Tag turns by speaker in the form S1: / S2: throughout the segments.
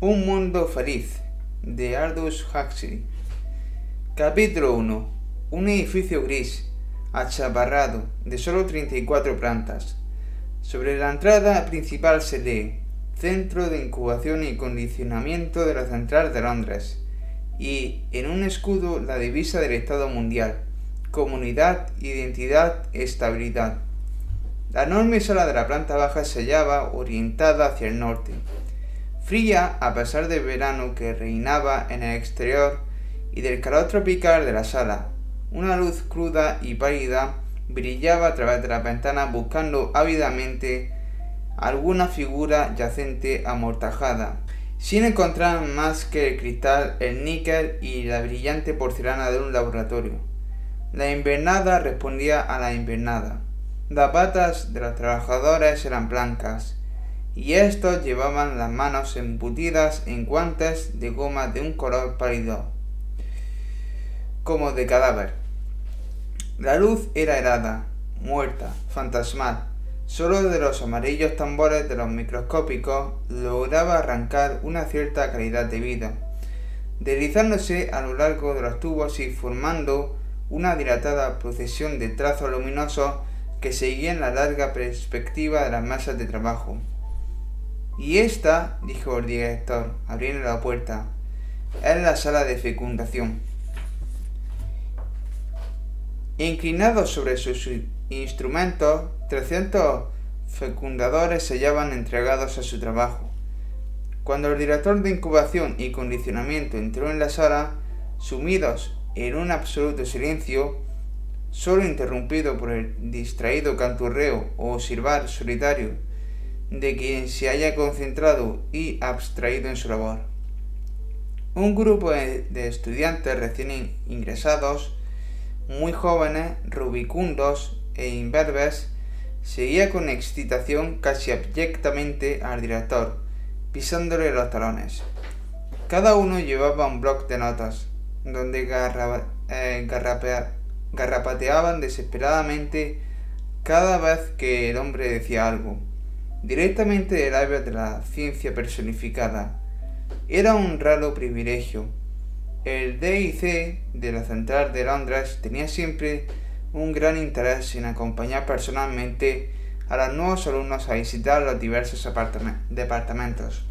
S1: Un mundo feliz de Aldous Huxley. Capítulo 1. Un edificio gris, achaparrado, de solo 34 plantas. Sobre la entrada principal se lee Centro de Incubación y Condicionamiento de la Central de Londres y en un escudo la divisa del Estado Mundial Comunidad, Identidad, Estabilidad. La enorme sala de la planta baja se hallaba orientada hacia el norte fría a pesar del verano que reinaba en el exterior y del calor tropical de la sala. Una luz cruda y pálida brillaba a través de la ventana buscando ávidamente alguna figura yacente amortajada, sin encontrar más que el cristal, el níquel y la brillante porcelana de un laboratorio. La invernada respondía a la invernada. Las patas de los trabajadores eran blancas, y estos llevaban las manos embutidas en guantes de goma de un color pálido, como de cadáver. La luz era helada, muerta, fantasmal. Solo de los amarillos tambores de los microscópicos lograba arrancar una cierta calidad de vida, deslizándose a lo largo de los tubos y formando una dilatada procesión de trazos luminosos que seguían la larga perspectiva de las masas de trabajo. Y esta, dijo el director, abriendo la puerta, es la sala de fecundación. Inclinados sobre sus instrumentos, 300 fecundadores se hallaban entregados a su trabajo. Cuando el director de incubación y condicionamiento entró en la sala, sumidos en un absoluto silencio, solo interrumpido por el distraído canturreo o silbar solitario de quien se haya concentrado y abstraído en su labor. Un grupo de estudiantes recién ingresados, muy jóvenes, rubicundos e imberbes, seguía con excitación casi abyectamente al director, pisándole los talones. Cada uno llevaba un bloc de notas, donde eh, garrapateaban desesperadamente cada vez que el hombre decía algo directamente del área de la ciencia personificada. Era un raro privilegio. El DIC de la Central de Londres tenía siempre un gran interés en acompañar personalmente a los nuevos alumnos a visitar los diversos departamentos.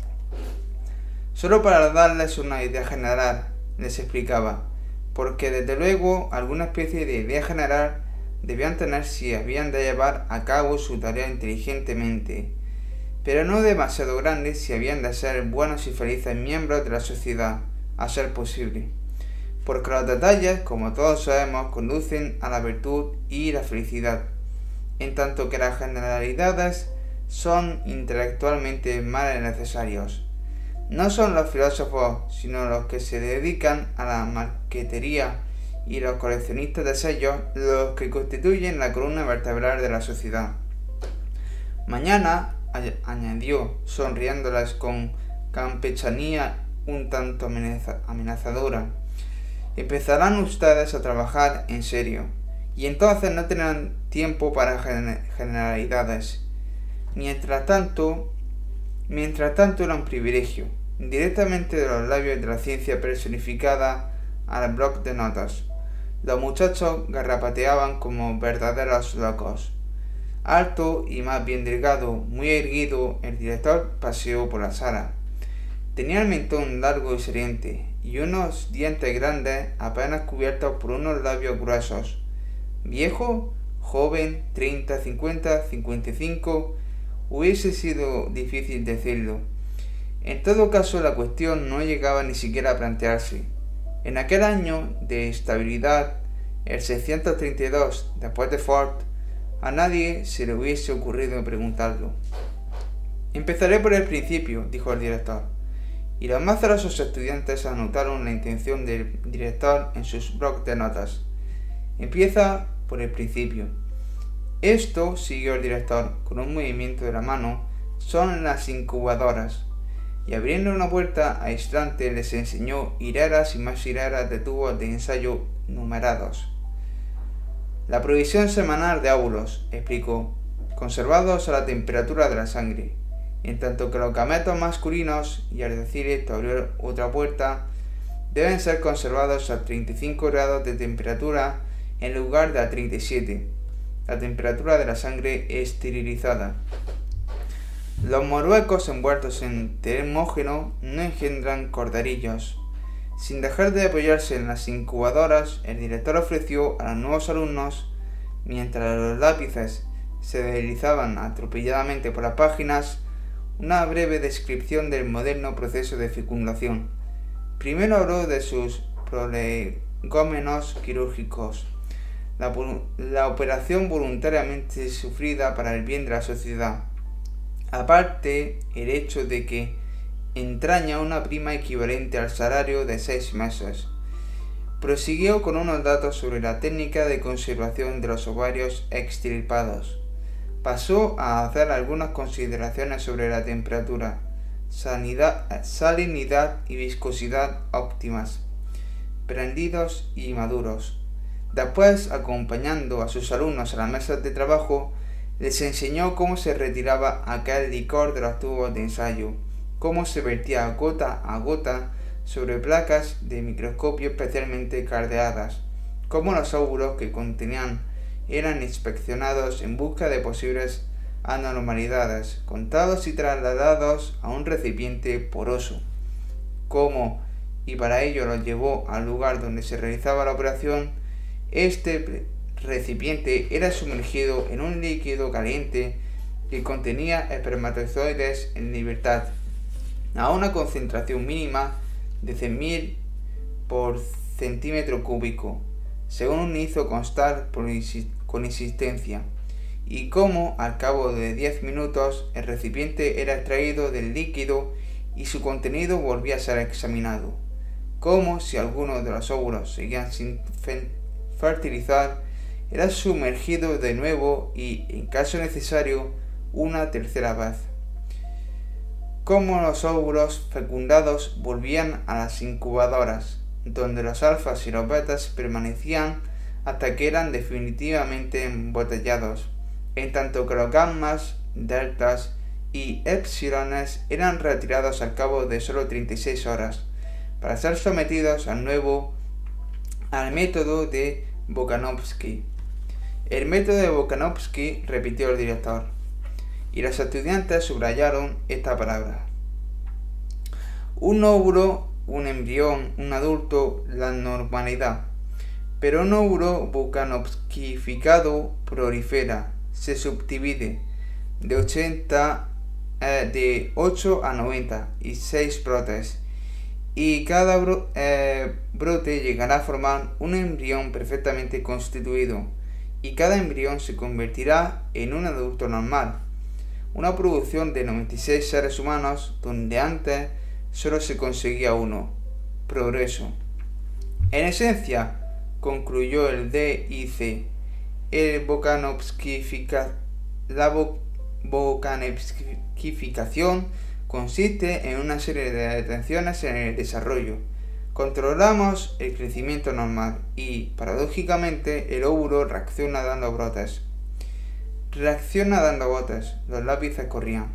S1: Solo para darles una idea general, les explicaba, porque desde luego alguna especie de idea general debían tener si habían de llevar a cabo su tarea inteligentemente pero no demasiado grandes si habían de ser buenos y felices miembros de la sociedad, a ser posible. Porque los detalles, como todos sabemos, conducen a la virtud y la felicidad, en tanto que las generalidades son intelectualmente más necesarios. No son los filósofos, sino los que se dedican a la marquetería y los coleccionistas de sellos los que constituyen la columna vertebral de la sociedad. Mañana añadió, sonriéndolas con campechanía un tanto amenazadora. Empezarán ustedes a trabajar en serio, y entonces no tendrán tiempo para generalidades. Mientras tanto, mientras tanto era un privilegio, directamente de los labios de la ciencia personificada al bloc de notas. Los muchachos garrapateaban como verdaderos locos. Alto y más bien delgado, muy erguido, el director paseó por la sala. Tenía el mentón largo y saliente, y unos dientes grandes apenas cubiertos por unos labios gruesos. Viejo, joven, 30, 50, 55, hubiese sido difícil decirlo. En todo caso, la cuestión no llegaba ni siquiera a plantearse. En aquel año de estabilidad, el 632, después de Ford, a nadie se le hubiese ocurrido preguntarlo. Empezaré por el principio, dijo el director, y los más celosos estudiantes anotaron la intención del director en sus blocs de notas. Empieza por el principio. Esto, siguió el director con un movimiento de la mano, son las incubadoras. Y abriendo una puerta aislante les enseñó hileras y más hileras de tubos de ensayo numerados. La provisión semanal de óvulos, explicó, conservados a la temperatura de la sangre, en tanto que los gametos masculinos, y al decir esto abrió otra puerta, deben ser conservados a 35 grados de temperatura en lugar de a 37, la temperatura de la sangre esterilizada. Los moruecos envueltos en termógeno no engendran corderillos. Sin dejar de apoyarse en las incubadoras, el director ofreció a los nuevos alumnos, mientras los lápices se deslizaban atropelladamente por las páginas, una breve descripción del moderno proceso de fecundación. Primero habló de sus prolegómenos quirúrgicos, la, la operación voluntariamente sufrida para el bien de la sociedad. Aparte, el hecho de que entraña una prima equivalente al salario de seis meses. Prosiguió con unos datos sobre la técnica de conservación de los ovarios extirpados. Pasó a hacer algunas consideraciones sobre la temperatura, salinidad y viscosidad óptimas, prendidos y maduros. Después, acompañando a sus alumnos a las mesas de trabajo, les enseñó cómo se retiraba aquel licor de los tubos de ensayo, cómo se vertía gota a gota sobre placas de microscopio especialmente cardeadas, cómo los óvulos que contenían eran inspeccionados en busca de posibles anormalidades, contados y trasladados a un recipiente poroso, cómo, y para ello los llevó al lugar donde se realizaba la operación, este recipiente era sumergido en un líquido caliente que contenía espermatozoides en libertad a una concentración mínima de 100.000 por centímetro cúbico, según hizo constar con insistencia, y cómo al cabo de 10 minutos el recipiente era extraído del líquido y su contenido volvía a ser examinado, como si alguno de los óvulos seguían sin fertilizar, era sumergido de nuevo y, en caso necesario, una tercera vez. Como los óvulos fecundados volvían a las incubadoras, donde los alfas y los betas permanecían hasta que eran definitivamente embotellados, en tanto que los gammas, deltas y epsilones eran retirados al cabo de solo 36 horas, para ser sometidos al nuevo al método de Bokanovsky. El método de Bokanovsky, repitió el director, y los estudiantes subrayaron esta palabra. Un óvulo, un embrión, un adulto, la normalidad. Pero un óvulo Bokanovskificado prolifera, se subdivide de 80 eh, de 8 a 90 y 6 brotes y cada eh, brote llegará a formar un embrión perfectamente constituido y cada embrión se convertirá en un adulto normal. Una producción de 96 seres humanos donde antes solo se conseguía uno. Progreso. En esencia, concluyó el DIC, el la bocanepsificación consiste en una serie de detenciones en el desarrollo. Controlamos el crecimiento normal y, paradójicamente, el óvulo reacciona dando brotes. Reacciona dando botes. Los lápices corrían.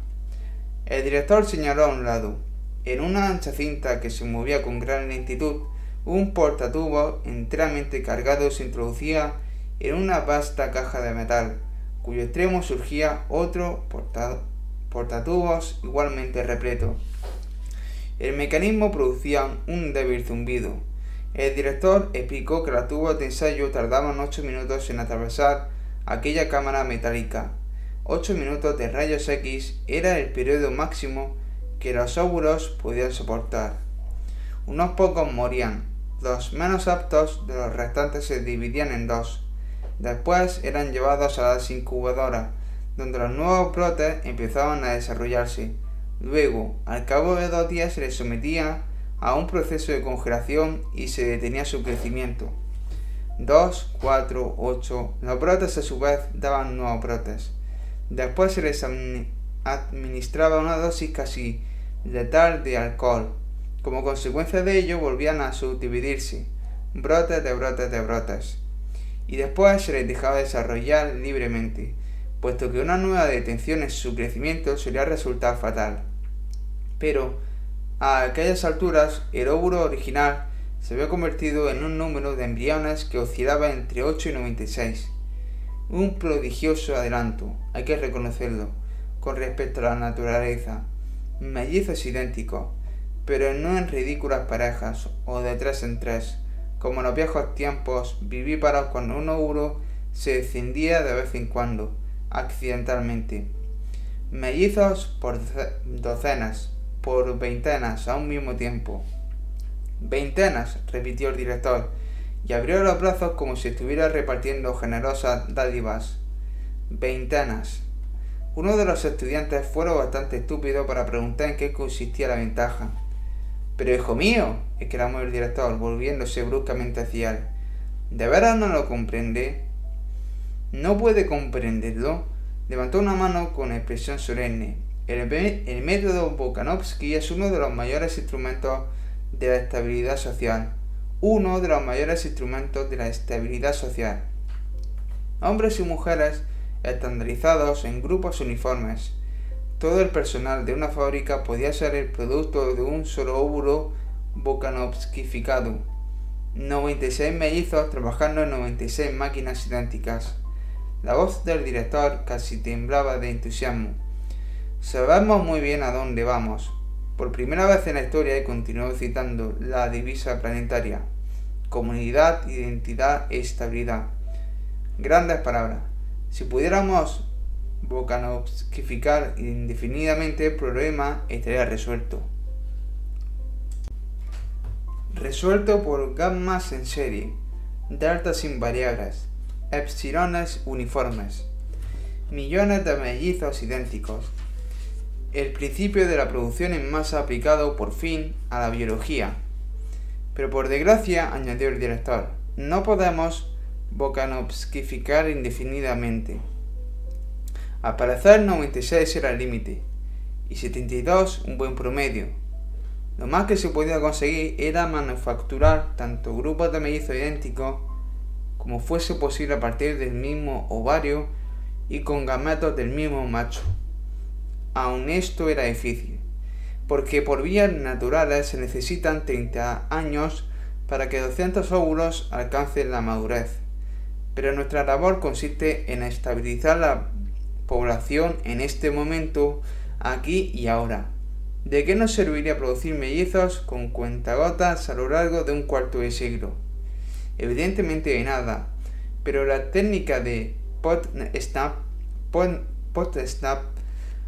S1: El director señaló a un lado. En una ancha cinta que se movía con gran lentitud, un portatubo enteramente cargado se introducía en una vasta caja de metal, cuyo extremo surgía otro portado portatubos igualmente repleto. El mecanismo producía un débil zumbido. El director explicó que los tubos de ensayo tardaban 8 minutos en atravesar aquella cámara metálica. 8 minutos de rayos X era el periodo máximo que los óvulos podían soportar. Unos pocos morían, los menos aptos de los restantes se dividían en dos. Después eran llevados a las incubadoras, donde los nuevos brotes empezaban a desarrollarse. Luego, al cabo de dos días se les sometía a un proceso de congelación y se detenía su crecimiento. 2, 4, 8. Los brotes a su vez daban nuevos brotes. Después se les administraba una dosis casi letal de alcohol. Como consecuencia de ello volvían a subdividirse, brotes de brotes de brotes. Y después se les dejaba desarrollar libremente puesto que una nueva detención en su crecimiento sería resultar fatal. Pero, a aquellas alturas, el óvulo original se había convertido en un número de embriones que oscilaba entre 8 y 96. Un prodigioso adelanto, hay que reconocerlo, con respecto a la naturaleza. Mellizos idénticos, pero no en ridículas parejas o de tres en tres, como en los viejos tiempos vivíparos cuando un óvulo se descendía de vez en cuando, accidentalmente. Mellizos por docenas, por veintenas a un mismo tiempo. Veintenas, repitió el director, y abrió los brazos como si estuviera repartiendo generosas dádivas. Veintenas. Uno de los estudiantes fue bastante estúpido para preguntar en qué consistía la ventaja. Pero hijo mío, exclamó el director, volviéndose bruscamente hacia él. ¿De veras no lo comprende? ¿No puede comprenderlo? Levantó una mano con expresión solemne. El, el método Bokanovsky es uno de los mayores instrumentos de la estabilidad social. Uno de los mayores instrumentos de la estabilidad social. Hombres y mujeres estandarizados en grupos uniformes. Todo el personal de una fábrica podía ser el producto de un solo óvulo bokanovskificado. 96 mellizos trabajando en 96 máquinas idénticas. La voz del director casi temblaba de entusiasmo. Sabemos muy bien a dónde vamos. Por primera vez en la historia, y continuó citando la divisa planetaria, comunidad, identidad e estabilidad. Grandes palabras. Si pudiéramos bocanovskificar indefinidamente el problema, estaría resuelto. Resuelto por gammas en serie, deltas invariables, epsilones uniformes, millones de mellizos idénticos. El principio de la producción en masa aplicado por fin a la biología. Pero por desgracia, añadió el director, no podemos bocanovskificar indefinidamente. Al parecer 96 era el límite y 72 un buen promedio. Lo más que se podía conseguir era manufacturar tanto grupos de mellizos idénticos como fuese posible a partir del mismo ovario y con gametos del mismo macho. Aun esto era difícil, porque por vías naturales se necesitan 30 años para que 200 óvulos alcancen la madurez. Pero nuestra labor consiste en estabilizar la población en este momento, aquí y ahora. ¿De qué nos serviría producir mellizos con cuentagotas a lo largo de un cuarto de siglo? Evidentemente de nada, pero la técnica de pot-snap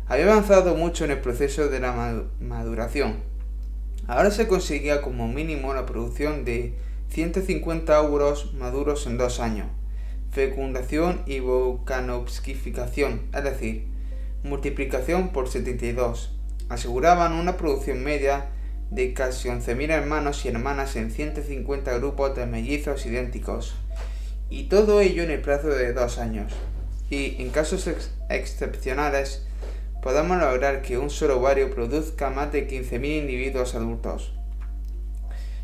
S1: había avanzado mucho en el proceso de la maduración. Ahora se conseguía como mínimo la producción de 150 óvulos maduros en dos años, fecundación y volcanovskificación, es decir, multiplicación por 72. Aseguraban una producción media de casi 11.000 hermanos y hermanas en 150 grupos de mellizos idénticos, y todo ello en el plazo de dos años. Y en casos excepcionales, podemos lograr que un solo ovario produzca más de 15.000 individuos adultos.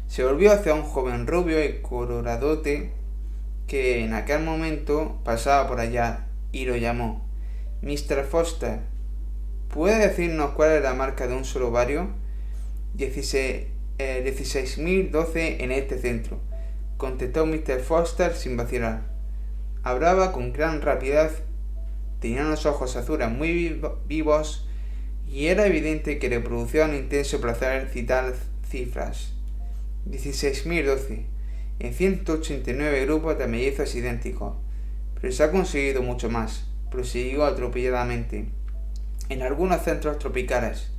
S1: Se volvió hacia un joven rubio y coloradote que en aquel momento pasaba por allá y lo llamó. Mr. Foster, ¿puede decirnos cuál es la marca de un solo ovario? 16.012 eh, en este centro, contestó Mr. Foster sin vacilar. Hablaba con gran rapidez, tenía los ojos azules muy vivos y era evidente que le producía un intenso placer citar cifras. 16.012 en 189 grupos de mellizos idénticos, pero se ha conseguido mucho más, prosiguió atropelladamente, en algunos centros tropicales.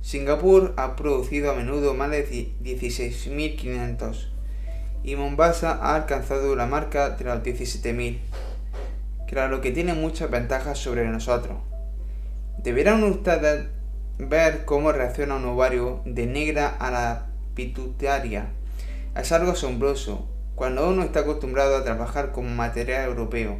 S1: Singapur ha producido a menudo más de 16.500 y Mombasa ha alcanzado la marca de los 17.000. Claro que tiene muchas ventajas sobre nosotros. Deberán ustedes ver cómo reacciona un ovario de negra a la pituitaria. Es algo asombroso cuando uno está acostumbrado a trabajar con material europeo.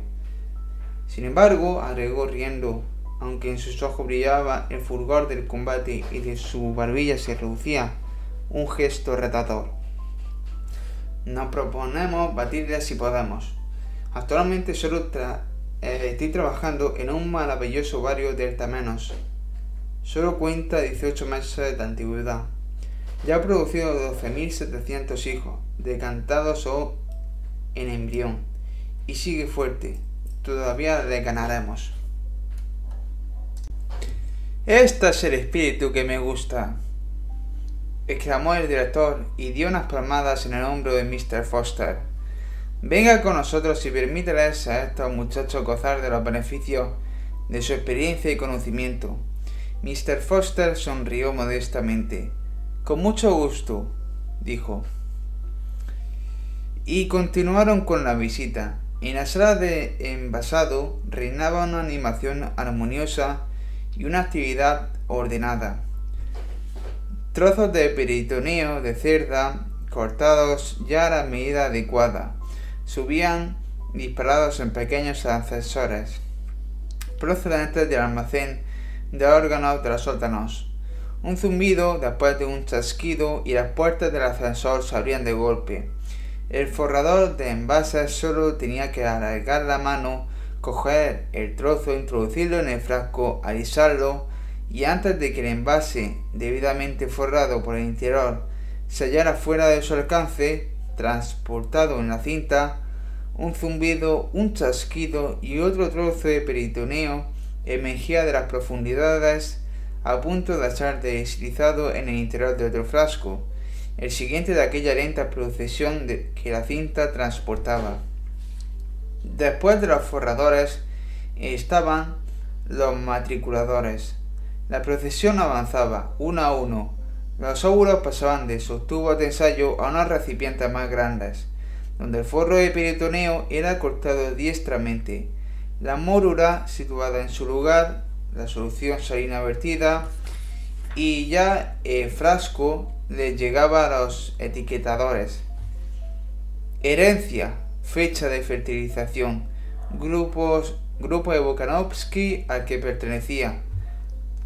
S1: Sin embargo, agregó riendo, aunque en sus ojos brillaba el fulgor del combate y de su barbilla se reducía un gesto retador. Nos proponemos batirle si podemos. Actualmente solo Eh, estoy trabajando en un maravilloso barrio del Tamenos. Solo cuenta 18 meses de antigüedad. Ya ha producido 12.700 hijos, decantados o en embrión. Y sigue fuerte. Todavía le ganaremos. Este es el espíritu que me gusta, exclamó el director y dio unas palmadas en el hombro de Mr. Foster. Venga con nosotros y permíteles a estos muchachos gozar de los beneficios de su experiencia y conocimiento. Mr. Foster sonrió modestamente. Con mucho gusto, dijo. Y continuaron con la visita. En la sala de envasado reinaba una animación armoniosa y una actividad ordenada. Trozos de peritoneo de cerda cortados ya a la medida adecuada subían disparados en pequeños ascensores procedentes del almacén de órganos de los sótanos. Un zumbido después de un chasquido y las puertas del ascensor se abrían de golpe. El forrador de envases solo tenía que alargar la mano coger el trozo, introducirlo en el frasco, alisarlo y antes de que el envase debidamente forrado por el interior se hallara fuera de su alcance, transportado en la cinta, un zumbido, un chasquido y otro trozo de peritoneo emergía de las profundidades a punto de ser deslizado en el interior de otro frasco, el siguiente de aquella lenta procesión de que la cinta transportaba. Después de los forradores estaban los matriculadores. La procesión avanzaba, uno a uno. Los óvulos pasaban de sus de ensayo a unos recipientes más grandes, donde el forro de peritoneo era cortado diestramente, la mórula situada en su lugar, la solución salina vertida, y ya el frasco le llegaba a los etiquetadores. Herencia, fecha de fertilización, grupos, grupo de Bokanovsky al que pertenecía.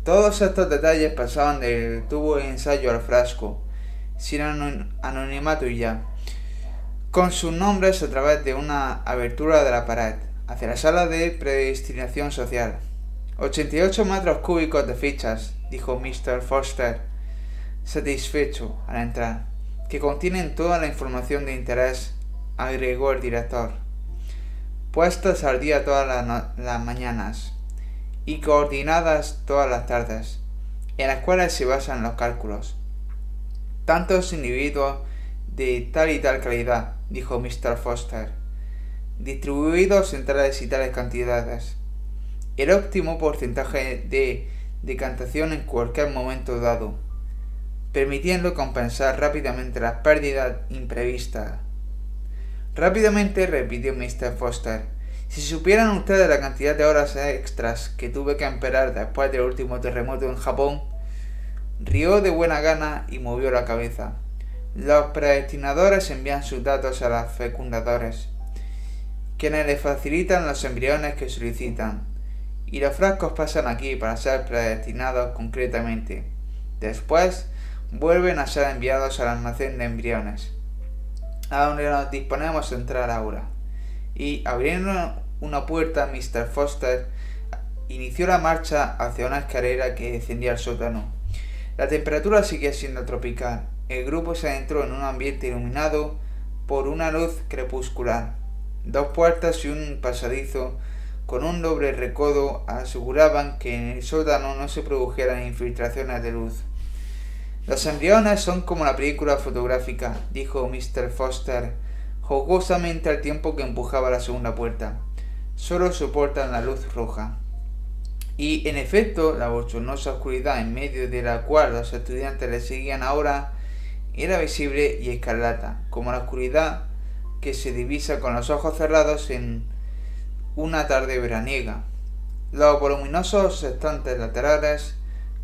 S1: Todos estos detalles pasaban del tubo de ensayo al frasco, sin anonimato y ya, con sus nombres a través de una abertura de la pared, hacia la sala de predestinación social. 88 metros cúbicos de fichas, dijo Mr. Foster, satisfecho al entrar, que contienen toda la información de interés agregó el director, puestas al día todas las, mañanas y coordinadas todas las tardes, en las cuales se basan los cálculos. Tantos individuos de tal y tal calidad, dijo Mr. Foster, distribuidos en tales y tales cantidades. El óptimo porcentaje de decantación en cualquier momento dado, permitiendo compensar rápidamente las pérdidas imprevistas Rápidamente repitió Mr. Foster. Si supieran ustedes la cantidad de horas extras que tuve que esperar después del último terremoto en Japón. Rió de buena gana y movió la cabeza. Los predestinadores envían sus datos a los fecundadores, quienes les facilitan los embriones que solicitan, y los frascos pasan aquí para ser predestinados concretamente. Después vuelven a ser enviados al almacén de embriones a donde nos disponemos a entrar ahora. Y abriendo una puerta, Mr. Foster inició la marcha hacia una escalera que descendía al sótano. La temperatura seguía siendo tropical. El grupo se adentró en un ambiente iluminado por una luz crepuscular. Dos puertas y un pasadizo con un doble recodo aseguraban que en el sótano no se produjeran infiltraciones de luz. Los embriones son como la película fotográfica, dijo Mr. Foster, jugosamente al tiempo que empujaba la segunda puerta. Solo soportan la luz roja. Y en efecto, la bochornosa oscuridad en medio de la cual los estudiantes le seguían ahora era visible y escarlata, como la oscuridad que se divisa con los ojos cerrados en una tarde veraniega. Los voluminosos estantes laterales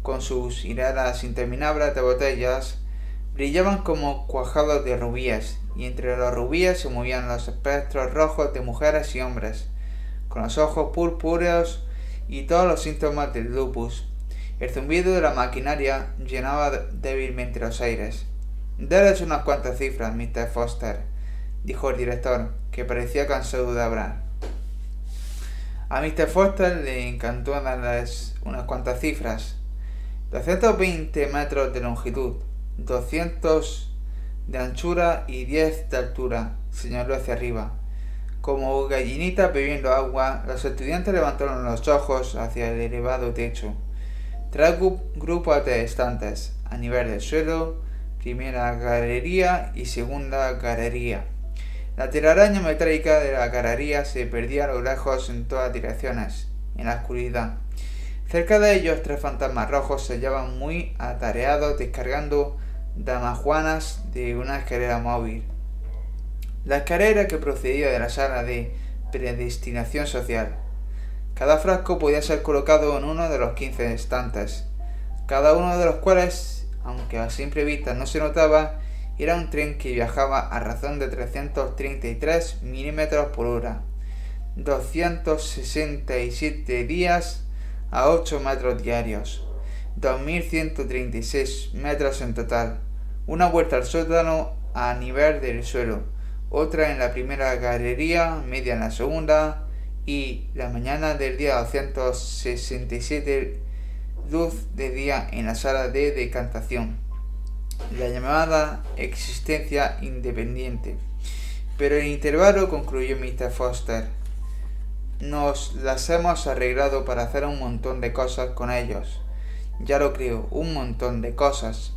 S1: con sus hiladas interminables de botellas, brillaban como cuajados de rubíes, y entre los rubíes se movían los espectros rojos de mujeres y hombres, con los ojos purpúreos y todos los síntomas del lupus. El zumbido de la maquinaria llenaba débilmente los aires. Dales unas cuantas cifras, Mr. Foster, dijo el director, que parecía cansado de hablar. A Mr. Foster le encantó darles unas cuantas cifras. 220 metros de longitud, 200 de anchura y 10 de altura, señaló hacia arriba. Como gallinita bebiendo agua, los estudiantes levantaron los ojos hacia el elevado techo. Tres grupos de estantes, a nivel del suelo, primera galería y segunda galería. La telaraña metálica de la galería se perdía a lo lejos en todas direcciones, en la oscuridad. Cerca de ellos tres fantasmas rojos se hallaban muy atareados descargando damajuanas de una escalera móvil. La escalera que procedía de la sala de predestinación social. Cada frasco podía ser colocado en uno de los quince estantes, cada uno de los cuales aunque a simple vista no se notaba, era un tren que viajaba a razón de 333 milímetros por hora, 267 días a 8 metros diarios, 2.136 metros en total, una vuelta al sótano a nivel del suelo, otra en la primera galería, media en la segunda, y la mañana del día 267 luz de día en la sala de decantación, la llamada existencia independiente. Pero en intervalo, concluyó Mr. Foster, nos las hemos arreglado para hacer un montón de cosas con ellos. Ya lo creo, un montón de cosas.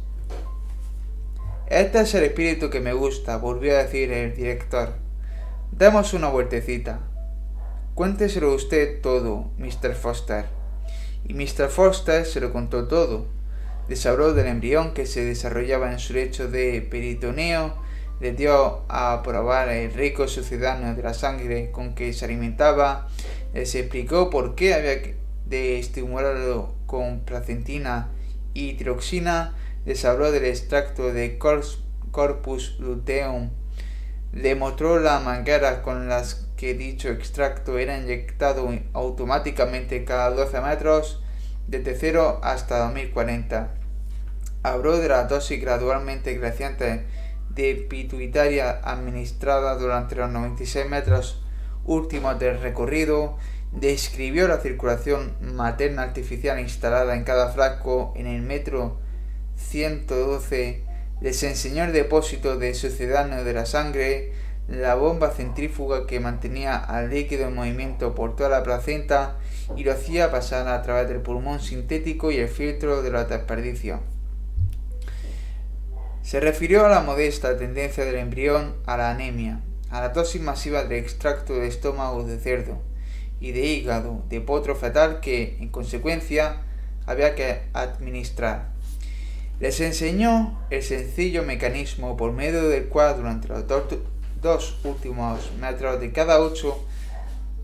S1: Este es el espíritu que me gusta, volvió a decir el director. Demos una vueltecita. Cuénteselo usted todo, Mr. Foster y Mr. Foster se lo contó todo. Les habló del embrión que se desarrollaba en su lecho de peritoneo, le dio a probar el rico sucedáneo de la sangre con que se alimentaba, les explicó por qué había de estimularlo con placentina y tiroxina, les habló del extracto de corpus luteum, le mostró las mangueras con las que dicho extracto era inyectado automáticamente cada 12 metros desde 0 hasta 2040. Habló de la dosis gradualmente creciente de pituitaria administrada durante los 96 metros últimos del recorrido, describió la circulación materna artificial instalada en cada frasco en el metro 112, les enseñó el depósito de sucedáneo de la sangre, la bomba centrífuga que mantenía al líquido en movimiento por toda la placenta y lo hacía pasar a través del pulmón sintético y el filtro de los desperdicios. Se refirió a la modesta tendencia del embrión a la anemia, a la dosis masiva de extracto de estómago de cerdo y de hígado de potro fetal que, en consecuencia, había que administrar. Les enseñó el sencillo mecanismo por medio del cual durante los dos últimos metros de cada ocho,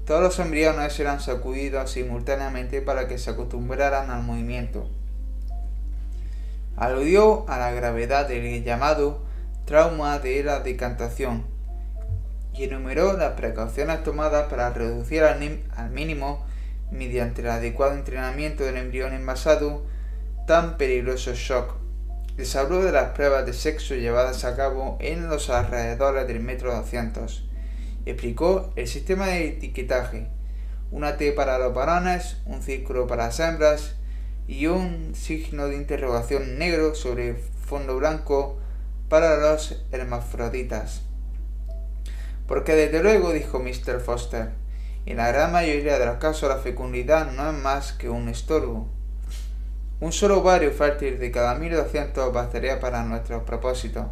S1: todos los embriones eran sacudidos simultáneamente para que se acostumbraran al movimiento. Aludió a la gravedad del llamado trauma de la decantación y enumeró las precauciones tomadas para reducir al, mínimo, mediante el adecuado entrenamiento del embrión envasado, tan peligroso shock les habló de las pruebas de sexo llevadas a cabo en los alrededores del metro 200. Explicó el sistema de etiquetaje, una T para los varones, un círculo para las hembras y un signo de interrogación negro sobre fondo blanco para los hermafroditas. Porque desde luego, dijo Mr. Foster, en la gran mayoría de los casos la fecundidad no es más que un estorbo. Un solo ovario fértil de cada 1200 bastaría para nuestros propósitos,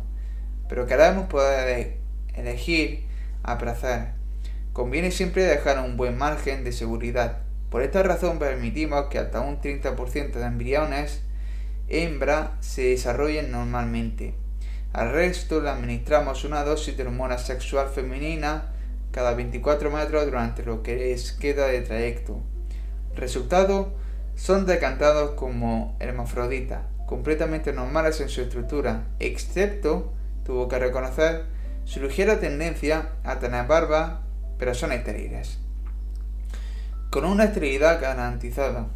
S1: pero queremos poder elegir a placer. Conviene siempre dejar un buen margen de seguridad. Por esta razón permitimos que hasta un 30% de embriones hembra se desarrollen normalmente. Al resto le administramos una dosis de hormona sexual femenina cada 24 metros durante lo que les queda de trayecto. Resultado, son decantados como hermafroditas, completamente normales en su estructura, excepto, tuvo que reconocer, su ligera tendencia a tener barba, pero son estériles. Con una esterilidad garantizada.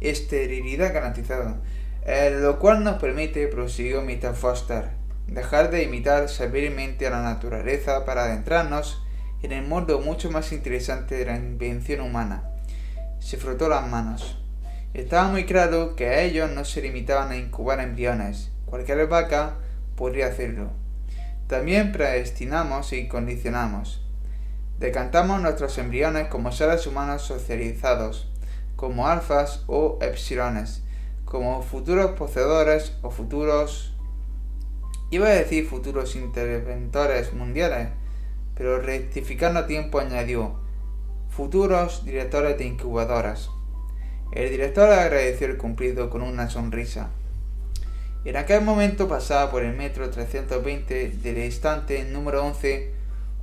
S1: Esterilidad garantizada. Eh, lo cual nos permite, prosiguió Mr. Foster, dejar de imitar servilmente a la naturaleza para adentrarnos en el modo mucho más interesante de la invención humana. Se frotó las manos. Estaba muy claro que a ellos no se limitaban a incubar embriones. Cualquier vaca podría hacerlo. También predestinamos y condicionamos. Decantamos nuestros embriones como seres humanos socializados, como alfas o epsilones, como futuros poseedores o futuros... Iba a decir futuros interventores mundiales, pero rectificando a tiempo añadió futuros directores de incubadoras. El director agradeció el cumplido con una sonrisa. En aquel momento pasaba por el metro 320 del instante número 11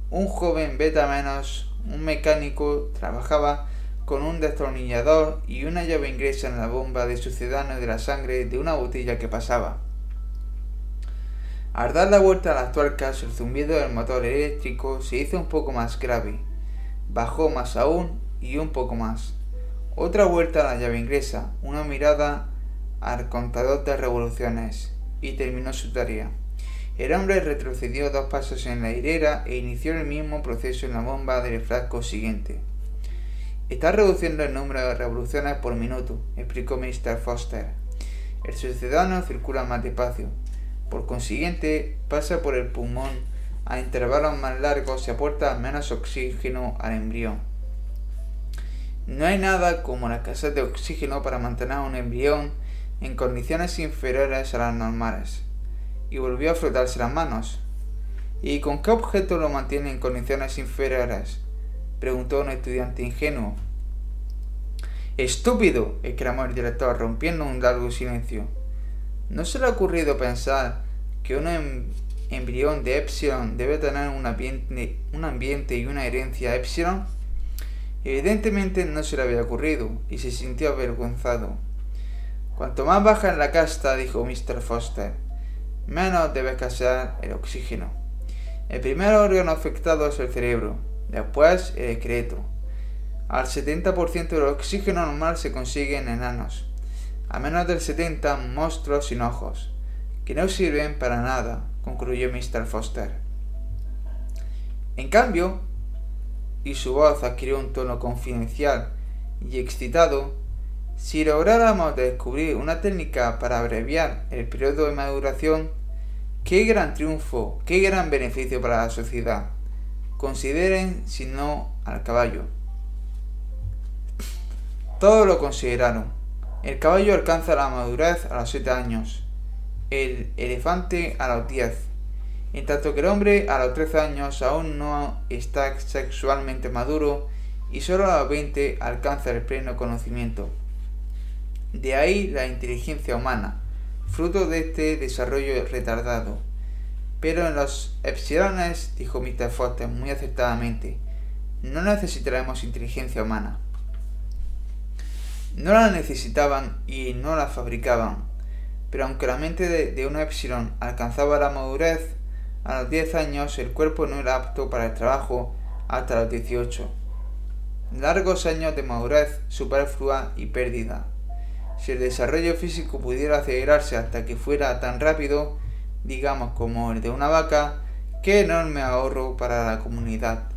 S1: un joven beta menos, un mecánico, trabajaba con un destornillador y una llave inglesa en la bomba de sucedáneo de la sangre de una botella que pasaba. Al dar la vuelta a las tuercas, el zumbido del motor eléctrico se hizo un poco más grave. Bajó más aún y un poco más. Otra vuelta a la llave inglesa, una mirada al contador de revoluciones y terminó su tarea. El hombre retrocedió dos pasos en la hilera e inició el mismo proceso en la bomba del frasco siguiente. Está reduciendo el número de revoluciones por minuto, explicó Mr. Foster. El sucedáneo circula más despacio. Por consiguiente, pasa por el pulmón a intervalos más largos y aporta menos oxígeno al embrión. No hay nada como la escasez de oxígeno para mantener un embrión en condiciones inferiores a las normales. Y volvió a frotarse las manos. ¿Y con qué objeto lo mantiene en condiciones inferiores? preguntó un estudiante ingenuo. Estúpido, exclamó el director, rompiendo un largo silencio. ¿No se le ha ocurrido pensar que un em-, embrión de Epsilon debe tener un ambiente, un ambiente y una herencia Epsilon? Evidentemente no se le había ocurrido y se sintió avergonzado. Cuanto más baja en la casta, dijo Mr. Foster, menos debe escasear el oxígeno. El primer órgano afectado es el cerebro, después el excreto. Al 70% del oxígeno normal se consigue en enanos, a menos del 70% monstruos sin ojos que no sirven para nada, concluyó Mr. Foster. En cambio, y su voz adquirió un tono confidencial y excitado, si lográramos descubrir una técnica para abreviar el periodo de maduración, qué gran triunfo, qué gran beneficio para la sociedad. Consideren, si no, al caballo. Todos lo consideraron. El caballo alcanza la madurez a los 7 años el elefante a los 10, en tanto que el hombre a los 13 años aún no está sexualmente maduro y solo a los 20 alcanza el pleno conocimiento. De ahí la inteligencia humana, fruto de este desarrollo retardado. Pero en los epsilones, dijo Mr. Foster muy acertadamente, no necesitaremos inteligencia humana. No la necesitaban y no la fabricaban, pero aunque la mente de, una epsilon alcanzaba la madurez, a los 10 años el cuerpo no era apto para el trabajo hasta los 18. Largos años de madurez superflua y pérdida. Si el desarrollo físico pudiera acelerarse hasta que fuera tan rápido, digamos como el de una vaca, qué enorme ahorro para la comunidad.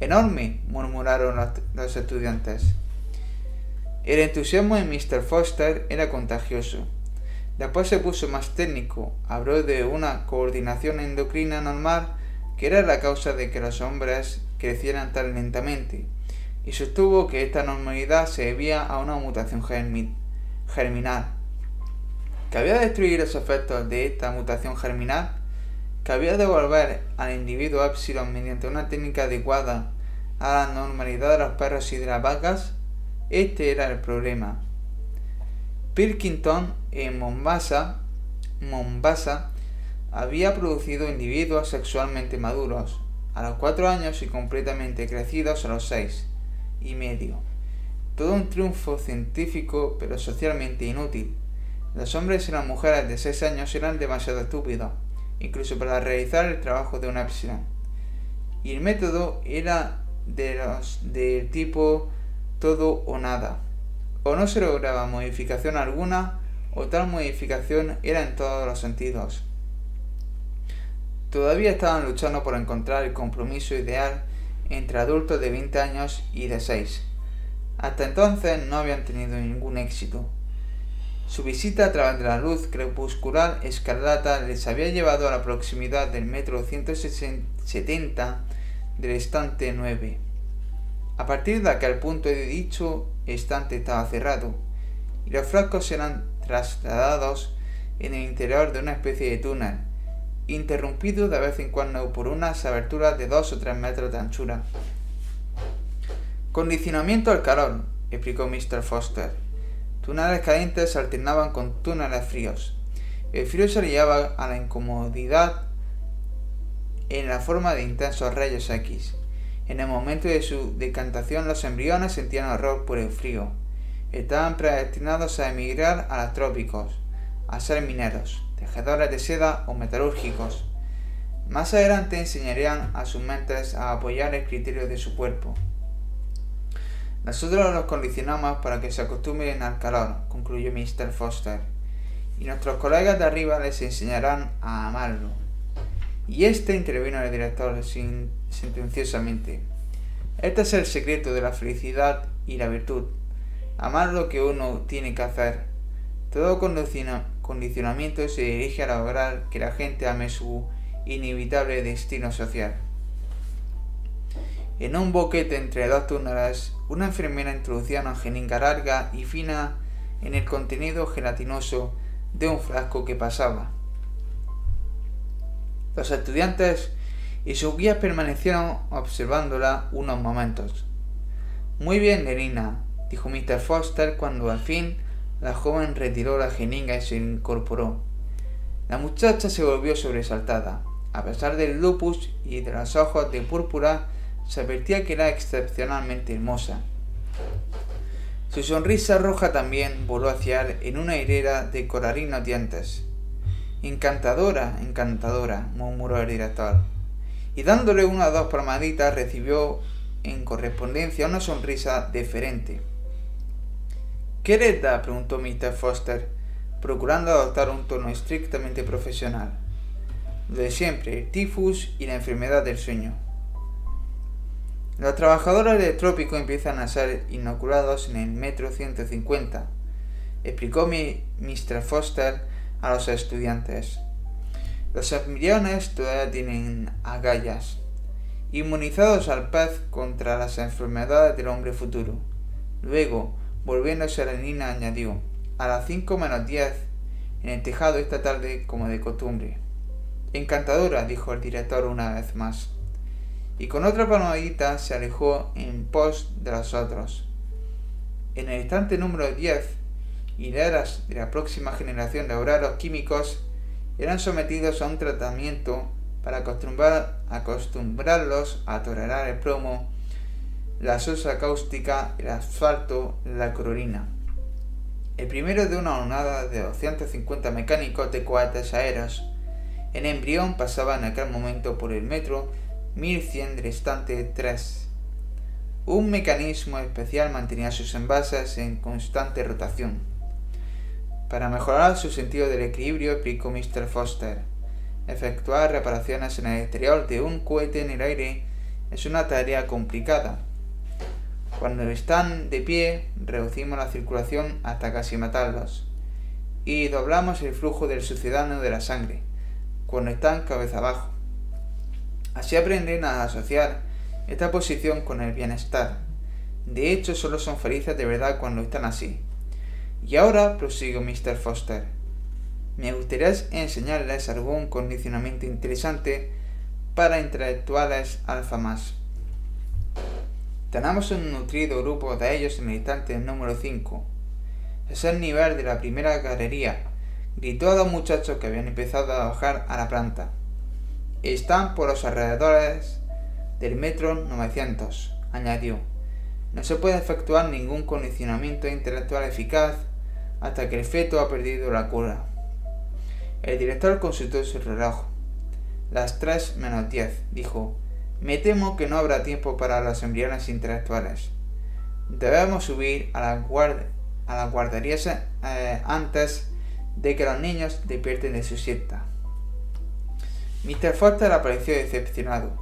S1: Enorme, murmuraron los estudiantes. El entusiasmo de Mr. Foster era contagioso. Después se puso más técnico, habló de una coordinación endocrina normal que era la causa de que los hombres crecieran tan lentamente, y sostuvo que esta normalidad se debía a una mutación germinal. ¿Que había de destruir los efectos de esta mutación germinal? ¿Que había de volver al individuo epsilon mediante una técnica adecuada a la normalidad de los perros y de las vacas? Este era el problema. Pilkington en Mombasa, Mombasa había producido individuos sexualmente maduros a los cuatro años y completamente crecidos a los seis y medio. Todo un triunfo científico pero socialmente inútil. Los hombres y las mujeres de seis años eran demasiado estúpidos, incluso para realizar el trabajo de una epsilon. Y el método era de los del tipo todo o nada o no se lograba modificación alguna o tal modificación era en todos los sentidos. Todavía estaban luchando por encontrar el compromiso ideal entre adultos de 20 años y de 6. Hasta entonces no habían tenido ningún éxito. Su visita a través de la luz crepuscular escarlata les había llevado a la proximidad del metro 170 del estante 9. A partir de aquel punto de dicho estante estaba cerrado y los frascos eran trasladados en el interior de una especie de túnel, interrumpido de vez en cuando por unas aberturas de dos o tres metros de anchura. Condicionamiento al calor, explicó Mr. Foster. Túneles calientes se alternaban con túneles fríos. El frío se llevaba a la incomodidad en la forma de intensos rayos X. En el momento de su decantación los embriones sentían horror por el frío. Estaban predestinados a emigrar a los trópicos, a ser mineros, tejedores de seda o metalúrgicos. Más adelante enseñarían a sus mentes a apoyar el criterio de su cuerpo. Nosotros los condicionamos para que se acostumbren al calor, concluyó Mr. Foster, y nuestros colegas de arriba les enseñarán a amarlo. Y este intervino el director sentenciosamente. Este es el secreto de la felicidad y la virtud. Amar lo que uno tiene que hacer. Todo condicionamiento se dirige a lograr que la gente ame su inevitable destino social. En un boquete entre dos túneles, una enfermera introducía una jeringa larga y fina en el contenido gelatinoso de un frasco que pasaba. Los estudiantes y sus guías permanecieron observándola unos momentos. Muy bien, Nerina, dijo Mr. Foster cuando al fin la joven retiró la jeringa y se incorporó. La muchacha se volvió sobresaltada. A pesar del lupus y de los ojos de púrpura, se advertía que era excepcionalmente hermosa. Su sonrisa roja también voló hacia él en una hilera de coralinos dientes. Encantadora, encantadora, murmuró el director. Y dándole una dos palmaditas recibió en correspondencia una sonrisa deferente. ¿Qué le da? preguntó Mr. Foster, procurando adoptar un tono estrictamente profesional. De siempre, el tifus y la enfermedad del sueño. Los trabajadores del trópico empiezan a ser inoculados en el metro 150, explicó mi Mr. Foster a los estudiantes. Los embriones todavía tienen agallas, inmunizados al pez contra las enfermedades del hombre futuro. Luego, volviéndose a la niña, añadió, a las 5 menos 10, en el tejado esta tarde como de costumbre. Encantadora, dijo el director una vez más y con otra palmadita se alejó en pos de los otros. En el instante número 10, hileras de la próxima generación de obreros químicos eran sometidos a un tratamiento para acostumbrar, acostumbrarlos a tolerar el plomo, la sosa cáustica, el asfalto, la clorina. El primero de una onada de 250 mecánicos de cohetes aéreos en embrión pasaba en aquel momento por el metro 1100 del estante 3. Un mecanismo especial mantenía sus envases en constante rotación. Para mejorar su sentido del equilibrio, explicó Mr. Foster, efectuar reparaciones en el exterior de un cohete en el aire es una tarea complicada. Cuando están de pie, reducimos la circulación hasta casi matarlos y doblamos el flujo del sucedáneo de la sangre cuando están cabeza abajo. Así aprenden a asociar esta posición con el bienestar. De hecho, solo son felices de verdad cuando están así. Y ahora, prosigo Mr. Foster, me gustaría enseñarles algún condicionamiento interesante para intelectuales alfa más. Tenemos un nutrido grupo de ellos instante número 5. Es el nivel de la primera galería, gritó a dos muchachos que habían empezado a bajar a la planta. Están por los alrededores del metro 900, añadió. No se puede efectuar ningún condicionamiento intelectual eficaz hasta que el feto ha perdido la cura. El director consultó su reloj. Las tres menos diez, dijo. Me temo que no habrá tiempo para los embriones intelectuales. Debemos subir a la, a la guardería eh, antes de que los niños despierten de su siesta. Mr. Foster apareció decepcionado.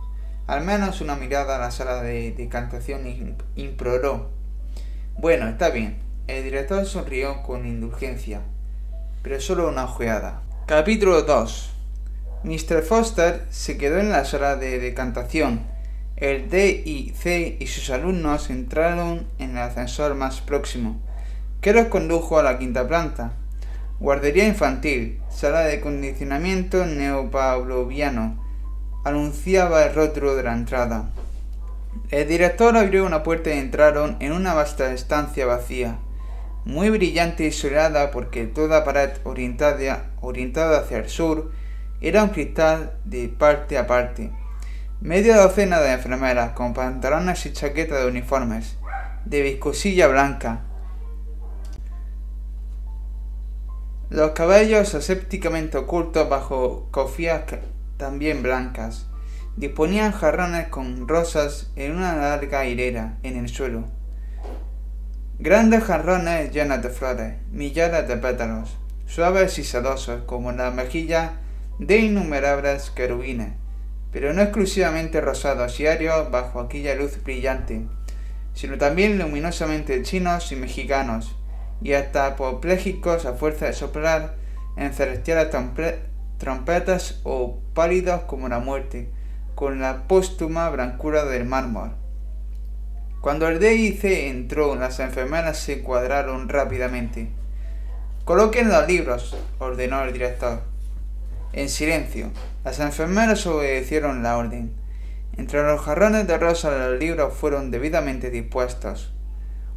S1: al menos una mirada a la sala de decantación imploró. Bueno, está bien. El director sonrió con indulgencia, pero solo una ojeada. Capítulo 2 Mr. Foster se quedó en la sala de decantación. El D y C y sus alumnos entraron en el ascensor más próximo, que los condujo a la quinta planta. Guardería infantil, sala de condicionamiento neopavloviano, anunciaba el rótulo de la entrada. El director abrió una puerta y entraron en una vasta estancia vacía, muy brillante y soleada porque toda pared orientada, orientada hacia el sur era un cristal de parte a parte. Media docena de enfermeras con pantalones y chaquetas de uniformes, de viscosilla blanca. Los cabellos asépticamente ocultos bajo cofías también blancas. Disponían jarrones con rosas en una larga hilera en el suelo. Grandes jarrones llenos de flores, millares de pétalos, suaves y sedosos como la mejilla de innumerables querubines, pero no exclusivamente rosados y arios bajo aquella luz brillante, sino también luminosamente chinos y mexicanos, y hasta apopléjicos a fuerza de soplar en celestiales trompetas o pálidos como la muerte, con la póstuma blancura del mármol. Cuando el D.I.C. entró, las enfermeras se cuadraron rápidamente. Coloquen los libros, ordenó el director. En silencio, las enfermeras obedecieron la orden. Entre los jarrones de rosa los libros fueron debidamente dispuestos.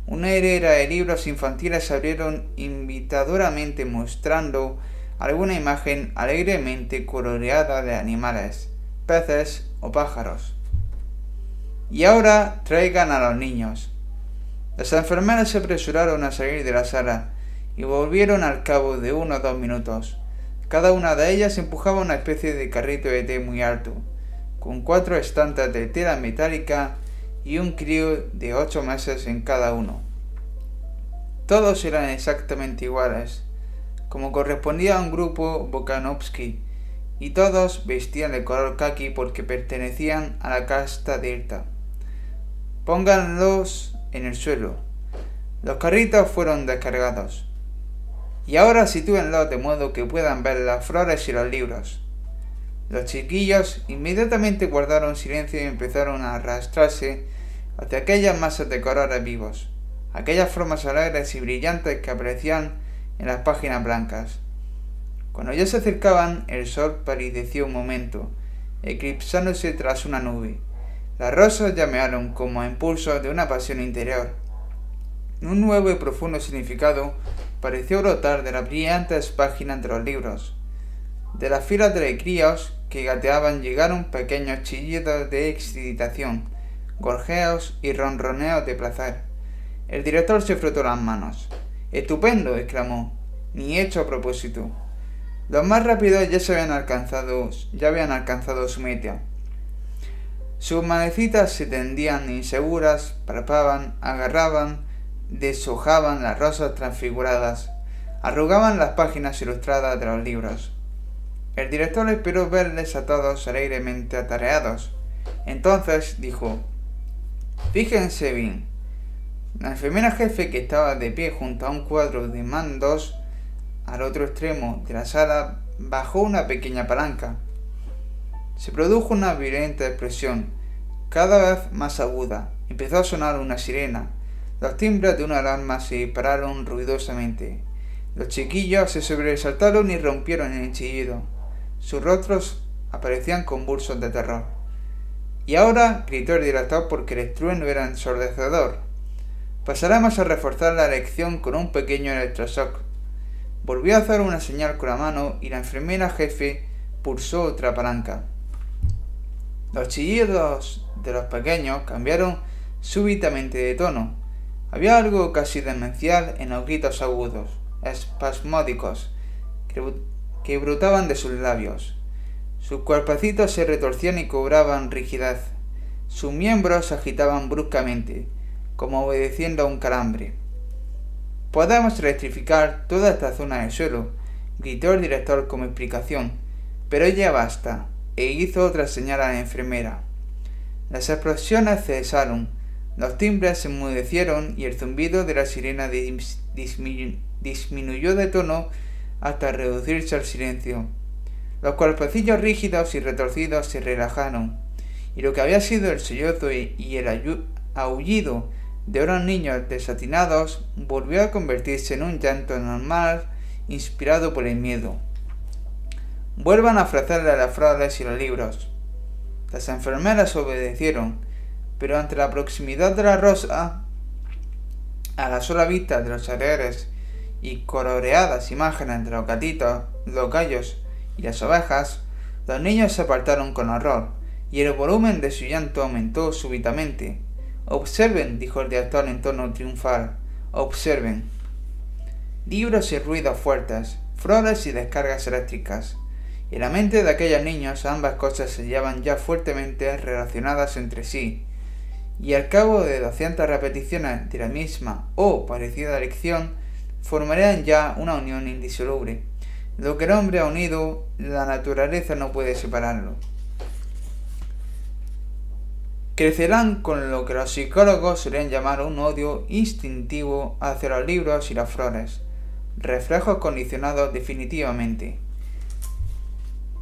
S1: Una hilera de libros infantiles se abrieron invitadoramente mostrando alguna imagen alegremente coloreada de animales, peces o pájaros. Y ahora traigan a los niños. Las enfermeras se apresuraron a salir de la sala y volvieron al cabo de uno o dos minutos. Cada una de ellas empujaba una especie de carrito de té muy alto, con cuatro estantes de tela metálica y un crío de ocho meses en cada uno. Todos eran exactamente iguales, como correspondía a un grupo Bokanovsky, y todos vestían de color kaki porque pertenecían a la casta delta. Pónganlos en el suelo. Los carritos fueron descargados. Y ahora sitúenlos de modo que puedan ver las flores y los libros. Los chiquillos inmediatamente guardaron silencio y empezaron a arrastrarse hacia aquellas masas de colores vivos, aquellas formas alegres y brillantes que aparecían en las páginas blancas. Cuando ya se acercaban, el sol palideció un momento, eclipsándose tras una nube. Las rosas llamearon como a impulsos de una pasión interior. Un nuevo y profundo significado pareció brotar de las brillantes páginas de los libros. De las filas de críos que gateaban llegaron pequeños chillidos de excitación, gorjeos y ronroneos de placer. El director se frotó las manos. Estupendo, exclamó, ni hecho a propósito. Los más rápidos ya se habían alcanzado, ya habían alcanzado su meta. Sus manecitas se tendían inseguras, palpaban, agarraban, deshojaban las rosas transfiguradas, arrugaban las páginas ilustradas de los libros. El director esperó verles a todos alegremente atareados. Entonces dijo, Fíjense bien. La enfermera jefe que estaba de pie junto a un cuadro de mandos al otro extremo de la sala bajó una pequeña palanca. Se produjo una violenta explosión, cada vez más aguda. Empezó a sonar una sirena, los timbres de una alarma se dispararon ruidosamente. Los chiquillos se sobresaltaron y rompieron en chillido. Sus rostros aparecían convulsos de terror. Y ahora, gritó el director porque el estruendo era ensordecedor. Pasaremos a reforzar la lección con un pequeño electroshock. Volvió a hacer una señal con la mano y la enfermera jefe pulsó otra palanca. Los chillidos de los pequeños cambiaron súbitamente de tono había algo casi demencial en los gritos agudos, espasmódicos, que, brotaban de sus labios. Sus cuerpecitos se retorcían y cobraban rigidez. Sus miembros se agitaban bruscamente, como obedeciendo a un calambre. Podemos electrificar toda esta zona del suelo, gritó el director como explicación, pero ya basta, e hizo otra señal a la enfermera. Las explosiones cesaron, los timbres se enmudecieron y el zumbido de la sirena disminuyó de tono hasta reducirse al silencio. Los cuerpecillos rígidos y retorcidos se relajaron, y lo que había sido el sollozo y el aullido de unos niños desatinados volvió a convertirse en un llanto normal inspirado por el miedo. Vuelvan a ofrecerle las flores y los libros. Las enfermeras obedecieron, pero ante la proximidad de la rosa, a la sola vista de los alegres y coloreadas imágenes de los gatitos, los gallos y las ovejas, los niños se apartaron con horror, y el volumen de su llanto aumentó súbitamente. Observen, dijo el director en tono triunfal, observen. Libros y ruidos fuertes, flores y descargas eléctricas. En la mente de aquellos niños ambas cosas se llevan ya fuertemente relacionadas entre sí, y al cabo de doscientas repeticiones de la misma o parecida lección, formarían ya una unión indisoluble. Lo que el hombre ha unido, la naturaleza no puede separarlo. Crecerán con lo que los psicólogos solían llamar un odio instintivo hacia los libros y las flores, reflejos condicionados definitivamente.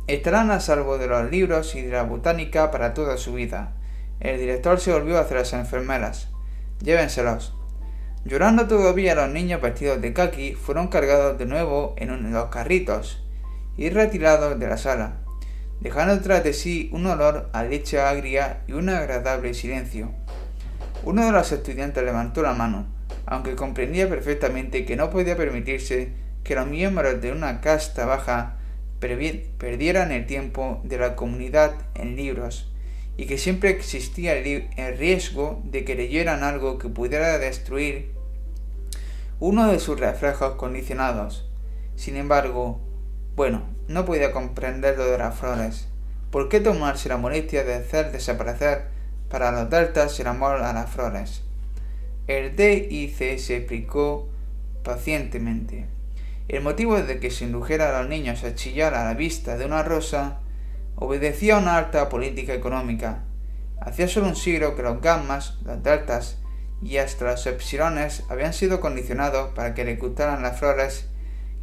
S1: Estarán a salvo de los libros y de la botánica para toda su vida. El director se volvió hacia las enfermeras. Llévenselos. Llorando todavía los niños vestidos de kaki fueron cargados de nuevo en los carritos y retirados de la sala, dejando tras de sí un olor a leche agria y un agradable silencio. Uno de los estudiantes levantó la mano, aunque comprendía perfectamente que no podía permitirse que los miembros de una casta baja perdieran el tiempo de la comunidad en libros y que siempre existía el, riesgo de que leyeran algo que pudiera destruir uno de sus reflejos condicionados. Sin embargo, bueno, no podía comprender lo de las flores. ¿Por qué tomarse la molestia de hacer desaparecer para los deltas el amor a las flores? El DIC se explicó pacientemente. El motivo de que se indujera a los niños a chillar a la vista de una rosa obedecía a una alta política económica. Hacía solo un siglo que los gammas, los deltas y hasta los epsilones habían sido condicionados para que le gustaran las flores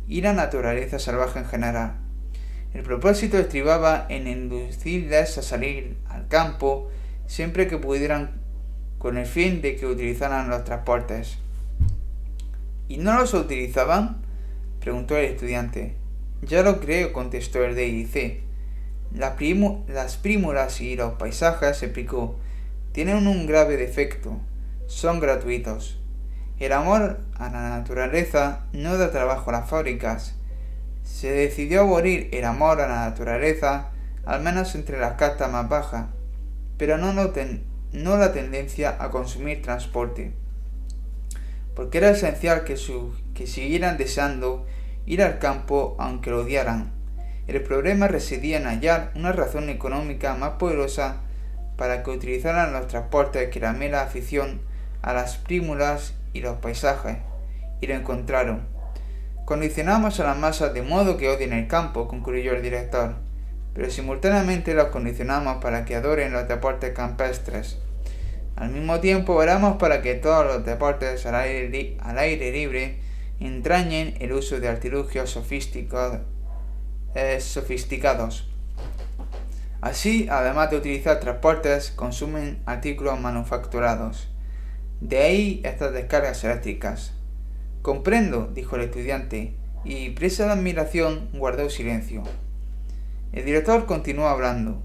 S1: y la naturaleza salvaje en general. El propósito estribaba en inducirles a salir al campo siempre que pudieran con el fin de que utilizaran los transportes. ¿Y no los utilizaban? Preguntó el estudiante. Ya lo creo, contestó el DIC. Las, las prímulas y los paisajes, explicó, tienen un grave defecto. Son gratuitos. El amor a la naturaleza no da trabajo a las fábricas. Se decidió abolir el amor a la naturaleza, al menos entre las castas más bajas, pero no la tendencia a consumir transporte, porque era esencial que, que siguieran deseando ir al campo aunque lo odiaran. El problema residía en hallar una razón económica más poderosa para que utilizaran los transportes que la mera afición a las prímulas y los paisajes, y lo encontraron. Condicionamos a las masas de modo que odien el campo, concluyó el director, pero simultáneamente los condicionamos para que adoren los deportes campestres. Al mismo tiempo oramos para que todos los deportes al aire, libre entrañen el uso de artilugios eh, sofisticados. Así, además de utilizar transportes, consumen artículos manufacturados. De ahí estas descargas eléctricas. Comprendo, dijo el estudiante, y presa de admiración guardó silencio. El director continuó hablando.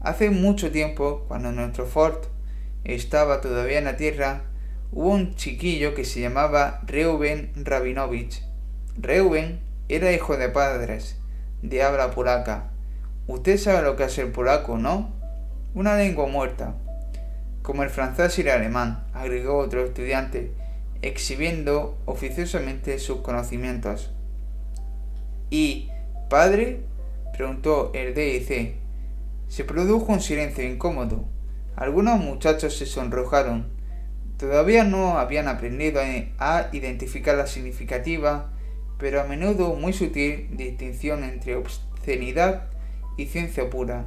S1: Hace mucho tiempo, cuando nuestro fort estaba todavía en la tierra, hubo un chiquillo que se llamaba Reuben Rabinovich. Reuben era hijo de padres, de habla polaca. Usted sabe lo que es el polaco, ¿no? Una lengua muerta. Como el francés y el alemán, agregó otro estudiante, exhibiendo oficiosamente sus conocimientos. ¿Y padre? preguntó el DIC. Se produjo un silencio incómodo. Algunos muchachos se sonrojaron Todavía no habían aprendido a identificar la significativa, pero a menudo muy sutil distinción entre obscenidad y ciencia pura.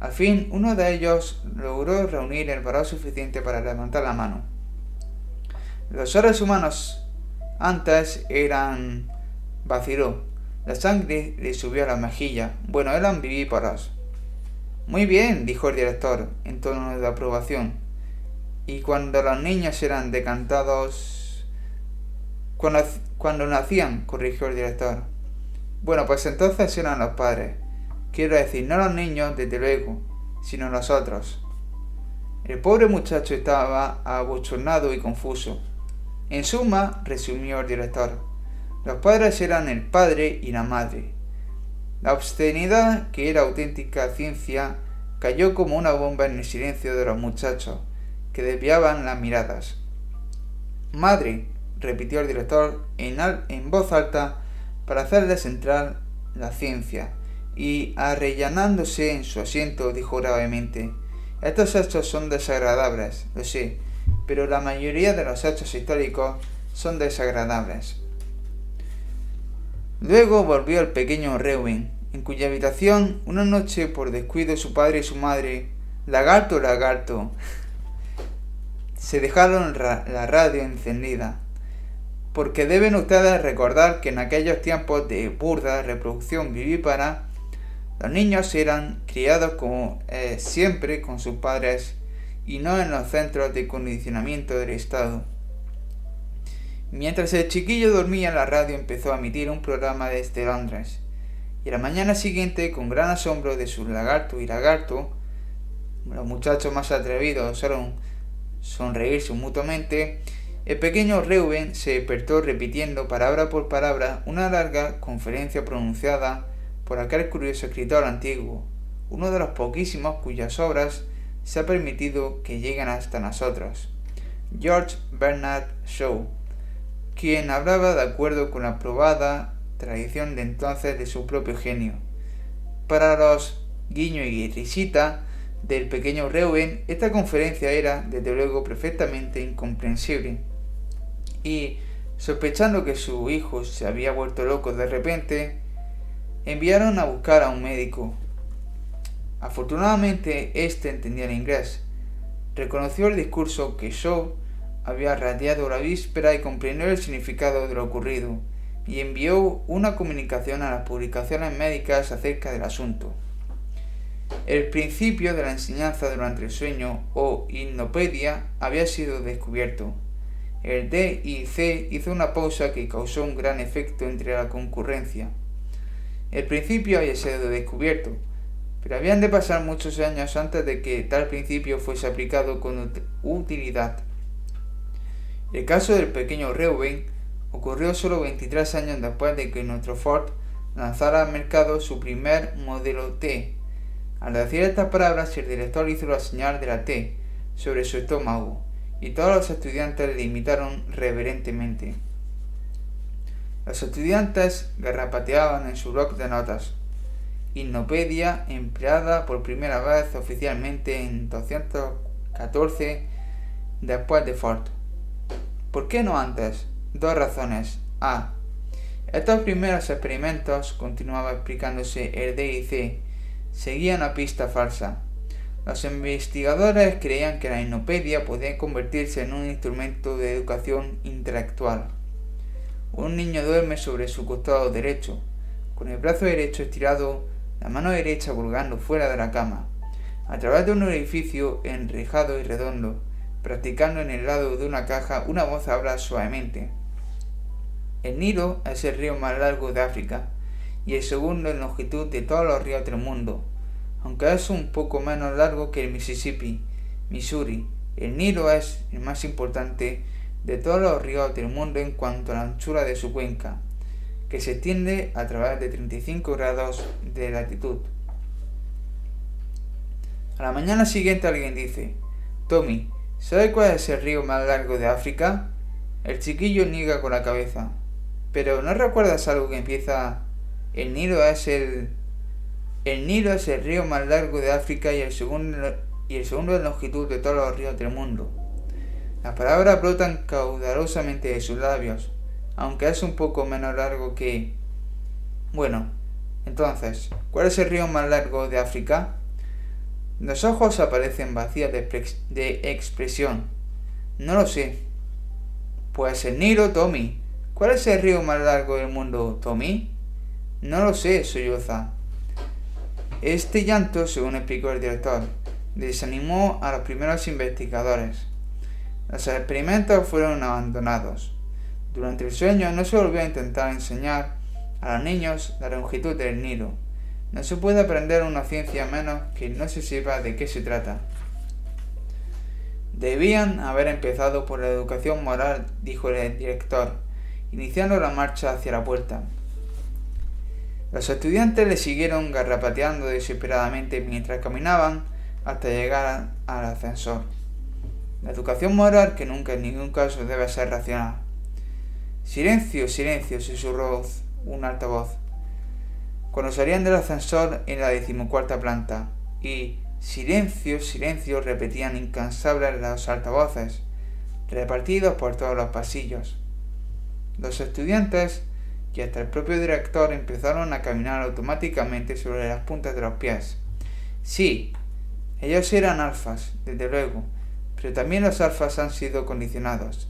S1: Al fin, uno de ellos logró reunir el valor suficiente para levantar la mano. Los seres humanos antes eran... vaciló. La sangre le subió a la mejilla. Bueno, eran vivíparos. Muy bien, dijo el director, en tono de aprobación. Y cuando los niños eran decantados... Cuando, cuando nacían, corrigió el director. Bueno, pues entonces eran los padres. Quiero decir, no los niños, desde luego, sino nosotros. El pobre muchacho estaba abochornado y confuso. En suma, resumió el director, los padres eran el padre y la madre. La obscenidad, que era auténtica ciencia, cayó como una bomba en el silencio de los muchachos, que desviaban las miradas. Madre, repitió el director en, voz alta para hacerle centrar la ciencia, y arrellanándose en su asiento dijo gravemente Estos hechos son desagradables, lo sé, pero la mayoría de los hechos históricos son desagradables. Luego volvió el pequeño Reuben, en cuya habitación, una noche, por descuido de su padre y su madre, lagarto, lagarto, se dejaron la radio encendida. Porque deben ustedes recordar que en aquellos tiempos de burda reproducción vivípara, los niños eran criados como eh, siempre con sus padres y no en los centros de condicionamiento del Estado. Mientras el chiquillo dormía, la radio empezó a emitir un programa desde Londres. Y la mañana siguiente, con gran asombro de su lagarto y lagarto, los muchachos más atrevidos osaron sonreírse mutuamente, el pequeño Reuben se despertó repitiendo palabra por palabra una larga conferencia pronunciada por aquel curioso escritor antiguo, uno de los poquísimos cuyas obras se ha permitido que lleguen hasta nosotros, George Bernard Shaw, quien hablaba de acuerdo con la probada tradición de entonces de su propio genio. Para los guiño y risita del pequeño Reuben, esta conferencia era, desde luego, perfectamente incomprensible. Y, sospechando que su hijo se había vuelto loco de repente, enviaron a buscar a un médico. Afortunadamente, éste entendía el inglés. Reconoció el discurso que Shaw había radiado la víspera y comprendió el significado de lo ocurrido, y envió una comunicación a las publicaciones médicas acerca del asunto. El principio de la enseñanza durante el sueño o hipnopedia había sido descubierto. El D y C hizo una pausa que causó un gran efecto entre la concurrencia. El principio había sido descubierto, pero habían de pasar muchos años antes de que tal principio fuese aplicado con utilidad. El caso del pequeño Reuben ocurrió solo 23 años después de que nuestro Ford lanzara al mercado su primer modelo T. Al decir estas palabras, el director hizo la señal de la T sobre su estómago, y todos los estudiantes le imitaron reverentemente. Los estudiantes garrapateaban en su blog de notas. Hipnopedia, empleada por primera vez oficialmente en 214 después de Ford. ¿Por qué no antes? Dos razones. A. Estos primeros experimentos, continuaba explicándose el DIC, seguían una pista falsa. Los investigadores creían que la hipnopedia podía convertirse en un instrumento de educación intelectual. Un niño duerme sobre su costado derecho, con el brazo derecho estirado, la mano derecha colgando fuera de la cama, a través de un edificio enrejado y redondo, practicando en el lado de una caja, una voz habla suavemente. El Nilo es el río más largo de África y el segundo en longitud de todos los ríos del mundo, aunque es un poco menos largo que el Mississippi, Missouri. El Nilo es el más importante de todos los ríos del mundo en cuanto a la anchura de su cuenca, que se extiende a través de 35 grados de latitud. A la mañana siguiente alguien dice, Tommy, ¿sabe cuál es el río más largo de África? El chiquillo niega con la cabeza. Pero ¿no recuerdas algo que empieza... El Nilo es el... El Nilo es el río más largo de África y el segundo, y el segundo en longitud de todos los ríos del mundo. Las palabras brotan caudalosamente de sus labios, aunque es un poco menos largo que... Bueno, entonces, ¿cuál es el río más largo de África? Los ojos aparecen vacíos de, expresión. No lo sé. Pues el Nilo, Tommy. ¿Cuál es el río más largo del mundo, Tommy? No lo sé, solloza. Este llanto, según explicó el director, desanimó a los primeros investigadores. Los experimentos fueron abandonados. Durante el sueño no se volvió a intentar enseñar a los niños la longitud del Nilo. No se puede aprender una ciencia menos que no se sepa de qué se trata. Debían haber empezado por la educación moral, dijo el director, iniciando la marcha hacia la puerta. Los estudiantes le siguieron garrapateando desesperadamente mientras caminaban hasta llegar al ascensor. La educación moral que nunca en ningún caso debe ser racional. Silencio, silencio, susurró un altavoz. Cuando salían del ascensor en la decimocuarta planta y silencio, silencio repetían incansables los altavoces, repartidos por todos los pasillos. Los estudiantes y hasta el propio director empezaron a caminar automáticamente sobre las puntas de los pies. Sí, ellos eran alfas, desde luego, pero también los alfas han sido condicionados.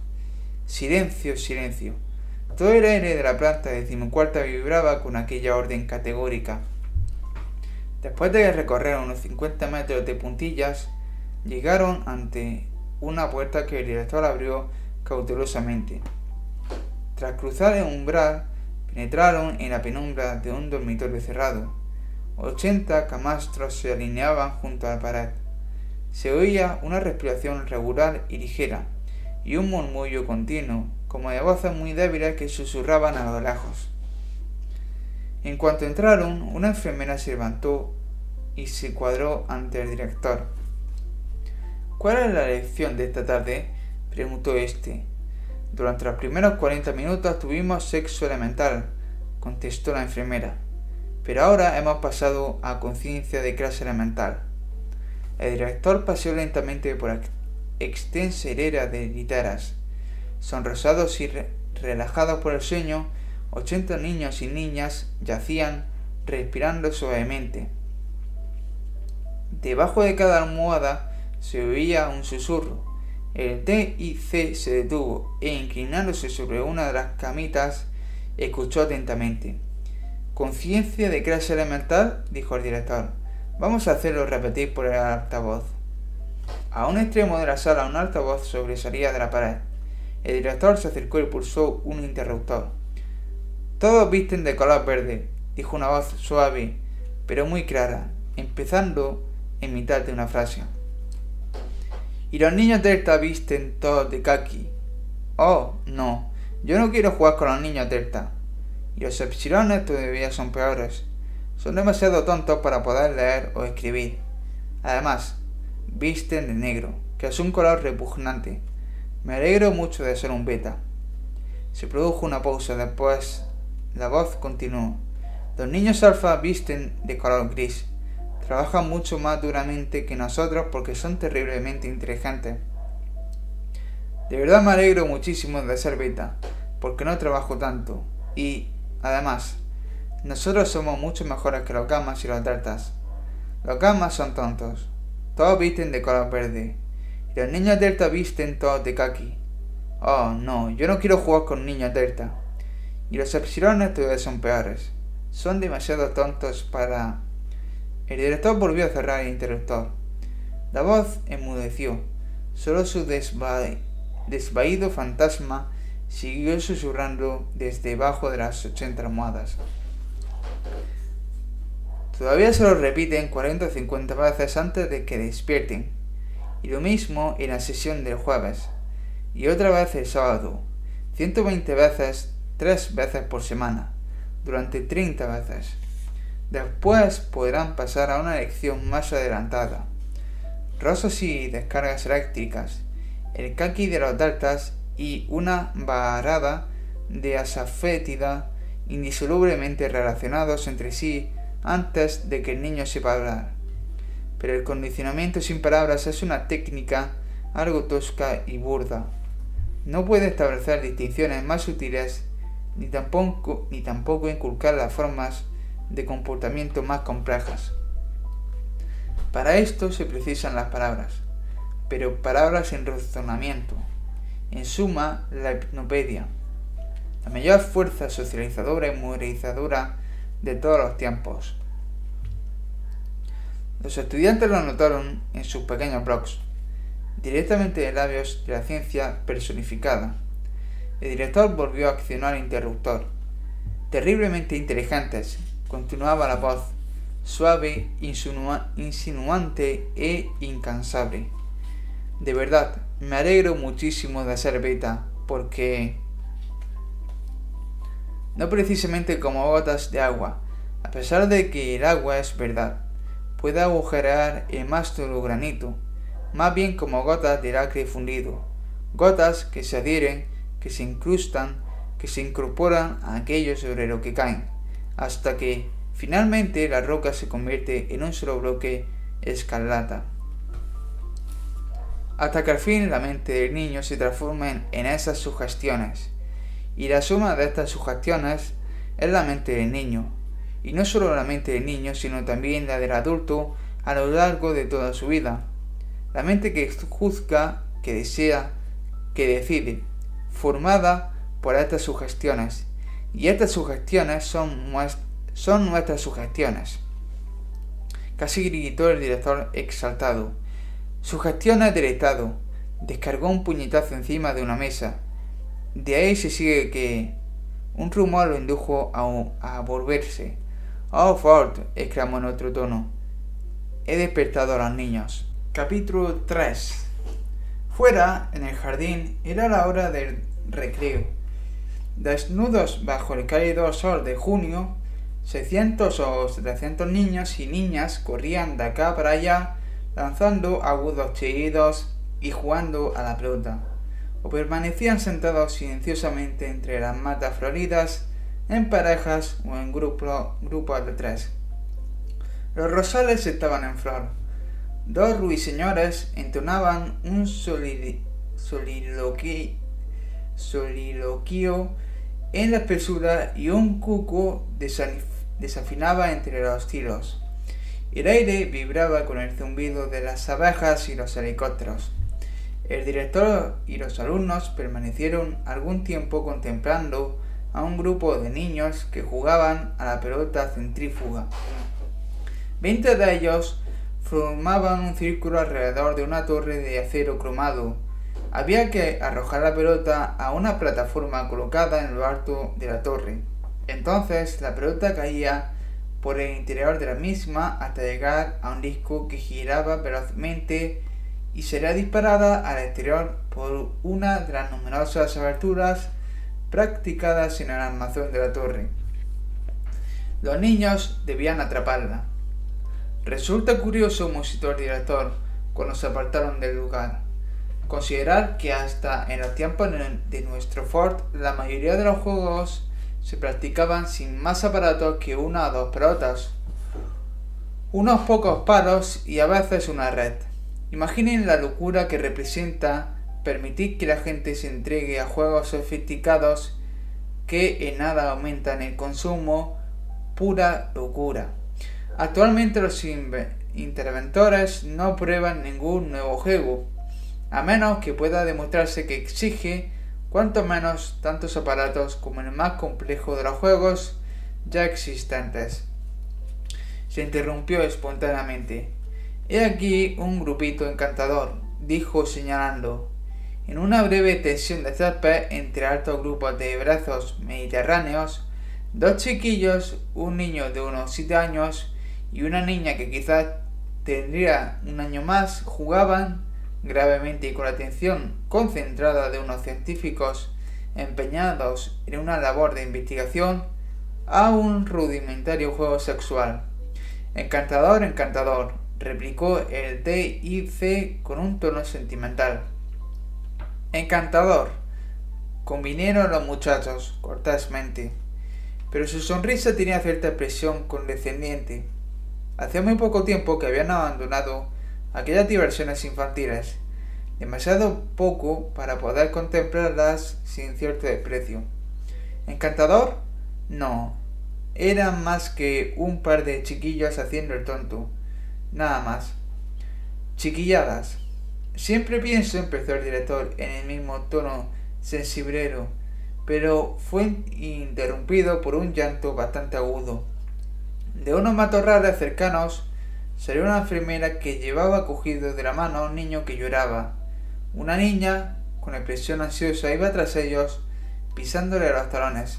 S1: Silencio, silencio. Todo el aire de la planta decimocuarta vibraba con aquella orden categórica. Después de recorrer unos 50 metros de puntillas, llegaron ante una puerta que el director abrió cautelosamente. Tras cruzar el umbral, penetraron en la penumbra de un dormitorio cerrado. Ochenta camastros se alineaban junto a la pared. Se oía una respiración regular y ligera, y un murmullo continuo, como de voces muy débiles que susurraban a lo lejos. En cuanto entraron, una enfermera se levantó y se cuadró ante el director. ¿Cuál es la lección de esta tarde? preguntó éste. Durante los primeros cuarenta minutos tuvimos sexo elemental, contestó la enfermera. Pero ahora hemos pasado a conciencia de clase elemental. El director paseó lentamente por extensa hilera de literas. Sonrosados y relajados por el sueño, ochenta niños y niñas yacían respirando suavemente. Debajo de cada almohada se oía un susurro. El D y C se detuvo e inclinándose sobre una de las camitas, escuchó atentamente. Conciencia de clase elemental, dijo el director. Vamos a hacerlo repetir por el altavoz. A un extremo de la sala un altavoz sobresalía de la pared. El director se acercó y pulsó un interruptor. Todos visten de color verde, dijo una voz suave, pero muy clara, empezando en mitad de una frase. Y los niños Delta visten todos de kaki. Oh, no, yo no quiero jugar con los niños Delta. Y los epsilones todavía son peores. Son demasiado tontos para poder leer o escribir. Además, visten de negro, que es un color repugnante. Me alegro mucho de ser un beta. Se produjo una pausa, después la voz continuó. Los niños alfa visten de color gris. Trabajan mucho más duramente que nosotros porque son terriblemente inteligentes. De verdad me alegro muchísimo de ser beta, porque no trabajo tanto. Y, además, nosotros somos mucho mejores que los gamas y los deltas. Los gamas son tontos. Todos visten de color verde. Y los niños delta visten todos de kaki. Oh, no, yo no quiero jugar con niños delta. Y los epsilones todavía son peores. Son demasiado tontos para... El director volvió a cerrar el interruptor. La voz enmudeció. Solo su desvaído fantasma siguió susurrando desde debajo de las ochenta almohadas. Todavía se lo repiten 40 o 50 veces antes de que despierten. Y lo mismo en la sesión del jueves. Y otra vez el sábado. 120 veces, tres veces por semana. Durante 30 veces. Después podrán pasar a una lección más adelantada. Rosas y descargas eléctricas. El kaki de los deltas y una varada de asafétida indisolublemente relacionados entre sí antes de que el niño sepa hablar. Pero el condicionamiento sin palabras es una técnica algo tosca y burda. No puede establecer distinciones más sutiles ni tampoco, ni tampoco inculcar las formas de comportamiento más complejas. Para esto se precisan las palabras, pero palabras en razonamiento. En suma, la hipnopedia, la mayor fuerza socializadora y moralizadora de todos los tiempos. Los estudiantes lo notaron en sus pequeños blogs, directamente de labios de la ciencia personificada. El director volvió a accionar el interruptor. Terriblemente inteligentes, continuaba la voz, suave, insinuante e incansable. De verdad, me alegro muchísimo de ser beta, porque... No precisamente como gotas de agua, a pesar de que el agua es verdad, puede agujerear el más duro granito, más bien como gotas de lacre fundido, gotas que se adhieren, que se incrustan, que se incorporan a aquello sobre lo que caen, hasta que finalmente la roca se convierte en un solo bloque escarlata. Hasta que al fin la mente del niño se transforma en esas sugestiones, y la suma de estas sugestiones es la mente del niño, y no solo la mente del niño, sino también la del adulto a lo largo de toda su vida. La mente que juzga, que desea, que decide, formada por estas sugestiones. Y estas sugestiones son, son nuestras sugestiones. Casi gritó el director exaltado. Sugestiones del Estado. Descargó un puñetazo encima de una mesa. De ahí se sigue que un rumor lo indujo a, a volverse. Oh, Ford, exclamó en otro tono. He despertado a los niños. Capítulo 3 Fuera, en el jardín, era la hora del recreo. Desnudos bajo el cálido sol de junio, 600 o 700 niños y niñas corrían de acá para allá, lanzando agudos chillidos y jugando a la pelota, o permanecían sentados silenciosamente entre las matas floridas, en parejas o en grupos de tres. Los rosales estaban en flor Dos ruiseñores entonaban un soliloquio, en la espesura y un cuco desafinaba entre los tiros. El aire vibraba con el zumbido de las abejas y los helicópteros. El director y los alumnos permanecieron algún tiempo contemplando a un grupo de niños que jugaban a la pelota centrífuga. Veinte de ellos formaban un círculo alrededor de una torre de acero cromado. Había que arrojar la pelota a una plataforma colocada en lo alto de la torre. Entonces la pelota caía por el interior de la misma hasta llegar a un disco que giraba velozmente y sería disparada al exterior por una de las numerosas aberturas practicadas en el almacén de la torre. Los niños debían atraparla. Resulta curioso, musitó el director, cuando se apartaron del lugar, considerar que hasta en los tiempos de nuestro Ford la mayoría de los juegos se practicaban sin más aparatos que una o dos pelotas, unos pocos palos y a veces una red. Imaginen la locura que representa permitir que la gente se entregue a juegos sofisticados que en nada aumentan el consumo, pura locura. Actualmente los interventores no prueban ningún nuevo juego, a menos que pueda demostrarse que exige cuanto menos tantos aparatos como el más complejo de los juegos ya existentes. Se interrumpió espontáneamente. He aquí un grupito encantador, dijo señalando. En una breve tensión de césped entre altos grupos de brazos mediterráneos, dos chiquillos, un niño de unos siete años y una niña que quizás tendría un año más jugaban gravemente y con la atención concentrada de unos científicos empeñados en una labor de investigación a un rudimentario juego sexual. Encantador, encantador, replicó el D.I.C. con un tono sentimental. Encantador, convinieron los muchachos cortésmente, pero su sonrisa tenía cierta expresión condescendiente Hacía muy poco tiempo que habían abandonado aquellas diversiones infantiles, demasiado poco para poder contemplarlas sin cierto desprecio. ¿Encantador? No, eran más que un par de chiquillos haciendo el tonto. nada más. Chiquilladas. Siempre pienso, empezó el director en el mismo tono sensiblero, pero fue interrumpido por un llanto bastante agudo. De unos matorrales cercanos salió una enfermera que llevaba cogido de la mano a un niño que lloraba. Una niña, con expresión ansiosa, iba tras ellos, pisándole los talones.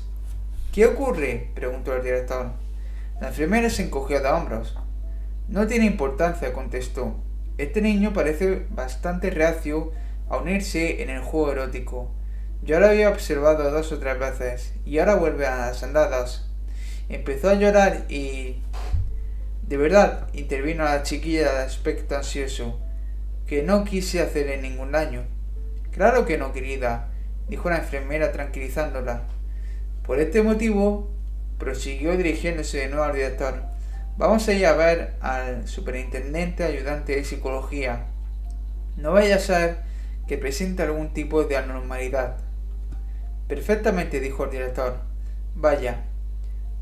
S1: ¿Qué ocurre? preguntó el director. La enfermera se encogió de hombros. No tiene importancia, contestó. Este niño parece bastante reacio a unirse en el juego erótico. Yo lo había observado dos o tres veces y ahora vuelve a las andadas. Empezó a llorar y... De verdad, intervino la chiquilla de aspecto ansioso, que no quise hacerle ningún daño. Claro que no, querida, dijo la enfermera tranquilizándola. Por este motivo, prosiguió dirigiéndose de nuevo al director. Vamos a ir a ver al superintendente ayudante de psicología. No vaya a ser que presente algún tipo de anormalidad. Perfectamente, dijo el director. Vaya.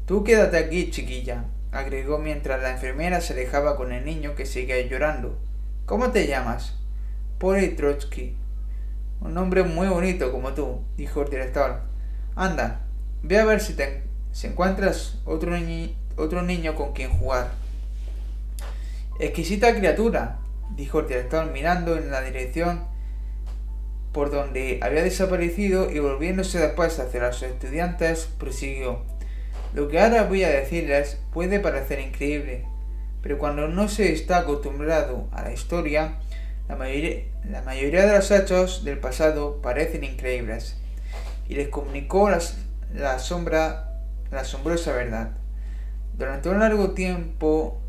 S1: Tú quédate aquí, chiquilla, agregó mientras la enfermera se alejaba con el niño que seguía llorando. ¿Cómo te llamas? Poli Trotsky. Un nombre muy bonito como tú, dijo el director. Anda, ve a ver si te encuentras otro, otro niño con quien jugar. Exquisita criatura, dijo el director mirando en la dirección por donde había desaparecido y volviéndose después hacia los estudiantes, prosiguió. Lo que ahora voy a decirles puede parecer increíble, pero cuando no se está acostumbrado a la historia, la mayoría, de los hechos del pasado parecen increíbles. Y les comunicó la sombra la asombrosa verdad. Durante un largo tiempo,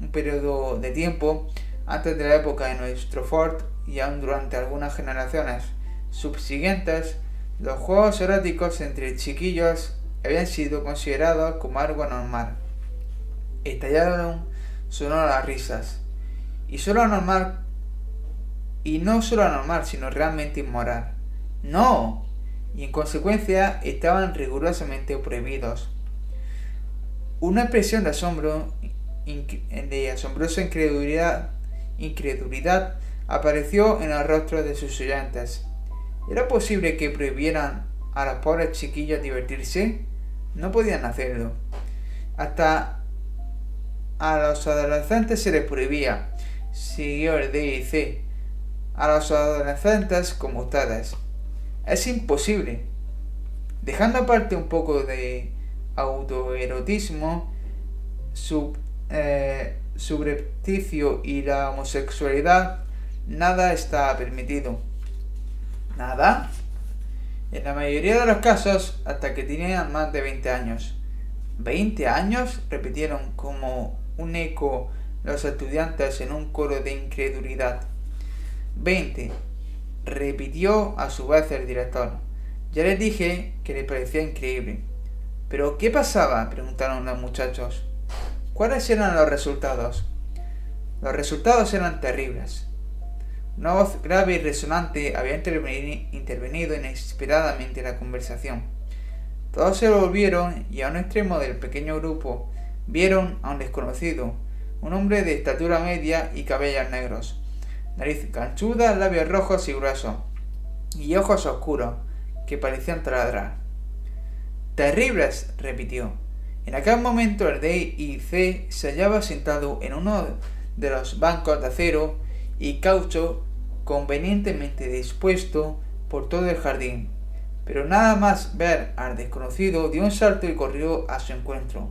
S1: un periodo de tiempo, antes de la época de nuestro Ford y aún durante algunas generaciones subsiguientes, los juegos eróticos entre chiquillos habían sido considerados como algo anormal. Estallaron sonoras risas. Y solo anormal, y no solo anormal, sino realmente inmoral. ¡No! y en consecuencia estaban rigurosamente prohibidos. Una expresión de asombro, de asombrosa incredulidad, incredulidad apareció en el rostro de sus oyentes. ¿Era posible que prohibieran a los pobres chiquillos divertirse? No podían hacerlo. Hasta a los adolescentes se les prohibía, siguió el DIC, a los adolescentes como ustedes. Es imposible. Dejando aparte un poco de autoerotismo, sub, eh, subrepticio y la homosexualidad, nada está permitido. ¿Nada? En la mayoría de los casos, hasta que tenían más de 20 años. ¿20 años? repitieron como un eco los estudiantes en un coro de incredulidad. 20 repitió a su vez el director. Ya les dije que le parecía increíble. ¿Pero qué pasaba? preguntaron los muchachos. ¿Cuáles eran los resultados? Los resultados eran terribles. Una voz grave y resonante había intervenido inesperadamente en la conversación. Todos se volvieron y a un extremo del pequeño grupo vieron a un desconocido, un hombre de estatura media y cabellos negros nariz canchuda, labios rojos y gruesos, y ojos oscuros, que parecían taladrar. Terribles, repitió. En aquel momento el D y C se hallaba sentado en uno de los bancos de acero y caucho convenientemente dispuesto por todo el jardín. Pero nada más ver al desconocido dio un salto y corrió a su encuentro,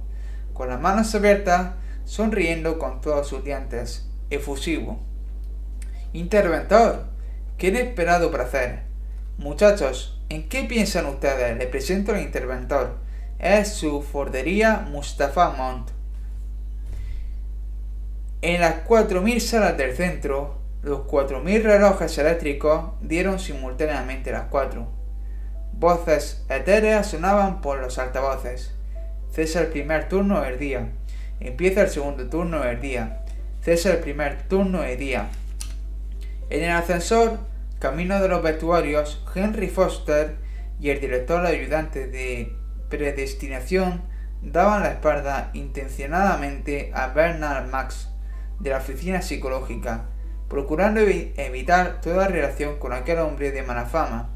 S1: con las manos abiertas, sonriendo con todos sus dientes, efusivo. Interventor, qué inesperado hacer. Muchachos, ¿en qué piensan ustedes? Le presento al interventor. Es su fordería Mustafa Mont. En las 4.000 salas del centro, los 4.000 relojes eléctricos dieron simultáneamente las 4. Voces etéreas sonaban por los altavoces. Cesa el primer turno del día. Empieza el segundo turno del día. Cesa el primer turno del día. En el ascensor, camino de los vestuarios, Henry Foster y el director ayudante de predestinación daban la espalda intencionadamente a Bernard Max, de la oficina psicológica, procurando evitar toda relación con aquel hombre de mala fama.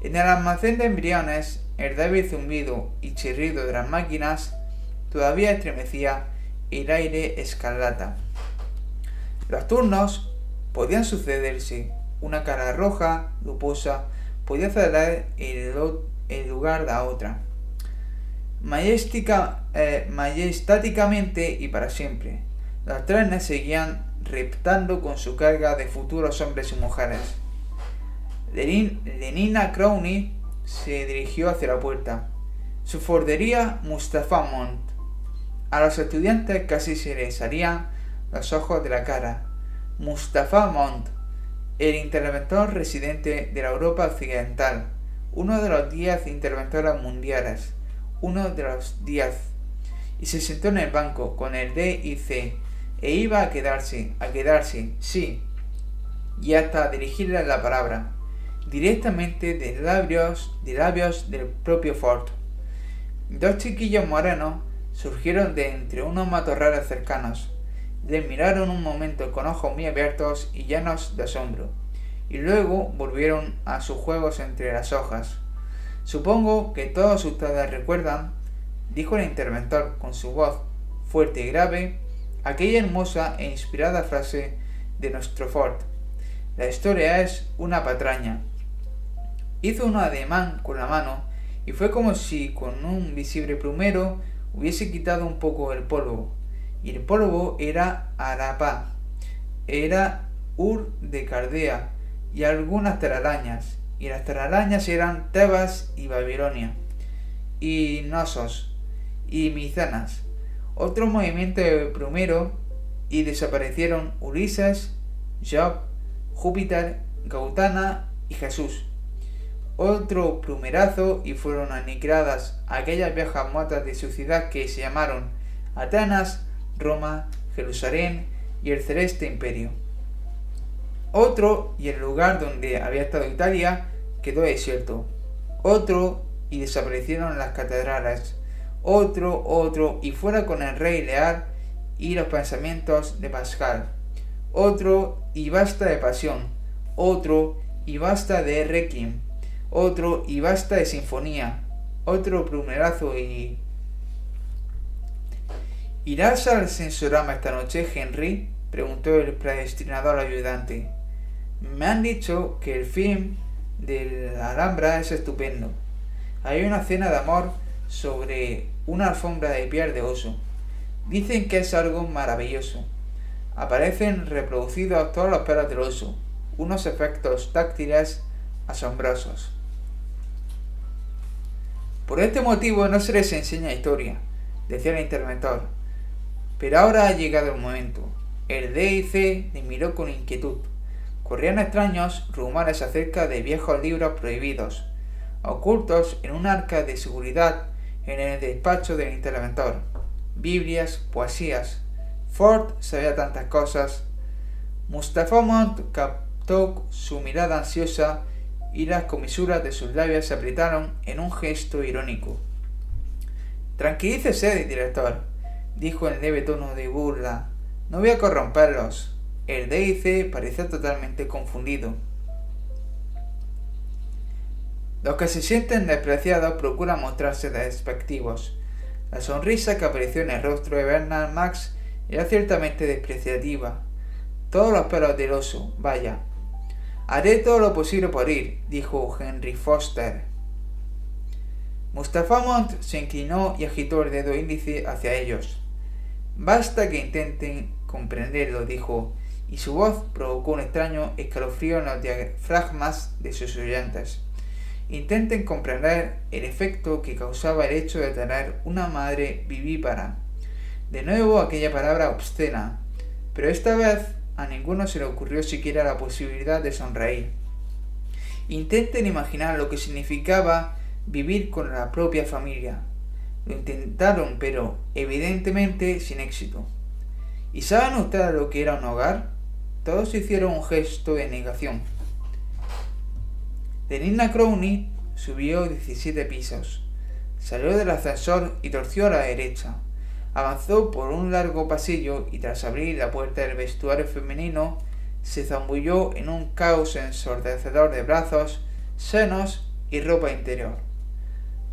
S1: En el almacén de embriones, el débil zumbido y chirrido de las máquinas todavía estremecía el aire escarlata. Los turnos podían sucederse. Una cara roja, luposa, podía ceder el, lugar de otra. Majestica, eh, majestáticamente y para siempre. Los trenes seguían reptando con su carga de futuros hombres y mujeres. Lenina Crowley se dirigió hacia la puerta. Su fordería Mustafa Mont. A los estudiantes casi se les salían los ojos de la cara. Mustafa Mont, el interventor residente de la Europa Occidental, uno de los diez interventores mundiales, uno de los diez, y se sentó en el banco con el D y C, e iba a quedarse, a quedarse, sí, y hasta dirigirle la palabra, directamente de labios, de labios del propio Ford. Dos chiquillos morenos surgieron de entre unos matorrales cercanos, le miraron un momento con ojos muy abiertos y llenos de asombro, y luego volvieron a sus juegos entre las hojas. Supongo que todos ustedes recuerdan, dijo el interventor con su voz fuerte y grave, aquella hermosa e inspirada frase de nuestro Ford. La historia es una patraña. Hizo un ademán con la mano y fue como si con un visible plumero hubiese quitado un poco el polvo. Y el polvo era Arapá, era Ur de Cardea y algunas telarañas. Y las telarañas eran Tebas y Babilonia, y Nosos y Mizanas otro movimiento de plumero y desaparecieron Ulises, Job, Júpiter, Gautana y Jesús. Otro plumerazo y fueron aniquiladas aquellas viejas muertas de su ciudad que se llamaron Atenas, Roma, Jerusalén y el celeste imperio. Otro y el lugar donde había estado Italia quedó desierto. Otro y desaparecieron las catedrales otro, otro, y fuera con el rey Lear y los pensamientos de Pascal. Otro, y basta de pasión. Otro, y basta de requiem. Otro, y basta de sinfonía. Otro plumerazo y... ¿Irás al censorama esta noche, Henry? preguntó el predestinador ayudante. Me han dicho que el film de la Alhambra es estupendo. Hay una cena de amor sobre una alfombra de piel de oso. Dicen que es algo maravilloso. Aparecen reproducidos todos los pelos del oso, unos efectos táctiles asombrosos. Por este motivo no se les enseña historia, decía el interventor. Pero ahora ha llegado el momento. El DIC le miró con inquietud. Corrían extraños rumores acerca de viejos libros prohibidos, ocultos en un arca de seguridad en el despacho del interventor. Biblias, poesías. Ford sabía tantas cosas. Mustafa Mont captó su mirada ansiosa y las comisuras de sus labios se apretaron en un gesto irónico. Tranquilícese, director, dijo en leve tono de burla. No voy a corromperlos. El DIC parecía totalmente confundido. Los que se sienten despreciados procuran mostrarse despectivos. La sonrisa que apareció en el rostro de Bernard Max era ciertamente despreciativa. Todos los pelos del oso, vaya. Haré todo lo posible por ir, dijo Henry Foster. Mustafa Mont se inclinó y agitó el dedo índice hacia ellos. Basta que intenten comprenderlo, dijo, y su voz provocó un extraño escalofrío en los diafragmas de sus oyentes. Intenten comprender el efecto que causaba el hecho de tener una madre vivípara. De nuevo aquella palabra obscena, pero esta vez a ninguno se le ocurrió siquiera la posibilidad de sonreír. Intenten imaginar lo que significaba vivir con la propia familia. Lo intentaron, pero evidentemente sin éxito. ¿Y saben ustedes lo que era un hogar? Todos hicieron un gesto de negación. Nina Crowley subió 17 pisos. Salió del ascensor y torció a la derecha. Avanzó por un largo pasillo y tras abrir la puerta del vestuario femenino, se zambulló en un caos ensordecedor de brazos, senos y ropa interior.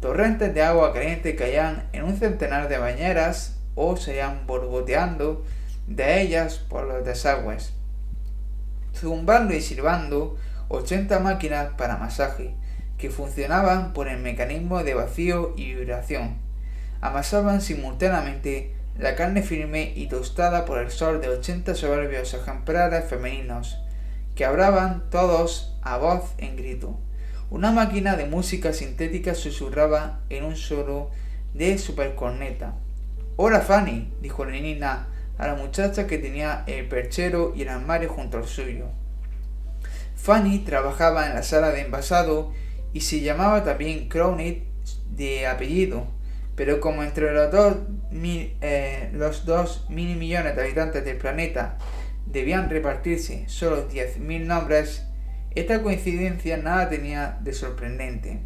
S1: Torrentes de agua caliente caían en un centenar de bañeras o se iban borboteando de ellas por los desagües, zumbando y silbando 80 máquinas para masaje que funcionaban por el mecanismo de vacío y vibración. Amasaban simultáneamente la carne firme y tostada por el sol de 80 soberbios ejemplares femeninos, que hablaban todos a voz en grito. Una máquina de música sintética susurraba en un solo de supercorneta. Hola Fanny, dijo Lenina a la muchacha que tenía el perchero y el armario junto al suyo. Fanny trabajaba en la sala de envasado y se llamaba también Crownit de apellido, pero como entre los dos, mil, eh, mil millones de habitantes del planeta debían repartirse solo 10.000 nombres, esta coincidencia nada tenía de sorprendente.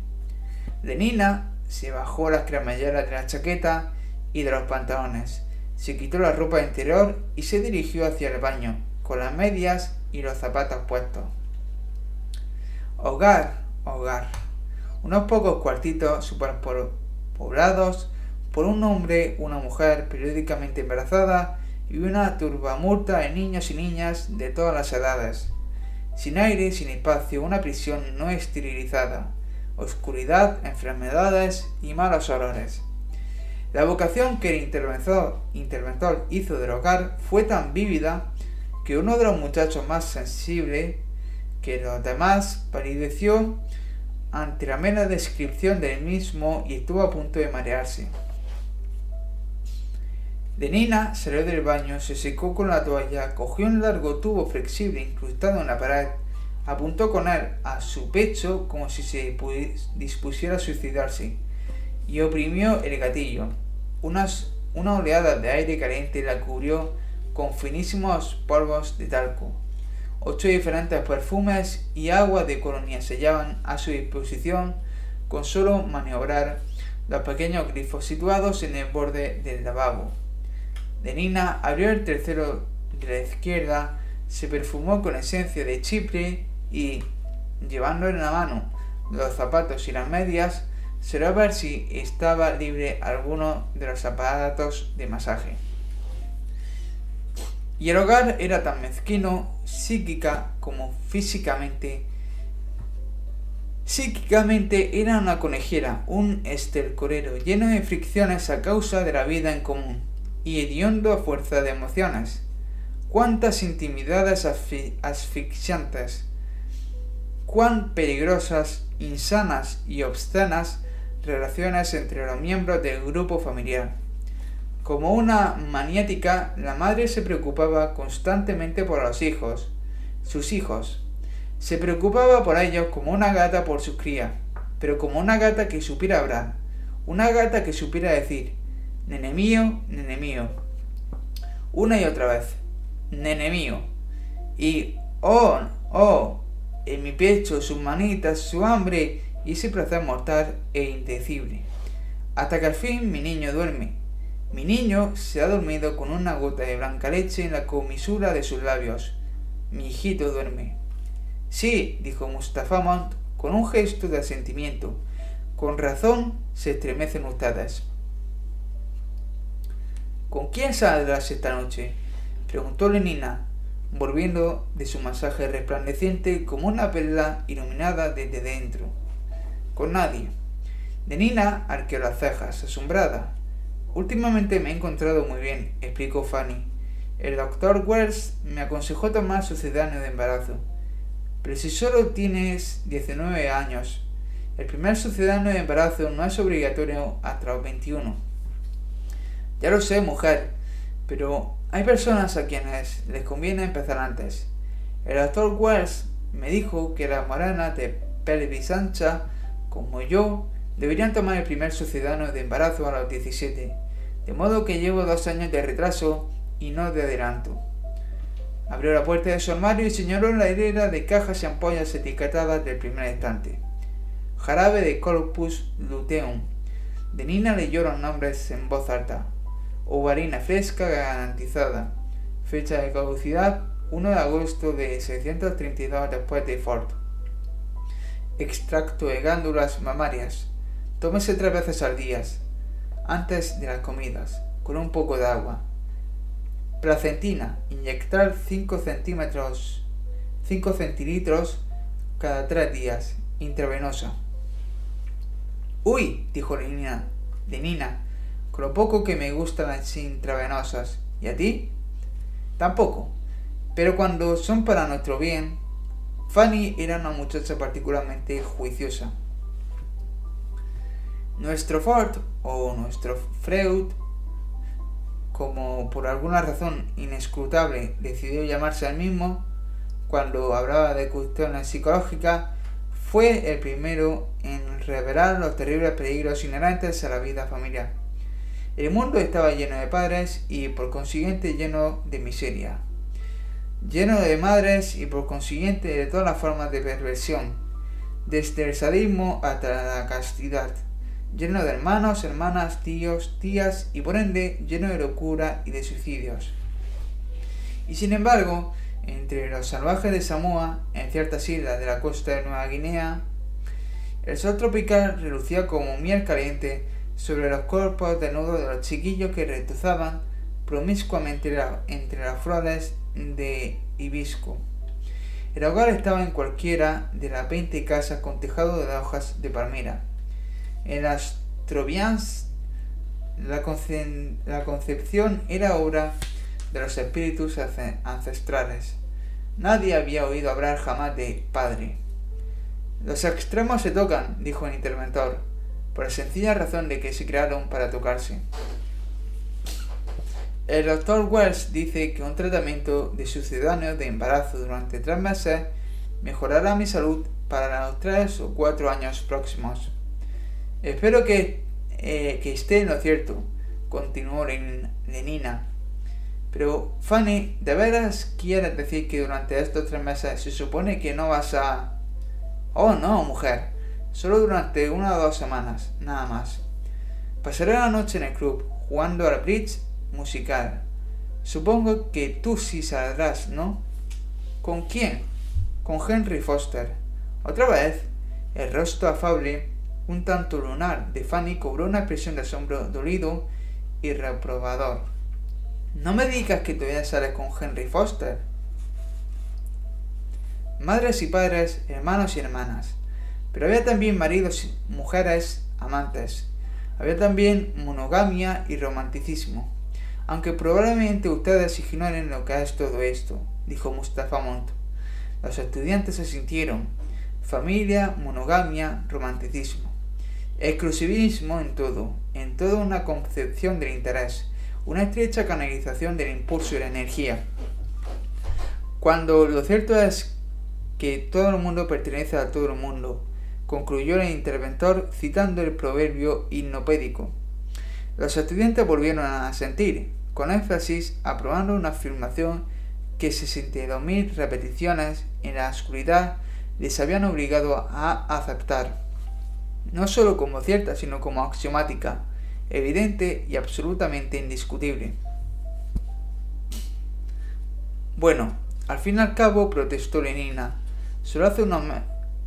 S1: Lenina se bajó las cremalleras de la chaqueta y de los pantalones, se quitó la ropa interior y se dirigió hacia el baño, con las medias y los zapatos puestos. Hogar, hogar. Unos pocos cuartitos superpoblados por un hombre, una mujer periódicamente embarazada y una turbamulta de niños y niñas de todas las edades. Sin aire, sin espacio, una prisión no esterilizada, oscuridad, enfermedades y malos olores. La vocación que el interventor, interventor hizo del hogar fue tan vívida que uno de los muchachos más sensibles que los demás palideció ante la mera descripción del mismo y estuvo a punto de marearse. De Nina salió del baño, se secó con la toalla, cogió un largo tubo flexible incrustado en la pared, apuntó con él a su pecho como si se dispusiera a suicidarse y oprimió el gatillo. Una oleada de aire caliente la cubrió con finísimos polvos de talco. Ocho diferentes perfumes y agua de colonia se hallaban a su disposición con solo maniobrar los pequeños grifos situados en el borde del lavabo. De Nina abrió el tercero de la izquierda, se perfumó con esencia de chipre y, llevando en la mano los zapatos y las medias, se a ver si estaba libre alguno de los aparatos de masaje. Y el hogar era tan mezquino, psíquica como físicamente. Psíquicamente era una conejera, un estercorero lleno de fricciones a causa de la vida en común y hediondo a fuerza de emociones. Cuántas intimidades asfixiantes, cuán peligrosas, insanas y obscenas relaciones entre los miembros del grupo familiar. Como una maniática, la madre se preocupaba constantemente por los hijos, sus hijos. Se preocupaba por ellos como una gata por sus crías, pero como una gata que supiera hablar, una gata que supiera decir, nene mío, nene mío, una y otra vez, nene mío, y oh, oh, en mi pecho, sus manitas, su hambre y ese placer mortal e indecible. Hasta que al fin mi niño duerme, mi niño se ha dormido con una gota de blanca leche en la comisura de sus labios. Mi hijito duerme. Sí, dijo Mustafa Mont con un gesto de asentimiento. Con razón se estremecen ustedes. ¿Con quién saldrás esta noche? preguntó Lenina, volviendo de su masaje resplandeciente como una perla iluminada desde dentro. Con nadie. De Nina arqueó las cejas, asombrada. Últimamente me he encontrado muy bien, explicó Fanny. El doctor Wells me aconsejó tomar sucedáneo de embarazo. Pero si solo tienes 19 años, el primer sucedáneo de embarazo no es obligatorio hasta los 21. Ya lo sé, mujer, pero hay personas a quienes les conviene empezar antes. El doctor Wells me dijo que las moranas de pelvis ancha, como yo, deberían tomar el primer sucedáneo de embarazo a los 17, de modo que llevo dos años de retraso y no de adelanto. Abrió la puerta de su armario y señaló la hilera de cajas y ampollas etiquetadas del primer estante. Jarabe de Corpus luteum. De Nina leyó los nombres en voz alta. O fresca garantizada. Fecha de caducidad 1 de agosto de 632 después de Ford. Extracto de glándulas mamarias. Tómese tres veces al día, antes de las comidas, con un poco de agua. Placentina. Inyectar 5 centímetros, 5 centilitros cada tres días. Intravenosa. Uy, dijo Lenina, Lenina, con lo poco que me gustan las intravenosas. ¿Y a ti? Tampoco. Pero cuando son para nuestro bien, Fanny era una muchacha particularmente juiciosa. Nuestro Ford o nuestro Freud, como por alguna razón inescrutable decidió llamarse al mismo, cuando hablaba de cuestiones psicológicas, fue el primero en revelar los terribles peligros inherentes a la vida familiar. El mundo estaba lleno de padres y por consiguiente lleno de miseria, lleno de madres y por consiguiente de todas las formas de perversión, desde el sadismo hasta la castidad. Lleno de hermanos, hermanas, tíos, tías y por ende lleno de locura y de suicidios. Y sin embargo, entre los salvajes de Samoa, en ciertas islas de la costa de Nueva Guinea, el sol tropical relucía como miel caliente sobre los cuerpos desnudos de los chiquillos que retuzaban promiscuamente entre las flores de hibisco. El hogar estaba en cualquiera de las veinte casas con tejado de hojas de palmera en las Trovians, la, concepción era obra de los espíritus ancestrales. Nadie había oído hablar jamás de padre. Los extremos se tocan, dijo el interventor, por la sencilla razón de que se crearon para tocarse. El doctor Wells dice que un tratamiento de sucedáneo de embarazo durante tres meses mejorará mi salud para los tres o cuatro años próximos. Espero que, eh, que esté en lo cierto, continuó Lenina. Pero, Fanny, ¿de veras quieres decir que durante estos tres meses se supone que no vas a... Oh, no, mujer. Solo durante una o dos semanas, nada más. Pasaré la noche en el club, jugando al bridge musical. Supongo que tú sí saldrás, ¿no? ¿Con quién? Con Henry Foster. Otra vez, el rostro afable un tanto lunar de Fanny cobró una expresión de asombro dolido y reprobador. No me digas que todavía sales con Henry Foster. Madres y padres, hermanos y hermanas. Pero había también maridos mujeres amantes. Había también monogamia y romanticismo. Aunque probablemente ustedes ignoren lo que es todo esto, dijo Mustafa Montt. Los estudiantes se sintieron. Familia, monogamia, romanticismo. Exclusivismo en todo, en toda una concepción del interés, una estrecha canalización del impulso y la energía. Cuando lo cierto es que todo el mundo pertenece a todo el mundo, concluyó el interventor citando el proverbio hipnopédico. Los estudiantes volvieron a sentir, con énfasis, aprobando una afirmación que 62.000 repeticiones en la oscuridad les habían obligado a aceptar no solo como cierta, sino como axiomática, evidente y absolutamente indiscutible. Bueno, al fin y al cabo, protestó Lenina, solo hace unos,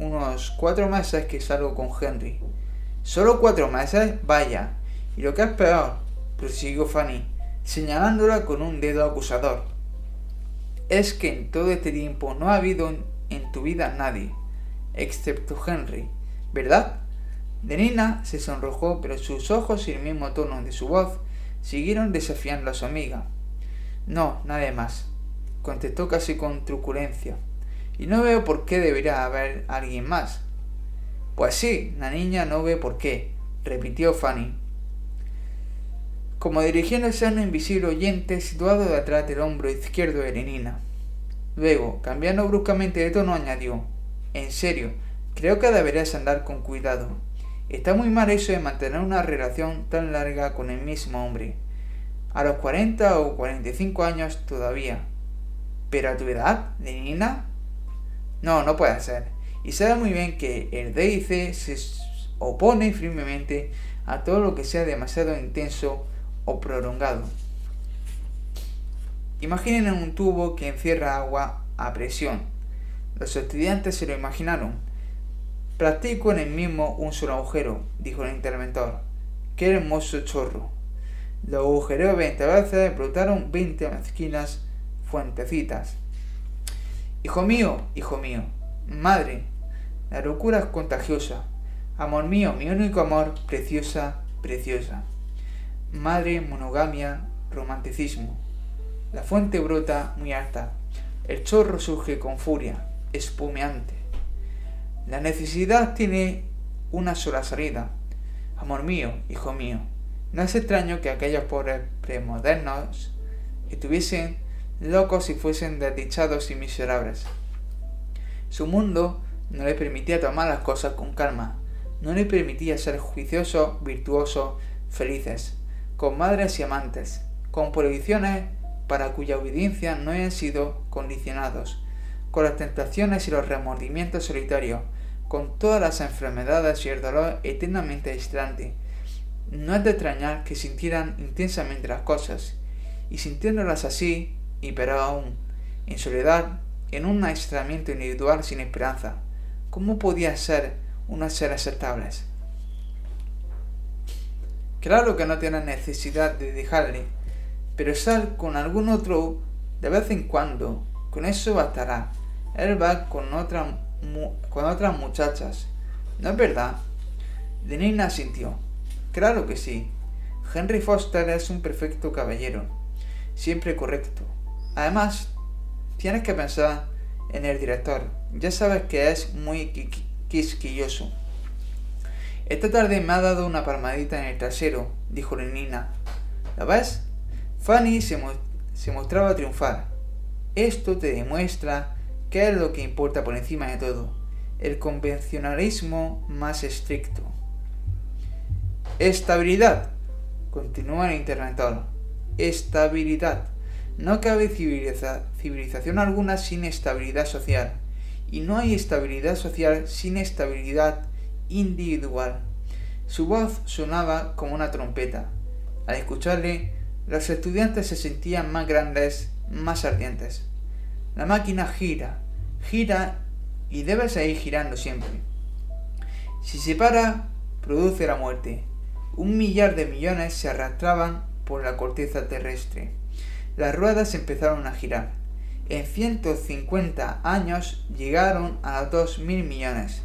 S1: unos cuatro meses que salgo con Henry. ¿Solo cuatro meses? Vaya. Y lo que es peor, prosiguió Fanny, señalándola con un dedo acusador, es que en todo este tiempo no ha habido en tu vida nadie, excepto Henry, ¿verdad? Denina se sonrojó, pero sus ojos y el mismo tono de su voz siguieron desafiando a su amiga. No, nadie más, contestó casi con truculencia. Y no veo por qué debería haber alguien más. Pues sí, la niña no ve por qué, repitió Fanny, como dirigiéndose a un invisible oyente situado detrás del hombro izquierdo de Lenina. Luego, cambiando bruscamente de tono, añadió En serio, creo que deberías andar con cuidado. Está muy mal eso de mantener una relación tan larga con el mismo hombre. A los 40 o 45 años todavía. Pero a tu edad, de niña? No, no puede ser. Y sabe muy bien que el DIC se opone firmemente a todo lo que sea demasiado intenso o prolongado. Imaginen un tubo que encierra agua a presión. Los estudiantes se lo imaginaron. Practico en el mismo un solo agujero, dijo el interventor. ¡Qué hermoso chorro! Lo agujereó 20 veces, brotaron 20 mezquinas fuentecitas. Hijo mío, hijo mío, madre, la locura es contagiosa. Amor mío, mi único amor, preciosa, preciosa. Madre, monogamia, romanticismo. La fuente brota muy alta. El chorro surge con furia, espumeante. La necesidad tiene una sola salida. Amor mío, hijo mío, no es extraño que aquellos pobres premodernos estuviesen locos y fuesen desdichados y miserables. Su mundo no le permitía tomar las cosas con calma, no le permitía ser juiciosos, virtuosos, felices, con madres y amantes, con prohibiciones para cuya obediencia no hayan sido condicionados, con las tentaciones y los remordimientos solitarios, con todas las enfermedades y el dolor eternamente aislante. No es de extrañar que sintieran intensamente las cosas, y sintiéndolas así, y pero aún, en soledad, en un aislamiento individual sin esperanza, ¿cómo podía ser unos seres aceptables? Claro que no tiene necesidad de dejarle, pero sal con algún otro de vez en cuando, con eso bastará. Él va con, otra, con otras muchachas, ¿no es verdad? Denina sintió. Claro que sí. Henry Foster es un perfecto caballero, siempre correcto. Además, tienes que pensar en el director. Ya sabes que es muy quisquilloso. Esta tarde me ha dado una palmadita en el trasero, dijo Lenina. ¿La ves? Fanny se, mostraba triunfar. Esto te demuestra qué es lo que importa por encima de todo, el convencionalismo más estricto. Estabilidad, continúa el interventor. Estabilidad. No cabe civilización alguna sin estabilidad social, y no hay estabilidad social sin estabilidad individual. Su voz sonaba como una trompeta. Al escucharle, los estudiantes se sentían más grandes, más ardientes. La máquina gira, gira y debe seguir girando siempre. Si se para, produce la muerte. Un millar de millones se arrastraban por la corteza terrestre. Las ruedas empezaron a girar. En 150 años llegaron a los mil millones.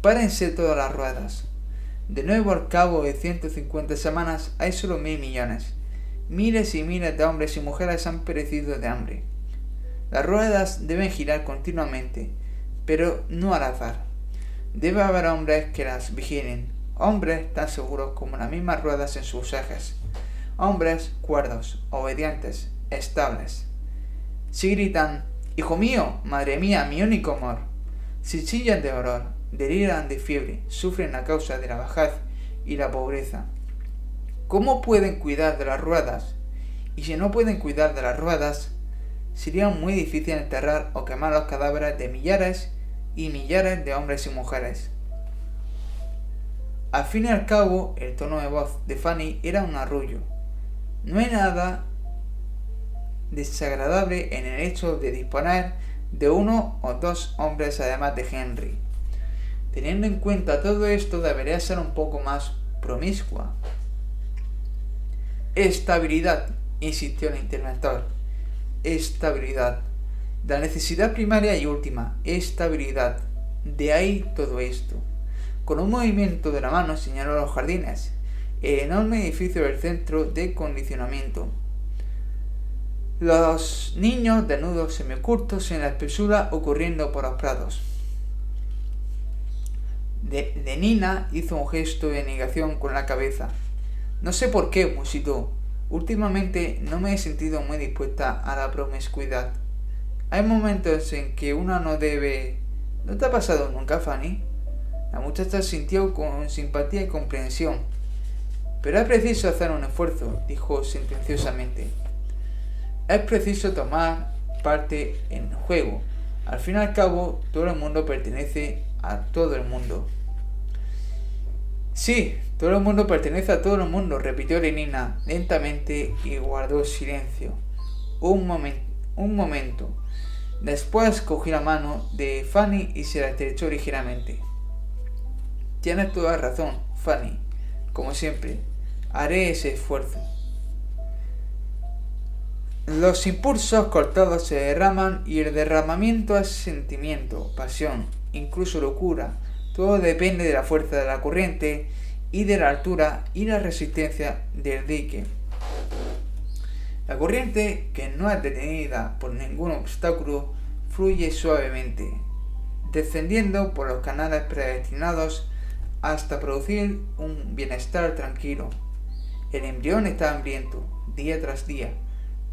S1: Párense todas las ruedas. De nuevo al cabo de 150 semanas hay solo mil millones. Miles y miles de hombres y mujeres han perecido de hambre. Las ruedas deben girar continuamente, pero no al azar. Debe haber hombres que las vigilen, hombres tan seguros como las mismas ruedas en sus ejes, hombres cuerdos, obedientes, estables. Si gritan, Hijo mío, madre mía, mi único amor, si chillan de horror, deliran de fiebre, sufren a causa de la bajaz y la pobreza. ¿Cómo pueden cuidar de las ruedas? Y si no pueden cuidar de las ruedas, sería muy difícil enterrar o quemar los cadáveres de millares y millares de hombres y mujeres. Al fin y al cabo, el tono de voz de Fanny era un arrullo. No hay nada desagradable en el hecho de disponer de uno o dos hombres además de Henry. Teniendo en cuenta todo esto, debería ser un poco más promiscua. Estabilidad, insistió el interventor. Estabilidad. La necesidad primaria y última, estabilidad. De ahí todo esto. Con un movimiento de la mano señaló los jardines, el enorme edificio del centro de condicionamiento. Los niños desnudos semicurtos en la espesura ocurriendo por los prados. De, Nina hizo un gesto de negación con la cabeza. No sé por qué, musitó. Últimamente no me he sentido muy dispuesta a la promiscuidad. Hay momentos en que uno no debe... ¿No te ha pasado nunca, Fanny? La muchacha sintió con simpatía y comprensión. Pero es preciso hacer un esfuerzo, dijo sentenciosamente. Es preciso tomar parte en el juego. Al fin y al cabo, todo el mundo pertenece a todo el mundo. Sí, todo el mundo pertenece a todo el mundo, repitió Lenina lentamente y guardó silencio. Un, un momento. Después cogió la mano de Fanny y se la estrechó ligeramente. Tienes toda razón, Fanny. Como siempre, haré ese esfuerzo. Los impulsos cortados se derraman y el derramamiento es sentimiento, pasión, incluso locura. Todo depende de la fuerza de la corriente y de la altura y la resistencia del dique. La corriente, que no es detenida por ningún obstáculo, fluye suavemente, descendiendo por los canales predestinados hasta producir un bienestar tranquilo. El embrión está hambriento, día tras día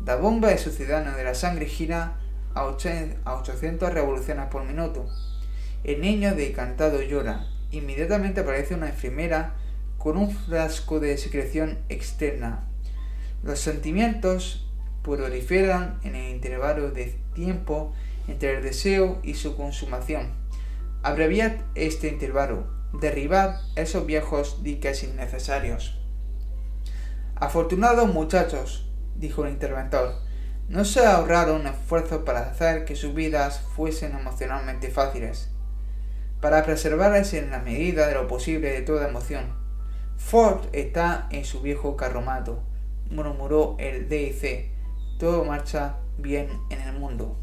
S1: la bomba de su ciudadano de la sangre gira a 800 revoluciones por minuto. El niño decantado llora. Inmediatamente aparece una enfermera con un frasco de secreción externa. Los sentimientos proliferan en el intervalo de tiempo entre el deseo y su consumación. Abreviad este intervalo, derribad esos viejos diques innecesarios. Afortunados muchachos, dijo el interventor. No se ahorraron esfuerzos para hacer que sus vidas fuesen emocionalmente fáciles, para preservarles en la medida de lo posible de toda emoción. Ford está en su viejo carromato, murmuró el DIC. Todo marcha bien en el mundo.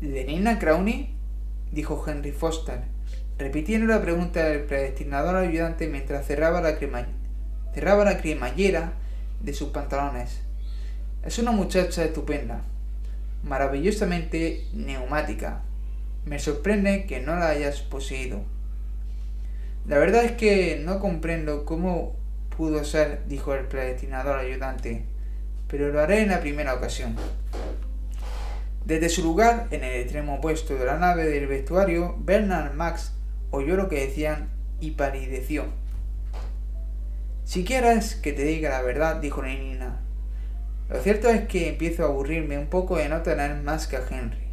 S1: ¿Lenina Crowley? dijo Henry Foster, repitiendo la pregunta del predestinador ayudante mientras cerraba la, cerraba la cremallera de sus pantalones. Es una muchacha estupenda, maravillosamente neumática. Me sorprende que no la hayas poseído. La verdad es que no comprendo cómo pudo ser, dijo el predestinador ayudante, pero lo haré en la primera ocasión. Desde su lugar, en el extremo opuesto de la nave del vestuario, Bernard Max oyó lo que decían y palideció. Si quieres que te diga la verdad, dijo Nina. Lo cierto es que empiezo a aburrirme un poco de no tener más que a Henry.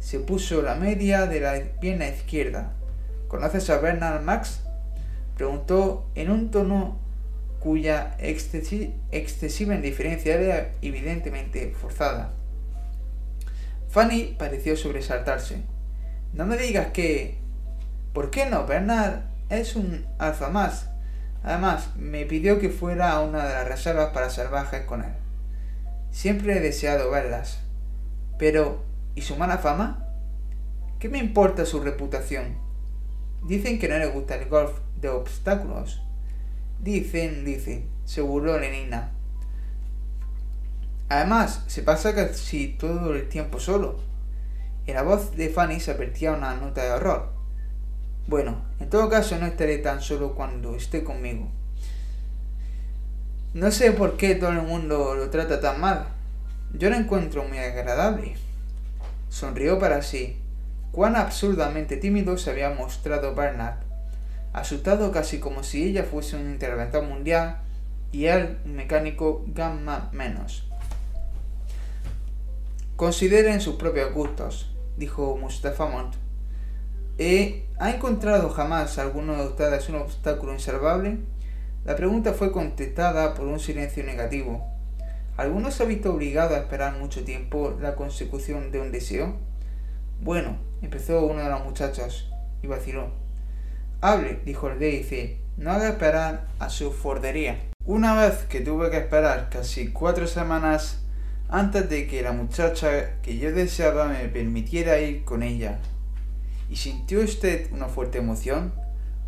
S1: Se puso la media de la pierna izquierda. ¿Conoces a Bernard Max? Preguntó en un tono cuya excesiva indiferencia era evidentemente forzada. Fanny pareció sobresaltarse. No me digas que... ¿Por qué no? Bernard es un alfa más. Además, me pidió que fuera a una de las reservas para salvajes con él. Siempre he deseado verlas. Pero, ¿y su mala fama? ¿Qué me importa su reputación? Dicen que no le gusta el golf de obstáculos. Dicen, dicen, se burló Lenina. Además, se pasa casi todo el tiempo solo. En la voz de Fanny se advertía una nota de horror. Bueno, en todo caso no estaré tan solo cuando esté conmigo. No sé por qué todo el mundo lo trata tan mal. Yo lo encuentro muy agradable. Sonrió para sí. Cuán absurdamente tímido se había mostrado Bernard, asustado casi como si ella fuese un interventor mundial y él un mecánico gamma menos. Consideren sus propios gustos, dijo Mustafa Mont. ¿Eh, ¿Ha encontrado jamás alguno de ustedes un obstáculo insalvable? La pregunta fue contestada por un silencio negativo. ¿Alguno se ha visto obligado a esperar mucho tiempo la consecución de un deseo? Bueno, empezó uno de los muchachos y vaciló. Hable, dijo el DIC, no haga esperar a su fordería. Una vez que tuve que esperar casi cuatro semanas antes de que la muchacha que yo deseaba me permitiera ir con ella ¿Y sintió usted una fuerte emoción?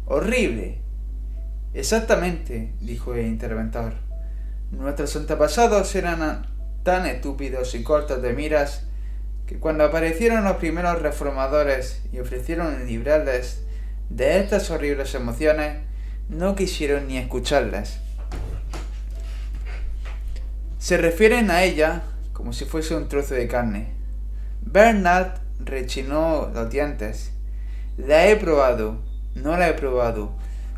S1: ¡Horrible! Exactamente, dijo el interventor. Nuestros antepasados eran tan estúpidos y cortos de miras que cuando aparecieron los primeros reformadores y ofrecieron librarles de estas horribles emociones, no quisieron ni escucharlas. Se refieren a ella como si fuese un trozo de carne. Bernard rechinó los dientes. La he probado, no la he probado.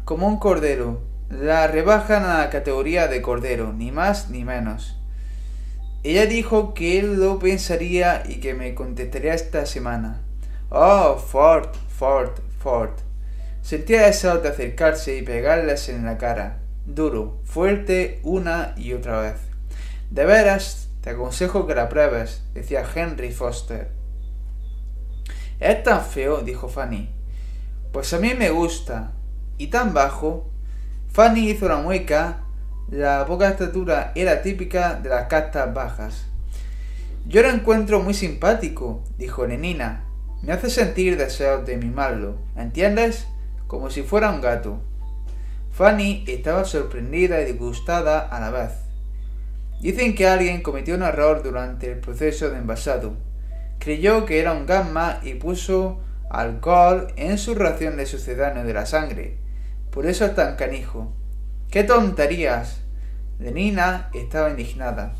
S1: Como un cordero. La rebajan a la categoría de cordero, ni más ni menos. Ella dijo que él lo pensaría y que me contestaría esta semana. Oh, Ford, Ford, Ford. Sentía deseos de acercarse y pegarles en la cara, duro, fuerte, una y otra vez. De veras, te aconsejo que la pruebes, decía Henry Foster. Es tan feo, dijo Fanny. Pues a mí me gusta. ¿Y tan bajo? Fanny hizo una mueca. La poca estatura era típica de las castas bajas. Yo lo encuentro muy simpático, dijo Nenina. Me hace sentir deseos de mimarlo, ¿entiendes? Como si fuera un gato. Fanny estaba sorprendida y disgustada a la vez. Dicen que alguien cometió un error durante el proceso de envasado. Creyó que era un gamma y puso alcohol en su ración de sucedáneo de la sangre. Por eso es tan canijo. ¡Qué tonterías! Lenina estaba indignada.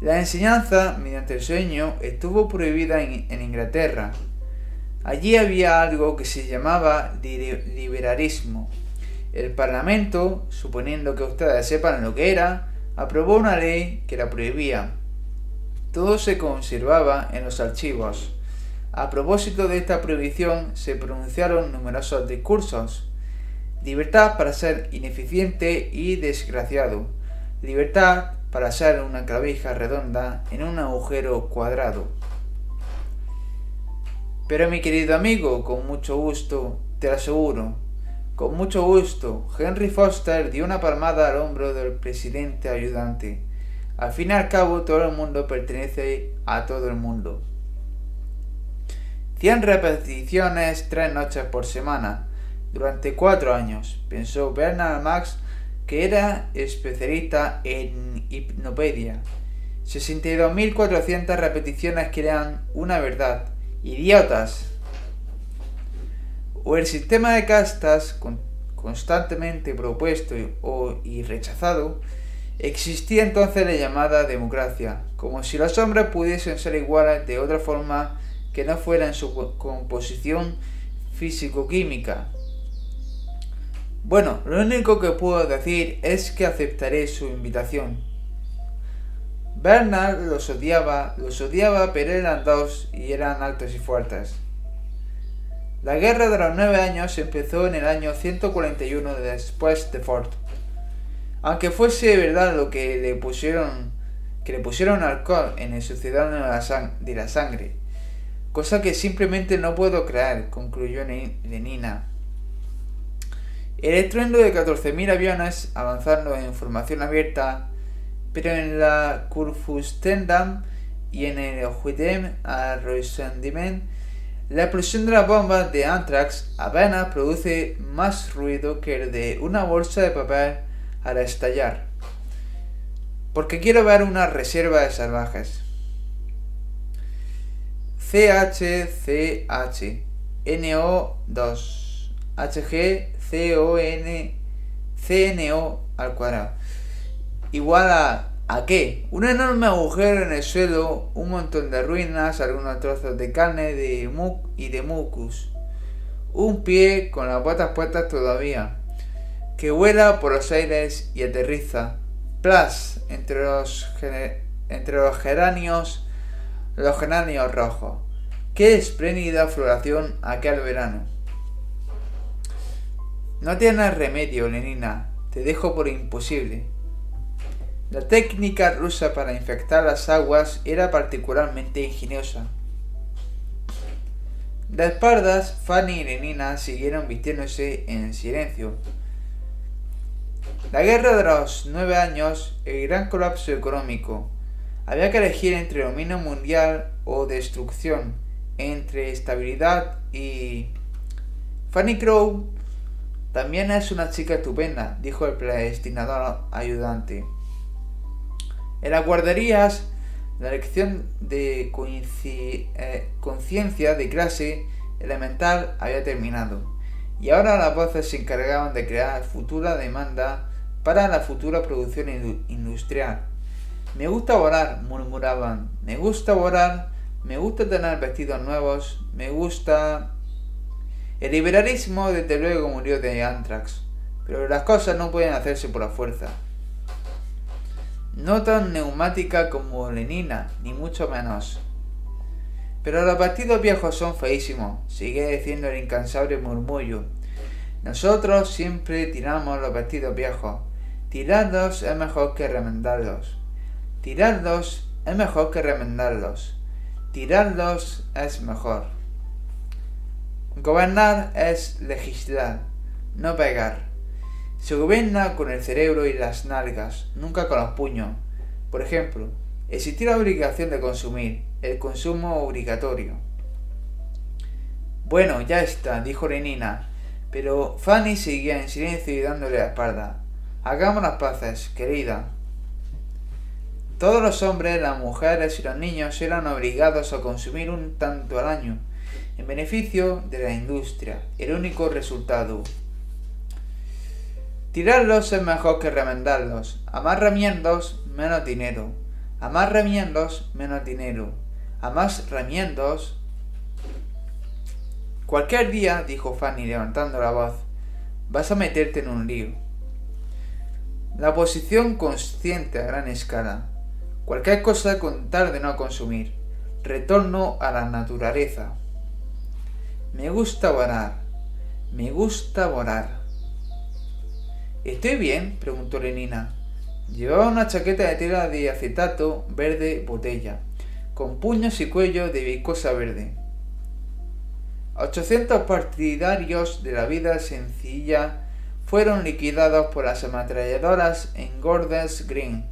S1: La enseñanza mediante el sueño estuvo prohibida en, Inglaterra. Allí había algo que se llamaba liberalismo. El Parlamento, suponiendo que ustedes sepan lo que era, aprobó una ley que la prohibía. Todo se conservaba en los archivos. A propósito de esta prohibición se pronunciaron numerosos discursos. Libertad para ser ineficiente y desgraciado. Libertad para ser una clavija redonda en un agujero cuadrado. Pero mi querido amigo, con mucho gusto, te lo aseguro, con mucho gusto, Henry Foster dio una palmada al hombro del presidente ayudante. Al fin y al cabo, todo el mundo pertenece a todo el mundo. Cien repeticiones, tres noches por semana, durante cuatro años, pensó Bernard Max, que era especialista en hipnopedia. 62.400 repeticiones crean una verdad. ¡Idiotas! o el sistema de castas constantemente propuesto y rechazado, existía entonces la llamada democracia, como si los hombres pudiesen ser iguales de otra forma que no fuera en su composición físico-química. Bueno, lo único que puedo decir es que aceptaré su invitación. Bernard los odiaba, los odiaba, pero eran dos y eran altos y fuertes. La guerra de los nueve años empezó en el año 141 después de Ford. Aunque fuese verdad lo que le pusieron, que le pusieron alcohol en el sucedáneo de la, sangre, cosa que simplemente no puedo creer, concluyó Lenina. El estruendo de 14.000 aviones avanzando en formación abierta, pero en la Kurfürstendamm y en el Huidem a la explosión de la bomba de Anthrax apenas produce más ruido que el de una bolsa de papel al estallar. Porque quiero ver una reserva de salvajes. CHCH NO2 HG CON al cuadrado igual a ¿A qué? Un enorme agujero en el suelo, un montón de ruinas, algunos trozos de carne de muc y de mucus. Un pie con las botas puestas todavía, que vuela por los aires y aterriza. Plas entre los, entre los geranios, los geranios rojos. Qué espléndida floración aquel verano. No tienes remedio, Lenina. Te dejo por imposible. La técnica rusa para infectar las aguas era particularmente ingeniosa. De espaldas, Fanny y Lenina siguieron vistiéndose en silencio. La guerra de los nueve años, el gran colapso económico. Había que elegir entre dominio mundial o destrucción, entre estabilidad y... Fanny Crow también es una chica estupenda, dijo el predestinador ayudante. En las guarderías, la lección de eh, conciencia de clase elemental había terminado, y ahora las voces se encargaban de crear futura demanda para la futura producción industrial. Me gusta volar, murmuraban. Me gusta volar, me gusta tener vestidos nuevos, me gusta... El liberalismo desde luego murió de anthrax, pero las cosas no pueden hacerse por la fuerza no tan neumática como Lenina, ni mucho menos. Pero los partidos viejos son feísimos, sigue diciendo el incansable murmullo. Nosotros siempre tiramos los vestidos viejos. Tirarlos es mejor que remendarlos. Tirarlos es mejor que remendarlos. Tirarlos es mejor. Gobernar es legislar, no pegar. Se gobierna con el cerebro y las nalgas, nunca con los puños. Por ejemplo, existir la obligación de consumir, el consumo obligatorio. Bueno, ya está, dijo Renina, pero Fanny seguía en silencio y dándole la espalda. Hagamos las paces, querida. Todos los hombres, las mujeres y los niños eran obligados a consumir un tanto al año, en beneficio de la industria, el único resultado. Tirarlos es mejor que remendarlos. A más remiendos, menos dinero. A más remiendos, menos dinero. A más remiendos. Cualquier día, dijo Fanny levantando la voz, vas a meterte en un lío. La posición consciente a gran escala. Cualquier cosa con tal de no consumir. Retorno a la naturaleza. Me gusta volar. Me gusta volar. ¿Estoy bien? preguntó Lenina. Llevaba una chaqueta de tela de acetato verde botella, con puños y cuello de viscosa verde. 800 partidarios de la vida sencilla fueron liquidados por las ametralladoras en Gordon's Green.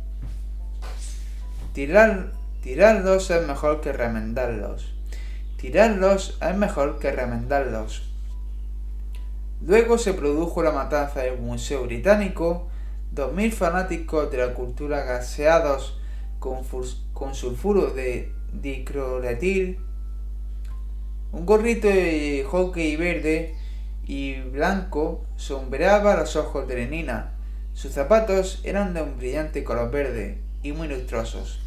S1: Tirar, tirarlos es mejor que remendarlos. Tirarlos es mejor que remendarlos. Luego se produjo la matanza del Museo Británico, 2.000 fanáticos de la cultura gaseados con, sulfuro de dicroletil, un gorrito de hockey verde y blanco sombreaba los ojos de Lenina. Sus zapatos eran de un brillante color verde y muy lustrosos.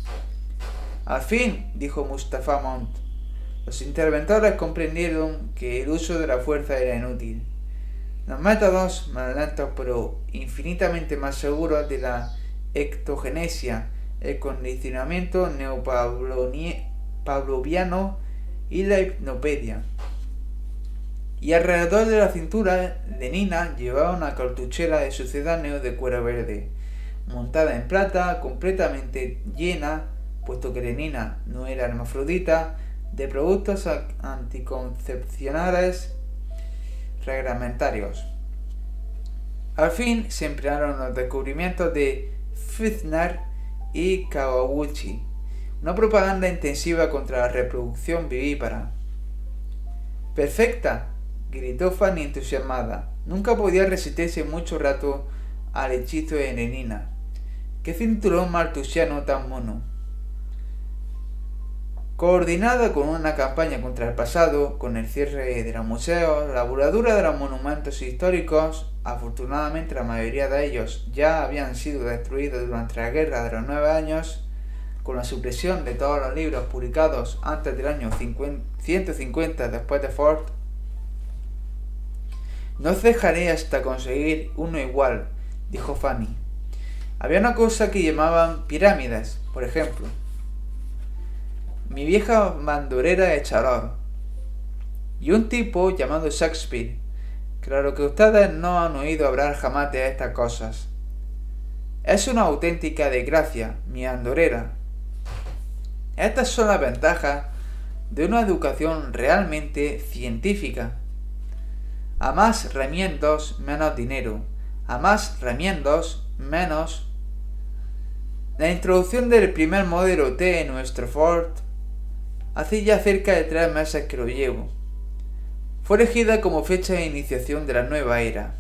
S1: Al fin, dijo Mustafa Mont, los interventores comprendieron que el uso de la fuerza era inútil. Los métodos más lentos pero infinitamente más seguros de la ectogenesia, el condicionamiento neopavloviano y la hipnopedia. Y alrededor de la cintura de Nina llevaba una cartuchera de sucedáneo de cuero verde, montada en plata, completamente llena, puesto que Nina no era hermafrodita, de productos anticoncepcionales reglamentarios. Al fin se emplearon los descubrimientos de Fitzner y Kawauchi, una propaganda intensiva contra la reproducción vivípara. ¡Perfecta! gritó Fanny entusiasmada. Nunca podía resistirse mucho rato al hechizo de Nenina. ¡Qué cinturón maltusiano tan mono! Coordinada con una campaña contra el pasado, con el cierre de los museos, la voladura de los monumentos históricos, afortunadamente la mayoría de ellos ya habían sido destruidos durante la Guerra de los Nueve Años, con la supresión de todos los libros publicados antes del año 150 después de Ford, no cejaré hasta conseguir uno igual, dijo Fanny. Había una cosa que llamaban pirámides, por ejemplo mi vieja mandurera de Charor y un tipo llamado Shakespeare. Claro que ustedes no han oído hablar jamás de estas cosas. Es una auténtica desgracia, mi andorera. Estas son las ventajas de una educación realmente científica. A más remiendos, menos dinero. A más remiendos, menos. La introducción del primer modelo T en nuestro Ford Hace ya cerca de tres meses que lo llevo. Fue elegida como fecha de iniciación de la nueva era.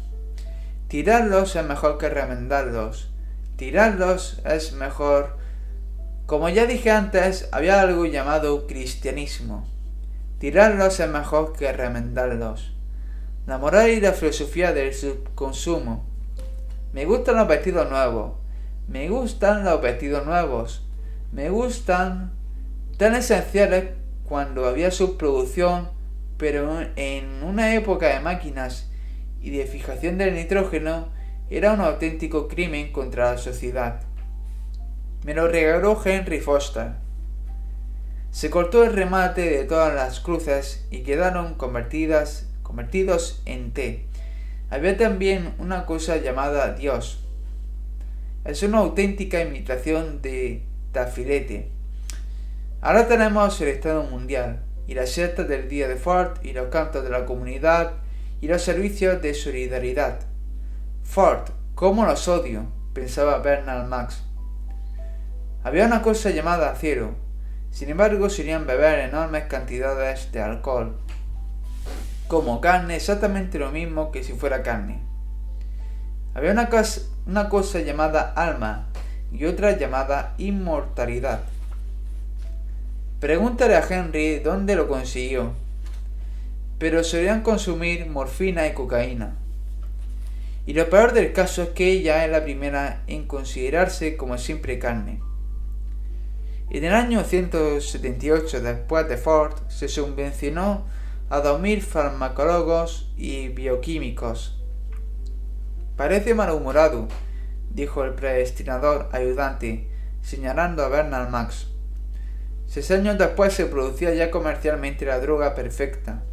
S1: Tirarlos es mejor que remendarlos. Tirarlos es mejor. Como ya dije antes, había algo llamado cristianismo. Tirarlos es mejor que remendarlos. La moral y la filosofía del subconsumo. Me gustan los vestidos nuevos. Me gustan los vestidos nuevos. Me gustan tan esenciales cuando había subproducción, pero en una época de máquinas y de fijación del nitrógeno era un auténtico crimen contra la sociedad. Me lo regaló Henry Foster. Se cortó el remate de todas las cruces y quedaron convertidas, convertidos en T. Había también una cosa llamada Dios. Es una auténtica imitación de Tafilete. Ahora tenemos el Estado Mundial, y las siestas del día de Ford, y los cantos de la comunidad, y los servicios de solidaridad. Ford, ¿cómo los odio? pensaba Bernard Max. Había una cosa llamada cielo. Sin embargo, solían beber enormes cantidades de alcohol. Como carne, exactamente lo mismo que si fuera carne. Había una cosa, una cosa llamada alma y otra llamada inmortalidad. Pregúntale a Henry dónde lo consiguió. Pero solían consumir morfina y cocaína. Y lo peor del caso es que ella es la primera en considerarse como siempre carne. En el año 178 después de Ford se subvencionó a 2.000 farmacólogos y bioquímicos. Parece malhumorado, dijo el predestinador ayudante, señalando a Bernard Max. Seis años después se producía ya comercialmente la droga perfecta.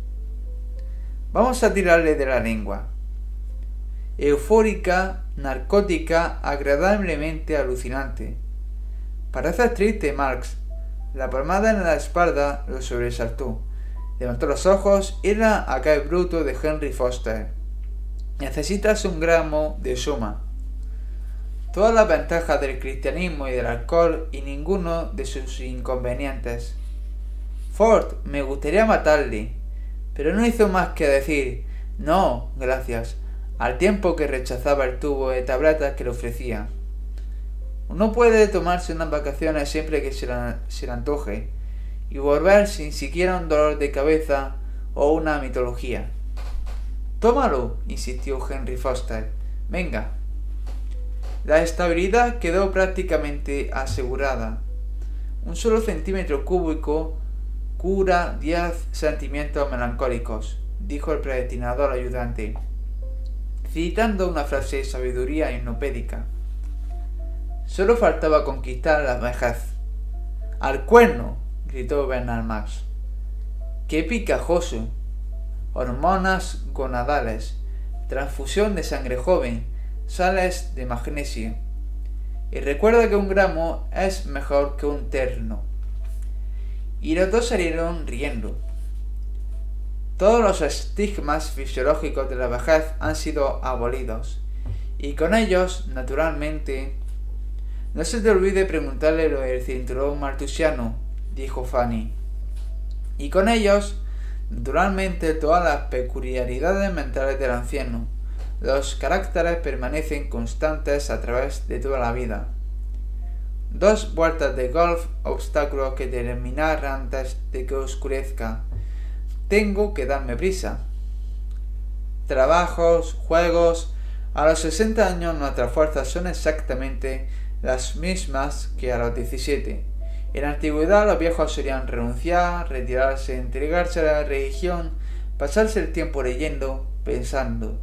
S1: Vamos a tirarle de la lengua. Eufórica, narcótica, agradablemente alucinante. Parece triste, Marx. La palmada en la espalda lo sobresaltó. Levantó los ojos. Era acá el bruto de Henry Foster. Necesitas un gramo de suma todas las ventajas del cristianismo y del alcohol y ninguno de sus inconvenientes. Ford, me gustaría matarle, pero no hizo más que decir no, gracias, al tiempo que rechazaba el tubo de tabletas que le ofrecía. Uno puede tomarse unas vacaciones siempre que se, se le antoje y volver sin siquiera un dolor de cabeza o una mitología. Tómalo, insistió Henry Foster. Venga, la estabilidad quedó prácticamente asegurada. Un solo centímetro cúbico cura 10 sentimientos melancólicos, dijo el predestinador ayudante, citando una frase de sabiduría hipnopédica. Solo faltaba conquistar la vejez. ¡Al cuerno! gritó Bernard Max. ¡Qué picajoso! Hormonas gonadales, transfusión de sangre joven, sales de magnesio. Y recuerda que un gramo es mejor que un terno. Y los dos salieron riendo. Todos los estigmas fisiológicos de la vejez han sido abolidos. Y con ellos, naturalmente, no se te olvide preguntarle lo del cinturón martusiano, dijo Fanny. Y con ellos, naturalmente, todas las peculiaridades mentales del anciano los caracteres permanecen constantes a través de toda la vida. Dos vueltas de golf, obstáculos que terminar antes de que oscurezca. Tengo que darme prisa. Trabajos, juegos. A los 60 años nuestras fuerzas son exactamente las mismas que a los 17. En antigüedad los viejos solían renunciar, retirarse, entregarse a la religión, pasarse el tiempo leyendo, pensando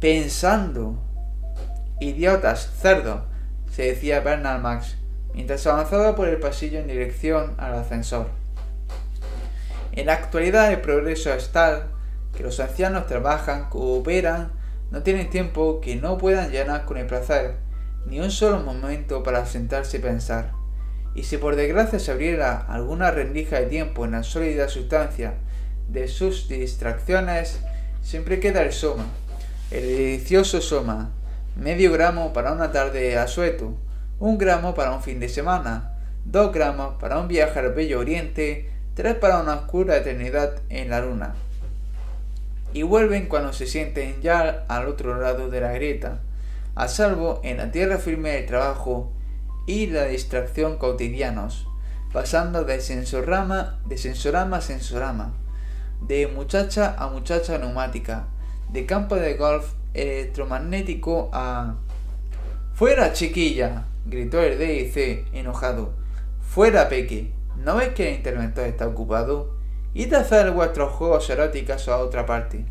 S1: pensando. Idiotas, cerdo, se decía Bernard Max, mientras avanzaba por el pasillo en dirección al ascensor. En la actualidad el progreso es tal que los ancianos trabajan, cooperan, no tienen tiempo que no puedan llenar con el placer, ni un solo momento para sentarse y pensar. Y si por desgracia se abriera alguna rendija de tiempo en la sólida sustancia de sus distracciones, siempre queda el soma, el delicioso soma, medio gramo para una tarde a sueto, un gramo para un fin de semana, dos gramos para un viaje al bello oriente, tres para una oscura eternidad en la luna. Y vuelven cuando se sienten ya al otro lado de la grieta, a salvo en la tierra firme del trabajo y la distracción cotidianos, pasando de sensorama, de sensorama a sensorama, de muchacha a muchacha neumática, de campo de golf electromagnético a... ¡Fuera, chiquilla! gritó el DIC enojado. ¡Fuera, Peque! ¿No ves que el interventor está ocupado? Id a hacer vuestros juegos eróticos a otra parte.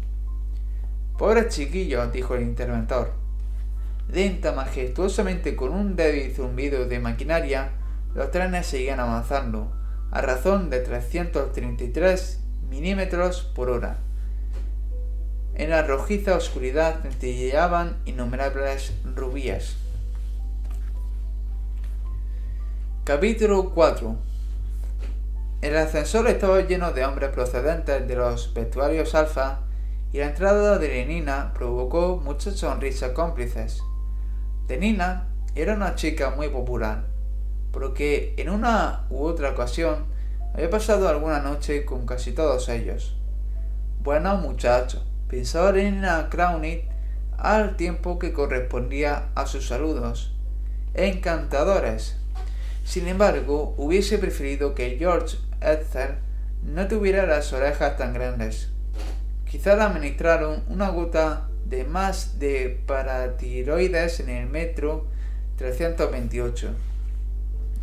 S1: Pobre chiquillo, dijo el interventor. Lenta, majestuosamente, con un débil zumbido de maquinaria, los trenes seguían avanzando, a razón de 333 milímetros por hora. En la rojiza oscuridad centelleaban innumerables rubíes. Capítulo 4 El ascensor estaba lleno de hombres procedentes de los vestuarios alfa y la entrada de Lenina provocó muchas sonrisas cómplices. Lenina era una chica muy popular, porque en una u otra ocasión había pasado alguna noche con casi todos ellos. Bueno, muchacho, pensaba Lenina Crownit al tiempo que correspondía a sus saludos. Encantadores sin embargo, hubiese preferido que George Ether no tuviera las orejas tan grandes. Quizá le administraron una gota de más de paratiroides en el metro 328.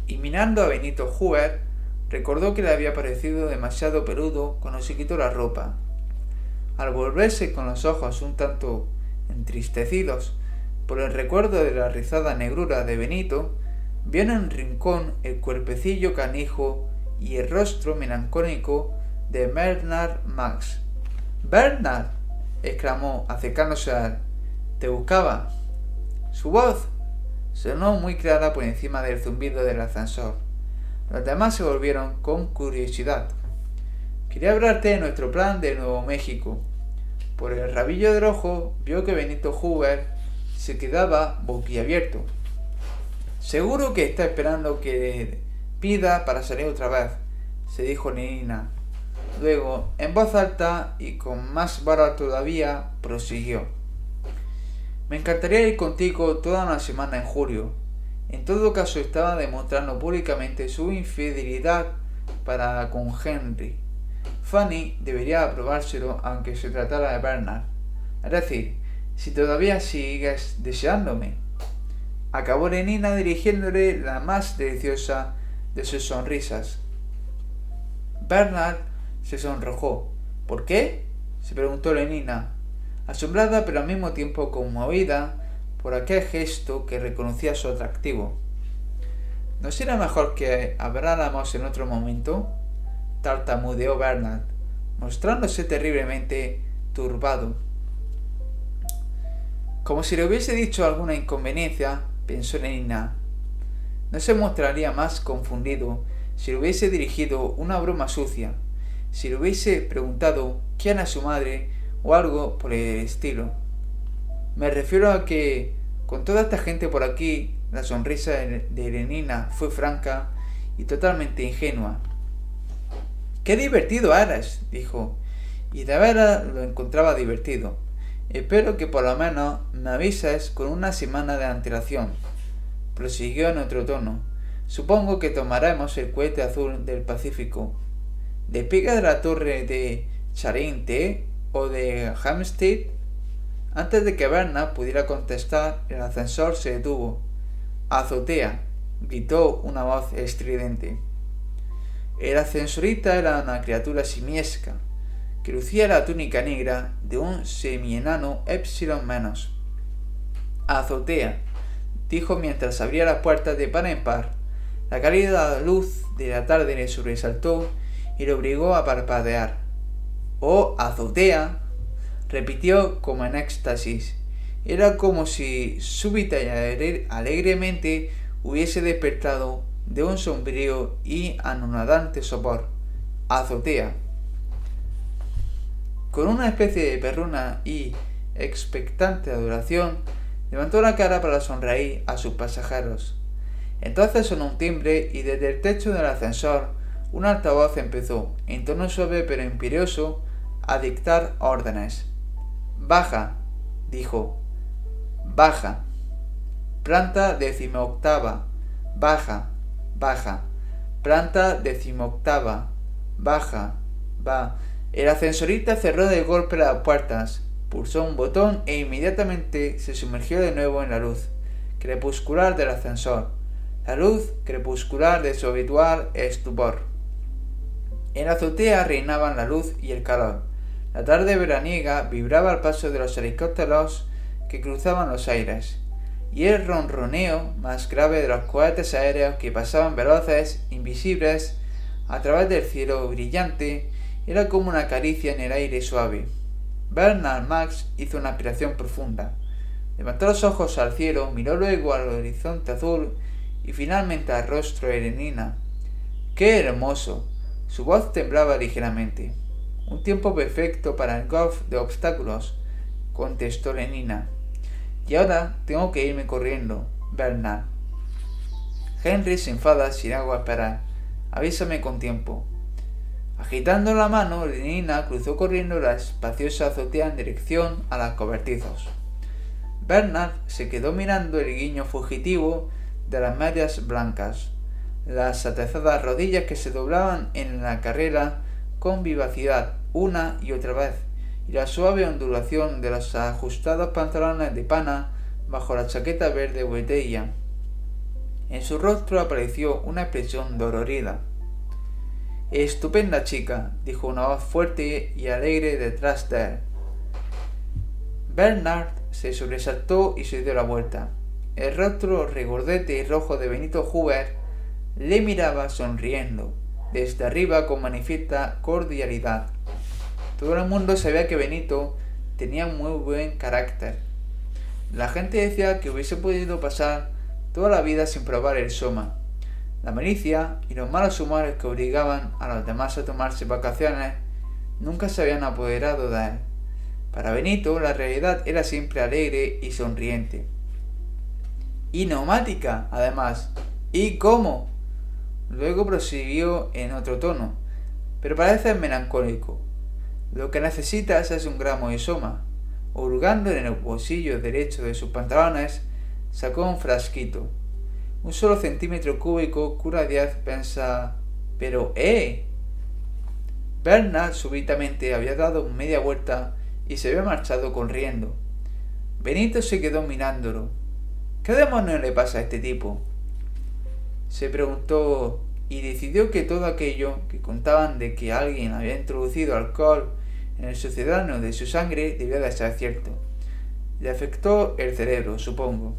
S1: Y mirando a Benito Hoover, recordó que le había parecido demasiado peludo cuando se quitó la ropa. Al volverse con los ojos un tanto entristecidos por el recuerdo de la rizada negrura de Benito, Vio en rincón el cuerpecillo canijo y el rostro melancólico de Bernard Max. ¡Bernard! exclamó, acercándose a él. Te buscaba. Su voz sonó muy clara por encima del zumbido del ascensor. Los demás se volvieron con curiosidad. Quería hablarte de nuestro plan de Nuevo México. Por el rabillo del ojo vio que Benito Hoover se quedaba boquiabierto. Seguro que está esperando que pida para salir otra vez, se dijo Nina. Luego, en voz alta y con más vara todavía, prosiguió. Me encantaría ir contigo toda una semana en julio. En todo caso, estaba demostrando públicamente su infidelidad para con Henry. Fanny debería aprobárselo aunque se tratara de Bernard. Es decir, si todavía sigues deseándome acabó Lenina dirigiéndole la más deliciosa de sus sonrisas. Bernard se sonrojó. ¿Por qué? se preguntó Lenina, asombrada pero al mismo tiempo conmovida por aquel gesto que reconocía su atractivo. ¿No será mejor que habláramos en otro momento? Tartamudeó Bernard, mostrándose terriblemente turbado. Como si le hubiese dicho alguna inconveniencia, pensó Nina. No se mostraría más confundido si le hubiese dirigido una broma sucia, si le hubiese preguntado quién era su madre o algo por el estilo. Me refiero a que, con toda esta gente por aquí, la sonrisa de Lenina fue franca y totalmente ingenua. ¡Qué divertido eres! dijo, y de veras lo encontraba divertido. Espero que por lo menos me avises con una semana de antelación. Prosiguió en otro tono. Supongo que tomaremos el cohete azul del Pacífico. ¿Despega de la torre de Charente o de Hampstead? Antes de que Berna pudiera contestar, el ascensor se detuvo. Azotea, gritó una voz estridente. El ascensorista era una criatura simiesca, que lucía la túnica negra de un semienano epsilon menos. Azotea, dijo mientras abría las puertas de par en par. La cálida luz de la tarde le sobresaltó y le obligó a parpadear. ¡Oh, azotea! repitió como en éxtasis. Era como si súbita y alegremente hubiese despertado de un sombrío y anonadante sopor. Azotea con una especie de perruna y expectante adoración, levantó la cara para sonreír a sus pasajeros. Entonces sonó un timbre y desde el techo del ascensor un altavoz empezó, en tono suave pero imperioso, a dictar órdenes. Baja, dijo. Baja. Planta decimoctava. Baja, baja. Planta decimoctava. Baja, va. El ascensorista cerró de golpe las puertas, pulsó un botón e inmediatamente se sumergió de nuevo en la luz crepuscular del ascensor, la luz crepuscular de su habitual estupor. En la azotea reinaban la luz y el calor. La tarde veraniega vibraba al paso de los helicópteros que cruzaban los aires, y el ronroneo más grave de los cohetes aéreos que pasaban veloces, invisibles, a través del cielo brillante era como una caricia en el aire suave. Bernard Max hizo una aspiración profunda. Levantó los ojos al cielo, miró luego al horizonte azul y finalmente al rostro de Erenina. ¡Qué hermoso! Su voz temblaba ligeramente. Un tiempo perfecto para el golf de obstáculos, contestó Lenina. Y ahora tengo que irme corriendo, Bernard. Henry se enfada si hago esperar. Avísame con tiempo. Agitando la mano, Lenina cruzó corriendo la espaciosa azotea en dirección a las cobertizos. Bernard se quedó mirando el guiño fugitivo de las medias blancas, las atezadas rodillas que se doblaban en la carrera con vivacidad una y otra vez, y la suave ondulación de los ajustados pantalones de pana bajo la chaqueta verde botella. En su rostro apareció una expresión dolorida. Estupenda chica, dijo una voz fuerte y alegre detrás de él. Bernard se sobresaltó y se dio la vuelta. El rostro regordete y rojo de Benito Huber le miraba sonriendo, desde arriba con manifiesta cordialidad. Todo el mundo sabía que Benito tenía muy buen carácter. La gente decía que hubiese podido pasar toda la vida sin probar el soma. La malicia y los malos humores que obligaban a los demás a tomarse vacaciones nunca se habían apoderado de él. Para Benito la realidad era siempre alegre y sonriente. Y neumática, además. ¿Y cómo? Luego prosiguió en otro tono, pero parece melancólico. Lo que necesitas es un gramo de soma. Hurgando en el bolsillo derecho de sus pantalones, sacó un frasquito. Un solo centímetro cúbico cura diez pensa. Pero, ¡eh! Bernard súbitamente había dado media vuelta y se había marchado corriendo. Benito se quedó mirándolo. ¿Qué demonios le pasa a este tipo? Se preguntó y decidió que todo aquello que contaban de que alguien había introducido alcohol en el sucedáneo de su sangre debía de ser cierto. Le afectó el cerebro, supongo.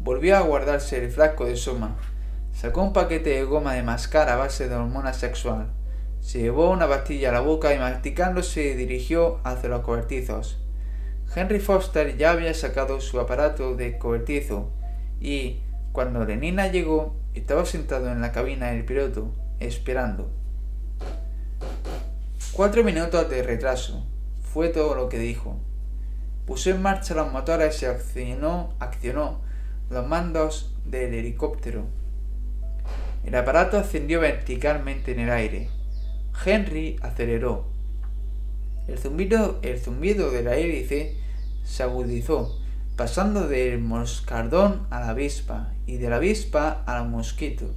S1: Volvió a guardarse el frasco de soma. Sacó un paquete de goma de mascar a base de hormona sexual. Se llevó una pastilla a la boca y masticando se dirigió hacia los cobertizos. Henry Foster ya había sacado su aparato de cobertizo y, cuando Lenina llegó, estaba sentado en la cabina del piloto, esperando. Cuatro minutos de retraso. Fue todo lo que dijo. Puso en marcha los motores y accionó, accionó los mandos del helicóptero. El aparato ascendió verticalmente en el aire. Henry aceleró. El zumbido, el zumbido de la hélice se agudizó, pasando del moscardón a la avispa y de la avispa al mosquito.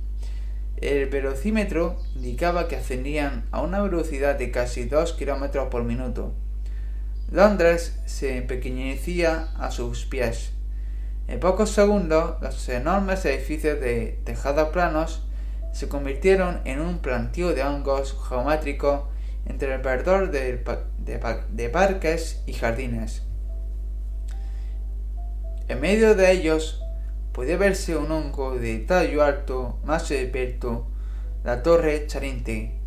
S1: El velocímetro indicaba que ascendían a una velocidad de casi 2 km por minuto. Londres se empequeñecía a sus pies. En pocos segundos, los enormes edificios de tejados planos se convirtieron en un plantío de hongos geométricos entre el verdor de, de parques y jardines. En medio de ellos podía verse un hongo de tallo alto, más esbelto, la torre Charente,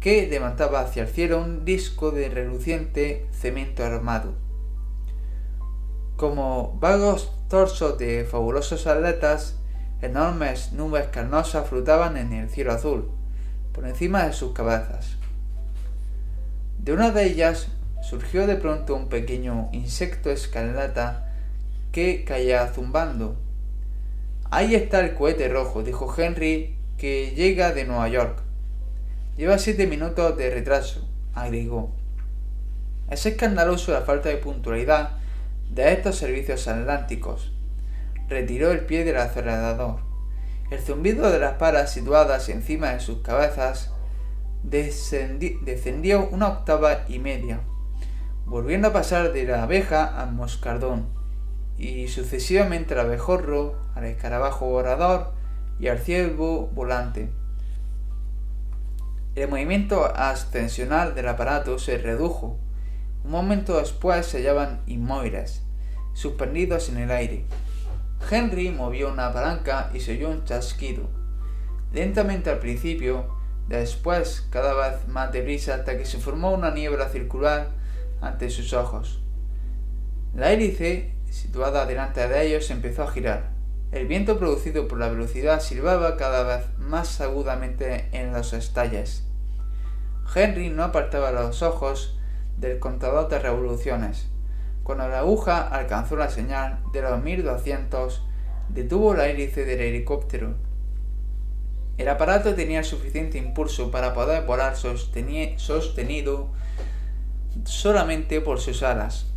S1: que levantaba hacia el cielo un disco de reluciente cemento armado. Como vagos torsos de fabulosos atletas, enormes nubes carnosas flotaban en el cielo azul, por encima de sus cabezas. De una de ellas surgió de pronto un pequeño insecto escarlata que caía zumbando Ahí está el cohete rojo, dijo Henry, que llega de Nueva York. Lleva siete minutos de retraso, agregó. Es escandaloso la falta de puntualidad de estos servicios atlánticos. Retiró el pie del acelerador. El zumbido de las palas situadas encima de sus cabezas descendió una octava y media, volviendo a pasar de la abeja al moscardón y sucesivamente al abejorro, al escarabajo volador y al ciervo volante. El movimiento ascensional del aparato se redujo. Un momento después se hallaban inmóviles, suspendidos en el aire. Henry movió una palanca y se oyó un chasquido. Lentamente al principio, después cada vez más deprisa hasta que se formó una niebla circular ante sus ojos. La hélice, situada delante de ellos, empezó a girar. El viento producido por la velocidad silbaba cada vez más agudamente en los estalles. Henry no apartaba los ojos del contador de revoluciones. Cuando la aguja alcanzó la señal de los 1200, detuvo la hélice del helicóptero. El aparato tenía suficiente impulso para poder volar sostenido solamente por sus alas.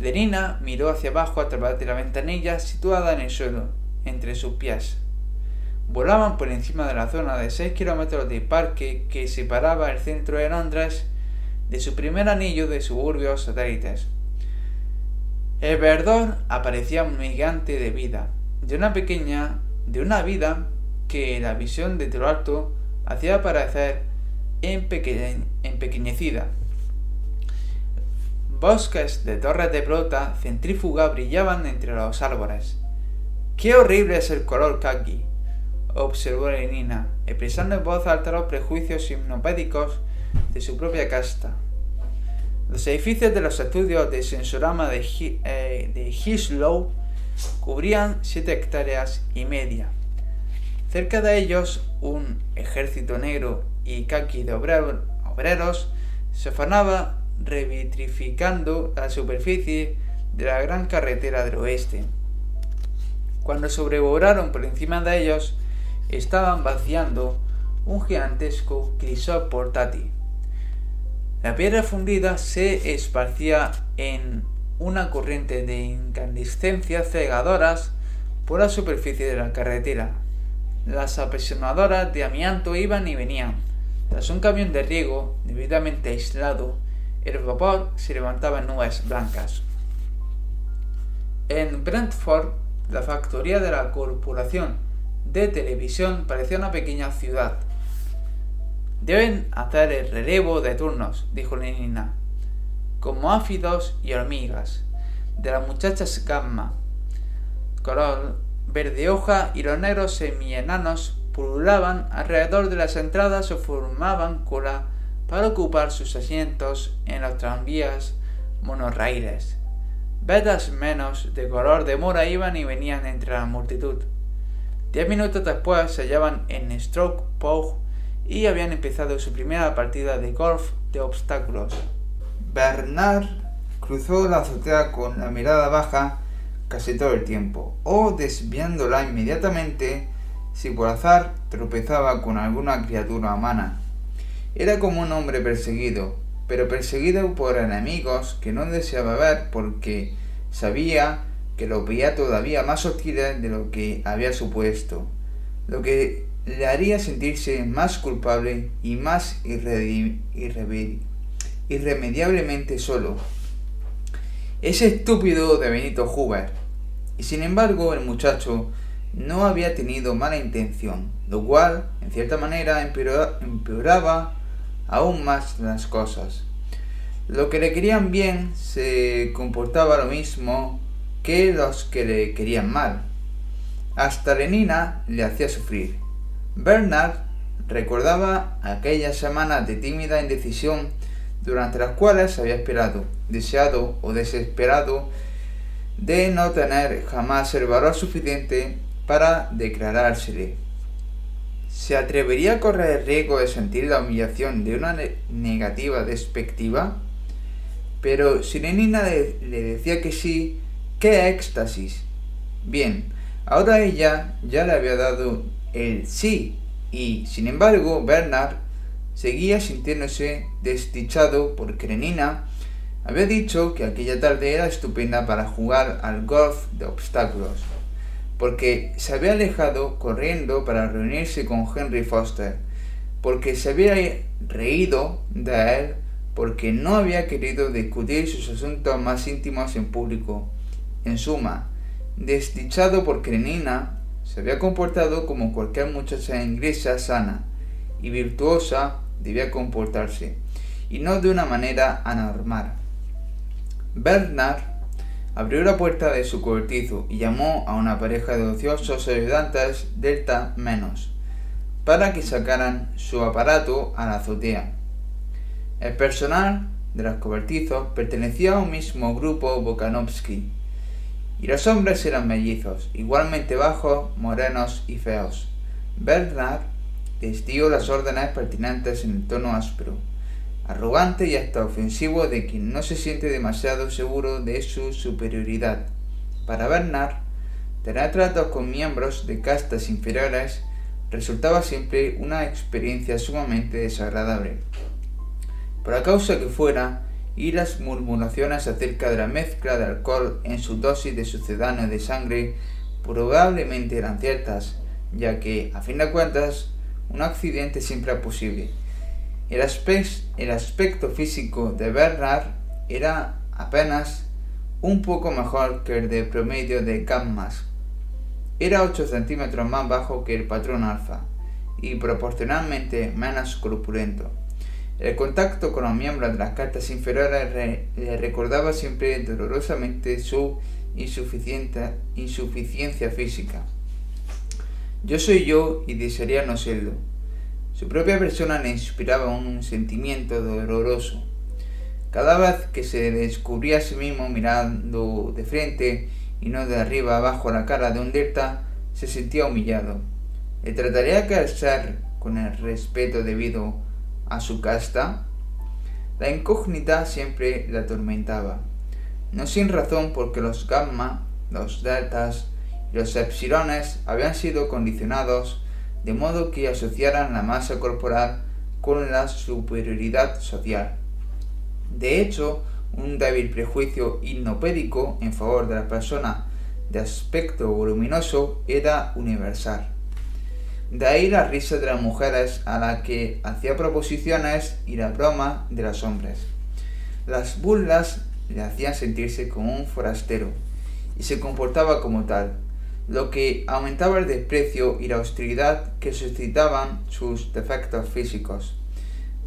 S1: Lenina miró hacia abajo a través de la ventanilla situada en el suelo, entre sus pies. Volaban por encima de la zona de 6 kilómetros de parque que separaba el centro de Londres de su primer anillo de suburbios satélites. El verdor parecía un gigante de vida, de una pequeña, de una vida que la visión de lo alto hacía parecer empequeñecida. Bosques de torres de plata centrífuga brillaban entre los árboles. ¡Qué horrible es el color khaki! observó Lenina, expresando en voz alta los prejuicios hipnopédicos de su propia casta. Los edificios de los estudios de sensorama de, eh, de cubrían siete hectáreas y media. Cerca de ellos, un ejército negro y caqui de obreros se afanaba revitrificando la superficie de la gran carretera del oeste. Cuando sobrevolaron por encima de ellos, estaban vaciando un gigantesco crisol portátil. La piedra fundida se esparcía en una corriente de incandescencias cegadoras por la superficie de la carretera. Las apasionadoras de amianto iban y venían. Tras un camión de riego debidamente aislado, el vapor se levantaba en nubes blancas. En Brentford, la factoría de la corporación de televisión parecía una pequeña ciudad. Deben hacer el relevo de turnos, dijo Lenina, como áfidos y hormigas, de las muchachas gamma, color verde hoja y los negros semienanos pululaban alrededor de las entradas o formaban cola para ocupar sus asientos en los tranvías monorraíles. Vedas menos de color de mora iban y venían entre la multitud. Diez minutos después se hallaban en Stroke Pog y habían empezado su primera partida de golf de obstáculos. Bernard cruzó la azotea con la mirada baja casi todo el tiempo, o desviándola inmediatamente si por azar tropezaba con alguna criatura humana. Era como un hombre perseguido, pero perseguido por enemigos que no deseaba ver porque sabía que lo veía todavía más hostil de lo que había supuesto, lo que le haría sentirse más culpable y más irremediablemente solo. Ese estúpido de Benito Huber. Y sin embargo, el muchacho no había tenido mala intención, lo cual, en cierta manera, empeoraba aún más las cosas. Lo que le querían bien se comportaba lo mismo que los que le querían mal. Hasta Lenina le hacía sufrir. Bernard recordaba aquellas semanas de tímida indecisión durante las cuales había esperado, deseado o desesperado de no tener jamás el valor suficiente para declarársele. ¿Se atrevería a correr el riesgo de sentir la humillación de una negativa despectiva? Pero si Lenina le decía que sí, ¡Qué éxtasis! Bien, ahora ella ya le había dado el sí y, sin embargo, Bernard seguía sintiéndose desdichado porque Renina había dicho que aquella tarde era estupenda para jugar al golf de obstáculos, porque se había alejado corriendo para reunirse con Henry Foster, porque se había reído de él, porque no había querido discutir sus asuntos más íntimos en público, en suma, desdichado porque Nina se había comportado como cualquier muchacha inglesa sana y virtuosa debía comportarse, y no de una manera anormal. Bernard abrió la puerta de su cobertizo y llamó a una pareja de ociosos ayudantes Delta menos para que sacaran su aparato a la azotea. El personal de los cobertizos pertenecía a un mismo grupo Bokanovsky, y los hombres eran mellizos, igualmente bajos, morenos y feos. Bernard les dio las órdenes pertinentes en el tono áspero, arrogante y hasta ofensivo de quien no se siente demasiado seguro de su superioridad. Para Bernard, tener tratos con miembros de castas inferiores resultaba siempre una experiencia sumamente desagradable. Por la causa que fuera, y las murmuraciones acerca de la mezcla de alcohol en su dosis de sucedáneo de sangre probablemente eran ciertas, ya que, a fin de cuentas, un accidente siempre es posible. El, aspecto físico de Bernard era apenas un poco mejor que el de promedio de Gammas. Era 8 centímetros más bajo que el patrón alfa y proporcionalmente menos corpulento. El contacto con los miembros de las cartas inferiores le recordaba siempre dolorosamente su insuficiencia física. Yo soy yo y desearía no serlo. Su propia persona le inspiraba un sentimiento doloroso. Cada vez que se descubría a sí mismo mirando de frente y no de arriba abajo la cara de un delta, se sentía humillado. Le trataría de ser con el respeto debido a su casta, la incógnita siempre la atormentaba, no sin razón porque los gamma, los deltas y los epsilones habían sido condicionados de modo que asociaran la masa corporal con la superioridad social. De hecho, un débil prejuicio hipnopédico en favor de la persona de aspecto voluminoso era universal. De ahí la risa de las mujeres a la que hacía proposiciones y la broma de los hombres. Las burlas le hacían sentirse como un forastero y se comportaba como tal, lo que aumentaba el desprecio y la hostilidad que suscitaban sus defectos físicos.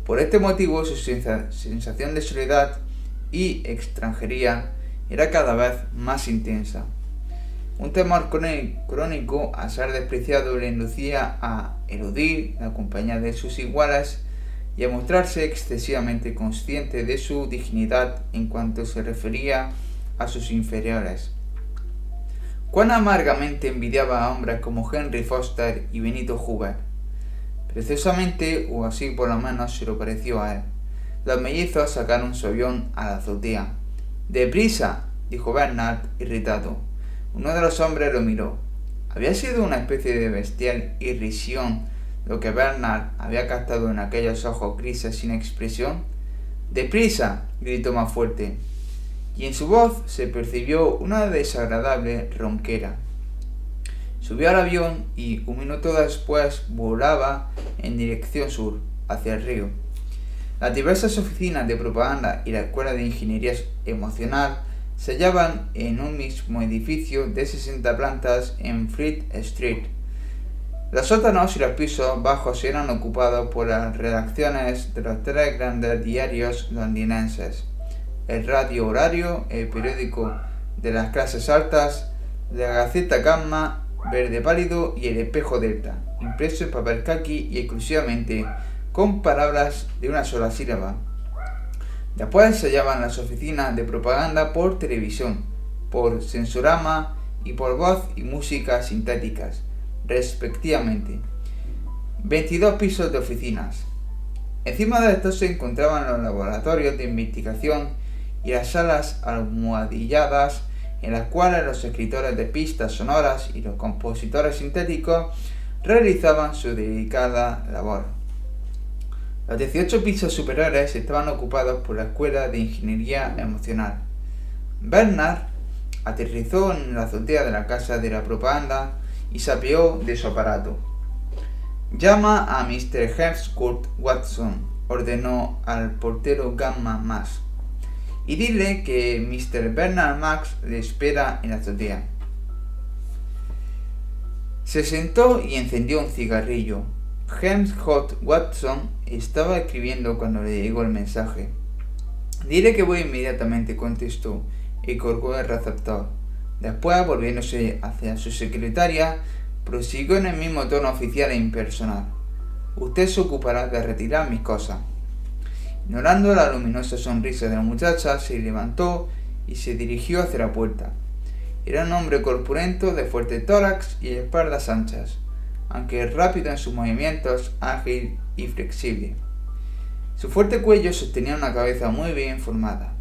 S1: Por este motivo su sensación de soledad y extranjería era cada vez más intensa. Un temor crónico a ser despreciado le inducía a eludir la compañía de sus iguales y a mostrarse excesivamente consciente de su dignidad en cuanto se refería a sus inferiores. Cuán amargamente envidiaba a hombres como Henry Foster y Benito Huber. Precisamente, o así por lo menos se lo pareció a él. Los mellizos sacaron su avión a la azotea. ¡Deprisa! dijo Bernard, irritado. Uno de los hombres lo miró. Había sido una especie de bestial irrisión lo que Bernard había captado en aquellos ojos grises sin expresión. ¡Deprisa! gritó más fuerte, y en su voz se percibió una desagradable ronquera. Subió al avión y un minuto después volaba en dirección sur, hacia el río. Las diversas oficinas de propaganda y la Escuela de Ingeniería Emocional se hallaban en un mismo edificio de 60 plantas en Fleet Street. Los sótanos y los pisos bajos eran ocupados por las redacciones de los tres grandes diarios londinenses, el Radio Horario, el periódico de las clases altas, la Gaceta Gamma, Verde Pálido y el Espejo Delta, impreso en papel kaki y exclusivamente con palabras de una sola sílaba. Después se hallaban las oficinas de propaganda por televisión, por sensorama y por voz y música sintéticas, respectivamente. 22 pisos de oficinas. Encima de estos se encontraban los laboratorios de investigación y las salas almohadilladas en las cuales los escritores de pistas sonoras y los compositores sintéticos realizaban su dedicada labor. Los 18 pisos superiores estaban ocupados por la Escuela de Ingeniería Emocional. Bernard aterrizó en la azotea de la casa de la propaganda y se apeó de su aparato. Llama a Mr. Herscourt Watson, ordenó al portero Gamma Max, y dile que Mr. Bernard Max le espera en la azotea. Se sentó y encendió un cigarrillo. James Hot Watson estaba escribiendo cuando le llegó el mensaje. Dile que voy inmediatamente, contestó, y colgó el receptor. Después, volviéndose hacia su secretaria, prosiguió en el mismo tono oficial e impersonal. usted se ocupará de retirar mis cosas. Ignorando la luminosa sonrisa de la muchacha, se levantó y se dirigió hacia la puerta. Era un hombre corpulento, de fuerte tórax y espaldas anchas, aunque rápido en sus movimientos, ágil y flexible. Su fuerte cuello sostenía una cabeza muy bien formada.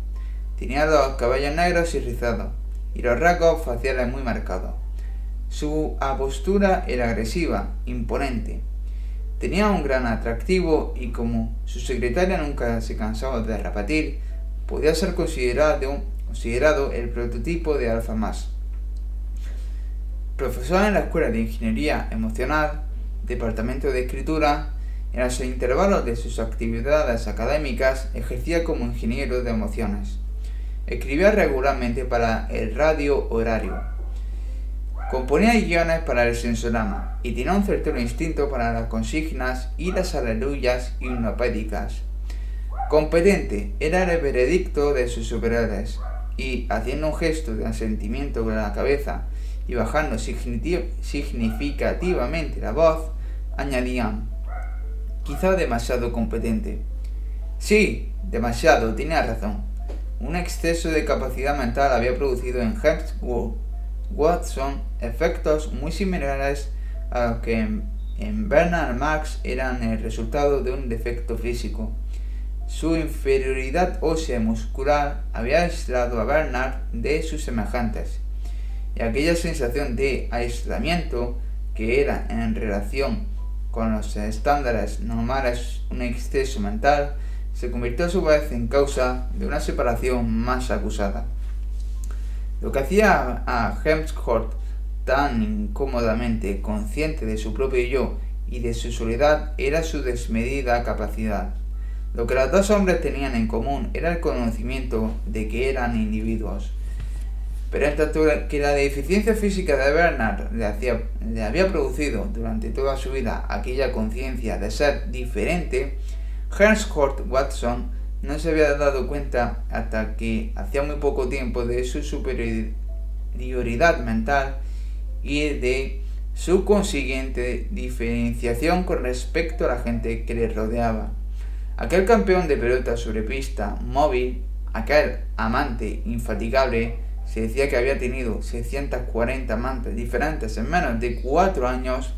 S1: Tenía los cabellos negros y rizados, y los rasgos faciales muy marcados. Su apostura era agresiva, imponente. Tenía un gran atractivo y como su secretaria nunca se cansaba de repetir, podía ser considerado, considerado el prototipo de Alfa Más. Profesor en la Escuela de Ingeniería Emocional, Departamento de Escritura, en los intervalos de sus actividades académicas ejercía como ingeniero de emociones. Escribía regularmente para el radio horario. Componía guiones para el sensorama y tenía un certero instinto para las consignas y las aleluyas hipnopédicas. Competente era el veredicto de sus superiores y, haciendo un gesto de asentimiento con la cabeza y bajando significativamente la voz, añadían quizá demasiado competente. Sí, demasiado, tenía razón. Un exceso de capacidad mental había producido en James Watson efectos muy similares a los que en, Bernard Marx eran el resultado de un defecto físico. Su inferioridad ósea y muscular había aislado a Bernard de sus semejantes, y aquella sensación de aislamiento que era en relación con los estándares normales un exceso mental, se convirtió a su vez en causa de una separación más acusada. Lo que hacía a Hemsworth tan incómodamente consciente de su propio yo y de su soledad era su desmedida capacidad. Lo que los dos hombres tenían en común era el conocimiento de que eran individuos, pero en tanto que la deficiencia física de Bernard le, había producido durante toda su vida aquella conciencia de ser diferente, Hort Watson no se había dado cuenta hasta que hacía muy poco tiempo de su superioridad mental y de su consiguiente diferenciación con respecto a la gente que le rodeaba. Aquel campeón de pelota sobre pista móvil, aquel amante infatigable, se decía que había tenido 640 amantes diferentes en menos de 4 años,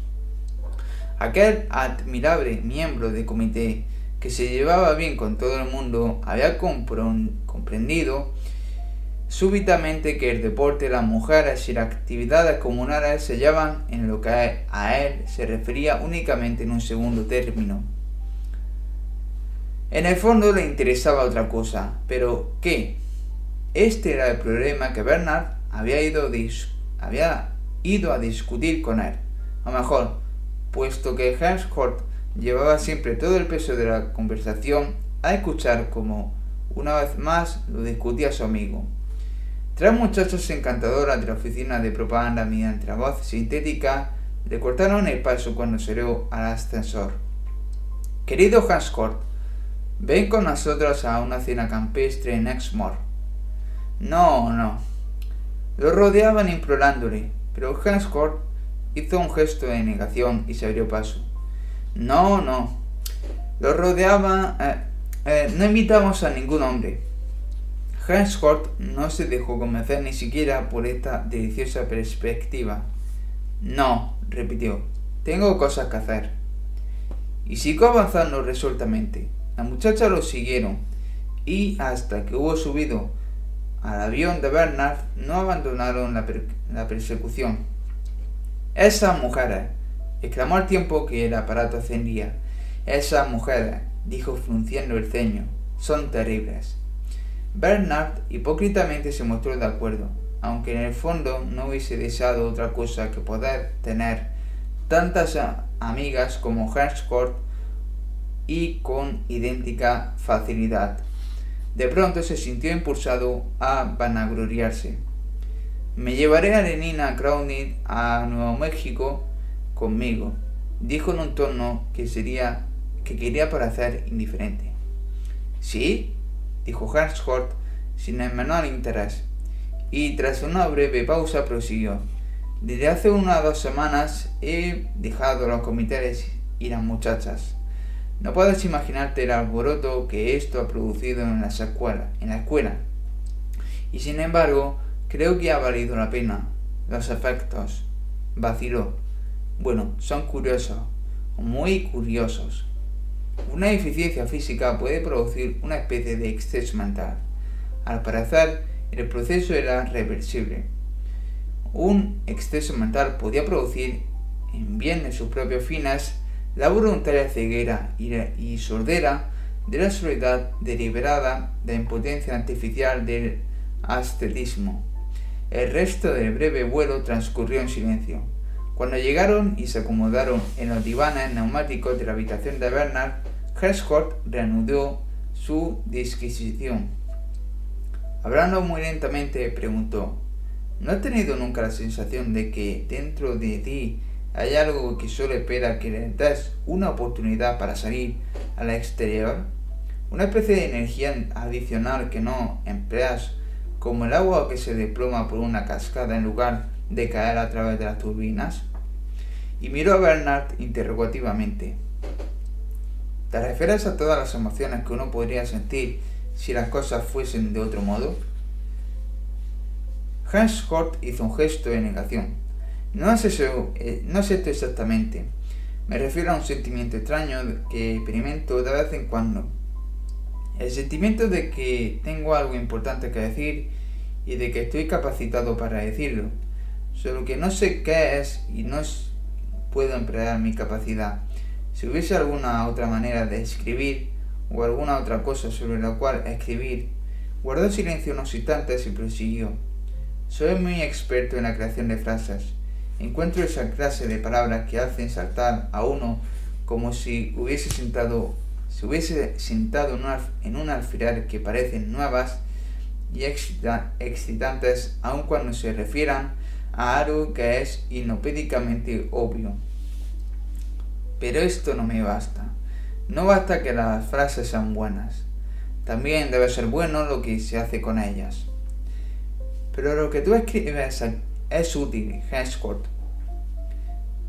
S1: aquel admirable miembro del comité que se llevaba bien con todo el mundo había comprendido súbitamente que el deporte, las mujeres y las actividades comunales se hallaban en lo que a él se refería únicamente en un segundo término. En el fondo le interesaba otra cosa, pero ¿qué? Este era el problema que Bernard había ido, a discutir con él. A lo mejor, puesto que Hemsworth llevaba siempre todo el peso de la conversación, a escuchar como, una vez más, lo discutía su amigo. Tres muchachos encantadoras de la oficina de propaganda mediante voz sintética le cortaron el paso cuando salió al ascensor. Querido Hanscourt, ven con nosotros a una cena campestre en Exmoor. No, no. Lo rodeaban implorándole, pero Hanscourt hizo un gesto de negación y se abrió paso. No, no. Lo rodeaba... Eh, eh, no invitamos a ningún hombre. Hanscourt no se dejó convencer ni siquiera por esta deliciosa perspectiva. No, repitió. Tengo cosas que hacer. Y siguió avanzando resueltamente. La muchacha lo siguieron y hasta que hubo subido al avión de Bernard no abandonaron la, persecución. Esas mujeres, exclamó al tiempo que el aparato ascendía. Esas mujeres, dijo frunciendo el ceño, son terribles. Bernard hipócritamente se mostró de acuerdo, aunque en el fondo no hubiese deseado otra cosa que poder tener tantas amigas como Herscourt y con idéntica facilidad. De pronto se sintió impulsado a vanagloriarse. Me llevaré a Lenina Crowley a Nuevo México dijo en un tono que sería que quería parecer indiferente. ¿Sí? dijo Harshort sin el menor interés, y tras una breve pausa prosiguió. Desde hace unas dos semanas he dejado los comités y las muchachas. No puedes imaginarte el alboroto que esto ha producido en, las escuelas, en la escuela. Y sin embargo, creo que ha valido la pena. Los efectos. Vaciló. Bueno, son curiosos. Muy curiosos. Una deficiencia física puede producir una especie de exceso mental. Al parecer, el proceso era reversible. Un exceso mental podía producir, en bien de sus propios fines, la voluntaria ceguera y sordera de la soledad deliberada de la impotencia artificial del ascetismo. El resto del breve vuelo transcurrió en silencio. Cuando llegaron y se acomodaron en los divanes neumáticos de la habitación de Bernard, Hersholt reanudó su disquisición. Hablando muy lentamente, preguntó, ¿No has tenido nunca la sensación de que dentro de ti ¿Hay algo que solo espera que le des una oportunidad para salir al exterior? Una especie de energía adicional que no empleas como el agua que se desploma por una cascada en lugar de caer a través de las turbinas? Y miró a Bernard interrogativamente. ¿Te refieres a todas las emociones que uno podría sentir si las cosas fuesen de otro modo? Hans Hort hizo un gesto de negación. No es eso, eh, no es esto exactamente. Me refiero a un sentimiento extraño que experimento de vez en cuando. El sentimiento de que tengo algo importante que decir y de que estoy capacitado para decirlo. Solo que no sé qué es y no puedo emplear mi capacidad. Si hubiese alguna otra manera de escribir o alguna otra cosa sobre la cual escribir, guardó silencio unos instantes y prosiguió. Soy muy experto en la creación de frases encuentro esa clase de palabras que hacen saltar a uno como si hubiese sentado, se hubiese sentado en un, alfiler que parecen nuevas y excitantes aun cuando se refieran algo que es inopédicamente obvio. Pero esto no me basta. No basta que las frases sean buenas. También debe ser bueno lo que se hace con ellas. Pero lo que tú escribes es útil, Henscourt.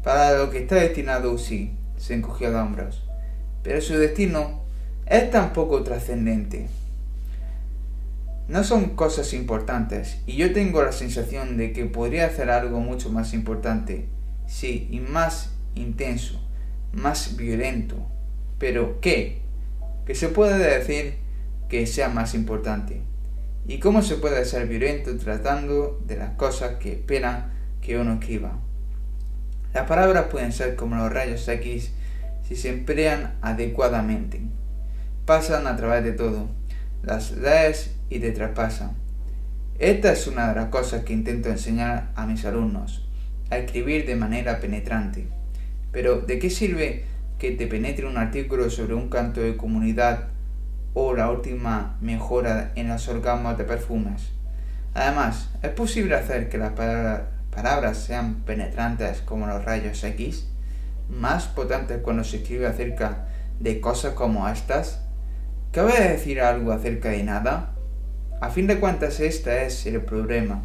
S1: Para lo que está destinado, sí, se encogió de hombros. Pero su destino es tan poco trascendente. No son cosas importantes, y yo tengo la sensación de que podría hacer algo mucho más importante, sí, y más intenso, más violento. Pero, ¿qué? ¿Qué se puede decir que sea más importante? ¿Y cómo se puede ser violento tratando de las cosas que esperan que uno escriba? Las palabras pueden ser como los rayos X si se emplean adecuadamente. Pasan a través de todo, las lees y te traspasan. Esta es una de las cosas que intento enseñar a mis alumnos, a escribir de manera penetrante. Pero, ¿de qué sirve que te penetre un artículo sobre un canto de comunidad o la última mejora en los orgasmos de perfumes. Además, es posible hacer que las palabras sean penetrantes como los rayos X, más potentes cuando se escribe acerca de cosas como estas. ¿Cabe decir algo acerca de nada? A fin de cuentas, este es el problema.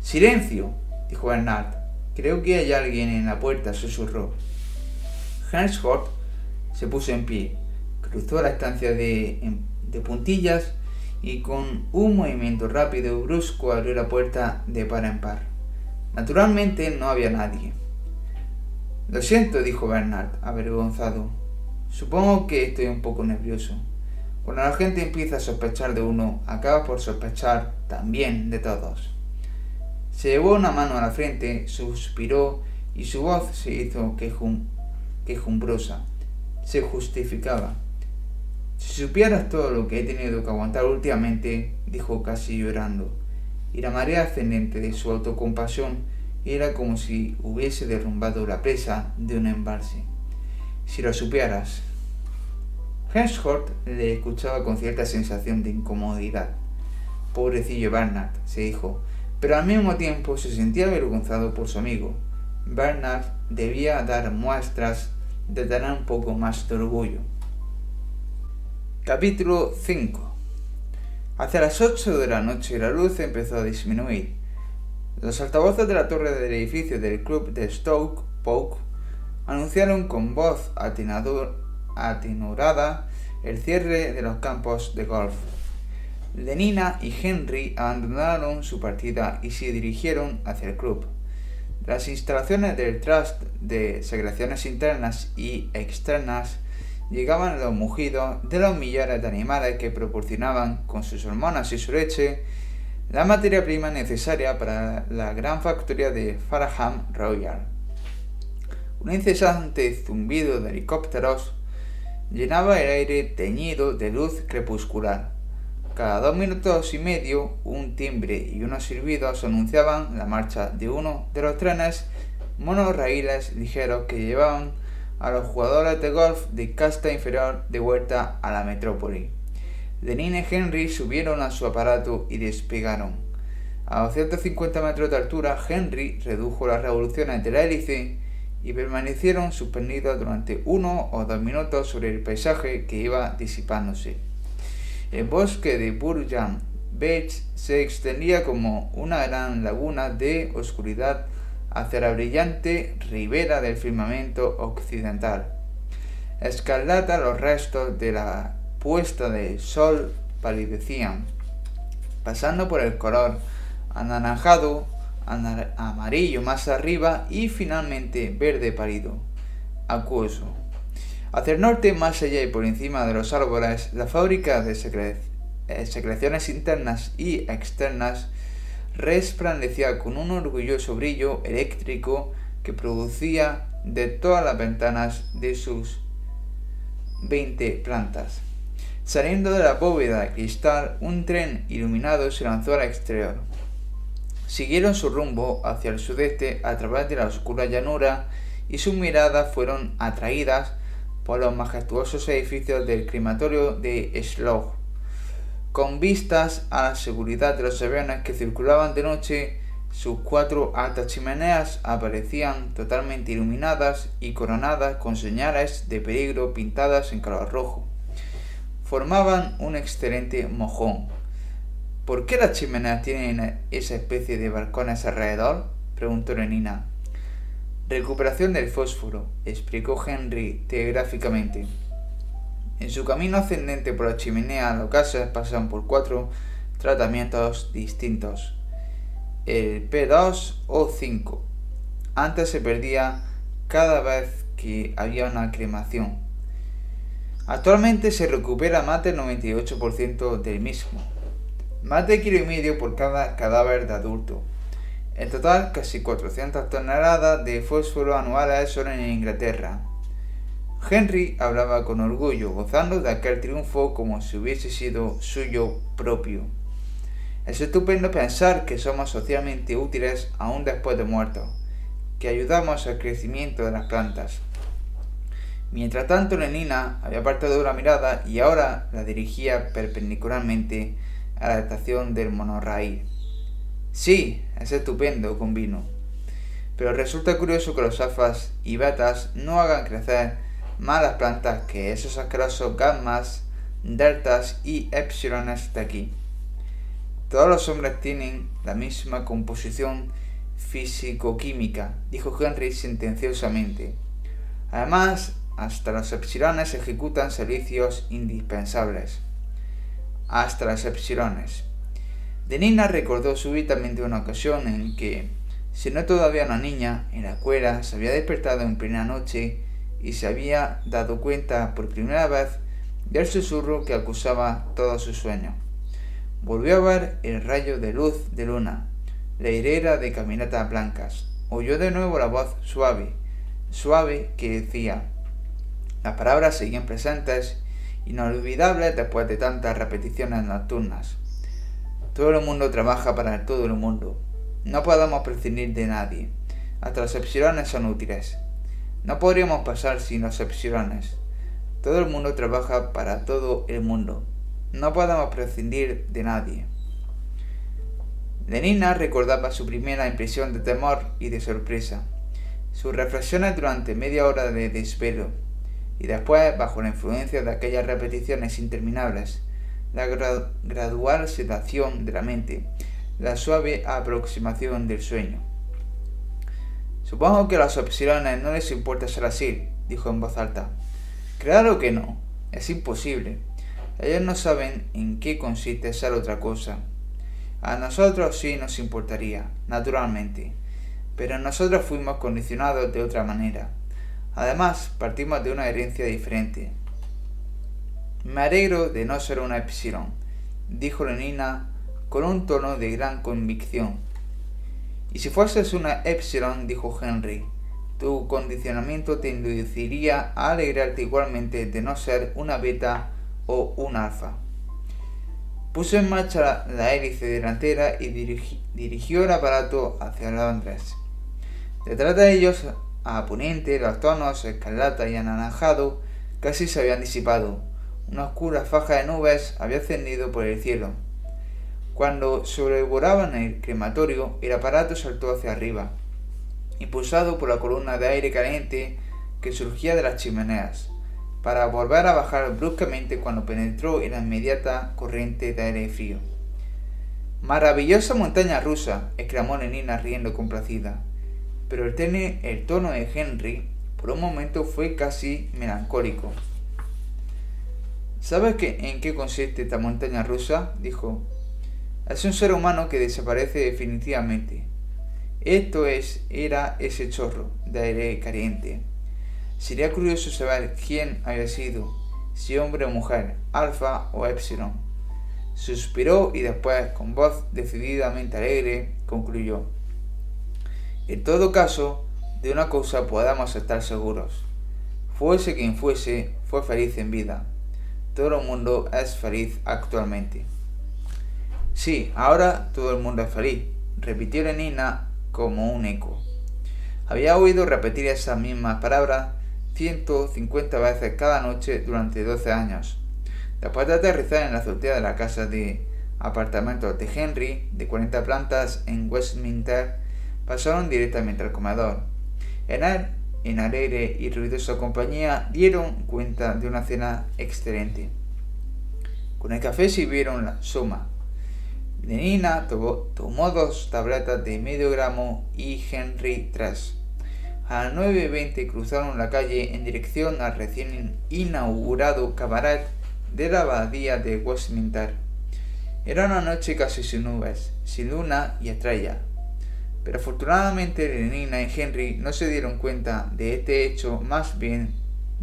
S1: ¡Silencio! dijo Bernard. Creo que hay alguien en la puerta, susurró. Hans Hort se puso en pie cruzó la estancia de, de puntillas y con un movimiento rápido y brusco abrió la puerta de par en par. Naturalmente no había nadie. Lo siento, dijo Bernard, avergonzado. Supongo que estoy un poco nervioso. Cuando la gente empieza a sospechar de uno, acaba por sospechar también de todos. Se llevó una mano a la frente, suspiró y su voz se hizo quejumbrosa. Se justificaba. Si supieras todo lo que he tenido que aguantar últimamente, dijo casi llorando, y la marea ascendente de su autocompasión era como si hubiese derrumbado la presa de un embalse. Si lo supieras. Henshort le escuchaba con cierta sensación de incomodidad. Pobrecillo Bernard, se dijo, pero al mismo tiempo se sentía avergonzado por su amigo. Bernard debía dar muestras de tener un poco más de orgullo. Capítulo 5 Hacia las 8 de la noche la luz empezó a disminuir. Los altavoces de la torre del edificio del club de Stoke Poke anunciaron con voz atenorada el cierre de los campos de golf. Lenina y Henry abandonaron su partida y se dirigieron hacia el club. Las instalaciones del Trust de segregaciones internas y externas llegaban los mugidos de los millares de animales que proporcionaban con sus hormonas y su leche la materia prima necesaria para la gran factoría de Faraham Royal. Un incesante zumbido de helicópteros llenaba el aire teñido de luz crepuscular. Cada dos minutos y medio, un timbre y unos silbidos anunciaban la marcha de uno de los trenes monorraíles ligeros que llevaban a los jugadores de golf de casta inferior de vuelta a la metrópoli. Lenin y Henry subieron a su aparato y despegaron. A 250 metros de altura, Henry redujo las revoluciones de la hélice y permanecieron suspendidos durante uno o dos minutos sobre el paisaje que iba disipándose. El bosque de Burjan Beach se extendía como una gran laguna de oscuridad hacia la brillante ribera del firmamento occidental. Escarlata los restos de la puesta de sol palidecían, pasando por el color anaranjado, amarillo más arriba y finalmente verde pálido, acuoso. Hacia el norte, más allá y por encima de los árboles, la fábrica de eh, secreciones internas y externas resplandecía con un orgulloso brillo eléctrico que producía de todas las ventanas de sus 20 plantas. Saliendo de la bóveda de cristal, un tren iluminado se lanzó al exterior. Siguieron su rumbo hacia el sudeste a través de la oscura llanura y sus miradas fueron atraídas por los majestuosos edificios del crematorio de Slog. Con vistas a la seguridad de los aviones que circulaban de noche, sus cuatro altas chimeneas aparecían totalmente iluminadas y coronadas con señales de peligro pintadas en color rojo. Formaban un excelente mojón. ¿Por qué las chimeneas tienen esa especie de balcones alrededor? preguntó Lenina. Recuperación del fósforo, explicó Henry telegráficamente. En su camino ascendente por la chimenea, los gases pasan por cuatro tratamientos distintos. El P2 o 5. Antes se perdía cada vez que había una cremación. Actualmente se recupera más del 98% del mismo. Más de kilo y medio por cada cadáver de adulto. En total, casi 400 toneladas de fósforo anuales solo en Inglaterra. Henry hablaba con orgullo, gozando de aquel triunfo como si hubiese sido suyo propio. Es estupendo pensar que somos socialmente útiles aún después de muertos, que ayudamos al crecimiento de las plantas. Mientras tanto, Lenina había apartado la mirada y ahora la dirigía perpendicularmente a la estación del monorraíl. Sí, es estupendo, vino. Pero resulta curioso que los afas y batas no hagan crecer más las plantas que esos asquerosos gammas, deltas y epsilones de aquí. Todos los hombres tienen la misma composición físico-química, dijo Henry sentenciosamente. Además, hasta los epsilones ejecutan servicios indispensables. Hasta las epsilones. Denina recordó súbitamente una ocasión en que, siendo todavía una niña, en la escuela se había despertado en plena noche y se había dado cuenta por primera vez del susurro que acusaba todo su sueño. Volvió a ver el rayo de luz de luna, la hilera de caminatas blancas. Oyó de nuevo la voz suave, suave que decía. Las palabras seguían presentes, inolvidables después de tantas repeticiones nocturnas. Todo el mundo trabaja para todo el mundo. No podemos prescindir de nadie. Hasta los son útiles. No podríamos pasar sin los epsilones. Todo el mundo trabaja para todo el mundo. No podemos prescindir de nadie. Lenina recordaba su primera impresión de temor y de sorpresa, sus reflexiones durante media hora de desvelo, y después, bajo la influencia de aquellas repeticiones interminables, la gradual sedación de la mente, la suave aproximación del sueño. Supongo que a los epsilones no les importa ser así, dijo en voz alta. Claro que no, es imposible. Ellos no saben en qué consiste ser otra cosa. A nosotros sí nos importaría, naturalmente, pero nosotros fuimos condicionados de otra manera. Además, partimos de una herencia diferente. Me alegro de no ser una epsilon, dijo Lenina con un tono de gran convicción. Y si fueses una epsilon, dijo Henry, tu condicionamiento te induciría a alegrarte igualmente de no ser una beta o un alfa. Puso en marcha la hélice delantera y dirigió el aparato hacia Londres. Detrás de ellos, a poniente, los tonos escarlata y anaranjado casi se habían disipado. Una oscura faja de nubes había ascendido por el cielo. Cuando sobrevolaban el crematorio, el aparato saltó hacia arriba, impulsado por la columna de aire caliente que surgía de las chimeneas para volver a bajar bruscamente cuando penetró en la inmediata corriente de aire frío. Maravillosa montaña rusa, exclamó Lenina riendo complacida. Pero el, tono de Henry por un momento fue casi melancólico. ¿Sabes qué, en qué consiste esta montaña rusa? dijo. Es un ser humano que desaparece definitivamente. Esto es, era ese chorro de aire caliente Sería curioso saber quién había sido, si hombre o mujer, alfa o epsilon. Suspiró y después, con voz decididamente alegre, concluyó. En todo caso, de una cosa podamos estar seguros. Fuese quien fuese, fue feliz en vida. Todo el mundo es feliz actualmente. Sí, ahora todo el mundo es feliz, repitió Lenina como un eco. Había oído repetir esas mismas palabras 150 veces cada noche durante 12 años. Después de aterrizar en la azotea de la casa de apartamentos de Henry, de 40 plantas en Westminster, pasaron directamente al comedor. En él, en alegre y ruidosa compañía, dieron cuenta de una cena excelente. Con el café sirvieron la suma. Lenina tomó dos tabletas de medio gramo y Henry tres. A las 9.20 cruzaron la calle en dirección al recién inaugurado cabaret de la abadía de Westminster. Era una noche casi sin nubes, sin luna y estrella. Pero afortunadamente Lenina y Henry no se dieron cuenta de este hecho más bien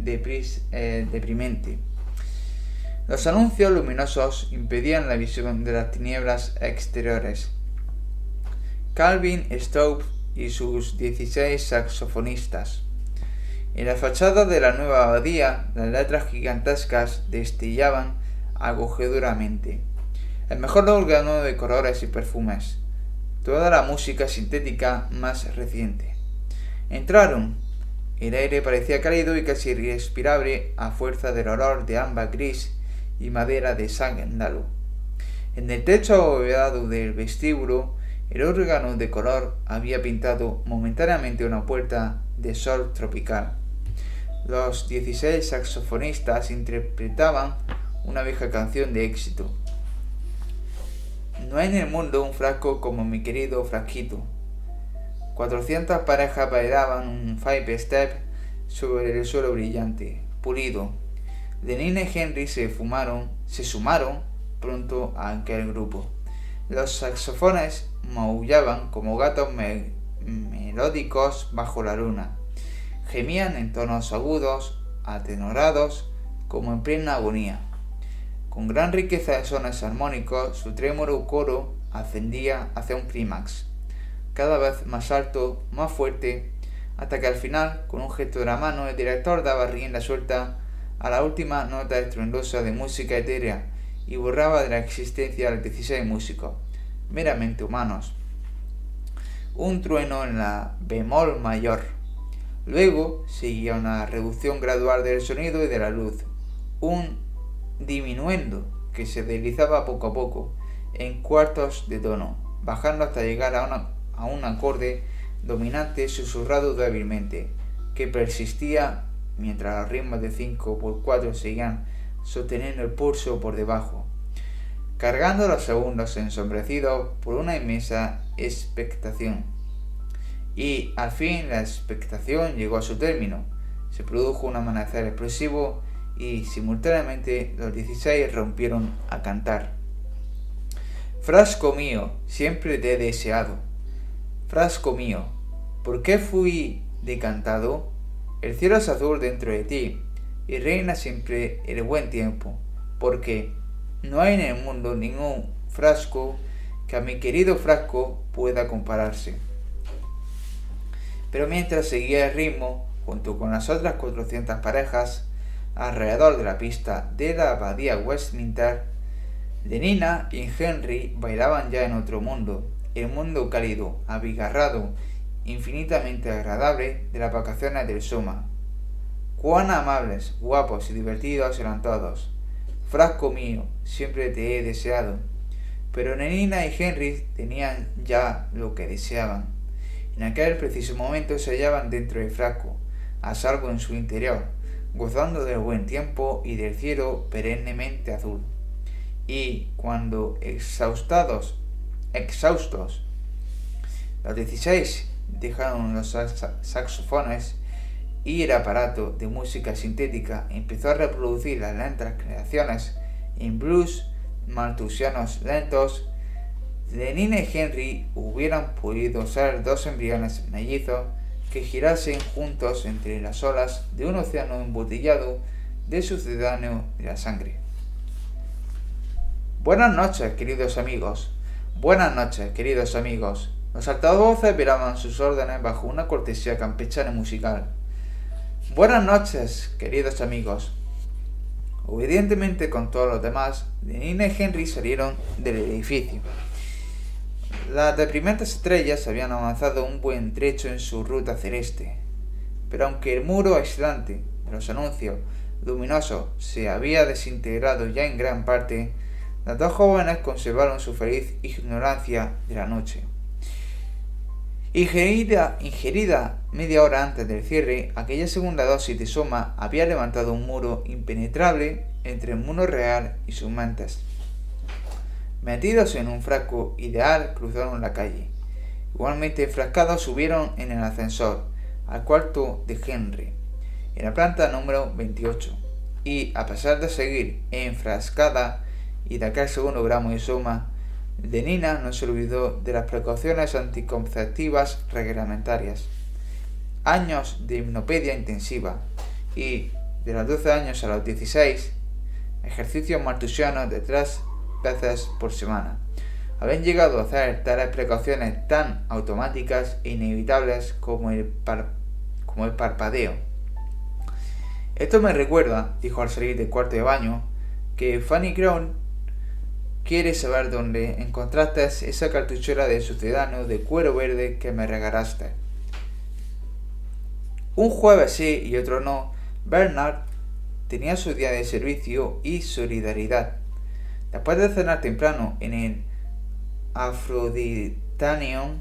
S1: eh, deprimente. Los anuncios luminosos impedían la visión de las tinieblas exteriores. Calvin Stowe y sus 16 saxofonistas. En la fachada de la nueva abadía, las letras gigantescas destillaban acogedoramente. El mejor órgano de colores y perfumes. Toda la música sintética más reciente. Entraron. El aire parecía cálido y casi irrespirable a fuerza del olor de ámbar gris y madera de sándalo. En el techo abovedado del vestíbulo el órgano de color había pintado momentáneamente una puerta de sol tropical. Los 16 saxofonistas interpretaban una vieja canción de éxito. No hay en el mundo un frasco como mi querido frasquito. 400 parejas bailaban un five step sobre el suelo brillante, pulido. Lenina y Henry se fumaron, se sumaron pronto a aquel grupo. Los saxofones maullaban como gatos melódicos bajo la luna. Gemían en tonos agudos, atenorados, como en plena agonía. Con gran riqueza de sones armónicos, su trémolo coro ascendía hacia un clímax, cada vez más alto, más fuerte, hasta que al final, con un gesto de la mano, el director daba rienda suelta a la última nota estruendosa de música etérea y borraba de la existencia a los 16 músicos meramente humanos. Un trueno en la bemol mayor. Luego seguía una reducción gradual del sonido y de la luz. Un diminuendo que se deslizaba poco a poco en cuartos de tono, bajando hasta llegar a, un acorde dominante susurrado débilmente, que persistía mientras los ritmos de 5 por 4 seguían sosteniendo el pulso por debajo cargando los segundos ensombrecidos por una inmensa expectación. Y al fin la expectación llegó a su término. Se produjo un amanecer explosivo y simultáneamente los 16 rompieron a cantar. Frasco mío, siempre te he deseado. Frasco mío, ¿por qué fui decantado? El cielo es azul dentro de ti y reina siempre el buen tiempo, porque no hay en el mundo ningún frasco que a mi querido frasco pueda compararse. Pero mientras seguía el ritmo, junto con las otras 400 parejas, alrededor de la pista de la abadía Westminster, Nina y Henry bailaban ya en otro mundo, el mundo cálido, abigarrado, infinitamente agradable de las vacaciones del Soma. Cuán amables, guapos y divertidos eran todos. Frasco mío, siempre te he deseado. Pero Nenina y Henry tenían ya lo que deseaban. En aquel preciso momento se hallaban dentro del frasco, a salvo en su interior, gozando del buen tiempo y del cielo perennemente azul. Y cuando exhaustados, exhaustos, los dieciséis dejaron los saxofones y el aparato de música sintética empezó a reproducir las lentas creaciones en blues maltusianos lentos, Lenin y Henry hubieran podido ser dos embriones mellizos que girasen juntos entre las olas de un océano embotellado de sucedáneo de la sangre. Buenas noches, queridos amigos. Buenas noches, queridos amigos. Los altavoces viraban sus órdenes bajo una cortesía campechana musical. Buenas noches, queridos amigos. Obedientemente con todos los demás, Nina y Henry salieron del edificio. Las deprimentes estrellas habían avanzado un buen trecho en su ruta celeste, pero aunque el muro aislante de los anuncios luminosos se había desintegrado ya en gran parte, las dos jóvenes conservaron su feliz ignorancia de la noche. Ingerida, media hora antes del cierre, aquella segunda dosis de soma había levantado un muro impenetrable entre el mundo real y sus mentes. Metidos en un frasco ideal, cruzaron la calle. Igualmente enfrascados subieron en el ascensor al cuarto de Henry, en la planta número 28, y a pesar de seguir enfrascada y de aquel segundo gramo de soma, de Nina no se olvidó de las precauciones anticonceptivas reglamentarias. Años de hipnopedia intensiva y, de los 12 años a los 16, ejercicios martusianos de tres veces por semana. Habían llegado a hacer tales precauciones tan automáticas e inevitables como el, como el parpadeo. Esto me recuerda, dijo al salir del cuarto de baño, que Fanny Crown quiere saber dónde encontraste esa cartuchera de ciudadano de cuero verde que me regalaste. Un jueves sí y otro no, Bernard tenía su día de servicio y solidaridad. Después de cenar temprano en el Aphroditanium,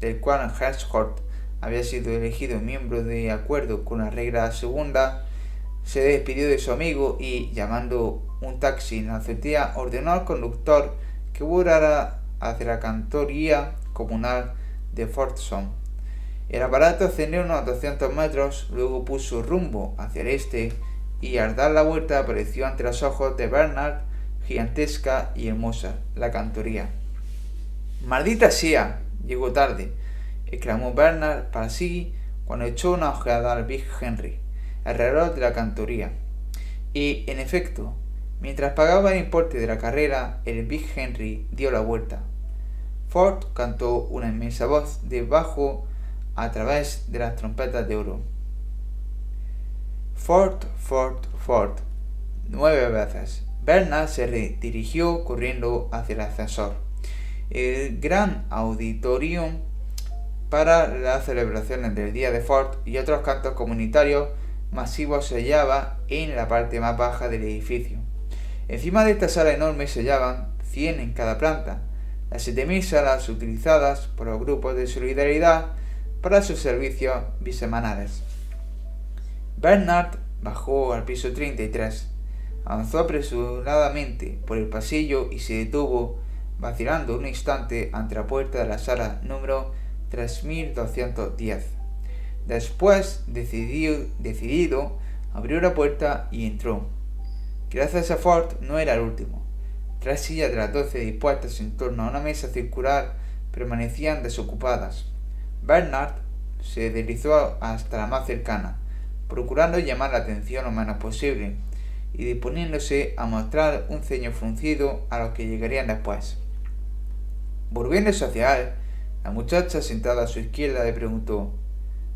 S1: del cual Hersholt había sido elegido miembro de acuerdo con la regla segunda, se despidió de su amigo y, llamando un taxi en la azotea, ordenó al conductor que volara hacia la cantoría comunal de Fortson. El aparato ascendió unos 200 metros, luego puso rumbo hacia el este y al dar la vuelta apareció ante los ojos de Bernard, gigantesca y hermosa, la cantoría. ¡Maldita sea! Llegó tarde, exclamó Bernard para sí cuando echó una ojeada al Big Henry alrededor de la cantoría. Y, en efecto, mientras pagaba el importe de la carrera, el Big Henry dio la vuelta. Ford cantó una inmensa voz de bajo a través de las trompetas de oro. Ford, Ford, Ford. Nueve veces. Bernard se dirigió corriendo hacia el ascensor. El gran auditorium para las celebraciones del Día de Ford y otros cantos comunitarios masivo se hallaba en la parte más baja del edificio. Encima de esta sala enorme se hallaban 100 en cada planta, las 7.000 salas utilizadas por los grupos de solidaridad para sus servicios bisemanales. Bernard bajó al piso 33, avanzó apresuradamente por el pasillo y se detuvo, vacilando un instante ante la puerta de la sala número 3210. Después, decidido, decidido, abrió la puerta y entró. Gracias a Ford no era el último. Tres sillas de las doce dispuestas en torno a una mesa circular permanecían desocupadas. Bernard se deslizó hasta la más cercana, procurando llamar la atención lo menos posible y disponiéndose a mostrar un ceño fruncido a los que llegarían después. Volviéndose hacia él, la muchacha sentada a su izquierda le preguntó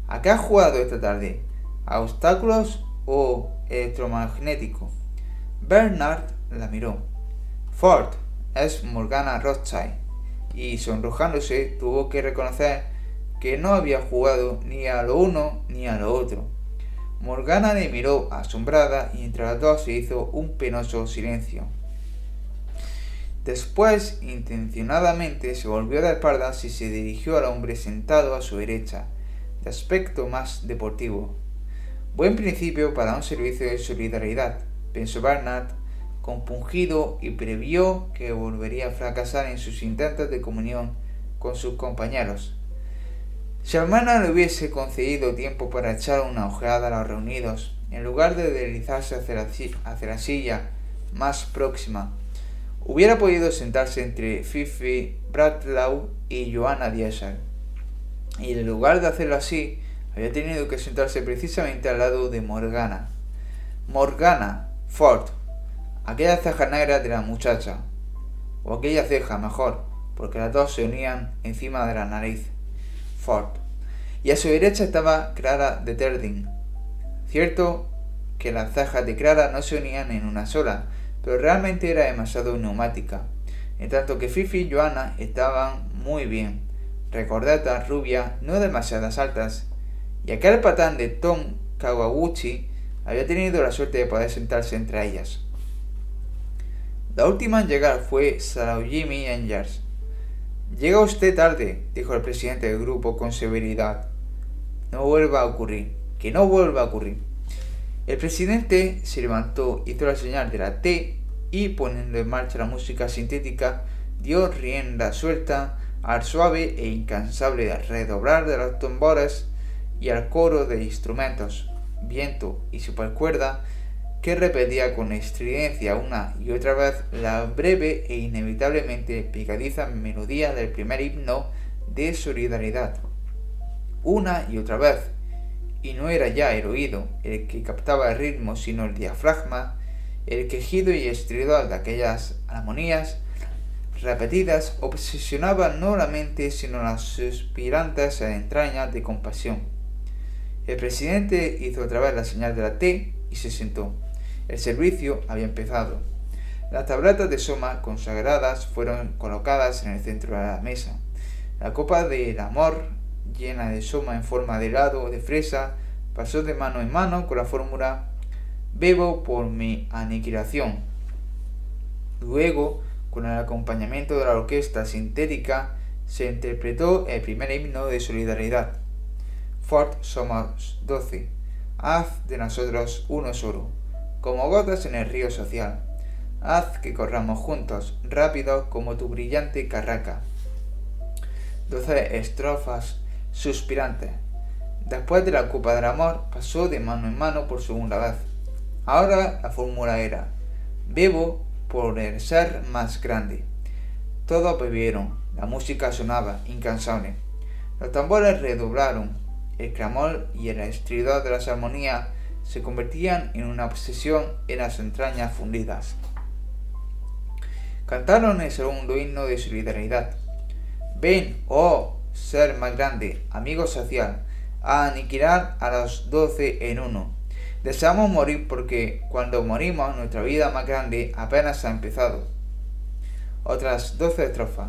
S1: ¿A qué has jugado esta tarde? ¿A obstáculos o electromagnético? Bernard la miró. Ford es Morgana Rothschild y sonrojándose tuvo que reconocer que no había jugado ni a lo uno ni a lo otro. Morgana le miró asombrada y entre las dos se hizo un penoso silencio. Después, intencionadamente, se volvió de espaldas y se dirigió al hombre sentado a su derecha, de aspecto más deportivo. Buen principio para un servicio de solidaridad, pensó Barnard, compungido y previó que volvería a fracasar en sus intentos de comunión con sus compañeros. Si hermana le hubiese concedido tiempo para echar una ojeada a los reunidos, en lugar de deslizarse hacia la, silla más próxima, Hubiera podido sentarse entre Fifi Bratlau y Joanna Diesel. Y en lugar de hacerlo así, había tenido que sentarse precisamente al lado de Morgana. Morgana, Ford, aquella ceja negra de la muchacha. O aquella ceja, mejor, porque las dos se unían encima de la nariz. Ford. Y a su derecha estaba Clara de Terding. Cierto que las cejas de Clara no se unían en una sola, pero realmente era demasiado neumática, en tanto que Fifi y Joanna estaban muy bien, recordatas, rubia, no demasiadas altas, y aquel patán de Tom Kawaguchi había tenido la suerte de poder sentarse entre ellas. La última en llegar fue Jimmy Engers. Llega usted tarde, dijo el presidente del grupo con severidad. No vuelva a ocurrir, que no vuelva a ocurrir. El presidente se levantó, hizo la señal de la T y poniendo en marcha la música sintética, dio rienda suelta al suave e incansable redoblar de los tambores y al coro de instrumentos, viento y supercuerda que repetía con estridencia una y otra vez la breve e inevitablemente picadiza melodía del primer himno de solidaridad. Una y otra vez, y no era ya el oído el que captaba el ritmo, sino el diafragma, el quejido y estridor de aquellas armonías repetidas obsesionaba no la mente sino las suspirantes entrañas de compasión. El presidente hizo otra vez la señal de la T y se sentó. El servicio había empezado. Las tabletas de soma consagradas fueron colocadas en el centro de la mesa. La copa del amor llena de soma en forma de helado o de fresa, pasó de mano en mano con la fórmula Bebo por mi aniquilación. Luego, con el acompañamiento de la orquesta sintética, se interpretó el primer himno de solidaridad. Ford somos doce. Haz de nosotros uno solo, como gotas en el río social. Haz que corramos juntos, rápido como tu brillante carraca. Doce estrofas suspirante. Después de la copa del amor, pasó de mano en mano por segunda vez. Ahora la fórmula era, bebo por el ser más grande. Todos bebieron, la música sonaba incansable. Los tambores redoblaron, el clamor y el estridor de las armonías se convertían en una obsesión en las entrañas fundidas. Cantaron el segundo himno de solidaridad. Ven, oh, ser más grande, amigo social, a aniquilar a los doce en uno. Deseamos morir porque cuando morimos nuestra vida más grande apenas ha empezado. Otras doce estrofas.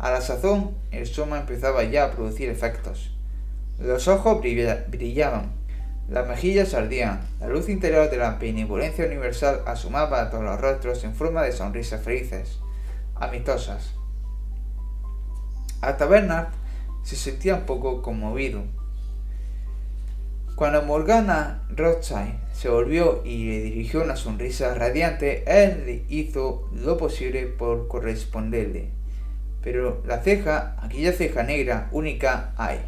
S1: A la sazón el soma empezaba ya a producir efectos. Los ojos brillaban, las mejillas ardían, la luz interior de la benevolencia universal asomaba a todos los rostros en forma de sonrisas felices, amistosas. Hasta Bernard se sentía un poco conmovido. Cuando Morgana Rothschild se volvió y le dirigió una sonrisa radiante, él hizo lo posible por corresponderle. pero la ceja, aquella ceja negra única, hay.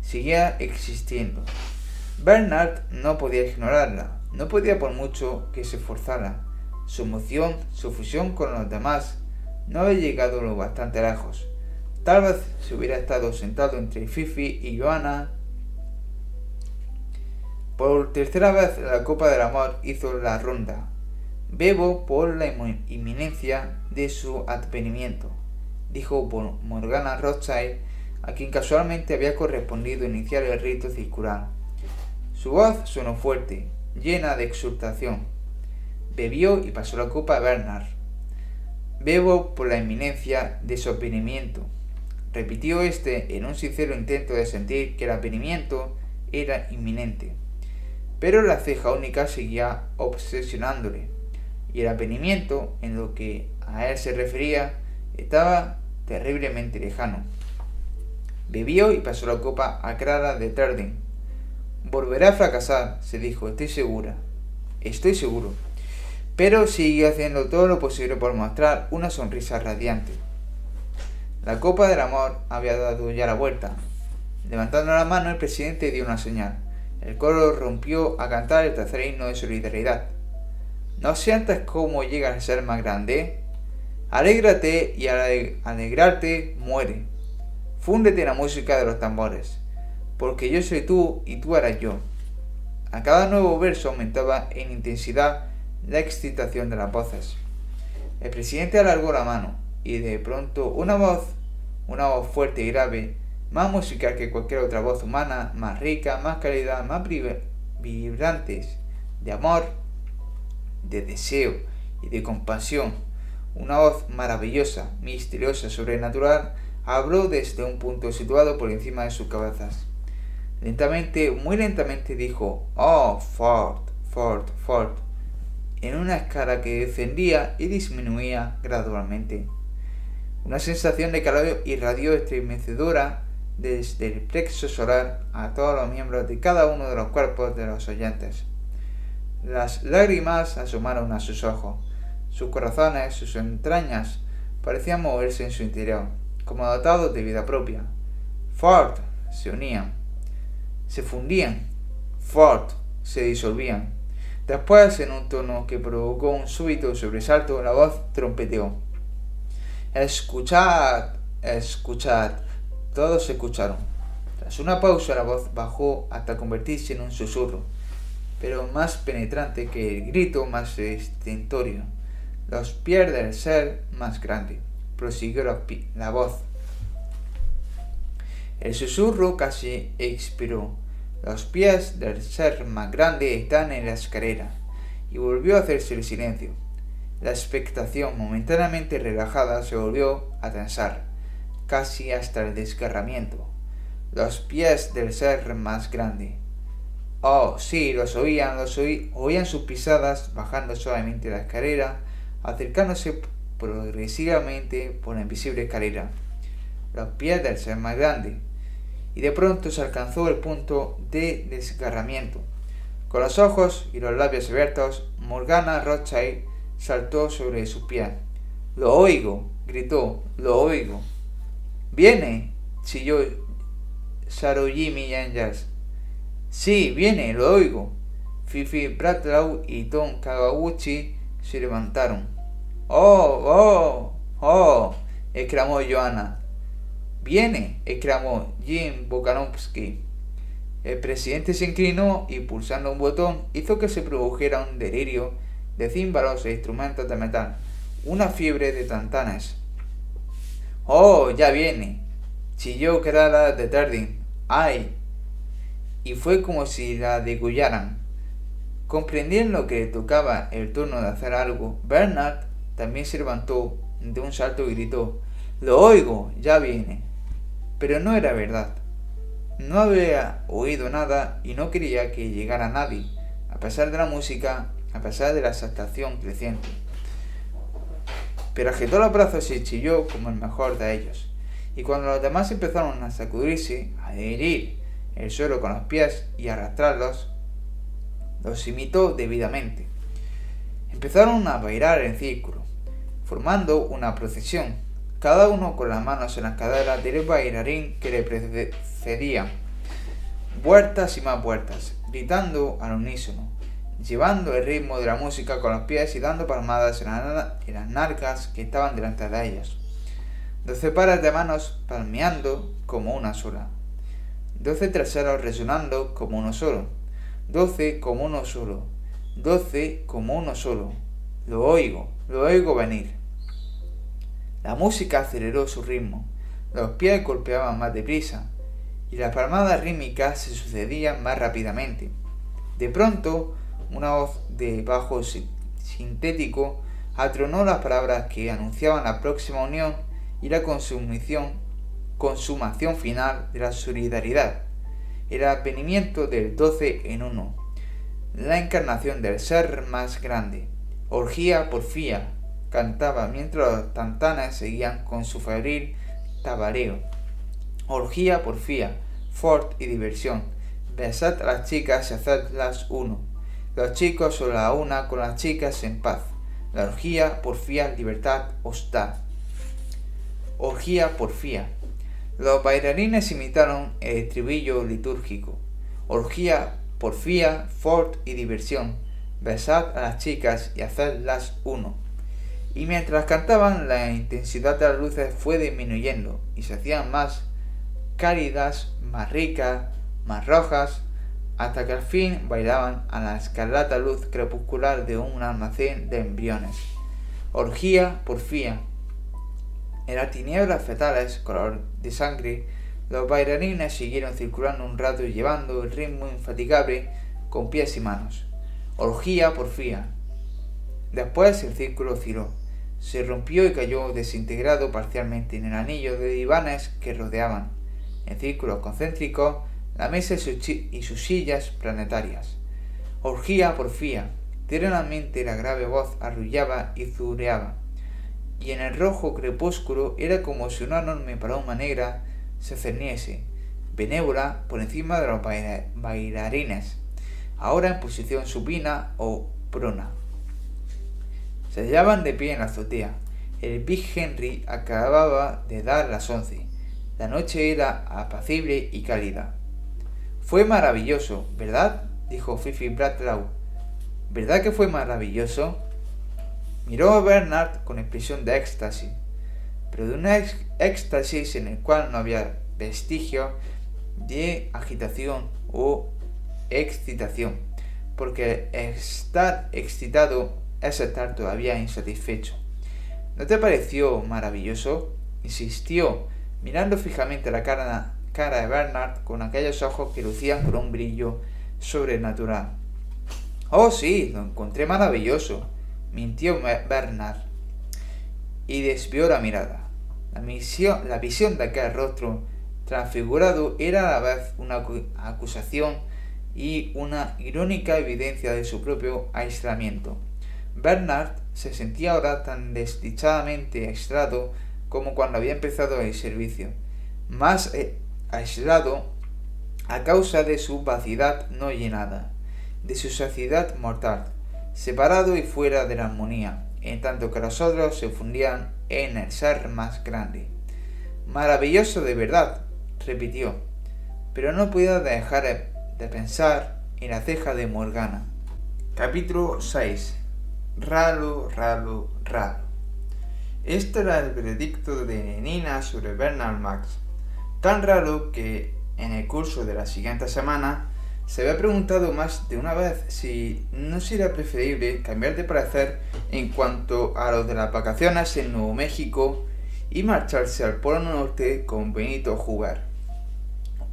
S1: Seguía existiendo. Bernard no podía ignorarla, no podía por mucho que se esforzara. Su emoción, su fusión con los demás, no había llegado lo bastante lejos. Tal vez se hubiera estado sentado entre Fifi y Joana. Por tercera vez la Copa del Amor hizo la ronda. Bebo por la inminencia de su advenimiento, dijo Morgana Rothschild, a quien casualmente había correspondido iniciar el rito circular. Su voz sonó fuerte, llena de exultación. Bebió y pasó la copa a Bernard. Bebo por la inminencia de su advenimiento. Repitió este en un sincero intento de sentir que el advenimiento era inminente. Pero la ceja única seguía obsesionándole, y el advenimiento, en lo que a él se refería, estaba terriblemente lejano. Bebió y pasó la copa a Clara de Terding, Volverá a fracasar, se dijo, estoy segura. Estoy seguro. Pero siguió haciendo todo lo posible por mostrar una sonrisa radiante. La copa del amor había dado ya la vuelta. Levantando la mano, el presidente dio una señal. El coro rompió a cantar el tercer himno de solidaridad. ¿No sientes cómo llegas a ser más grande? Alégrate y al alegrarte muere. Fúndete en la música de los tambores porque yo soy tú y tú eras yo. A cada nuevo verso aumentaba en intensidad la excitación de las voces. El presidente alargó la mano y de pronto una voz, una voz fuerte y grave, más musical que cualquier otra voz humana, más rica, más cálida, más vibrantes, de amor, de deseo y de compasión, una voz maravillosa, misteriosa, sobrenatural, habló desde un punto situado por encima de sus cabezas. Lentamente, muy lentamente dijo, oh, Ford, Ford, Ford, en una escala que descendía y disminuía gradualmente. Una sensación de calor irradió estremecedora desde el plexo solar a todos los miembros de cada uno de los cuerpos de los oyentes. Las lágrimas asomaron a sus ojos, sus corazones, sus entrañas parecían moverse en su interior, como dotados de vida propia. Ford se unían se fundían. Ford se disolvían. Después, en un tono que provocó un súbito sobresalto, la voz trompeteó. Escuchad, escuchad. Todos escucharon. Tras una pausa, la voz bajó hasta convertirse en un susurro, pero más penetrante que el grito más estentorio. Los pies del ser más grande. Prosiguió la voz. El susurro casi expiró. Los pies del ser más grande están en la escalera. Y volvió a hacerse el silencio. La expectación momentáneamente relajada se volvió a tensar, casi hasta el desgarramiento. Los pies del ser más grande. Oh, sí, los oían, los oí, oían sus pisadas bajando suavemente la escalera, acercándose progresivamente por la invisible escalera. Los pies del ser más grande y de pronto se alcanzó el punto de desgarramiento. Con los ojos y los labios abiertos, Morgana Rothschild saltó sobre sus pies. Lo oigo, gritó, lo oigo. Viene, chilló Sarojimi Angels. Sí, viene, lo oigo. Fifi Bradlaugh y Tom Kagaguchi se levantaron. ¡Oh, oh, oh! exclamó Joanna. Viene, exclamó Jim Bokanovsky. El presidente se inclinó y pulsando un botón hizo que se produjera un delirio de címbalos e instrumentos de metal, una fiebre de tantanes. ¡Oh, ya viene! chilló Clara de Tardin. ¡Ay! Y fue como si la degollaran. Comprendiendo que tocaba el turno de hacer algo, Bernard también se levantó de un salto y gritó: Lo oigo, ya viene pero no era verdad. No había oído nada y no quería que llegara nadie, a pesar de la música, a pesar de la exaltación creciente. Pero agitó los brazos y chilló como el mejor de ellos. Y cuando los demás empezaron a sacudirse, a herir el suelo con los pies y arrastrarlos, los imitó debidamente. Empezaron a bailar en círculo, formando una procesión, cada uno con las manos en las caderas del bailarín que le precedía. Vueltas y más vueltas, gritando al unísono, llevando el ritmo de la música con los pies y dando palmadas en, las narcas que estaban delante de ellos. Doce pares de manos palmeando como una sola. Doce traseros resonando como uno solo. Doce como uno solo. Doce como uno solo. Lo oigo, lo oigo venir. La música aceleró su ritmo. Los pies golpeaban más deprisa y las palmadas rítmicas se sucedían más rápidamente. De pronto, una voz de bajo sintético atronó las palabras que anunciaban la próxima unión y la consumación, consumación final de la solidaridad, el advenimiento del doce en uno, la encarnación del ser más grande, orgía porfía, cantaba mientras los tantanes seguían con su febril tabareo. Orgía porfía, fort y diversión. Besad a las chicas y hacedlas uno los chicos solo la una con las chicas en paz. La orgía, porfía, libertad, hostal. Orgía, porfía. Los bailarines imitaron el estribillo litúrgico. Orgía, porfía, fort y diversión. Besad a las chicas y hacedlas uno. Y mientras cantaban, la intensidad de las luces fue disminuyendo y se hacían más cálidas, más ricas, más rojas, hasta que al fin bailaban a la escarlata luz crepuscular de un almacén de embriones. Orgía, porfía. En las tinieblas fetales, color de sangre, los bailarines siguieron circulando un rato y llevando el ritmo infatigable con pies y manos. Orgía, porfía. Después el círculo osciló, se rompió y cayó desintegrado parcialmente en el anillo de divanes que rodeaban, en círculos concéntricos, la mesa y sus sillas planetarias. Orgía porfía, tiernamente la grave voz arrullaba y zureaba, y en el rojo crepúsculo era como si una enorme paloma negra se cerniese, benévola por encima de los bailarines, ahora en posición supina o prona. Se hallaban de pie en la azotea. El Big Henry acababa de dar las once. La noche era apacible y cálida. Fue maravilloso, ¿verdad? dijo Fifi Bradlaugh. ¿Verdad que fue maravilloso? Miró a Bernard con expresión de éxtasis, pero de un éxtasis en el cual no había vestigio de agitación o excitación, porque estar excitado es estar todavía insatisfecho. ¿No te pareció maravilloso? insistió, mirando fijamente la cara de Bernard con aquellos ojos que lucían con un brillo sobrenatural. Oh, sí, lo encontré maravilloso, mintió Bernard y desvió la mirada. La visión de aquel rostro transfigurado era a la vez una acusación y una irónica evidencia de su propio aislamiento. Bernard se sentía ahora tan desdichadamente aislado como cuando había empezado el servicio. Más eh, aislado a causa de su vacidad no llenada, de su saciedad mortal, separado y fuera de la armonía, en tanto que los otros se fundían en el ser más grande. Maravilloso de verdad, repitió, pero no podía dejar de pensar en la ceja de Morgana. Capítulo 6 Raro, raro, raro. Este era el veredicto de Nina sobre Bernard Max. Tan raro que en el curso de la siguiente semana se había preguntado más de una vez si no sería preferible cambiar de parecer en cuanto a lo de las vacaciones en Nuevo México y marcharse al Polo Norte con Benito jugar.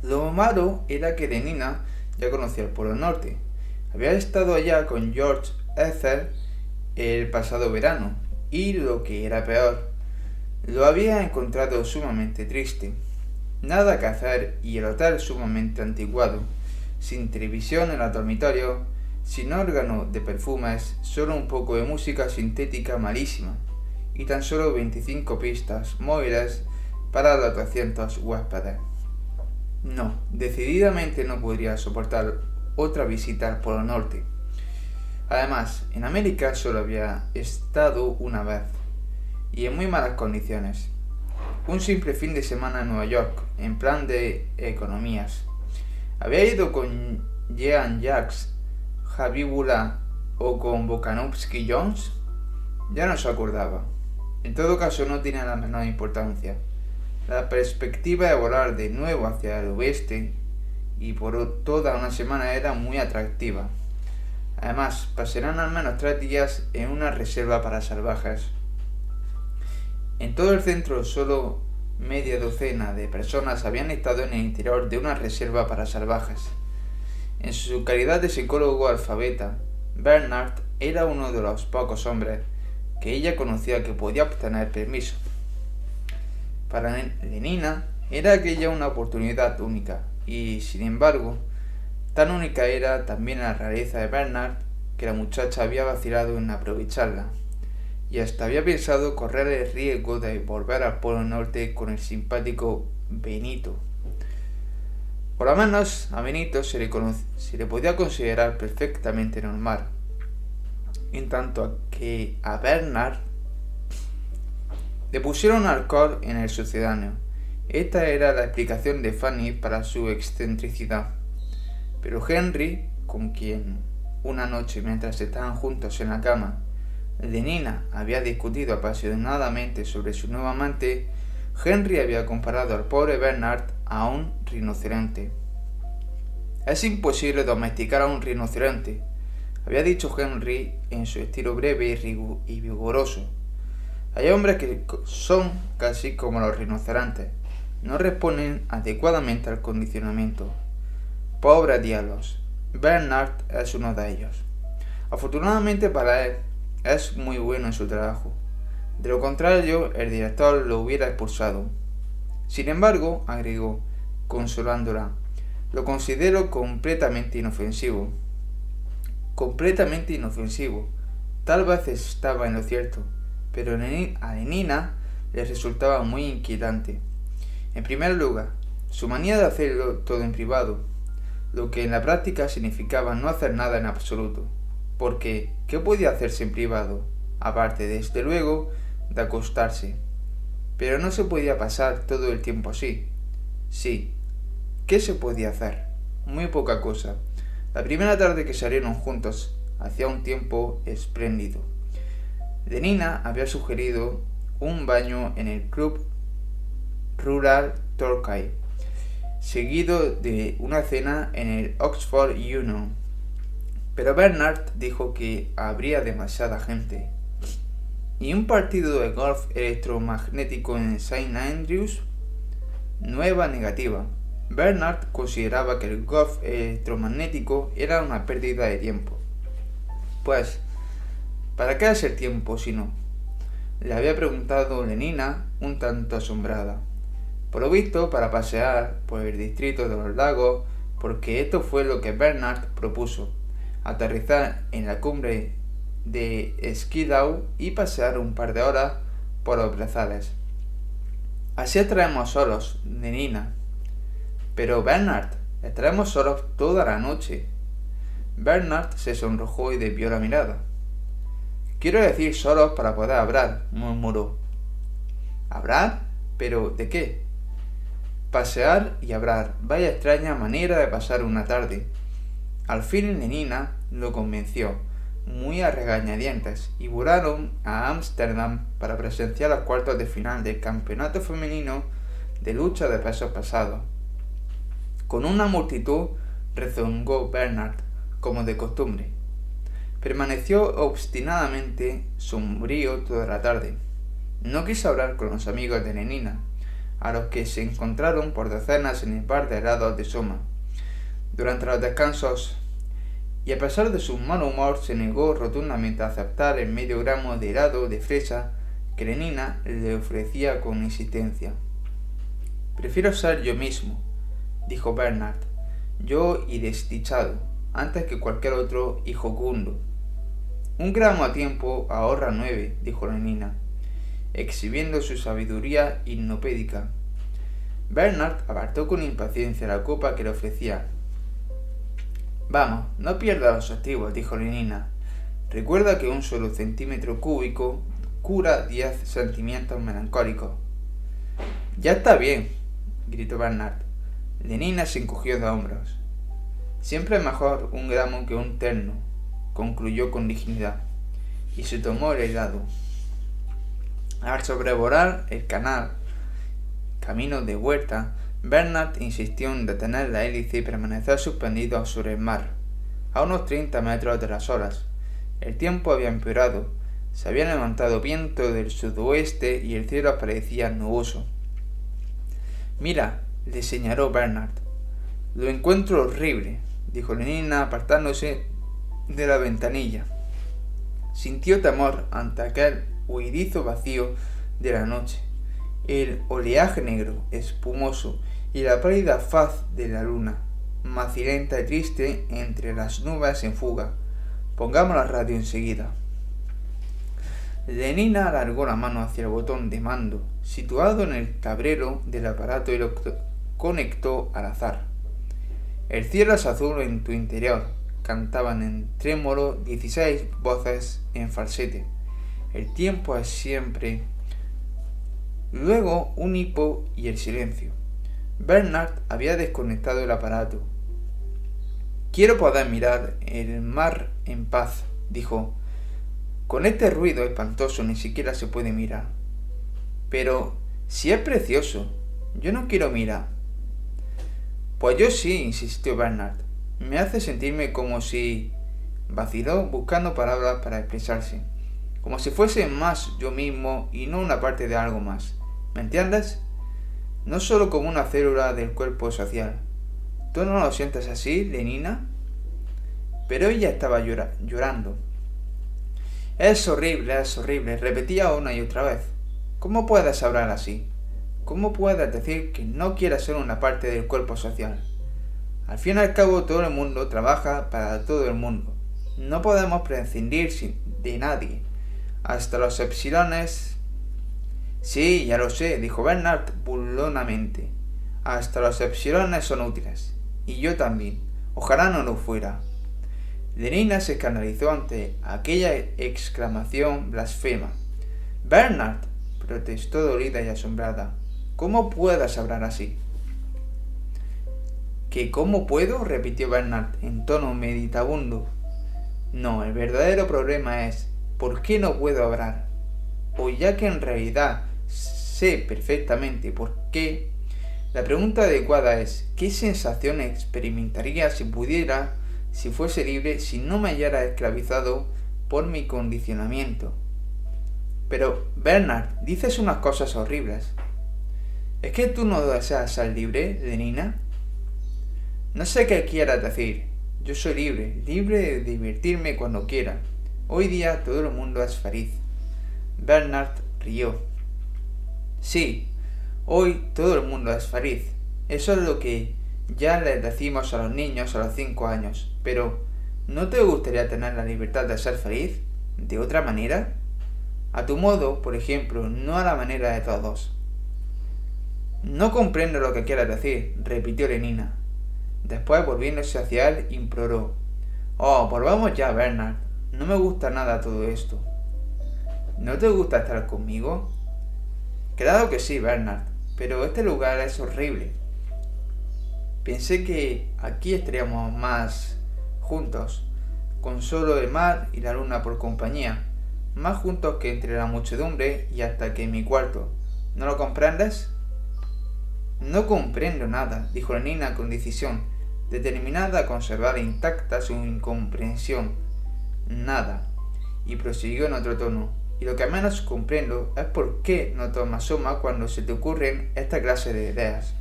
S1: Lo malo era que de Nina ya conocía el Polo Norte. Había estado allá con George Ethel el pasado verano y lo que era peor, lo había encontrado sumamente triste. Nada que hacer y el hotel sumamente antiguado, sin televisión en el dormitorio, sin órgano de perfumes, solo un poco de música sintética malísima y tan solo 25 pistas móviles para los 200 huéspedes. No, decididamente no podría soportar otra visita al Polo Norte. Además, en América solo había estado una vez y en muy malas condiciones. un simple fin de semana en Nueva York, en plan de economías. Había ido con Jean Jacques, Javibula o con Bokanovsky Jones. Ya no se acordaba. En todo caso no tiene la menor importancia. La perspectiva de volar de nuevo hacia el oeste y por toda una semana era muy atractiva. Además, pasarán al menos tres días en una reserva para salvajes. En todo el centro solo media docena de personas habían estado en el interior de una reserva para salvajes. En su calidad de psicólogo alfabeta, Bernard era uno de los pocos hombres que ella conocía que podía obtener permiso. Para Lenina era aquella una oportunidad única, y sin embargo, tan única era también la rareza de Bernard que la muchacha había vacilado en aprovecharla, y hasta había pensado correr el riesgo de volver al Polo Norte con el simpático Benito. Por lo menos a Benito se le, podía considerar perfectamente normal, en tanto que a Bernard le pusieron alcohol en el sucedáneo. Esta era la explicación de Fanny para su excentricidad. Pero Henry, con quien una noche mientras estaban juntos en la cama, de Nina había discutido apasionadamente sobre su nuevo amante, Henry había comparado al pobre Bernard a un rinoceronte. Es imposible domesticar a un rinoceronte, había dicho Henry en su estilo breve y vigoroso. Hay hombres que son casi como los rinocerontes, no responden adecuadamente al condicionamiento. Pobre diablos, Bernard es uno de ellos. Afortunadamente para él, es muy bueno en su trabajo. De lo contrario, el director lo hubiera expulsado. Sin embargo, agregó, consolándola, lo considero completamente inofensivo. Completamente inofensivo. Tal vez estaba en lo cierto pero a Nina le resultaba muy inquietante. En primer lugar, su manía de hacerlo todo en privado, lo que en la práctica significaba no hacer nada en absoluto, porque ¿qué podía hacerse en privado? Aparte, desde luego, de acostarse. Pero no se podía pasar todo el tiempo así. Sí, ¿qué se podía hacer? Muy poca cosa. La primera tarde que salieron juntos, hacía un tiempo espléndido. Nina había sugerido un baño en el club rural Torquay, seguido de una cena en el Oxford Union. Pero Bernard dijo que habría demasiada gente. ¿Y un partido de golf electromagnético en St. Andrews? Nueva negativa. Bernard consideraba que el golf electromagnético era una pérdida de tiempo. Pues, ¿Para qué hacer tiempo si no? Le había preguntado Lenina, un tanto asombrada. Por lo visto, para pasear por el distrito de los lagos, porque esto fue lo que Bernard propuso, aterrizar en la cumbre de Skidau y pasear un par de horas por los brezales. Así estaremos solos, Lenina. Pero Bernard, estaremos solos toda la noche. Bernard se sonrojó y desvió la mirada. Quiero decir solos para poder hablar, murmuró. ¿Hablar? ¿Pero de qué? Pasear y hablar. Vaya extraña manera de pasar una tarde. Al fin Nenina lo convenció, muy a regañadientes, y volaron a Ámsterdam para presenciar los cuartos de final del campeonato femenino de lucha de pesos pesados. Con una multitud rezongó Bernard, como de costumbre. Permaneció obstinadamente sombrío toda la tarde. No quiso hablar con los amigos de Nenina, a los que se encontraron por decenas en el bar de helados de Soma. Durante los descansos, y a pesar de su mal humor, se negó rotundamente a aceptar el medio gramo de helado de fresa que Lenina le ofrecía con insistencia. Prefiero ser yo mismo, dijo Bernard, yo y desdichado, antes que cualquier otro hijo gundo. Un gramo a tiempo ahorra nueve, dijo la nina, exhibiendo su sabiduría hipnopédica. Bernard apartó con impaciencia la copa que le ofrecía. Vamos, no pierdas los activos, dijo Lenina. Recuerda que un solo centímetro cúbico cura diez sentimientos melancólicos. Ya está bien, gritó Bernard. Lenina se encogió de hombros. Siempre es mejor un gramo que un terno, concluyó con dignidad, y se tomó el helado. Al sobrevolar el canal, camino de huerta, Bernard insistió en detener la hélice y permanecer suspendido sobre el mar, a unos treinta metros de las olas. El tiempo había empeorado, se había levantado viento del sudoeste y el cielo parecía nuboso. Mira, le señaló Bernard. Lo encuentro horrible, dijo Lenina apartándose de la ventanilla. Sintió temor ante aquel huidizo vacío de la noche, el oleaje negro, espumoso, y la pálida faz de la luna, macilenta y triste entre las nubes en fuga. Pongamos la radio enseguida. Lenina alargó la mano hacia el botón de mando, situado en el tablero del aparato y lo conectó al azar. El cielo es azul en tu interior, cantaban en trémolo dieciséis voces en falsete. El tiempo es siempre. Luego un hipo y el silencio. Bernard había desconectado el aparato. Quiero poder mirar el mar en paz, dijo. Con este ruido espantoso ni siquiera se puede mirar. Pero si es precioso, yo no quiero mirar. Pues yo sí, insistió Bernard. Me hace sentirme como si... vaciló buscando palabras para expresarse. Como si fuese más yo mismo y no una parte de algo más. ¿Me entiendes? No solo como una célula del cuerpo social. ¿Tú no lo sientes así, Lenina? Pero ella estaba llorando. Es horrible, es horrible, repetía una y otra vez. ¿Cómo puedes hablar así? ¿Cómo puedes decir que no quieres ser una parte del cuerpo social? Al fin y al cabo todo el mundo trabaja para todo el mundo. No podemos prescindir de nadie. Hasta los epsilones... Sí, ya lo sé, dijo Bernard burlonamente. Hasta los epsilones son útiles. Y yo también. Ojalá no lo fuera. Lenina se escandalizó ante aquella exclamación blasfema. Bernard, protestó dolida y asombrada. ¿Cómo puedas hablar así? ¿Que cómo puedo? repitió Bernard en tono meditabundo. No, el verdadero problema es ¿por qué no puedo hablar? O ya que en realidad sé perfectamente por qué, la pregunta adecuada es ¿qué sensación experimentaría si pudiera, si fuese libre, si no me hallara esclavizado por mi condicionamiento? Pero, Bernard, dices unas cosas horribles. ¿Es que tú no deseas ser libre, Lenina? No sé qué quieras decir. Yo soy libre, libre de divertirme cuando quiera. Hoy día todo el mundo es feliz. Bernard rió. Sí, hoy todo el mundo es feliz. Eso es lo que ya les decimos a los niños a los cinco años. Pero, ¿no te gustaría tener la libertad de ser feliz? ¿De otra manera? A tu modo, por ejemplo, no a la manera de todos. No comprendo lo que quieras decir, repitió Lenina. Después, volviéndose hacia él, imploró. Oh, volvamos ya, Bernard. No me gusta nada todo esto. ¿No te gusta estar conmigo? Claro que sí, Bernard, pero este lugar es horrible. Pensé que aquí estaríamos más juntos, con solo el mar y la luna por compañía, más juntos que entre la muchedumbre y hasta que en mi cuarto. ¿No lo comprendes? No comprendo nada, dijo la niña con decisión, determinada a conservar intacta su incomprensión. Nada. Y prosiguió en otro tono. Y lo que menos comprendo es por qué no tomas soma cuando se te ocurren esta clase de ideas.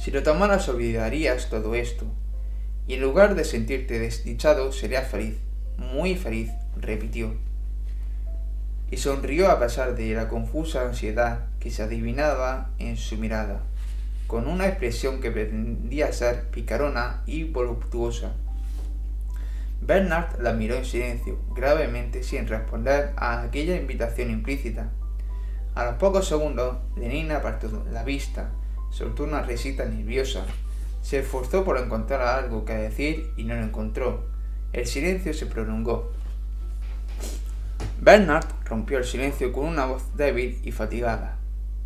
S1: Si lo tomaras olvidarías todo esto. Y en lugar de sentirte desdichado, serías feliz. Muy feliz, repitió y sonrió a pesar de la confusa ansiedad que se adivinaba en su mirada, con una expresión que pretendía ser picarona y voluptuosa. Bernard la miró en silencio, gravemente sin responder a aquella invitación implícita. A los pocos segundos, Lenina apartó la vista, soltó una risita nerviosa, se esforzó por encontrar algo que decir y no lo encontró. El silencio se prolongó. Bernard rompió el silencio con una voz débil y fatigada.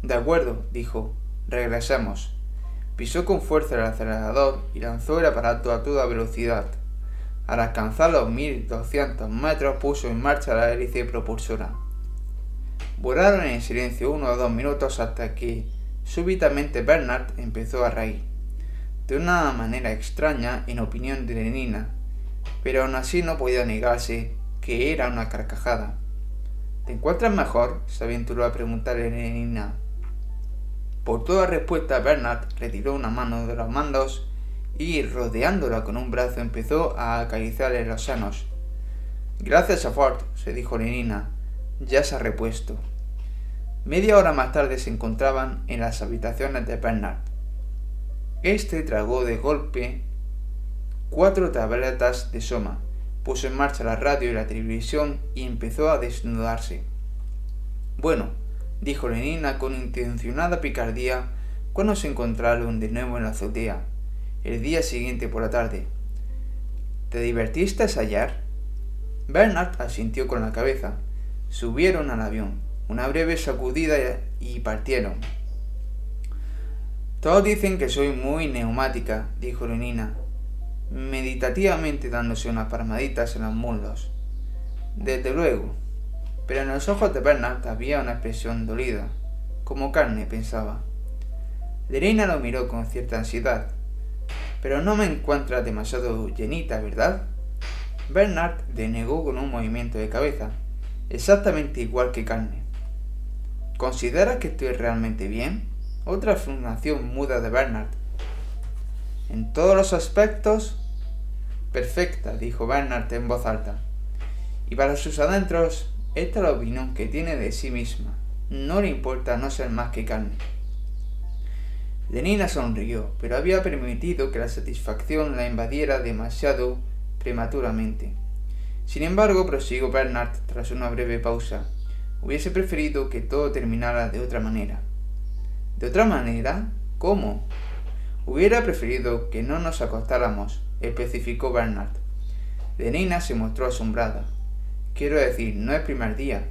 S1: De acuerdo, dijo. Regresemos. Pisó con fuerza el acelerador y lanzó el aparato a toda velocidad. Al alcanzar los 1200 metros puso en marcha la hélice propulsora. Volaron en silencio uno o dos minutos hasta que súbitamente Bernard empezó a reír, de una manera extraña en opinión de Lenina, pero aún así no podía negarse que era una carcajada. ¿Te encuentras mejor? se aventuró a preguntarle Lenina. Por toda respuesta, Bernard retiró una mano de los mandos y, rodeándola con un brazo, empezó a acariciarle los senos. Gracias a Ford, se dijo Lenina, ya se ha repuesto. Media hora más tarde se encontraban en las habitaciones de Bernard. Este tragó de golpe cuatro tabletas de soma, puso en marcha la radio y la televisión y empezó a desnudarse. Bueno, dijo Lenina con intencionada picardía cuando se encontraron de nuevo en la azotea, el día siguiente por la tarde. ¿Te divertiste ayer? Bernard asintió con la cabeza. Subieron al avión, una breve sacudida y partieron. Todos dicen que soy muy neumática, dijo Lenina, meditativamente dándose unas palmaditas en los muslos. Desde luego, pero en los ojos de Bernard había una expresión dolida, como carne, pensaba. Lerina lo miró con cierta ansiedad. Pero no me encuentras demasiado llenita, ¿verdad? Bernard denegó con un movimiento de cabeza, exactamente igual que carne. ¿Consideras que estoy realmente bien? Otra afirmación muda de Bernard. En todos los aspectos, perfecta, dijo Bernard en voz alta. Y para sus adentros, esta es la opinión que tiene de sí misma. No le importa no ser más que carne. Lenina sonrió, pero había permitido que la satisfacción la invadiera demasiado prematuramente. Sin embargo, prosiguió Bernard tras una breve pausa, hubiese preferido que todo terminara de otra manera. ¿De otra manera? ¿Cómo? Hubiera preferido que no nos acostáramos, especificó Bernard. Lenina se mostró asombrada. Quiero decir, no es primer día.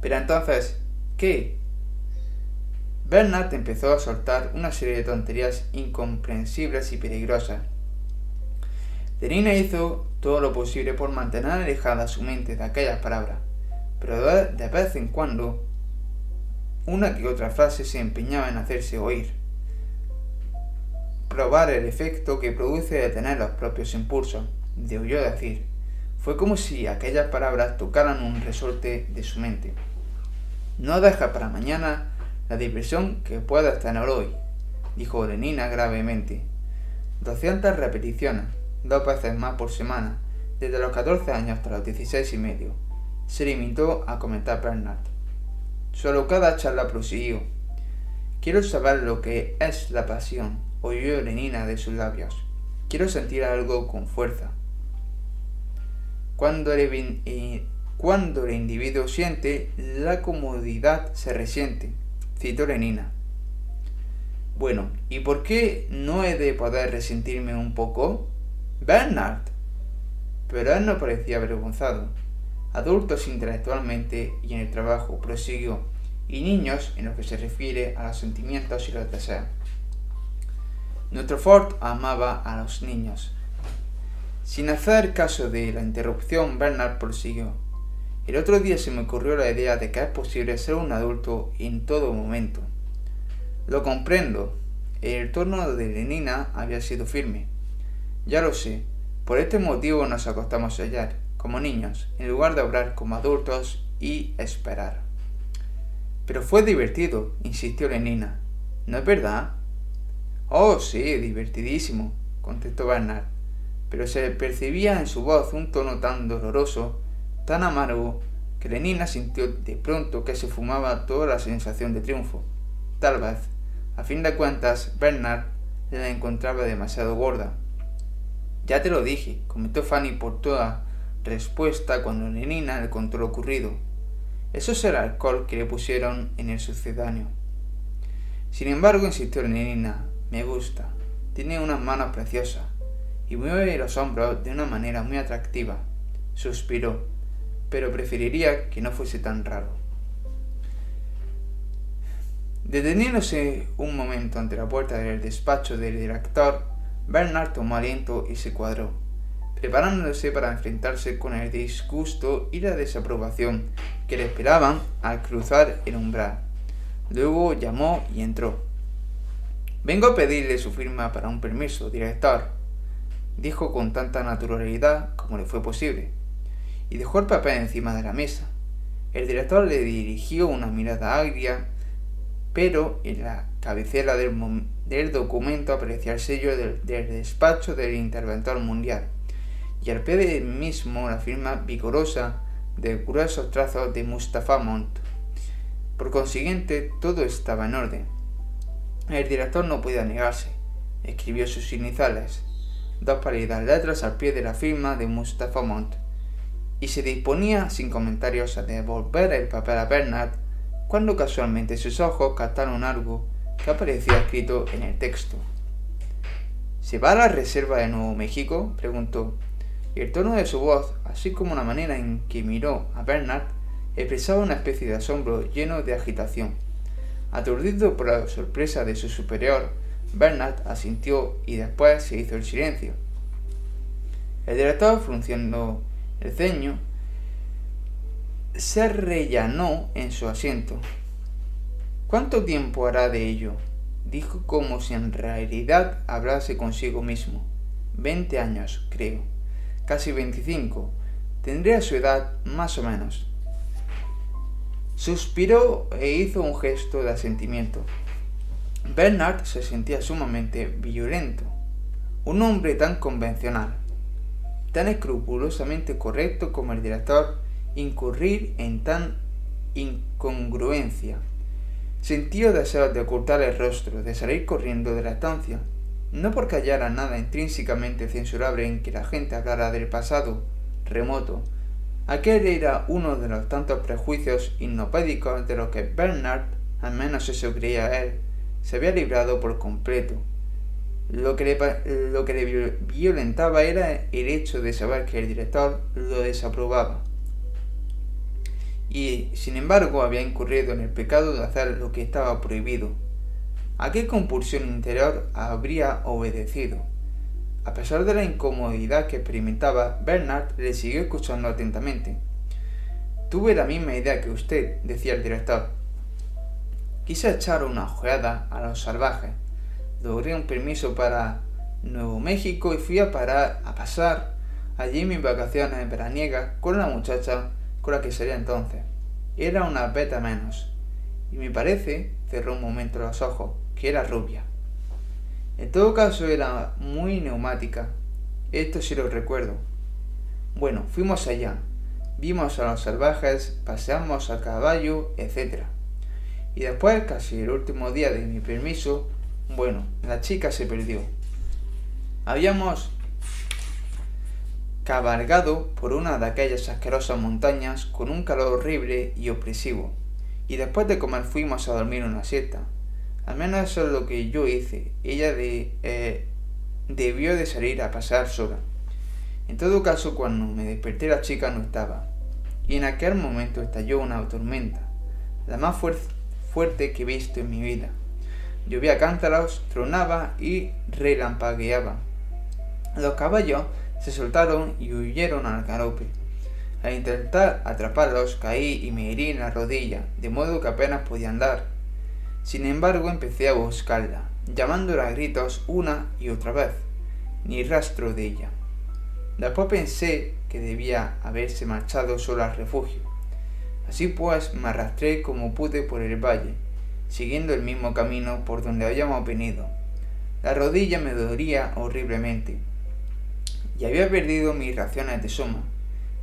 S1: Pero entonces, ¿qué? Bernard empezó a soltar una serie de tonterías incomprensibles y peligrosas. Denina hizo todo lo posible por mantener alejada su mente de aquellas palabras, pero de vez en cuando una que otra frase se empeñaba en hacerse oír. Probar el efecto que produce detener los propios impulsos, de oyó decir. Fue como si aquellas palabras tocaran un resorte de su mente. No deja para mañana la diversión que puedas tener hoy, dijo Lenina gravemente. Doscientas repeticiones, dos veces más por semana, desde los 14 años hasta los 16 y medio, se limitó a comentar Bernard. Solo cada charla prosiguió. Quiero saber lo que es la pasión, oyó Lenina de sus labios. Quiero sentir algo con fuerza. Cuando el, eh, cuando el individuo siente, la comodidad se resiente, citó Lenina. Bueno, ¿y por qué no he de poder resentirme un poco? Bernard. Pero él no parecía avergonzado. Adultos intelectualmente y en el trabajo, prosiguió, y niños en lo que se refiere a los sentimientos y los deseos. Nuestro Ford amaba a los niños, sin hacer caso de la interrupción, Bernard prosiguió. El otro día se me ocurrió la idea de que es posible ser un adulto en todo momento. Lo comprendo. El tono de Lenina había sido firme. Ya lo sé. Por este motivo nos acostamos ayer, como niños, en lugar de obrar como adultos y esperar. Pero fue divertido, insistió Lenina. ¿No es verdad? Oh, sí, divertidísimo, contestó Bernard pero se percibía en su voz un tono tan doloroso, tan amargo, que Lenina sintió de pronto que se fumaba toda la sensación de triunfo. Tal vez, a fin de cuentas, Bernard la encontraba demasiado gorda. Ya te lo dije, comentó Fanny por toda respuesta cuando Lenina le contó lo ocurrido. Eso es el alcohol que le pusieron en el sucedáneo. Sin embargo, insistió Lenina, me gusta. Tiene unas manos preciosas y mueve los hombros de una manera muy atractiva. Suspiró, pero preferiría que no fuese tan raro. Deteniéndose un momento ante la puerta del despacho del director, Bernard tomó aliento y se cuadró, preparándose para enfrentarse con el disgusto y la desaprobación que le esperaban al cruzar el umbral. Luego llamó y entró. Vengo a pedirle su firma para un permiso, director, dijo con tanta naturalidad como le fue posible, y dejó el papel encima de la mesa. El director le dirigió una mirada agria pero en la cabecera del, documento aparecía el sello del, despacho del interventor mundial y al pie del mismo la firma vigorosa de gruesos trazos de Mustafa Mont. Por consiguiente, todo estaba en orden. El director no podía negarse. Escribió sus iniciales, dos pálidas letras al pie de la firma de Mustafa Mont, y se disponía sin comentarios a devolver el papel a Bernard cuando casualmente sus ojos captaron algo que aparecía escrito en el texto. ¿Se va a la reserva de Nuevo México? preguntó, y el tono de su voz, así como la manera en que miró a Bernard, expresaba una especie de asombro lleno de agitación. Aturdido por la sorpresa de su superior, Bernard asintió y después se hizo el silencio. El director, frunciendo el ceño, se rellanó en su asiento. ¿Cuánto tiempo hará de ello? dijo como si en realidad hablase consigo mismo. Veinte años, creo. Casi veinticinco. Tendría su edad más o menos. Suspiró e hizo un gesto de asentimiento. Bernard se sentía sumamente violento. Un hombre tan convencional, tan escrupulosamente correcto como el director incurrir en tan incongruencia. Sintió deseo de ocultar el rostro, de salir corriendo de la estancia, no porque hallara nada intrínsecamente censurable en que la gente hablara del pasado remoto. Aquel era uno de los tantos prejuicios innopédicos de los que Bernard, al menos eso creía él, se había librado por completo. Lo que, le, lo que le violentaba era el hecho de saber que el director lo desaprobaba y sin embargo había incurrido en el pecado de hacer lo que estaba prohibido. ¿A qué compulsión interior habría obedecido? A pesar de la incomodidad que experimentaba, Bernard le siguió escuchando atentamente. Tuve la misma idea que usted, decía el director. Quise echar una ojeada a los salvajes. Logré un permiso para Nuevo México y fui a parar a pasar allí mis vacaciones veraniegas con la muchacha con la que sería entonces. Era una beta menos. Y me parece, cerró un momento los ojos, que era rubia. En todo caso era muy neumática. Esto sí lo recuerdo. Bueno, fuimos allá. Vimos a los salvajes, paseamos a caballo, etc. Y después, casi el último día de mi permiso, bueno, la chica se perdió. Habíamos cabalgado por una de aquellas asquerosas montañas con un calor horrible y opresivo, y después de comer fuimos a dormir una siesta. Al menos eso es lo que yo hice. Ella eh, debió de salir a pasar sola. En todo caso, cuando me desperté la chica no estaba, y en aquel momento estalló una tormenta, la más fuerte que he visto en mi vida. Llovía cántaros, tronaba y relampagueaba. Los caballos se soltaron y huyeron al galope. Al intentar atraparlos caí y me herí en la rodilla, de modo que apenas podía andar. Sin embargo empecé a buscarla, llamándola a gritos una y otra vez. Ni rastro de ella. Después pensé que debía haberse marchado sola al refugio. Así pues me arrastré como pude por el valle, siguiendo el mismo camino por donde habíamos venido. La rodilla me dolía horriblemente, y había perdido mis raciones de soma.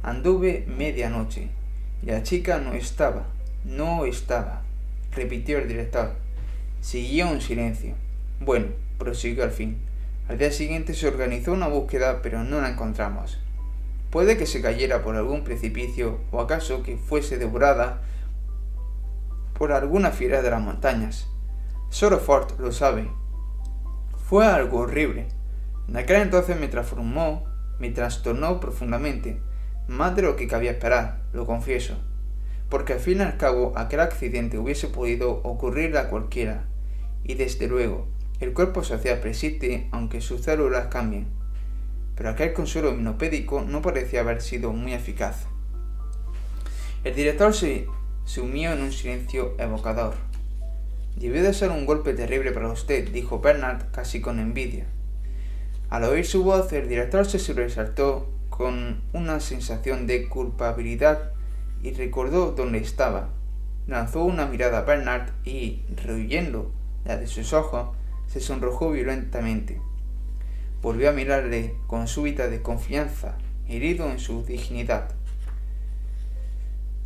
S1: Anduve media noche. Y la chica no estaba, no estaba, repitió el director. Siguió un silencio. Bueno, prosiguió al fin. Al día siguiente se organizó una búsqueda, pero no la encontramos. Puede que se cayera por algún precipicio o acaso que fuese devorada por alguna fiera de las montañas. Solo Ford lo sabe. Fue algo horrible. En aquel entonces me transformó, me trastornó profundamente, más de lo que cabía esperar, lo confieso. porque al fin y al cabo aquel accidente hubiese podido ocurrir a cualquiera, y desde luego, el cuerpo social persiste aunque sus células cambien. Pero aquel consuelo hipnopédico no parecía haber sido muy eficaz. El director se sumió en un silencio evocador. Debió de ser un golpe terrible para usted, dijo Bernard casi con envidia. Al oír su voz, el director se sobresaltó con una sensación de culpabilidad y recordó dónde estaba. Lanzó una mirada a Bernard y, rehuyendo la de sus ojos, se sonrojó violentamente. Volvió a mirarle con súbita desconfianza, herido en su dignidad.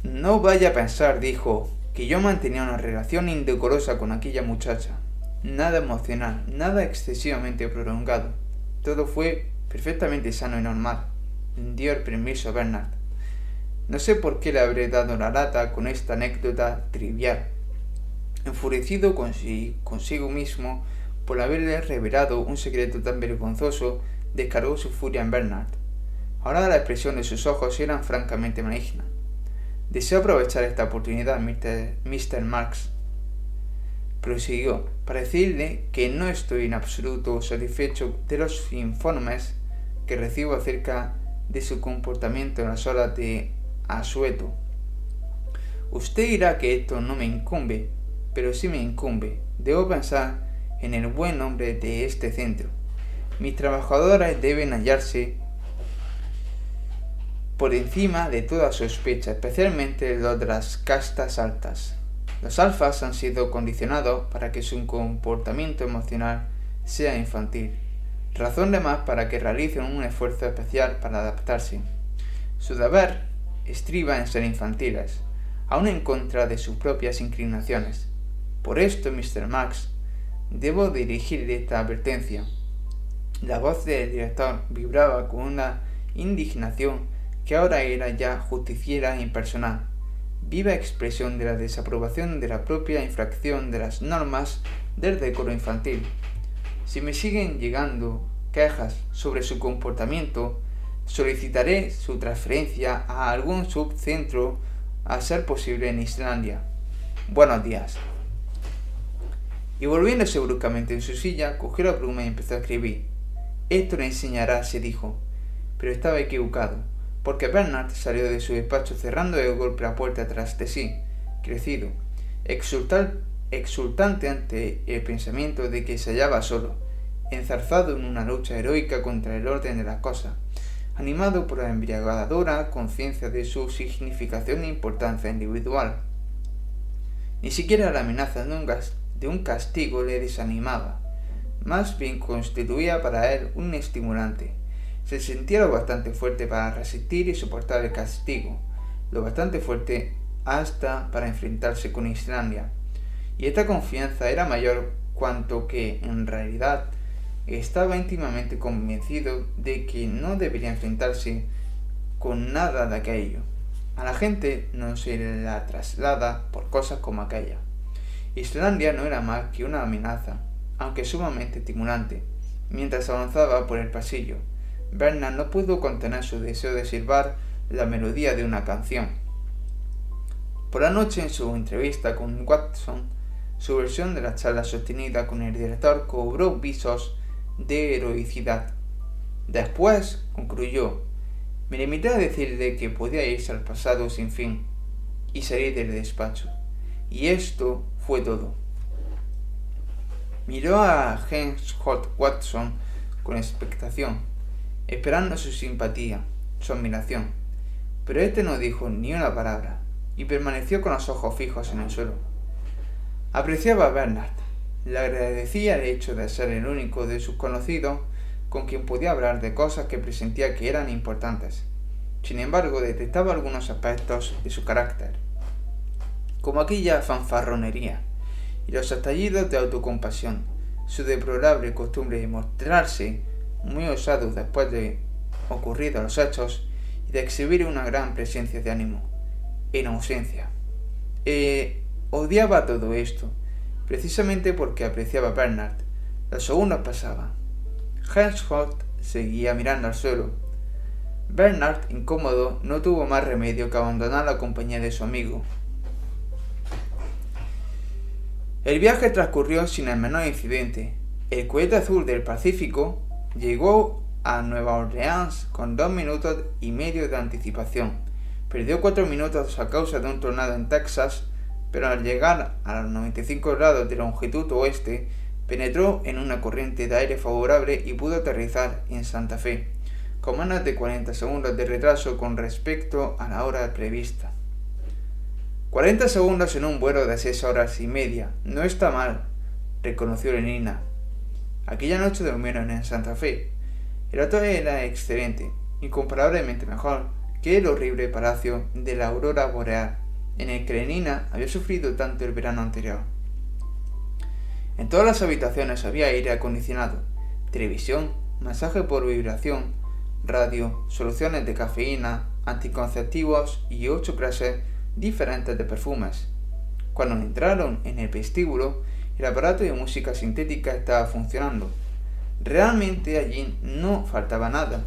S1: No vaya a pensar, dijo, que yo mantenía una relación indecorosa con aquella muchacha. Nada emocional, nada excesivamente prolongado. Todo fue perfectamente sano y normal. Dio el permiso a Bernard. No sé por qué le habré dado la lata con esta anécdota trivial. Enfurecido consigo mismo por haberle revelado un secreto tan vergonzoso, descargó su furia en Bernard. Ahora la expresión de sus ojos era francamente maligna. Deseo aprovechar esta oportunidad, Mr. Marx. Prosiguió, para decirle que no estoy en absoluto satisfecho de los informes que recibo acerca de su comportamiento en las horas de asueto. Usted dirá que esto no me incumbe, pero sí me incumbe. Debo pensar en el buen nombre de este centro. Mis trabajadores deben hallarse por encima de toda sospecha, especialmente los de las castas altas. Los alfas han sido condicionados para que su comportamiento emocional sea infantil, razón de más para que realicen un esfuerzo especial para adaptarse. Su deber estriba en ser infantiles, aun en contra de sus propias inclinaciones. Por esto, Mr. Max, debo dirigir esta advertencia. La voz del director vibraba con una indignación que ahora era ya justiciera impersonal, viva expresión de la desaprobación de la propia infracción de las normas del decoro infantil. Si me siguen llegando quejas sobre su comportamiento, solicitaré su transferencia a algún subcentro a ser posible en Islandia. Buenos días y volviéndose bruscamente en su silla, cogió la pluma y empezó a escribir. Esto le enseñará, se dijo. Pero estaba equivocado, porque Bernard salió de su despacho cerrando de golpe la puerta tras de sí, crecido, exultante ante el pensamiento de que se hallaba solo, enzarzado en una lucha heroica contra el orden de las cosas, animado por la embriagadora conciencia de su significación e importancia individual. Ni siquiera la amenaza de un de un castigo le desanimaba, más bien constituía para él un estimulante. Se lo bastante fuerte para resistir y soportar el castigo, lo bastante fuerte hasta para enfrentarse con Islandia. Y esta confianza era mayor cuanto que, en realidad, estaba íntimamente convencido de que no debería enfrentarse con nada de aquello. A la gente no se la traslada por cosas como aquella. Islandia no era más que una amenaza, aunque sumamente estimulante. Mientras avanzaba por el pasillo, Bernard no pudo contener su deseo de silbar la melodía de una canción. Por la noche, en su entrevista con Watson, su versión de la charla sostenida con el director cobró visos de heroicidad. Después, concluyó, me limité a decirle que podía irse al pasado sin fin y salir del despacho. Y esto fue todo. Miró a James Hot Watson con expectación, esperando su simpatía, su admiración, pero este no dijo ni una palabra y permaneció con los ojos fijos en el suelo. Apreciaba a Bernard, le agradecía el hecho de ser el único de sus conocidos con quien podía hablar de cosas que presentía que eran importantes. Sin embargo, detectaba algunos aspectos de su carácter como aquella fanfarronería, y los estallidos de autocompasión, su deplorable costumbre de mostrarse muy osados después de ocurridos los hechos y de exhibir una gran presencia de ánimo, en ausencia. Eh, odiaba todo esto, precisamente porque apreciaba a Bernard. Los segundos pasaban. Hensholt seguía mirando al suelo. Bernard, incómodo, no tuvo más remedio que abandonar la compañía de su amigo. El viaje transcurrió sin el menor incidente. El cohete azul del Pacífico llegó a Nueva Orleans con dos minutos y medio de anticipación. Perdió cuatro minutos a causa de un tornado en Texas, pero al llegar a los 95 grados de longitud oeste, penetró en una corriente de aire favorable y pudo aterrizar en Santa Fe, con menos de 40 segundos de retraso con respecto a la hora prevista. 40 segundos en un vuelo de 6 horas y media. No está mal, reconoció Lenina. Aquella noche durmieron en Santa Fe. El hotel era excelente, incomparablemente mejor que el horrible palacio de la aurora boreal, en el que Lenina había sufrido tanto el verano anterior. En todas las habitaciones había aire acondicionado, televisión, masaje por vibración, radio, soluciones de cafeína, anticonceptivos y ocho clases diferentes de perfumes. Cuando entraron en el vestíbulo, el aparato de música sintética estaba funcionando. Realmente allí no faltaba nada.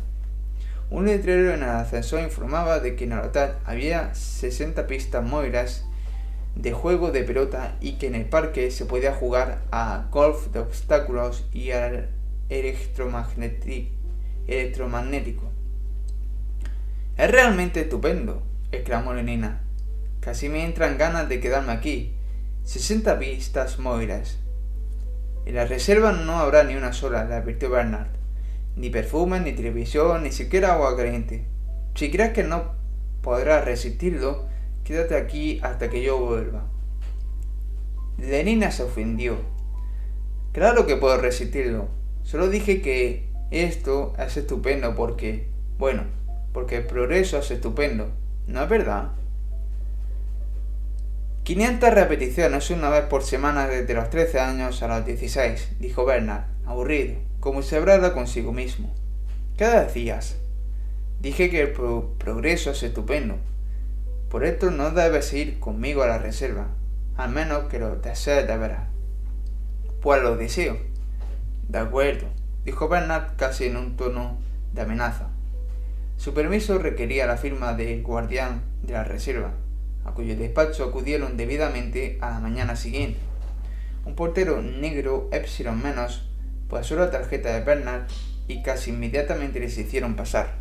S1: Un letrero en el ascensor informaba de que en el hotel había 60 pistas móviles de juego de pelota y que en el parque se podía jugar a golf de obstáculos y al electromagnético. Es realmente estupendo, exclamó Lenina. Casi me entran ganas de quedarme aquí. 60 pistas móviles. En la reserva no habrá ni una sola, le advirtió Bernard. Ni perfume, ni televisión, ni siquiera agua caliente. Si crees que no podrás resistirlo, quédate aquí hasta que yo vuelva. Lenina se ofendió. Claro que puedo resistirlo. Solo dije que esto es estupendo porque, bueno, porque el progreso es estupendo. ¿No es verdad? 500 repeticiones una vez por semana desde los 13 años a los 16, dijo Bernard, aburrido, como hablara consigo mismo. ¿Qué decías? Dije que el progreso es estupendo. Por esto no debes ir conmigo a la reserva, al menos que lo desees de veras. Pues lo deseo. De acuerdo, dijo Bernard casi en un tono de amenaza. Su permiso requería la firma del guardián de la reserva, a cuyo despacho acudieron debidamente a la mañana siguiente. Un portero negro Epsilon menos pasó la tarjeta de Bernard y casi inmediatamente les hicieron pasar.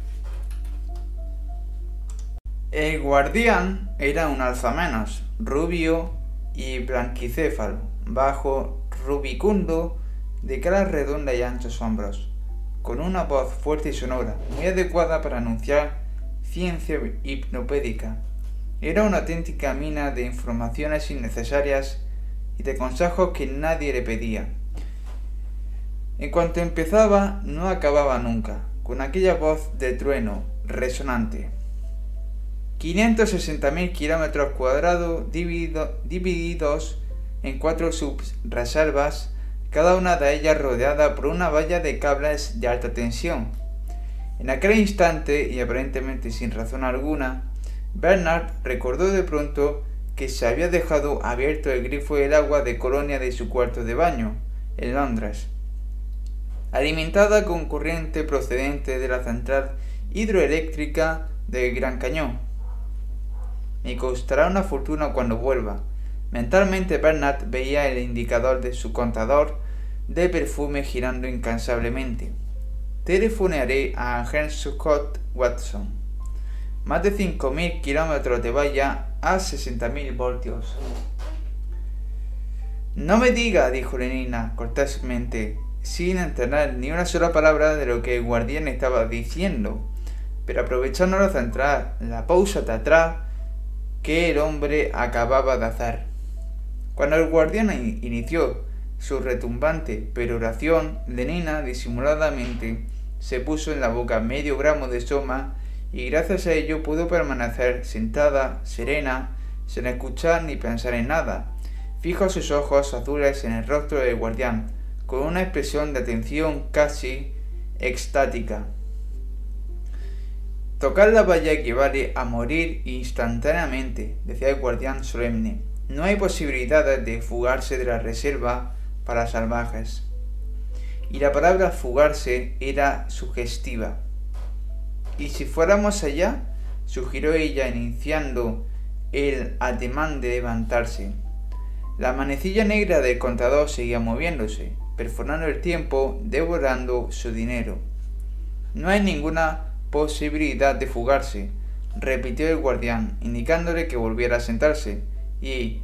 S1: El guardián era un alzamenos, rubio y blanquicéfalo, bajo, rubicundo, de cara redonda y anchos hombros, con una voz fuerte y sonora, muy adecuada para anunciar ciencia hipnopédica era una auténtica mina de informaciones innecesarias y de consejos que nadie le pedía. En cuanto empezaba, no acababa nunca, con aquella voz de trueno resonante. 560.000 kilómetros cuadrados divididos en cuatro subreservas, cada una de ellas rodeada por una valla de cables de alta tensión. En aquel instante, y aparentemente sin razón alguna, Bernard recordó de pronto que se había dejado abierto el grifo del agua de colonia de su cuarto de baño, en Londres, alimentada con corriente procedente de la central hidroeléctrica de Gran Cañón. Me costará una fortuna cuando vuelva. Mentalmente Bernard veía el indicador de su contador de perfume girando incansablemente. Telefonearé a Henry Scott Watson más de 5.000 kilómetros de valla a 60.000 voltios. No me diga, dijo Lenina cortésmente, sin entender ni una sola palabra de lo que el guardián estaba diciendo, pero aprovechando la central, la pausa de atrás que el hombre acababa de hacer. Cuando el guardián inició su retumbante peroración, Lenina disimuladamente se puso en la boca medio gramo de soma y gracias a ello pudo permanecer sentada, serena, sin escuchar ni pensar en nada, fijo sus ojos azules en el rostro del guardián, con una expresión de atención casi extática. Tocar la valla equivale a morir instantáneamente, decía el guardián solemne. No hay posibilidades de fugarse de la reserva para salvajes. Y la palabra fugarse era sugestiva. ¿Y si fuéramos allá? sugirió ella iniciando el ademán de levantarse. La manecilla negra del contador seguía moviéndose, perforando el tiempo, devorando su dinero. No hay ninguna posibilidad de fugarse, repitió el guardián, indicándole que volviera a sentarse, y,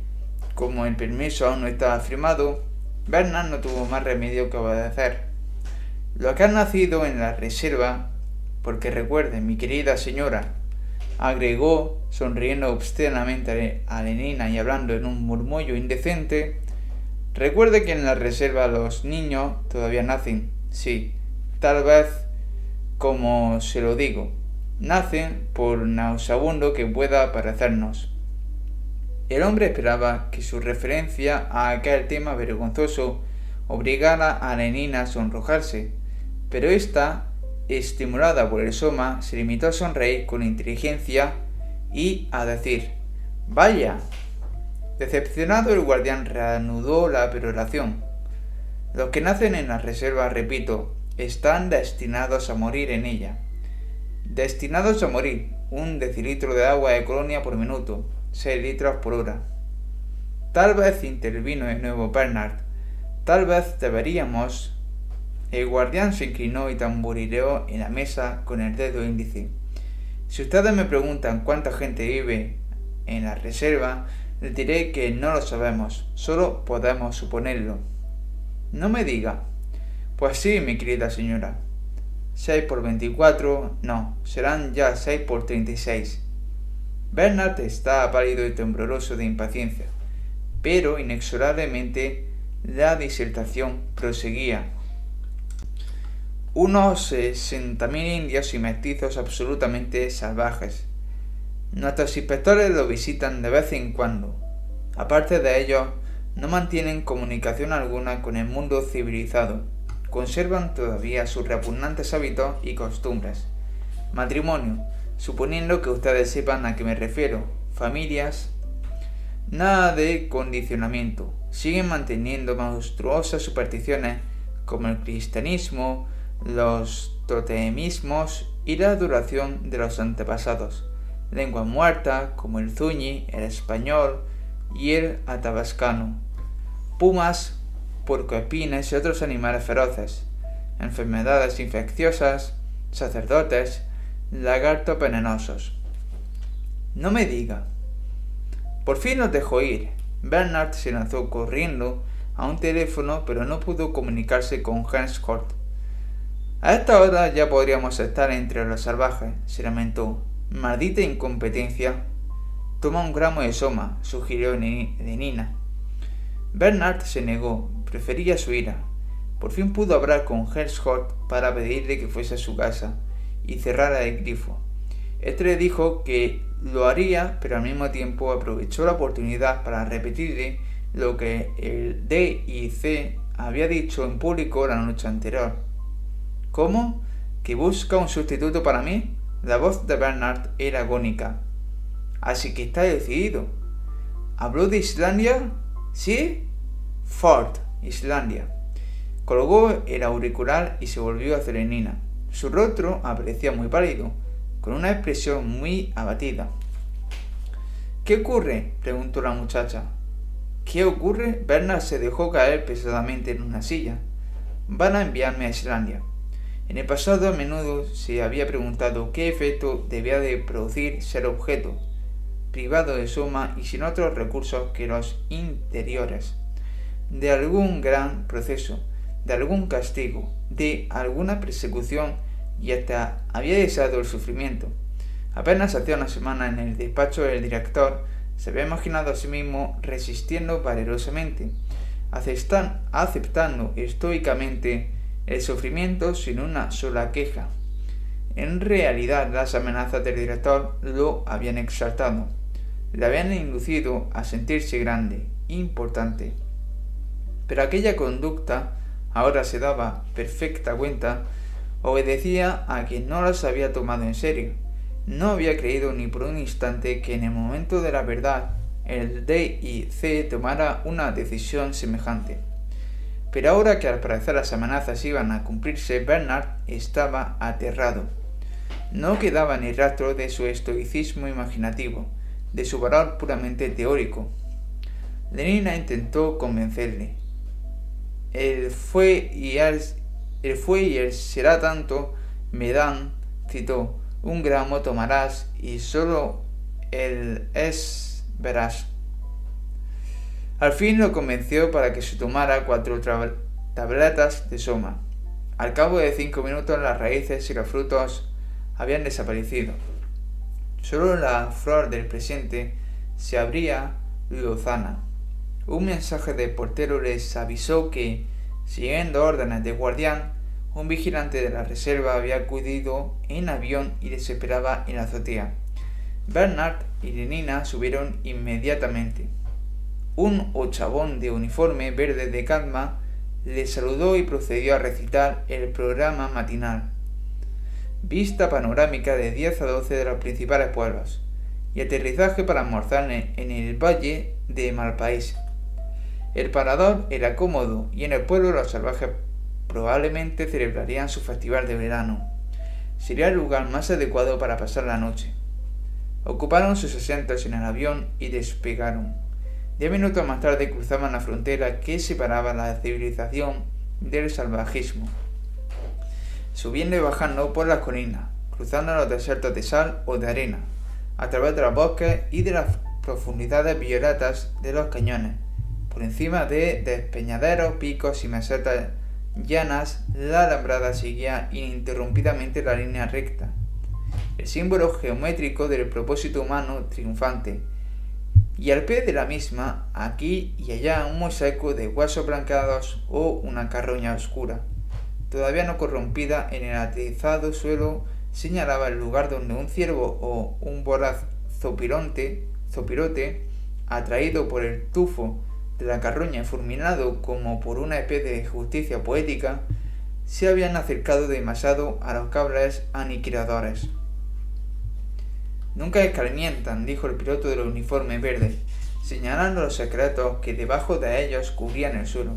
S1: como el permiso aún no estaba firmado, Bernard no tuvo más remedio que obedecer. Lo que ha nacido en la reserva, porque recuerde, mi querida señora, agregó, sonriendo obscenamente a Lenina y hablando en un murmullo indecente, recuerde que en la reserva los niños todavía nacen, sí, tal vez como se lo digo, nacen por nauseabundo que pueda parecernos. El hombre esperaba que su referencia a aquel tema vergonzoso obligara a Lenina a sonrojarse, pero ésta estimulada por el soma, se limitó a sonreír con inteligencia y a decir Vaya. Decepcionado el guardián reanudó la peroración. Los que nacen en la reserva, repito, están destinados a morir en ella. Destinados a morir, un decilitro de agua de colonia por minuto, seis litros por hora. Tal vez intervino de nuevo Bernard, tal vez deberíamos el guardián se inclinó y tamborileó en la mesa con el dedo índice. Si ustedes me preguntan cuánta gente vive en la reserva, les diré que no lo sabemos, solo podemos suponerlo. No me diga. Pues sí, mi querida señora. 6 por 24, no, serán ya 6 por 36. Bernard estaba pálido y tembloroso de impaciencia, pero inexorablemente la disertación proseguía unos 60.000 indios y mestizos absolutamente salvajes. Nuestros inspectores lo visitan de vez en cuando. Aparte de ello, no mantienen comunicación alguna con el mundo civilizado. Conservan todavía sus repugnantes hábitos y costumbres. Matrimonio, suponiendo que ustedes sepan a qué me refiero. Familias. Nada de condicionamiento. Siguen manteniendo monstruosas supersticiones como el cristianismo, los totemismos y la duración de los antepasados, lengua muerta como el zuñi, el español y el atabascano, pumas, puercoespines y otros animales feroces, enfermedades infecciosas, sacerdotes, lagartos venenosos. No me diga. Por fin nos dejó ir. Bernard se lanzó corriendo a un teléfono, pero no pudo comunicarse con Hans a esta hora ya podríamos estar entre los salvajes, se lamentó. Maldita incompetencia. Toma un gramo de soma, sugirió Nina. Bernard se negó, prefería su ira. Por fin pudo hablar con Herschott para pedirle que fuese a su casa y cerrara el grifo. Este le dijo que lo haría, pero al mismo tiempo aprovechó la oportunidad para repetirle lo que el D y C había dicho en público la noche anterior. ¿Cómo? ¿Que busca un sustituto para mí? La voz de Bernard era agónica. Así que está decidido. ¿Habló de Islandia? ¿Sí? Ford, Islandia. Colgó el auricular y se volvió a Nina. Su rostro aparecía muy pálido, con una expresión muy abatida. ¿Qué ocurre? preguntó la muchacha. ¿Qué ocurre? Bernard se dejó caer pesadamente en una silla. Van a enviarme a Islandia. En el pasado a menudo se había preguntado qué efecto debía de producir ser objeto, privado de suma y sin otros recursos que los interiores, de algún gran proceso, de algún castigo, de alguna persecución y hasta había deseado el sufrimiento. Apenas hacía una semana en el despacho del director se había imaginado a sí mismo resistiendo valerosamente, aceptando estoicamente el sufrimiento sin una sola queja. En realidad las amenazas del director lo habían exaltado, le habían inducido a sentirse grande, importante. Pero aquella conducta, ahora se daba perfecta cuenta, obedecía a quien no las había tomado en serio. No había creído ni por un instante que en el momento de la verdad el D y C tomara una decisión semejante. Pero ahora que al parecer las amenazas iban a cumplirse, Bernard estaba aterrado. No quedaba ni rastro de su estoicismo imaginativo, de su valor puramente teórico. Lenina intentó convencerle. El fue y el, el fue y será tanto, me dan, citó, un gramo tomarás y solo el es verás. Al fin lo convenció para que se tomara cuatro tabletas de soma. Al cabo de cinco minutos las raíces y los frutos habían desaparecido. Solo la flor del presente se abría lozana. Un mensaje de portero les avisó que, siguiendo órdenes de guardián, un vigilante de la reserva había acudido en avión y les esperaba en la azotea. Bernard y Lenina subieron inmediatamente. Un ochavón de uniforme verde de Cadma le saludó y procedió a recitar el programa matinal. Vista panorámica de 10 a 12 de los principales pueblos y aterrizaje para almorzar en el valle de Malpaís. El parador era cómodo y en el pueblo los salvajes probablemente celebrarían su festival de verano. Sería el lugar más adecuado para pasar la noche. Ocuparon sus asientos en el avión y despegaron. Diez minutos más tarde cruzaban la frontera que separaba la civilización del salvajismo, subiendo y bajando por las colinas, cruzando los desiertos de sal o de arena, a través de los bosques y de las profundidades violetas de los cañones, por encima de despeñaderos, picos y mesetas llanas, la alambrada seguía ininterrumpidamente la línea recta, el símbolo geométrico del propósito humano triunfante, y al pie de la misma, aquí y allá, un mosaico de huesos blanqueados o una carroña oscura, todavía no corrompida en el atizado suelo, señalaba el lugar donde un ciervo o un voraz zopirote, atraído por el tufo de la carroña fulminado como por una especie de justicia poética, se habían acercado demasiado a los cables aniquiladores. Nunca escarmientan, dijo el piloto del uniforme verde, señalando los secretos que debajo de ellos cubrían el suelo.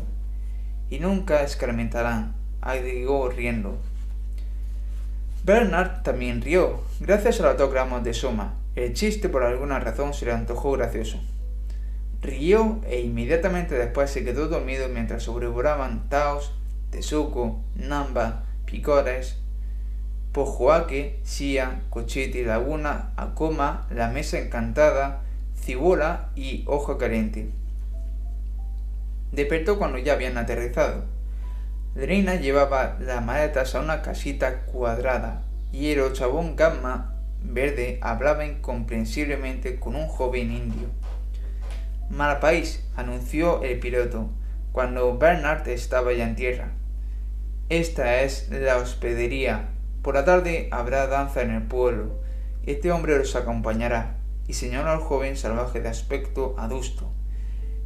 S1: Y nunca escarmentarán, agregó riendo. Bernard también rió, gracias a los dos gramos de soma. El chiste por alguna razón se le antojó gracioso. Rió e inmediatamente después se quedó dormido mientras sobrevolaban Taos, Tesuco, Namba, Picores, Pojoaque, Sia, Cochete, Laguna, Acoma, La Mesa Encantada, Cibola y Ojo Caliente. Despertó cuando ya habían aterrizado. Reina llevaba las maletas a una casita cuadrada y el ochavón gamma verde hablaba incomprensiblemente con un joven indio. Mal país, anunció el piloto, cuando Bernard estaba ya en tierra. Esta es la hospedería por la tarde habrá danza en el pueblo. Este hombre los acompañará, y señaló al joven salvaje de aspecto adusto.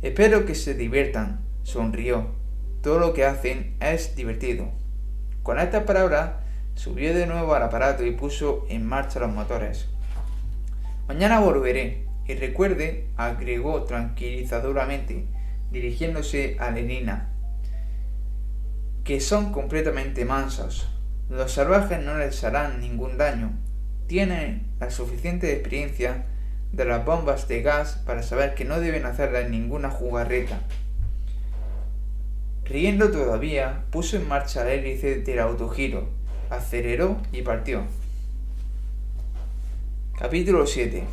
S1: Espero que se diviertan, sonrió. Todo lo que hacen es divertido. Con estas palabras, subió de nuevo al aparato y puso en marcha los motores. Mañana volveré, y recuerde, agregó tranquilizadoramente, dirigiéndose a Lenina, que son completamente mansos, los salvajes no les harán ningún daño. Tienen la suficiente experiencia de las bombas de gas para saber que no deben hacerles ninguna jugarreta. Riendo todavía, puso en marcha el hélice del autogiro, aceleró y partió. Capítulo 7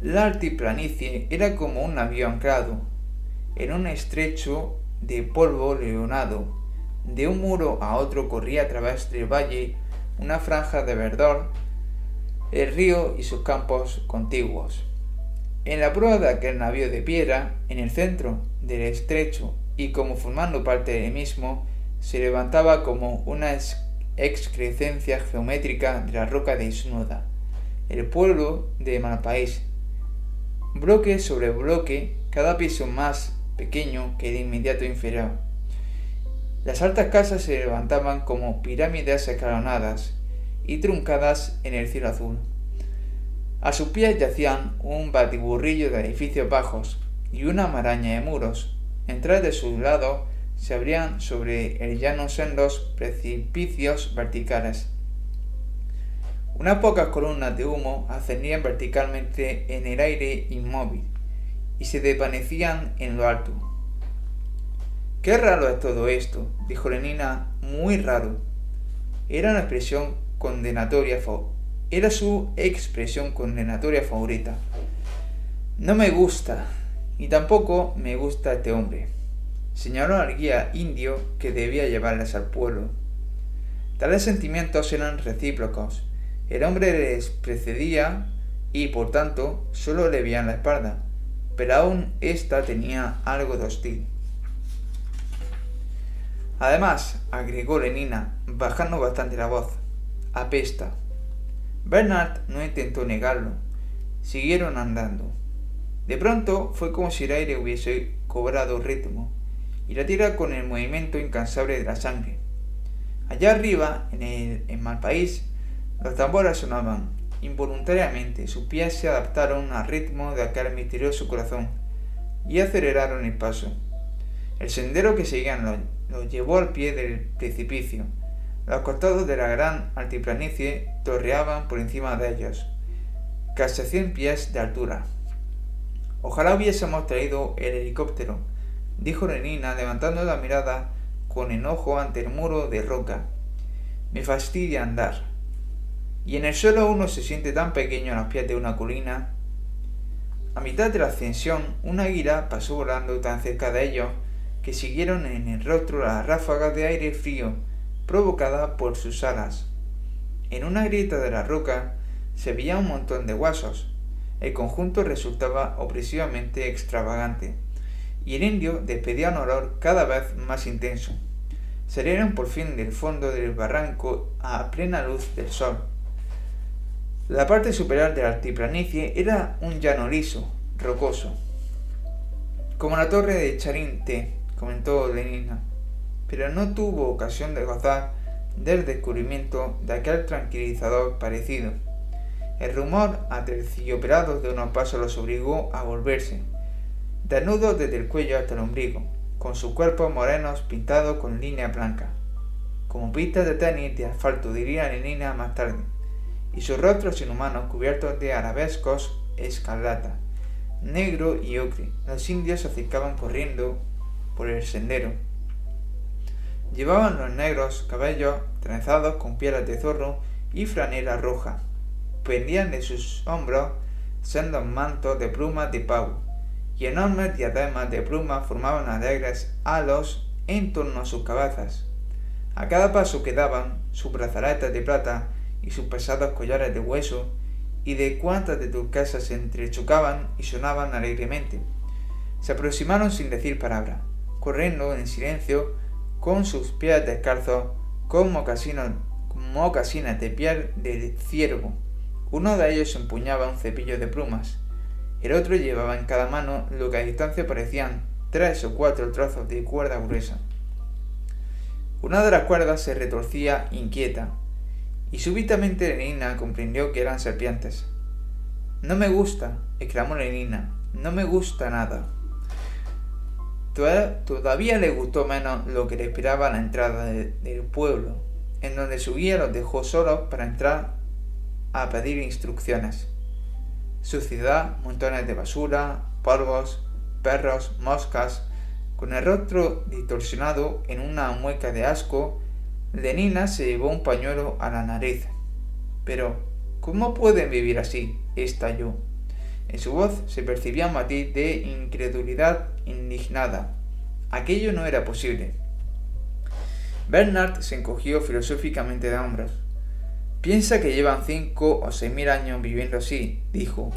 S1: La altiplanicie era como un avión anclado en un estrecho de polvo leonado de un muro a otro corría a través del valle una franja de verdor, el río y sus campos contiguos. En la prueba de aquel navío de piedra, en el centro del estrecho y como formando parte del mismo, se levantaba como una excrescencia geométrica de la roca desnuda, el pueblo de Malpaís. Bloque sobre bloque, cada piso más pequeño que el inmediato inferior las altas casas se levantaban como pirámides escalonadas y truncadas en el cielo azul. A sus pies yacían un batiburrillo de edificios bajos y una maraña de muros. Entre de sus lados se abrían sobre el llano sendos precipicios verticales. Unas pocas columnas de humo ascendían verticalmente en el aire inmóvil y se desvanecían en lo alto. Qué raro es todo esto, dijo Lenina, muy raro. Era una expresión condenatoria, era su expresión condenatoria favorita. No me gusta, y tampoco me gusta este hombre. Señaló al guía indio que debía llevarles al pueblo. Tales sentimientos eran recíprocos. El hombre les precedía y, por tanto, solo le veían la espalda, pero aún ésta tenía algo de hostil. Además, agregó Lenina, bajando bastante la voz, apesta. Bernard no intentó negarlo. Siguieron andando. De pronto fue como si el aire hubiese cobrado ritmo y la tierra con el movimiento incansable de la sangre. Allá arriba, en el en Malpaís, los tambores sonaban. Involuntariamente sus pies se adaptaron al ritmo de aquel misterioso corazón y aceleraron el paso. El sendero que seguían los llevó al pie del precipicio. Los costados de la gran altiplanicie torreaban por encima de ellos, casi cien pies de altura. Ojalá hubiésemos traído el helicóptero, dijo Renina levantando la mirada con enojo ante el muro de roca. Me fastidia andar. Y en el suelo uno se siente tan pequeño a los pies de una colina. A mitad de la ascensión, una águila pasó volando tan cerca de ellos que siguieron en el rostro las ráfagas de aire frío provocadas por sus alas. En una grieta de la roca se veía un montón de guasos. El conjunto resultaba opresivamente extravagante, y el indio despedía un olor cada vez más intenso. Salieron por fin del fondo del barranco a plena luz del sol. La parte superior de la altiplanicie era un llano liso, rocoso, como la torre de Charinte, comentó Lenina, pero no tuvo ocasión de gozar del descubrimiento de aquel tranquilizador parecido. El rumor aterciopelado de unos pasos los obligó a volverse, desnudo desde el cuello hasta el ombligo, con sus cuerpos morenos pintados con línea blanca, como pistas de tenis de asfalto, diría Lenina más tarde, y sus rostros inhumanos cubiertos de arabescos escarlata, negro y ocre. Los indios se acercaban corriendo por el sendero. Llevaban los negros cabellos trenzados con pieles de zorro y franela roja. Pendían de sus hombros sendos mantos de plumas de pavo, y enormes diademas de plumas formaban alegres halos en torno a sus cabezas. A cada paso que daban, sus brazaletes de plata y sus pesados collares de hueso y de cuantas de turquesas se entrechocaban y sonaban alegremente. Se aproximaron sin decir palabra corriendo en silencio con sus pies descalzos con mocasines de piel de ciervo. Uno de ellos empuñaba un cepillo de plumas. El otro llevaba en cada mano lo que a distancia parecían tres o cuatro trozos de cuerda gruesa. Una de las cuerdas se retorcía inquieta, y súbitamente Lenina comprendió que eran serpientes. No me gusta, exclamó Lenina, no me gusta nada. Todavía le gustó menos lo que le esperaba a la entrada del pueblo, en donde su guía los dejó solos para entrar a pedir instrucciones. Suciedad, montones de basura, polvos, perros, moscas, con el rostro distorsionado en una mueca de asco, Lenina se llevó un pañuelo a la nariz. Pero, ¿cómo pueden vivir así? estalló. En su voz se percibía un matiz de incredulidad indignada. Aquello no era posible. Bernard se encogió filosóficamente de hombros. Piensa que llevan cinco o seis mil años viviendo así, dijo.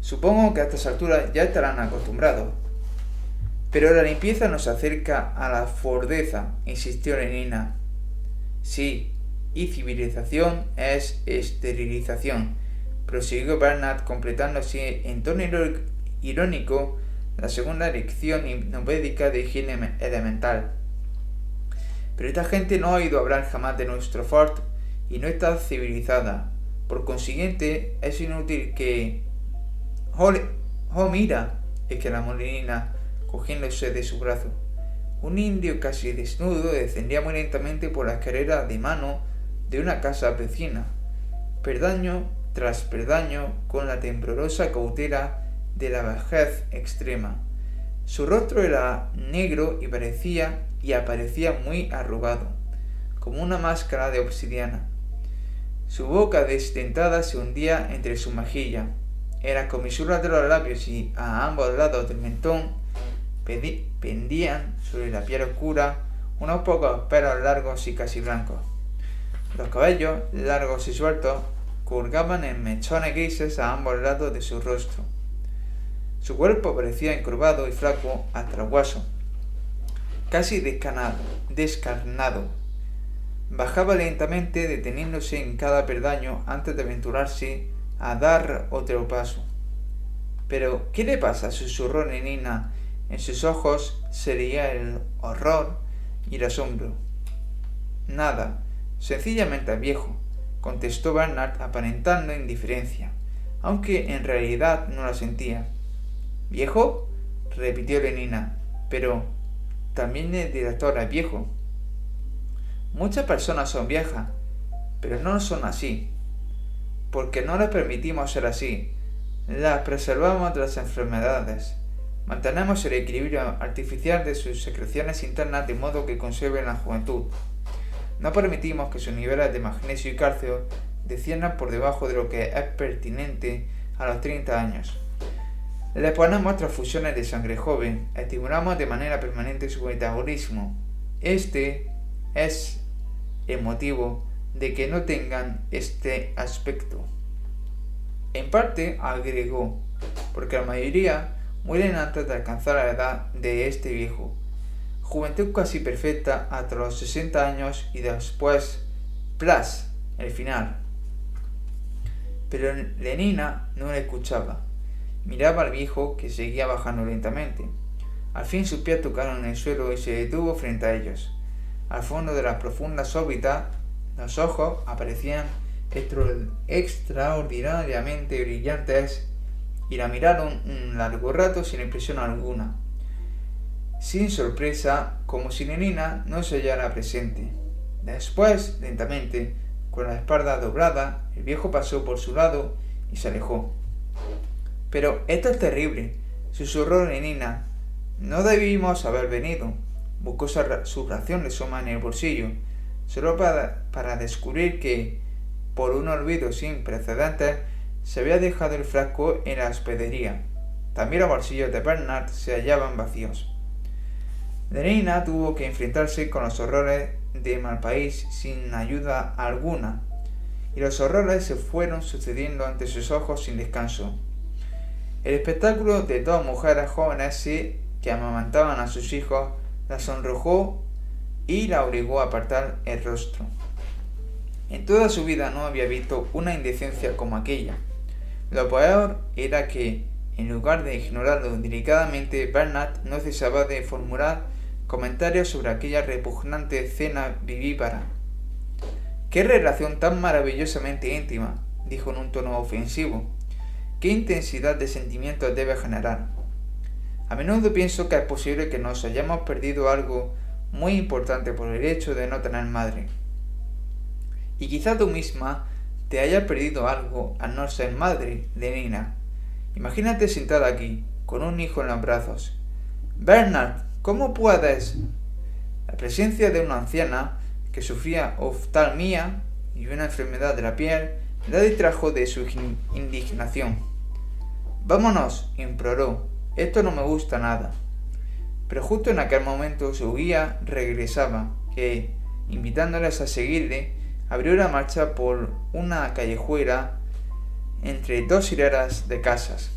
S1: Supongo que a estas alturas ya estarán acostumbrados. Pero la limpieza nos acerca a la fordeza, insistió Lenina. Sí, y civilización es esterilización, prosiguió Bernard completando así en tono irónico la segunda lección hipnopédica de higiene elemental. Pero esta gente no ha oído hablar jamás de nuestro fort y no está civilizada. Por consiguiente, es inútil que... ¡Oh, oh mira! la molinina, cogiéndose de su brazo. Un indio casi desnudo descendía muy lentamente por la escalera de mano de una casa vecina. perdaño tras perdaño con la temblorosa cautela de la vejez extrema. Su rostro era negro y parecía y aparecía muy arrugado, como una máscara de obsidiana. Su boca desdentada se hundía entre su mejilla. En las comisuras de los labios y a ambos lados del mentón pendían sobre la piel oscura unos pocos pelos largos y casi blancos. Los cabellos, largos y sueltos, colgaban en mechones grises a ambos lados de su rostro. Su cuerpo parecía encurvado y flaco hasta el hueso, casi descanado, descarnado. Bajaba lentamente, deteniéndose en cada perdaño antes de aventurarse a dar otro paso. Pero, ¿qué le pasa? susurró Nenina. En sus ojos sería el horror y el asombro. Nada, sencillamente viejo, contestó Bernard aparentando indiferencia, aunque en realidad no la sentía. ¿Viejo? repitió Lenina. Pero también el director es viejo. Muchas personas son viejas, pero no son así. Porque no les permitimos ser así. Las preservamos de las enfermedades. Mantenemos el equilibrio artificial de sus secreciones internas de modo que conserven la juventud. No permitimos que sus niveles de magnesio y calcio desciendan por debajo de lo que es pertinente a los 30 años. Le ponemos transfusiones de sangre joven, estimulamos de manera permanente su metabolismo. Este es el motivo de que no tengan este aspecto. En parte, agregó, porque la mayoría mueren antes de alcanzar la edad de este viejo, juventud casi perfecta hasta los 60 años y después, plas, el final. Pero Lenina no le escuchaba. Miraba al viejo que seguía bajando lentamente. Al fin sus pies tocaron el suelo y se detuvo frente a ellos. Al fondo de las profundas órbitas, los ojos aparecían extraordinariamente brillantes y la miraron un largo rato sin impresión alguna sin sorpresa, como si Nenina no se hallara presente. Después, lentamente, con la espalda doblada, el viejo pasó por su lado y se alejó. Pero esto es terrible, susurró Nenina. No debimos haber venido. Buscó su ración de soma en el bolsillo, solo para, para descubrir que, por un olvido sin precedentes, se había dejado el frasco en la hospedería. También los bolsillos de Bernard se hallaban vacíos. Reina tuvo que enfrentarse con los horrores de Malpaís sin ayuda alguna, y los horrores se fueron sucediendo ante sus ojos sin descanso. El espectáculo de dos mujeres jóvenes que amamantaban a sus hijos la sonrojó y la obligó a apartar el rostro. En toda su vida no había visto una indecencia como aquella. Lo peor era que, en lugar de ignorarlo delicadamente, Bernard no cesaba de formular comentarios sobre aquella repugnante escena vivípara. ¡Qué relación tan maravillosamente íntima! dijo en un tono ofensivo. ¿Qué intensidad de sentimientos debe generar? A menudo pienso que es posible que nos hayamos perdido algo muy importante por el hecho de no tener madre. Y quizá tú misma te hayas perdido algo al no ser madre de Nina. Imagínate sentada aquí, con un hijo en los brazos. Bernard, ¿Cómo puedes? La presencia de una anciana que sufría oftalmía y una enfermedad de la piel la distrajo de su indignación. Vámonos, imploró. Esto no me gusta nada. Pero justo en aquel momento su guía regresaba, que, invitándoles a seguirle, abrió la marcha por una callejuela entre dos hileras de casas.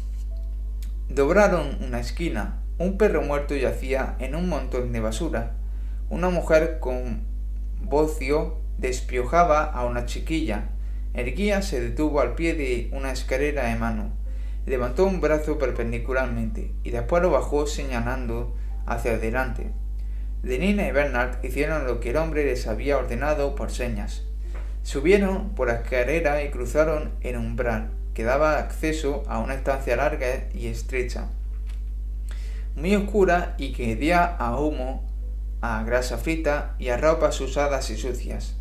S1: Dobraron una esquina un perro muerto yacía en un montón de basura. Una mujer con bocio despiojaba a una chiquilla. El guía se detuvo al pie de una escalera de mano. Levantó un brazo perpendicularmente y después lo bajó señalando hacia adelante. Denina y Bernard hicieron lo que el hombre les había ordenado por señas. Subieron por la escalera y cruzaron el umbral, que daba acceso a una estancia larga y estrecha muy oscura y que hedía a humo, a grasa frita y a ropas usadas y sucias.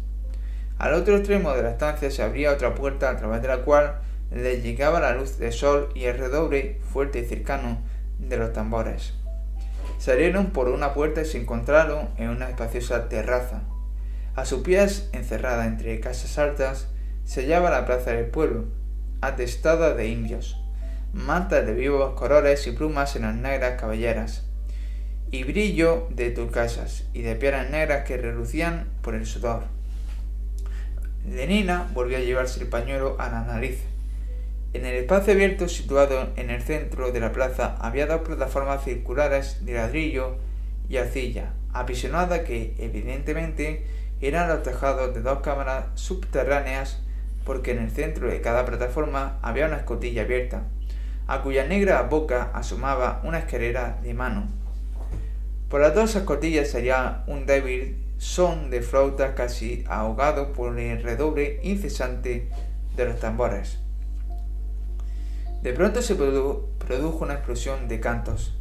S1: Al otro extremo de la estancia se abría otra puerta a través de la cual le llegaba la luz del sol y el redoble fuerte y cercano de los tambores. Salieron por una puerta y se encontraron en una espaciosa terraza. A sus pies, encerrada entre casas altas, se hallaba la plaza del pueblo, atestada de indios, mantas de vivos colores y plumas en las negras cabelleras, y brillo de turcasas y de piedras negras que relucían por el sudor. Lenina volvió a llevarse el pañuelo a la nariz. En el espacio abierto situado en el centro de la plaza había dos plataformas circulares de ladrillo y arcilla, apisionadas que, evidentemente, eran los tejados de dos cámaras subterráneas porque en el centro de cada plataforma había una escotilla abierta, a cuya negra boca asomaba una escalera de mano. Por las dos escotillas salía un débil son de flauta casi ahogado por el redoble incesante de los tambores. De pronto se produjo una explosión de cantos.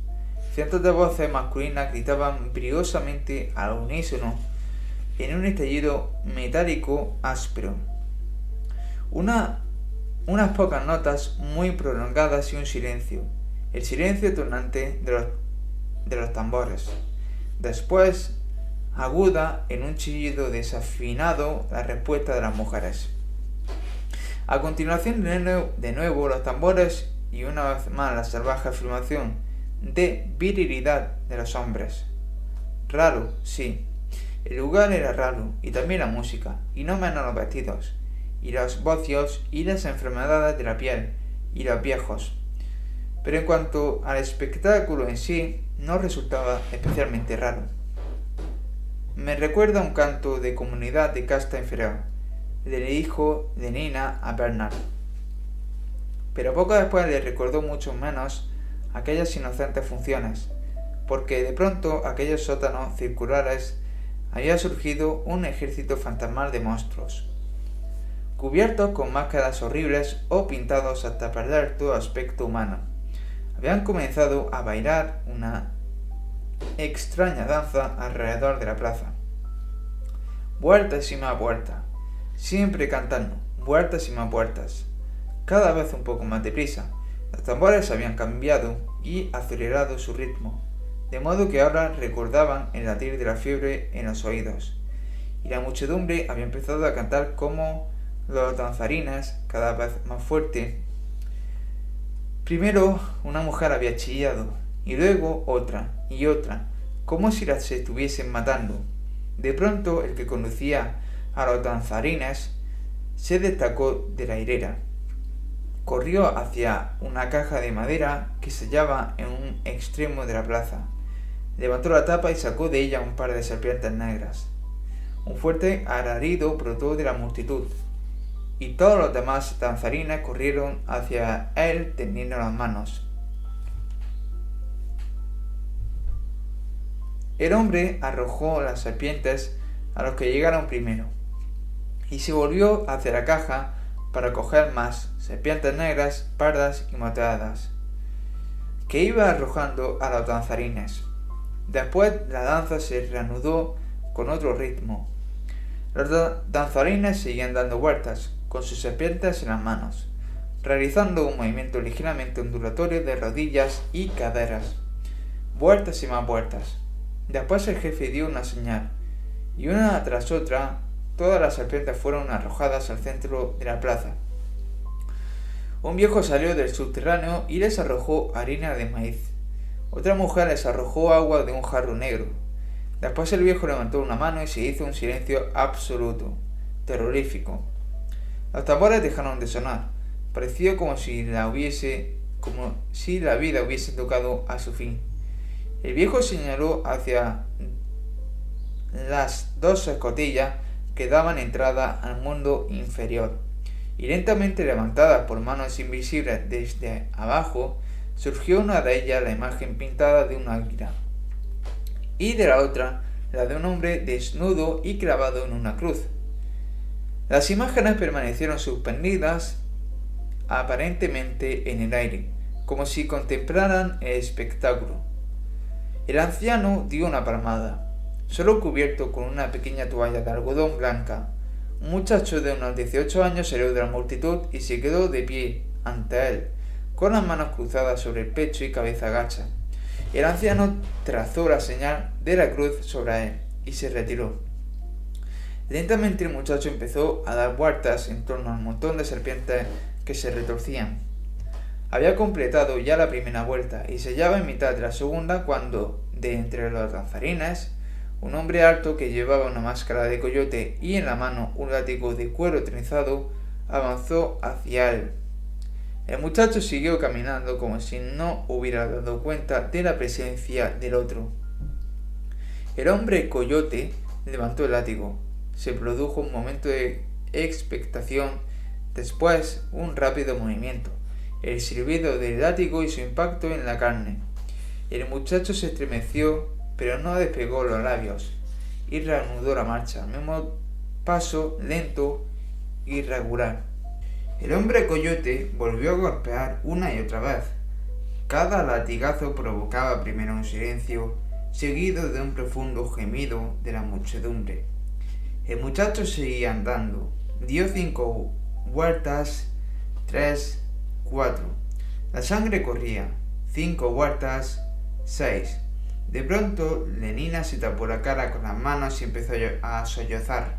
S1: Cientos de voces masculinas gritaban briosamente al unísono en un estallido metálico áspero. Una, unas pocas notas muy prolongadas y un silencio, el silencio tornante de los, de los tambores. Después, aguda en un chillido desafinado, la respuesta de las mujeres. A continuación, de nuevo, los tambores y una vez más la salvaje afirmación de virilidad de los hombres. Raro, sí, el lugar era raro, y también la música, y no menos los vestidos, y los bocios y las enfermedades de la piel, y los viejos. Pero en cuanto al espectáculo en sí, no resultaba especialmente raro. Me recuerda un canto de comunidad de casta inferior, del hijo de Nina a Bernard. Pero poco después le recordó mucho menos aquellas inocentes funciones, porque de pronto aquellos sótanos circulares había surgido un ejército fantasmal de monstruos, cubiertos con máscaras horribles o pintados hasta perder todo aspecto humano. Habían comenzado a bailar una extraña danza alrededor de la plaza. Vueltas y más vueltas, siempre cantando, vueltas y más vueltas, cada vez un poco más deprisa. Los tambores habían cambiado y acelerado su ritmo de modo que ahora recordaban el latir de la fiebre en los oídos, y la muchedumbre había empezado a cantar como los danzarines, cada vez más fuerte. Primero una mujer había chillado, y luego otra y otra, como si las estuviesen matando. De pronto el que conducía a los danzarines se destacó de la hilera. Corrió hacia una caja de madera que se hallaba en un extremo de la plaza. Levantó la tapa y sacó de ella un par de serpientes negras. Un fuerte alarido brotó de la multitud, y todos los demás danzarines corrieron hacia él tendiendo las manos. El hombre arrojó las serpientes a los que llegaron primero, y se volvió hacia la caja para coger más serpientes negras, pardas y moteadas, que iba arrojando a los danzarines. Después la danza se reanudó con otro ritmo. Los danzarines seguían dando vueltas, con sus serpientes en las manos, realizando un movimiento ligeramente ondulatorio de rodillas y caderas. Vueltas y más vueltas. Después el jefe dio una señal, y una tras otra, todas las serpientes fueron arrojadas al centro de la plaza. Un viejo salió del subterráneo y les arrojó harina de maíz. Otra mujer les arrojó agua de un jarro negro. Después el viejo levantó una mano y se hizo un silencio absoluto, terrorífico. Los tambores dejaron de sonar. Pareció como si la hubiese, como si la vida hubiese tocado a su fin. El viejo señaló hacia las dos escotillas que daban entrada al mundo inferior, y lentamente levantadas por manos invisibles desde abajo, surgió una de ellas la imagen pintada de un águila, y de la otra la de un hombre desnudo y clavado en una cruz. Las imágenes permanecieron suspendidas aparentemente en el aire, como si contemplaran el espectáculo. El anciano dio una palmada, solo cubierto con una pequeña toalla de algodón blanca, Un muchacho de unos 18 años salió de la multitud y se quedó de pie ante él, con las manos cruzadas sobre el pecho y cabeza gacha. El anciano trazó la señal de la cruz sobre él y se retiró. Lentamente el muchacho empezó a dar vueltas en torno al montón de serpientes que se retorcían. Había completado ya la primera vuelta y se hallaba en mitad de la segunda cuando, de entre los danzarines, un hombre alto que llevaba una máscara de coyote y en la mano un látigo de cuero trenzado avanzó hacia él. El muchacho siguió caminando como si no hubiera dado cuenta de la presencia del otro. El hombre coyote levantó el látigo. Se produjo un momento de expectación, después un rápido movimiento el silbido del látigo y su impacto en la carne. El muchacho se estremeció, pero no despegó los labios, y reanudó la marcha, mismo paso lento y regular. El hombre coyote volvió a golpear una y otra vez. Cada latigazo provocaba primero un silencio, seguido de un profundo gemido de la muchedumbre. El muchacho seguía andando, dio cinco vueltas, tres, Cuatro. La sangre corría. Cinco vueltas. Seis. De pronto, Lenina se tapó la cara con las manos y empezó a sollozar.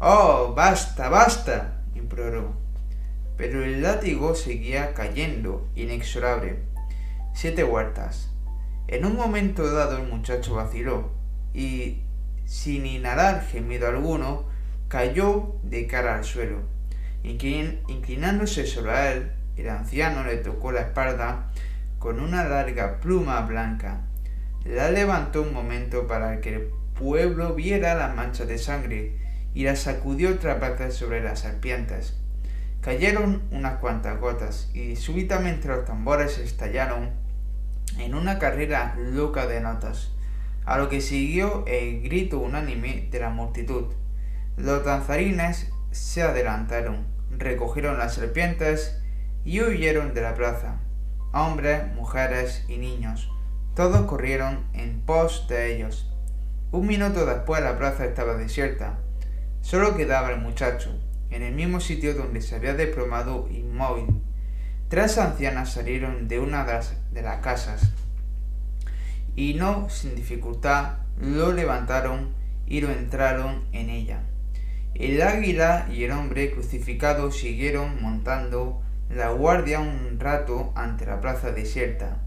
S1: ¡Oh, basta, basta! imploró. Pero el látigo seguía cayendo, inexorable. Siete vueltas. En un momento dado el muchacho vaciló y, sin inhalar gemido alguno, cayó de cara al suelo. inclinándose sobre él, el anciano le tocó la espalda con una larga pluma blanca. La levantó un momento para que el pueblo viera las manchas de sangre y la sacudió otra vez sobre las serpientes. Cayeron unas cuantas gotas y súbitamente los tambores estallaron en una carrera loca de notas, a lo que siguió el grito unánime de la multitud. Los danzarines se adelantaron, recogieron las serpientes y huyeron de la plaza. Hombres, mujeres y niños. Todos corrieron en pos de ellos. Un minuto después la plaza estaba desierta. Solo quedaba el muchacho, en el mismo sitio donde se había desplomado inmóvil. Tres ancianas salieron de una de las, de las casas y no sin dificultad lo levantaron y lo entraron en ella. El águila y el hombre crucificado siguieron montando la guardia un rato ante la plaza desierta.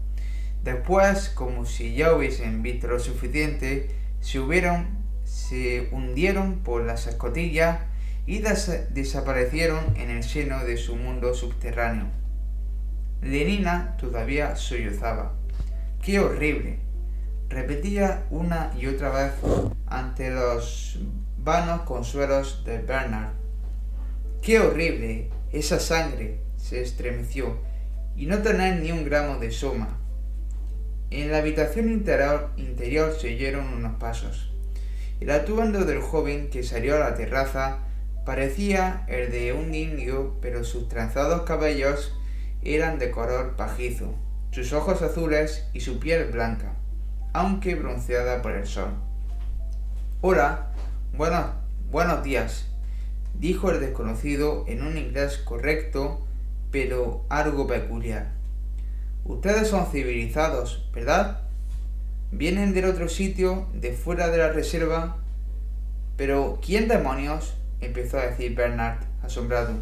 S1: Después, como si ya hubiesen visto lo suficiente, se hubieron, se hundieron por las escotillas y desaparecieron en el seno de su mundo subterráneo. Lenina todavía sollozaba. ¡Qué horrible! Repetía una y otra vez ante los vanos consuelos de Bernard. ¡Qué horrible! Esa sangre, se estremeció, y no tener ni un gramo de soma. En la habitación interior, interior se oyeron unos pasos. El atuendo del joven que salió a la terraza parecía el de un indio, pero sus trenzados cabellos eran de color pajizo, sus ojos azules y su piel blanca, aunque bronceada por el sol. Hola, buenos, buenos días, dijo el desconocido en un inglés correcto pero algo peculiar. Ustedes son civilizados, ¿verdad? Vienen del otro sitio, de fuera de la reserva. Pero, ¿quién demonios? empezó a decir Bernard, asombrado.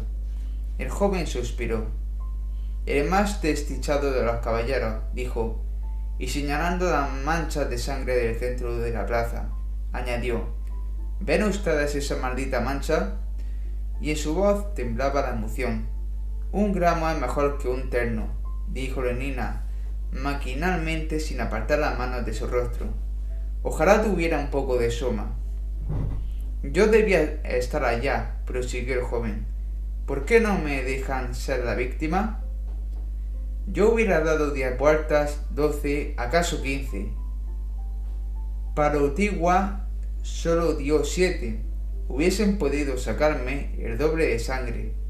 S1: El joven suspiró. El más desdichado de los caballeros, dijo, y señalando las manchas de sangre del centro de la plaza, añadió, ¿Ven ustedes esa maldita mancha? Y en su voz temblaba la emoción. Un gramo es mejor que un terno, dijo Lenina, maquinalmente sin apartar las manos de su rostro. Ojalá tuviera un poco de soma. Yo debía estar allá, prosiguió el joven. ¿Por qué no me dejan ser la víctima? Yo hubiera dado diez puertas, doce, acaso quince. Parotigua solo dio siete. Hubiesen podido sacarme el doble de sangre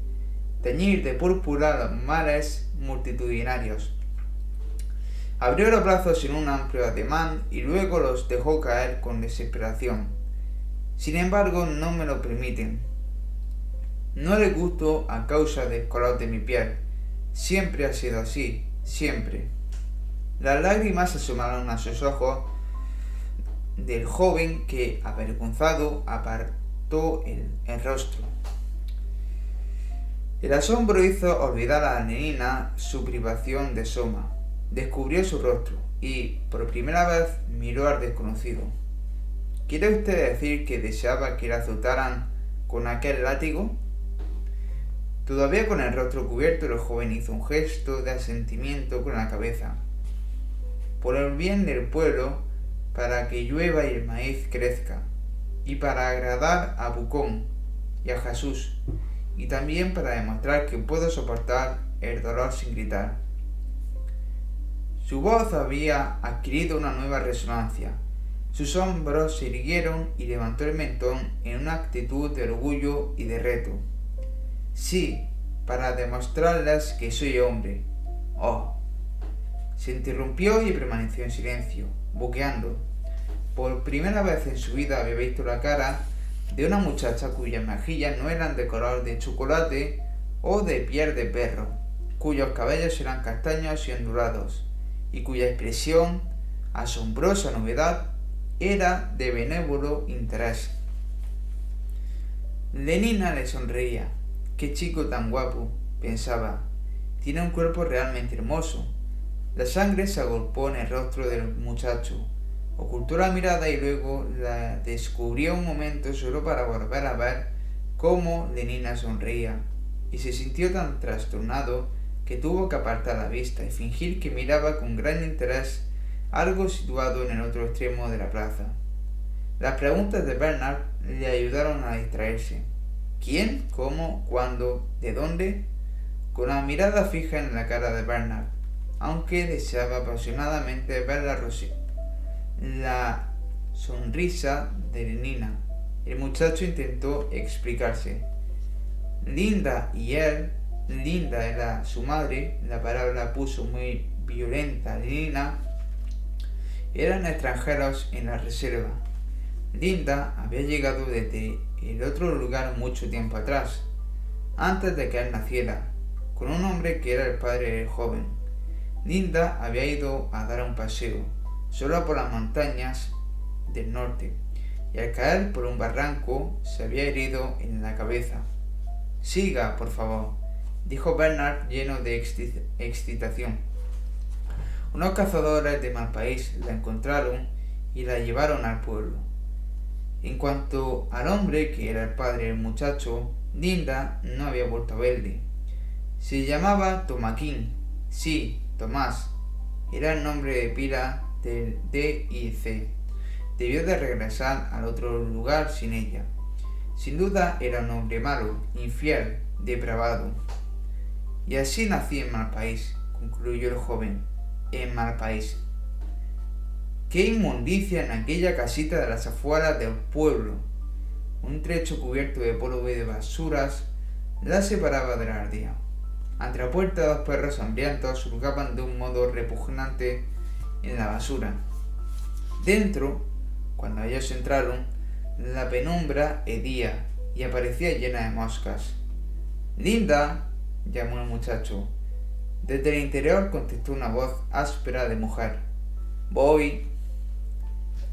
S1: teñir de púrpura los males multitudinarios. Abrió los brazos en un amplio ademán y luego los dejó caer con desesperación. Sin embargo, no me lo permiten. No le gusto a causa del color de mi piel. Siempre ha sido así, siempre. Las lágrimas asomaron a sus ojos del joven que, avergonzado, apartó el, el rostro. El asombro hizo olvidar a la nenina su privación de Soma. Descubrió su rostro y, por primera vez, miró al desconocido. ¿Quiere usted decir que deseaba que la azotaran con aquel látigo? Todavía con el rostro cubierto, el joven hizo un gesto de asentimiento con la cabeza. Por el bien del pueblo, para que llueva y el maíz crezca, y para agradar a Bucón y a Jesús, y también para demostrar que puedo soportar el dolor sin gritar. Su voz había adquirido una nueva resonancia. Sus hombros se irguieron y levantó el mentón en una actitud de orgullo y de reto. Sí, para demostrarles que soy hombre. Oh. Se interrumpió y permaneció en silencio, boqueando. Por primera vez en su vida había visto la cara de una muchacha cuyas mejillas no eran de color de chocolate o de piel de perro, cuyos cabellos eran castaños y ondulados, y cuya expresión, asombrosa novedad, era de benévolo interés. Lenina le sonreía, Qué chico tan guapo, pensaba. Tiene un cuerpo realmente hermoso. La sangre se agolpó en el rostro del muchacho. Ocultó la mirada y luego la descubrió un momento solo para volver a ver cómo Lenina sonreía. Y se sintió tan trastornado que tuvo que apartar la vista y fingir que miraba con gran interés algo situado en el otro extremo de la plaza. Las preguntas de Bernard le ayudaron a distraerse. ¿Quién? ¿Cómo? ¿Cuándo? ¿De dónde? Con la mirada fija en la cara de Bernard, aunque deseaba apasionadamente ver la, la sonrisa de Nina. El muchacho intentó explicarse. Linda y él, Linda era su madre, la palabra puso muy violenta. Nina eran extranjeros en la reserva. Linda había llegado desde el otro lugar mucho tiempo atrás, antes de que él naciera, con un hombre que era el padre del joven. Linda había ido a dar un paseo, solo por las montañas del norte, y al caer por un barranco se había herido en la cabeza. Siga, por favor, dijo Bernard lleno de excitación. Unos cazadores de mal país la encontraron y la llevaron al pueblo. En cuanto al hombre, que era el padre del muchacho, Linda no había vuelto a verle. Se llamaba Tomaquín. Sí, Tomás. Era el nombre de pila del D y C. Debió de regresar al otro lugar sin ella. Sin duda era un hombre malo, infiel, depravado. Y así nací en mal país, concluyó el joven, en mal país. Qué inmundicia en aquella casita de las afueras del pueblo. Un trecho cubierto de polvo y de basuras la separaba de la ardilla. Ante la puerta dos perros hambrientos surgaban de un modo repugnante en la basura. Dentro, cuando ellos entraron, la penumbra hedía y aparecía llena de moscas. Linda, llamó el muchacho. Desde el interior contestó una voz áspera de mujer. Voy,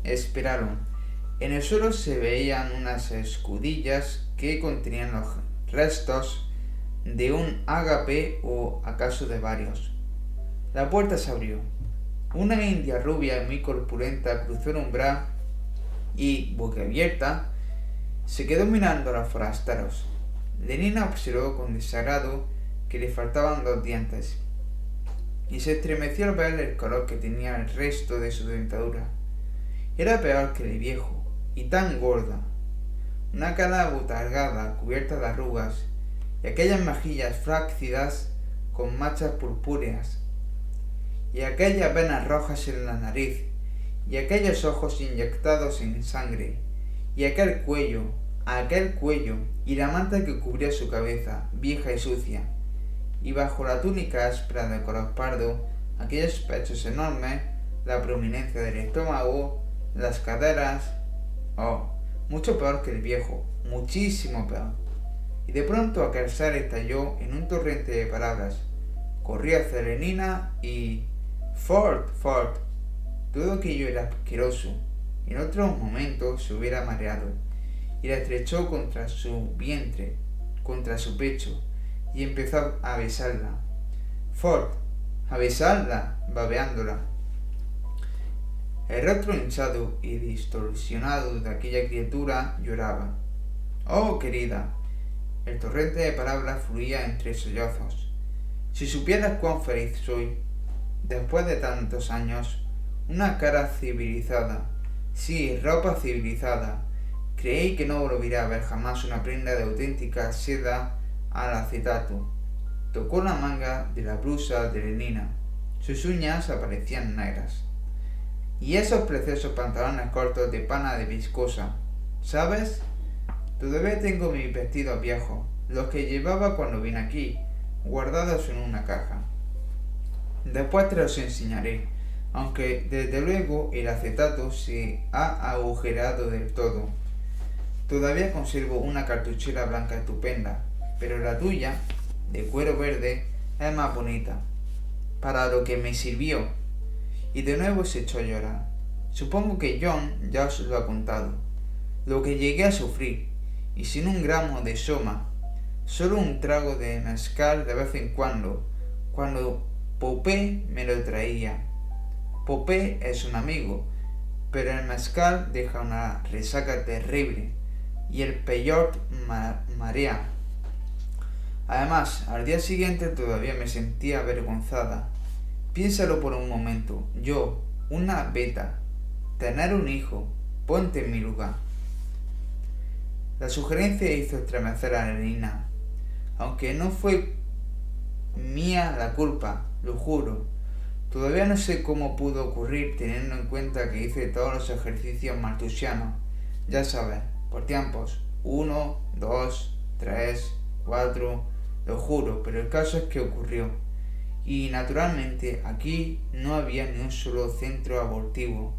S1: esperaron. En el suelo se veían unas escudillas que contenían los restos de un ágape o acaso de varios. La puerta se abrió. Una india rubia y muy corpulenta cruzó el umbral y, boca abierta, se quedó mirando a los forasteros. Lenina observó con desagrado que le faltaban dos dientes y se estremeció al ver el color que tenía el resto de su dentadura. Era peor que el viejo, y tan gorda. Una cara botargada, cubierta de arrugas, y aquellas mejillas flácidas con manchas purpúreas, y aquellas venas rojas en la nariz, y aquellos ojos inyectados en sangre, y aquel cuello, aquel cuello, y la manta que cubría su cabeza, vieja y sucia, y bajo la túnica áspera de color pardo, aquellos pechos enormes, la prominencia del estómago, las caderas. Oh, mucho peor que el viejo, muchísimo peor. y de pronto aquel ser estalló en un torrente de palabras. Corrí hacia Lenina y... Ford, Ford. Todo aquello era asqueroso. En otro momento se hubiera mareado y la estrechó contra su vientre, contra su pecho, y empezó a besarla. Ford, a besarla, babeándola. El rostro hinchado y distorsionado de aquella criatura lloraba. Oh, querida. El torrente de palabras fluía entre sollozos. Si supieras cuán feliz soy, después de tantos años, una cara civilizada, sí, ropa civilizada, creí que no volvería a ver jamás una prenda de auténtica seda al acetato. Tocó la manga de la blusa de Lenina. Sus uñas aparecían negras. Y esos preciosos pantalones cortos de pana de viscosa. ¿Sabes? Todavía tengo mis vestidos viejos, los que llevaba cuando vine aquí, guardados en una caja. Después te los enseñaré, aunque desde luego el acetato se ha agujerado del todo. Todavía conservo una cartuchera blanca estupenda, pero la tuya, de cuero verde, es más bonita. Para lo que me sirvió y de nuevo se echó a llorar. Supongo que John ya os lo ha contado. Lo que llegué a sufrir, y sin un gramo de soma, solo un trago de mezcal de vez en cuando, cuando Popé me lo traía. Popé es un amigo, pero el mezcal deja una resaca terrible y el peyor marea. Además, al día siguiente todavía me sentía avergonzada Piénsalo por un momento. Yo, una beta, tener un hijo, ponte en mi lugar. La sugerencia hizo estremecer a Lenina, aunque no fue mía la culpa, lo juro. Todavía no sé cómo pudo ocurrir teniendo en cuenta que hice todos los ejercicios maltusianos. Ya sabes, por tiempos. Uno, dos, tres, cuatro. Lo juro, pero el caso es que ocurrió y naturalmente aquí no había ni un solo centro abortivo.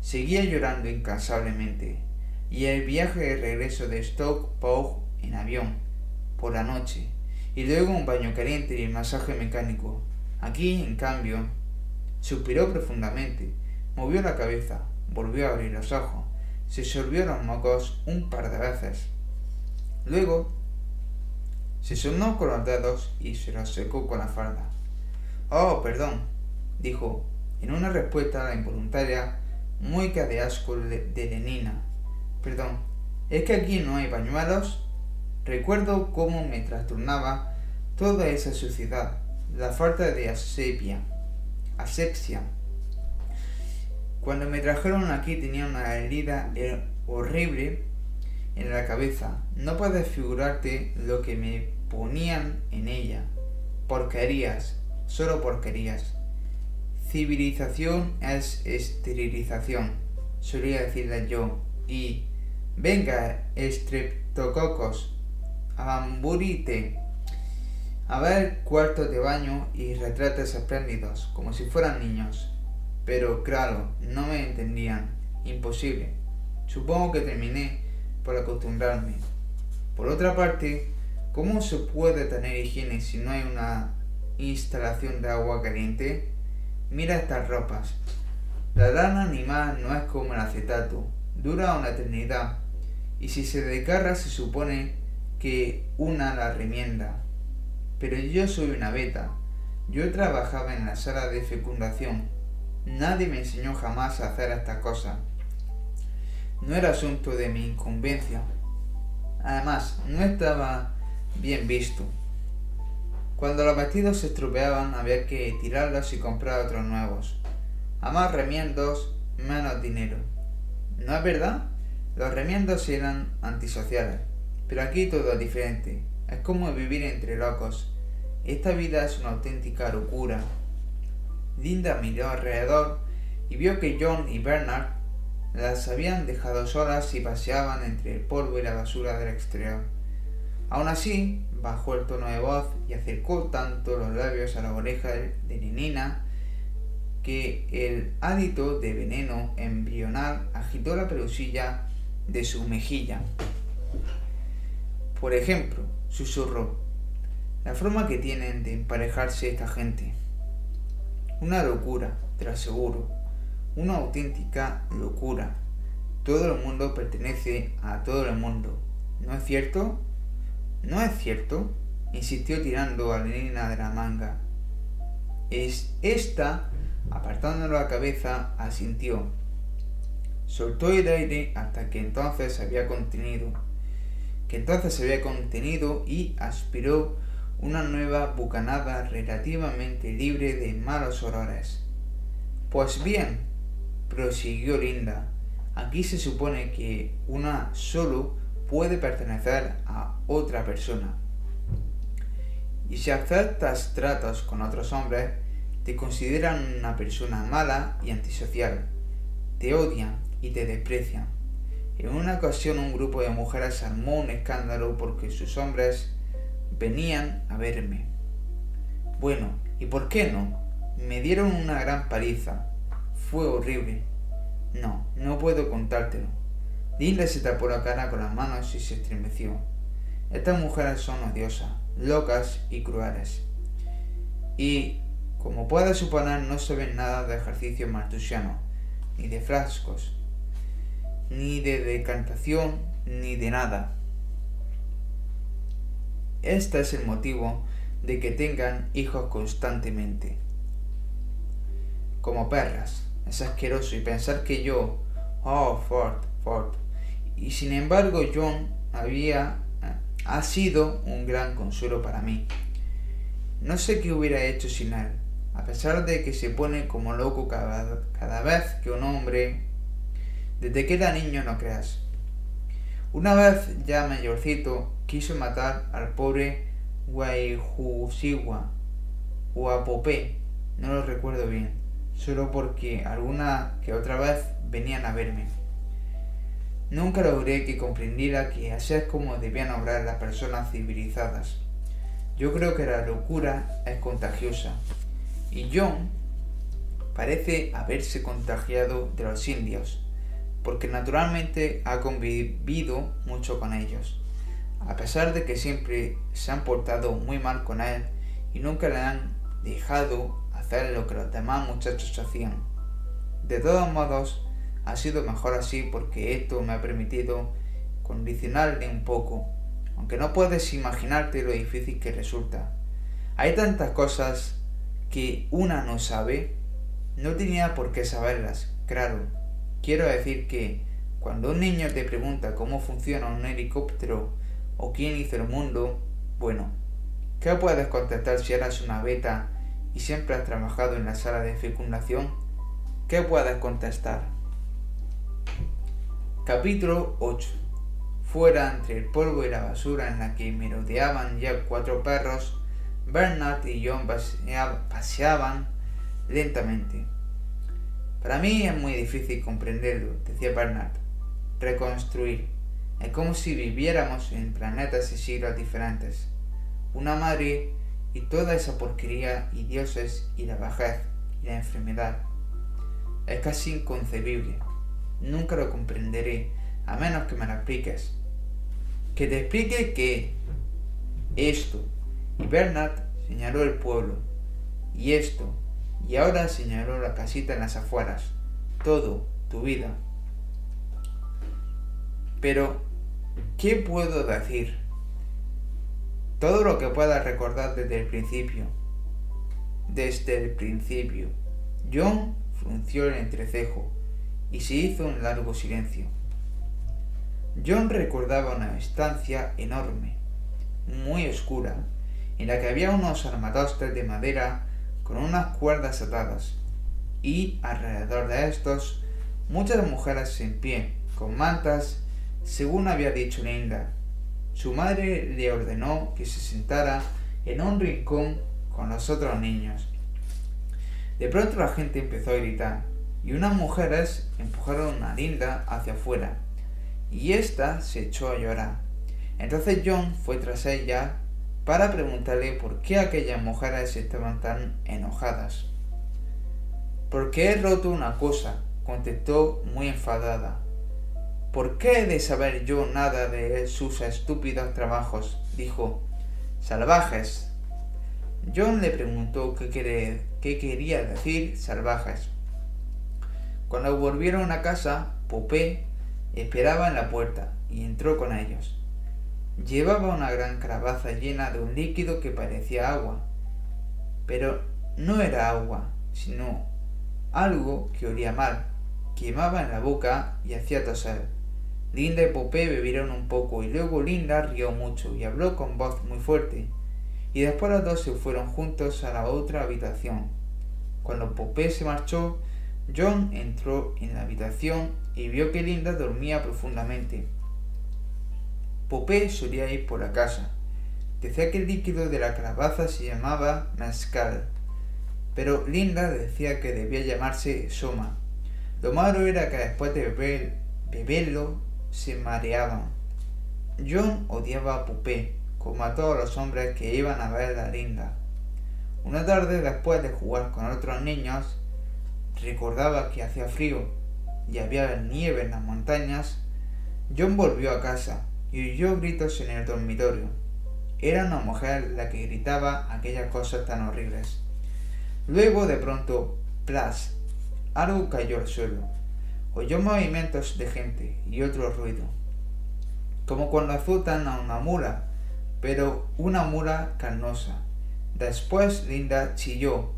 S1: Seguía llorando incansablemente y el viaje de regreso de Stoke Pog en avión por la noche y luego un baño caliente y el masaje mecánico. Aquí, en cambio, suspiró profundamente, movió la cabeza, volvió a abrir los ojos, se sorbió los mocos un par de veces. Luego se sonó con los dedos y se los secó con la falda. Oh, perdón, dijo, en una respuesta a la involuntaria de asco de, Lenina. Perdón, ¿es que aquí no hay pañuelos? Recuerdo cómo me trastornaba toda esa suciedad, la falta de asepia, asepsia. Cuando me trajeron aquí tenía una herida horrible en la cabeza. No puedes figurarte lo que me ponían en ella. Porquerías, solo porquerías. Civilización es esterilización, solía decirle yo. Y, venga, estreptococos, amburite. A ver cuartos de baño y retratos espléndidos, como si fueran niños. Pero claro, no me entendían. Imposible. Supongo que terminé por acostumbrarme. Por otra parte, ¿cómo se puede tener higiene si no hay una instalación de agua caliente? Mira estas ropas. La lana animal no es como el acetato, dura una eternidad, y si se desgarra se supone que una la remienda. Pero yo soy una beta. Yo trabajaba en la sala de fecundación. Nadie me enseñó jamás a hacer estas cosas no era asunto de mi incumbencia. Además, no estaba bien visto. Cuando los vestidos se estropeaban había que tirarlos y comprar otros nuevos. A más remiendos, menos dinero. ¿No es verdad? Los remiendos eran antisociales. Pero aquí todo es diferente. Es como vivir entre locos. Esta vida es una auténtica locura. Linda miró alrededor y vio que John y Bernard las habían dejado solas y paseaban entre el polvo y la basura del exterior. Aún así, bajó el tono de voz y acercó tanto los labios a la oreja de Nenina que el hálito de veneno embrional agitó la pelusilla de su mejilla. Por ejemplo, susurró, la forma que tienen de emparejarse esta gente. Una locura, te lo aseguro. Una auténtica locura. Todo el mundo pertenece a todo el mundo. ¿No es cierto? ¿No es cierto? insistió tirando a Lenina de la manga. Es esta, apartando la cabeza, asintió. Soltó el aire hasta que entonces se había contenido, que entonces se había contenido y aspiró una nueva bucanada relativamente libre de malos olores. Pues bien, prosiguió Linda, aquí se supone que una solo puede pertenecer a otra persona. Y si aceptas tratos con otros hombres, te consideran una persona mala y antisocial. Te odian y te desprecian. En una ocasión un grupo de mujeres armó un escándalo porque sus hombres venían a verme. Bueno, ¿y por qué no? Me dieron una gran paliza. Fue horrible. No, no puedo contártelo. Linda se tapó la cara con las manos y se estremeció. Estas mujeres son odiosas, locas y crueles. Y, como puedes suponer, no saben nada de ejercicio martusiano, ni de frascos, ni de decantación, ni de nada. Este es el motivo de que tengan hijos constantemente. Como perras. Es asqueroso y pensar que yo, oh, Ford, Ford. Y sin embargo, John había, eh, ha sido un gran consuelo para mí. No sé qué hubiera hecho sin él, a pesar de que se pone como loco cada, vez que un hombre... Desde que era niño no creas. Una vez ya mayorcito, quiso matar al pobre Guayhusigua o Apopé, no lo recuerdo bien, solo porque alguna que otra vez venían a verme. Nunca logré que comprendiera que así es como debían obrar las personas civilizadas. Yo creo que la locura es contagiosa. Y John parece haberse contagiado de los indios, porque naturalmente ha convivido mucho con ellos a pesar de que siempre se han portado muy mal con él y nunca le han dejado lo que los demás muchachos hacían. De todos modos, ha sido mejor así porque esto me ha permitido condicionarle un poco, aunque no puedes imaginarte lo difícil que resulta. Hay tantas cosas que una no sabe, no tenía por qué saberlas, claro. Quiero decir que cuando un niño te pregunta cómo funciona un helicóptero o quién hizo el mundo, bueno, ¿qué puedes contestar si eras una beta y siempre has trabajado en la sala de fecundación? ¿Qué puedes contestar? Capítulo 8 Fuera entre el polvo y la basura en la que merodeaban ya cuatro perros, Bernard y John paseaban lentamente. Para mí es muy difícil comprenderlo, decía Bernard. Reconstruir es como si viviéramos en planetas y siglos diferentes. Una madre y toda esa porquería y dioses y la vejez y la enfermedad. Es casi inconcebible. Nunca lo comprenderé a menos que me lo expliques. Que te explique que esto. Y Bernard señaló el pueblo. Y esto. Y ahora señaló la casita en las afueras. Todo, tu vida. Pero ¿Qué puedo decir? Todo lo que pueda recordar desde el principio. Desde el principio. John frunció el entrecejo y se hizo un largo silencio. John recordaba una estancia enorme, muy oscura, en la que había unos armadostes de madera con unas cuerdas atadas, y alrededor de estos muchas mujeres en pie, con mantas según había dicho Linda. Su madre le ordenó que se sentara en un rincón con los otros niños. De pronto la gente empezó a gritar y unas mujeres empujaron a Linda hacia afuera y ésta se echó a llorar. Entonces John fue tras ella para preguntarle por qué aquellas mujeres estaban tan enojadas. Porque he roto una cosa, contestó muy enfadada. ¿Por qué he de saber yo nada de sus estúpidos trabajos? dijo. Salvajes. John le preguntó qué, quería decir salvajes. Cuando volvieron a casa, Popé esperaba en la puerta y entró con ellos. Llevaba una gran calabaza llena de un líquido que parecía agua, pero no era agua, sino algo que olía mal, quemaba en la boca y hacía toser. Linda y Popé bebieron un poco y luego Linda rió mucho y habló con voz muy fuerte. Y después los dos se fueron juntos a la otra habitación. Cuando Popé se marchó, John entró en la habitación y vio que Linda dormía profundamente. Popé solía ir por la casa. Decía que el líquido de la calabaza se llamaba mezcal, pero Linda decía que debía llamarse soma. Lo malo era que después de beber, beberlo se mareaban. John odiaba a Popé, como a todos los hombres que iban a ver a Linda. Una tarde después de jugar con otros niños, recordaba que hacía frío y había nieve en las montañas, John volvió a casa y oyó gritos en el dormitorio. Era una mujer la que gritaba aquellas cosas tan horribles. Luego de pronto, plas, algo cayó al suelo. Oyó movimientos de gente y otro ruido, como cuando azotan a una mula, pero una mula carnosa. Después Linda chilló.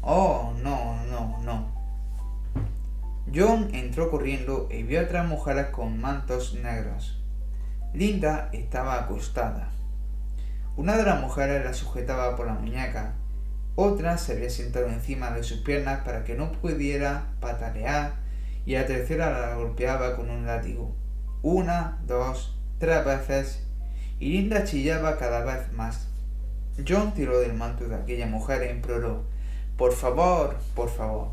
S1: Oh, no, no, no. John entró corriendo y vio a otras mujeres con mantos negros. Linda estaba acostada. Una de las mujeres la sujetaba por la muñeca, otra se había sentado encima de sus piernas para que no pudiera patalear y la tercera la golpeaba con un látigo. Una, dos, tres veces y Linda chillaba cada vez más. John tiró del manto de aquella mujer e imploró Por favor, por favor.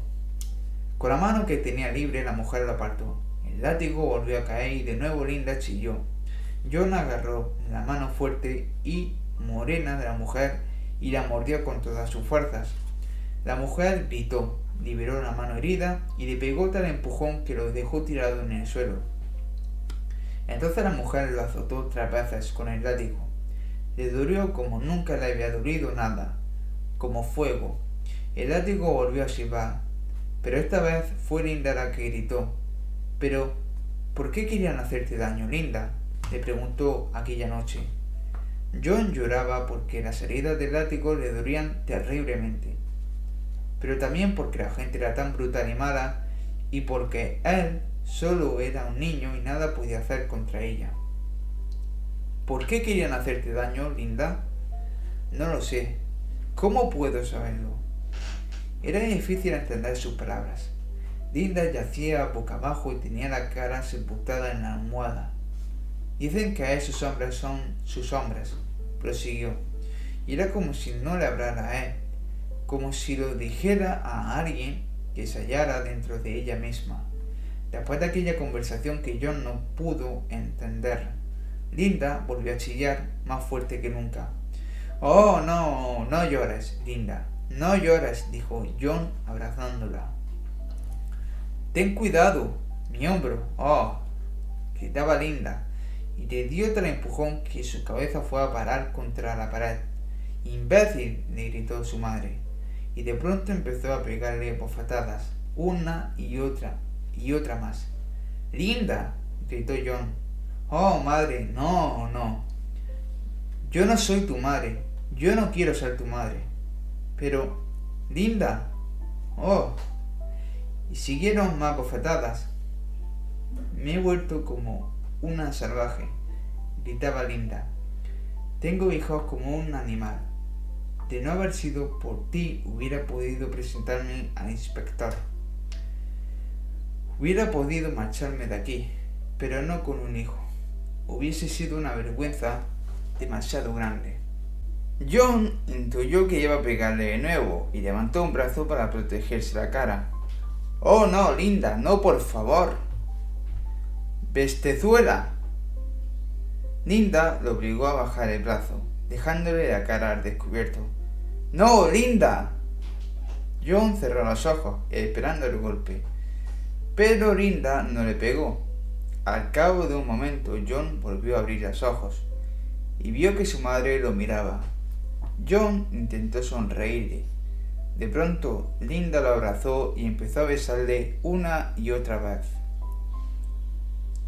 S1: Con la mano que tenía libre la mujer lo apartó. El látigo volvió a caer y de nuevo Linda chilló. John agarró la mano fuerte y morena de la mujer y la mordió con todas sus fuerzas. La mujer gritó, liberó la mano herida y le pegó tal empujón que lo dejó tirado en el suelo. Entonces la mujer lo azotó tres veces con el látigo. Le dolió como nunca le había dolido nada, como fuego. El látigo volvió a silbar, pero esta vez fue Linda la que gritó. Pero, ¿por qué querían hacerte daño, Linda? le preguntó aquella noche. John lloraba porque las heridas del látigo le dolían terriblemente, pero también porque la gente era tan brutal y mala y porque él solo era un niño y nada podía hacer contra ella. ¿Por qué querían hacerte daño, Linda? No lo sé. ¿Cómo puedo saberlo? Era difícil entender sus palabras. Linda yacía boca abajo y tenía la cara sepultada en la almohada. Dicen que esos hombres son sus hombres, prosiguió. Y era como si no le hablara a él, como si lo dijera a alguien que se hallara dentro de ella misma. Después de aquella conversación que John no pudo entender, Linda volvió a chillar más fuerte que nunca. Oh, no, no llores, Linda. No llores, dijo John abrazándola. Ten cuidado, mi hombro. Oh, gritaba Linda, y le dio tal empujón que su cabeza fue a parar contra la pared. Imbécil, le gritó su madre, y de pronto empezó a pegarle bofetadas, una y otra, y otra más. Linda, gritó John. Oh, madre, no, no. Yo no soy tu madre. Yo no quiero ser tu madre. Pero, Linda, oh, y siguieron más bofetadas. Me he vuelto como una salvaje, gritaba Linda. Tengo hijos como un animal. De no haber sido por ti, hubiera podido presentarme al inspector. Hubiera podido marcharme de aquí, pero no con un hijo. Hubiese sido una vergüenza demasiado grande. John intuyó que iba a pegarle de nuevo y levantó un brazo para protegerse la cara. Oh, no, Linda, no, por favor. Bestezuela. Linda lo obligó a bajar el brazo, dejándole la cara al descubierto. No, Linda. John cerró los ojos, esperando el golpe. Pero Linda no le pegó. Al cabo de un momento John volvió a abrir los ojos y vio que su madre lo miraba. John intentó sonreírle. De pronto Linda lo abrazó y empezó a besarle una y otra vez.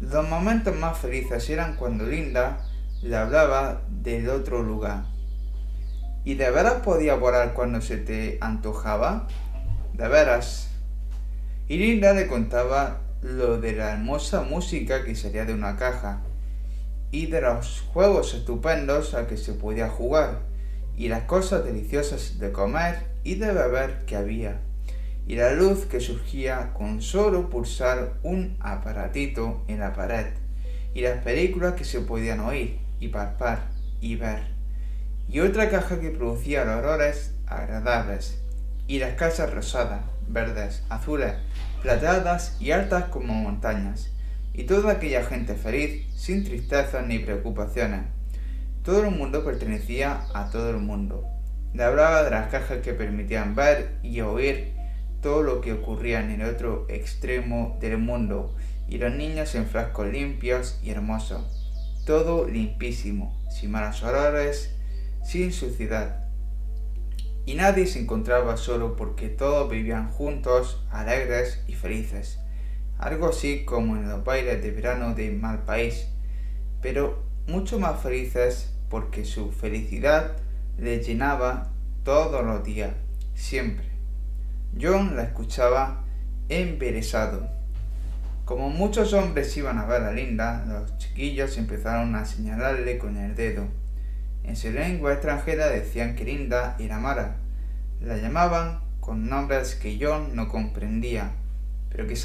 S1: Los momentos más felices eran cuando Linda le hablaba del otro lugar. ¿Y de veras podía volar cuando se te antojaba? De veras. Y Linda le contaba lo de la hermosa música que salía de una caja y de los juegos estupendos a que se podía jugar y las cosas deliciosas de comer y de beber que había y la luz que surgía con solo pulsar un aparatito en la pared y las películas que se podían oír y palpar y ver y otra caja que producía olores agradables y las casas rosadas, verdes, azules, plateadas y altas como montañas y toda aquella gente feliz, sin tristezas ni preocupaciones. Todo el mundo pertenecía a todo el mundo. Le hablaba de las cajas que permitían ver y oír todo lo que ocurría en el otro extremo del mundo y los niños en frascos limpios y hermosos. Todo limpísimo, sin malos olores, sin suciedad. Y nadie se encontraba solo porque todos vivían juntos, alegres y felices algo así como en los bailes de verano de mal país, pero mucho más felices porque su felicidad le llenaba todos los días, siempre. John la escuchaba emberezado. Como muchos hombres iban a ver a Linda, los chiquillos empezaron a señalarle con el dedo. En su lengua extranjera decían que Linda era Mara. La llamaban con nombres que John no comprendía, pero que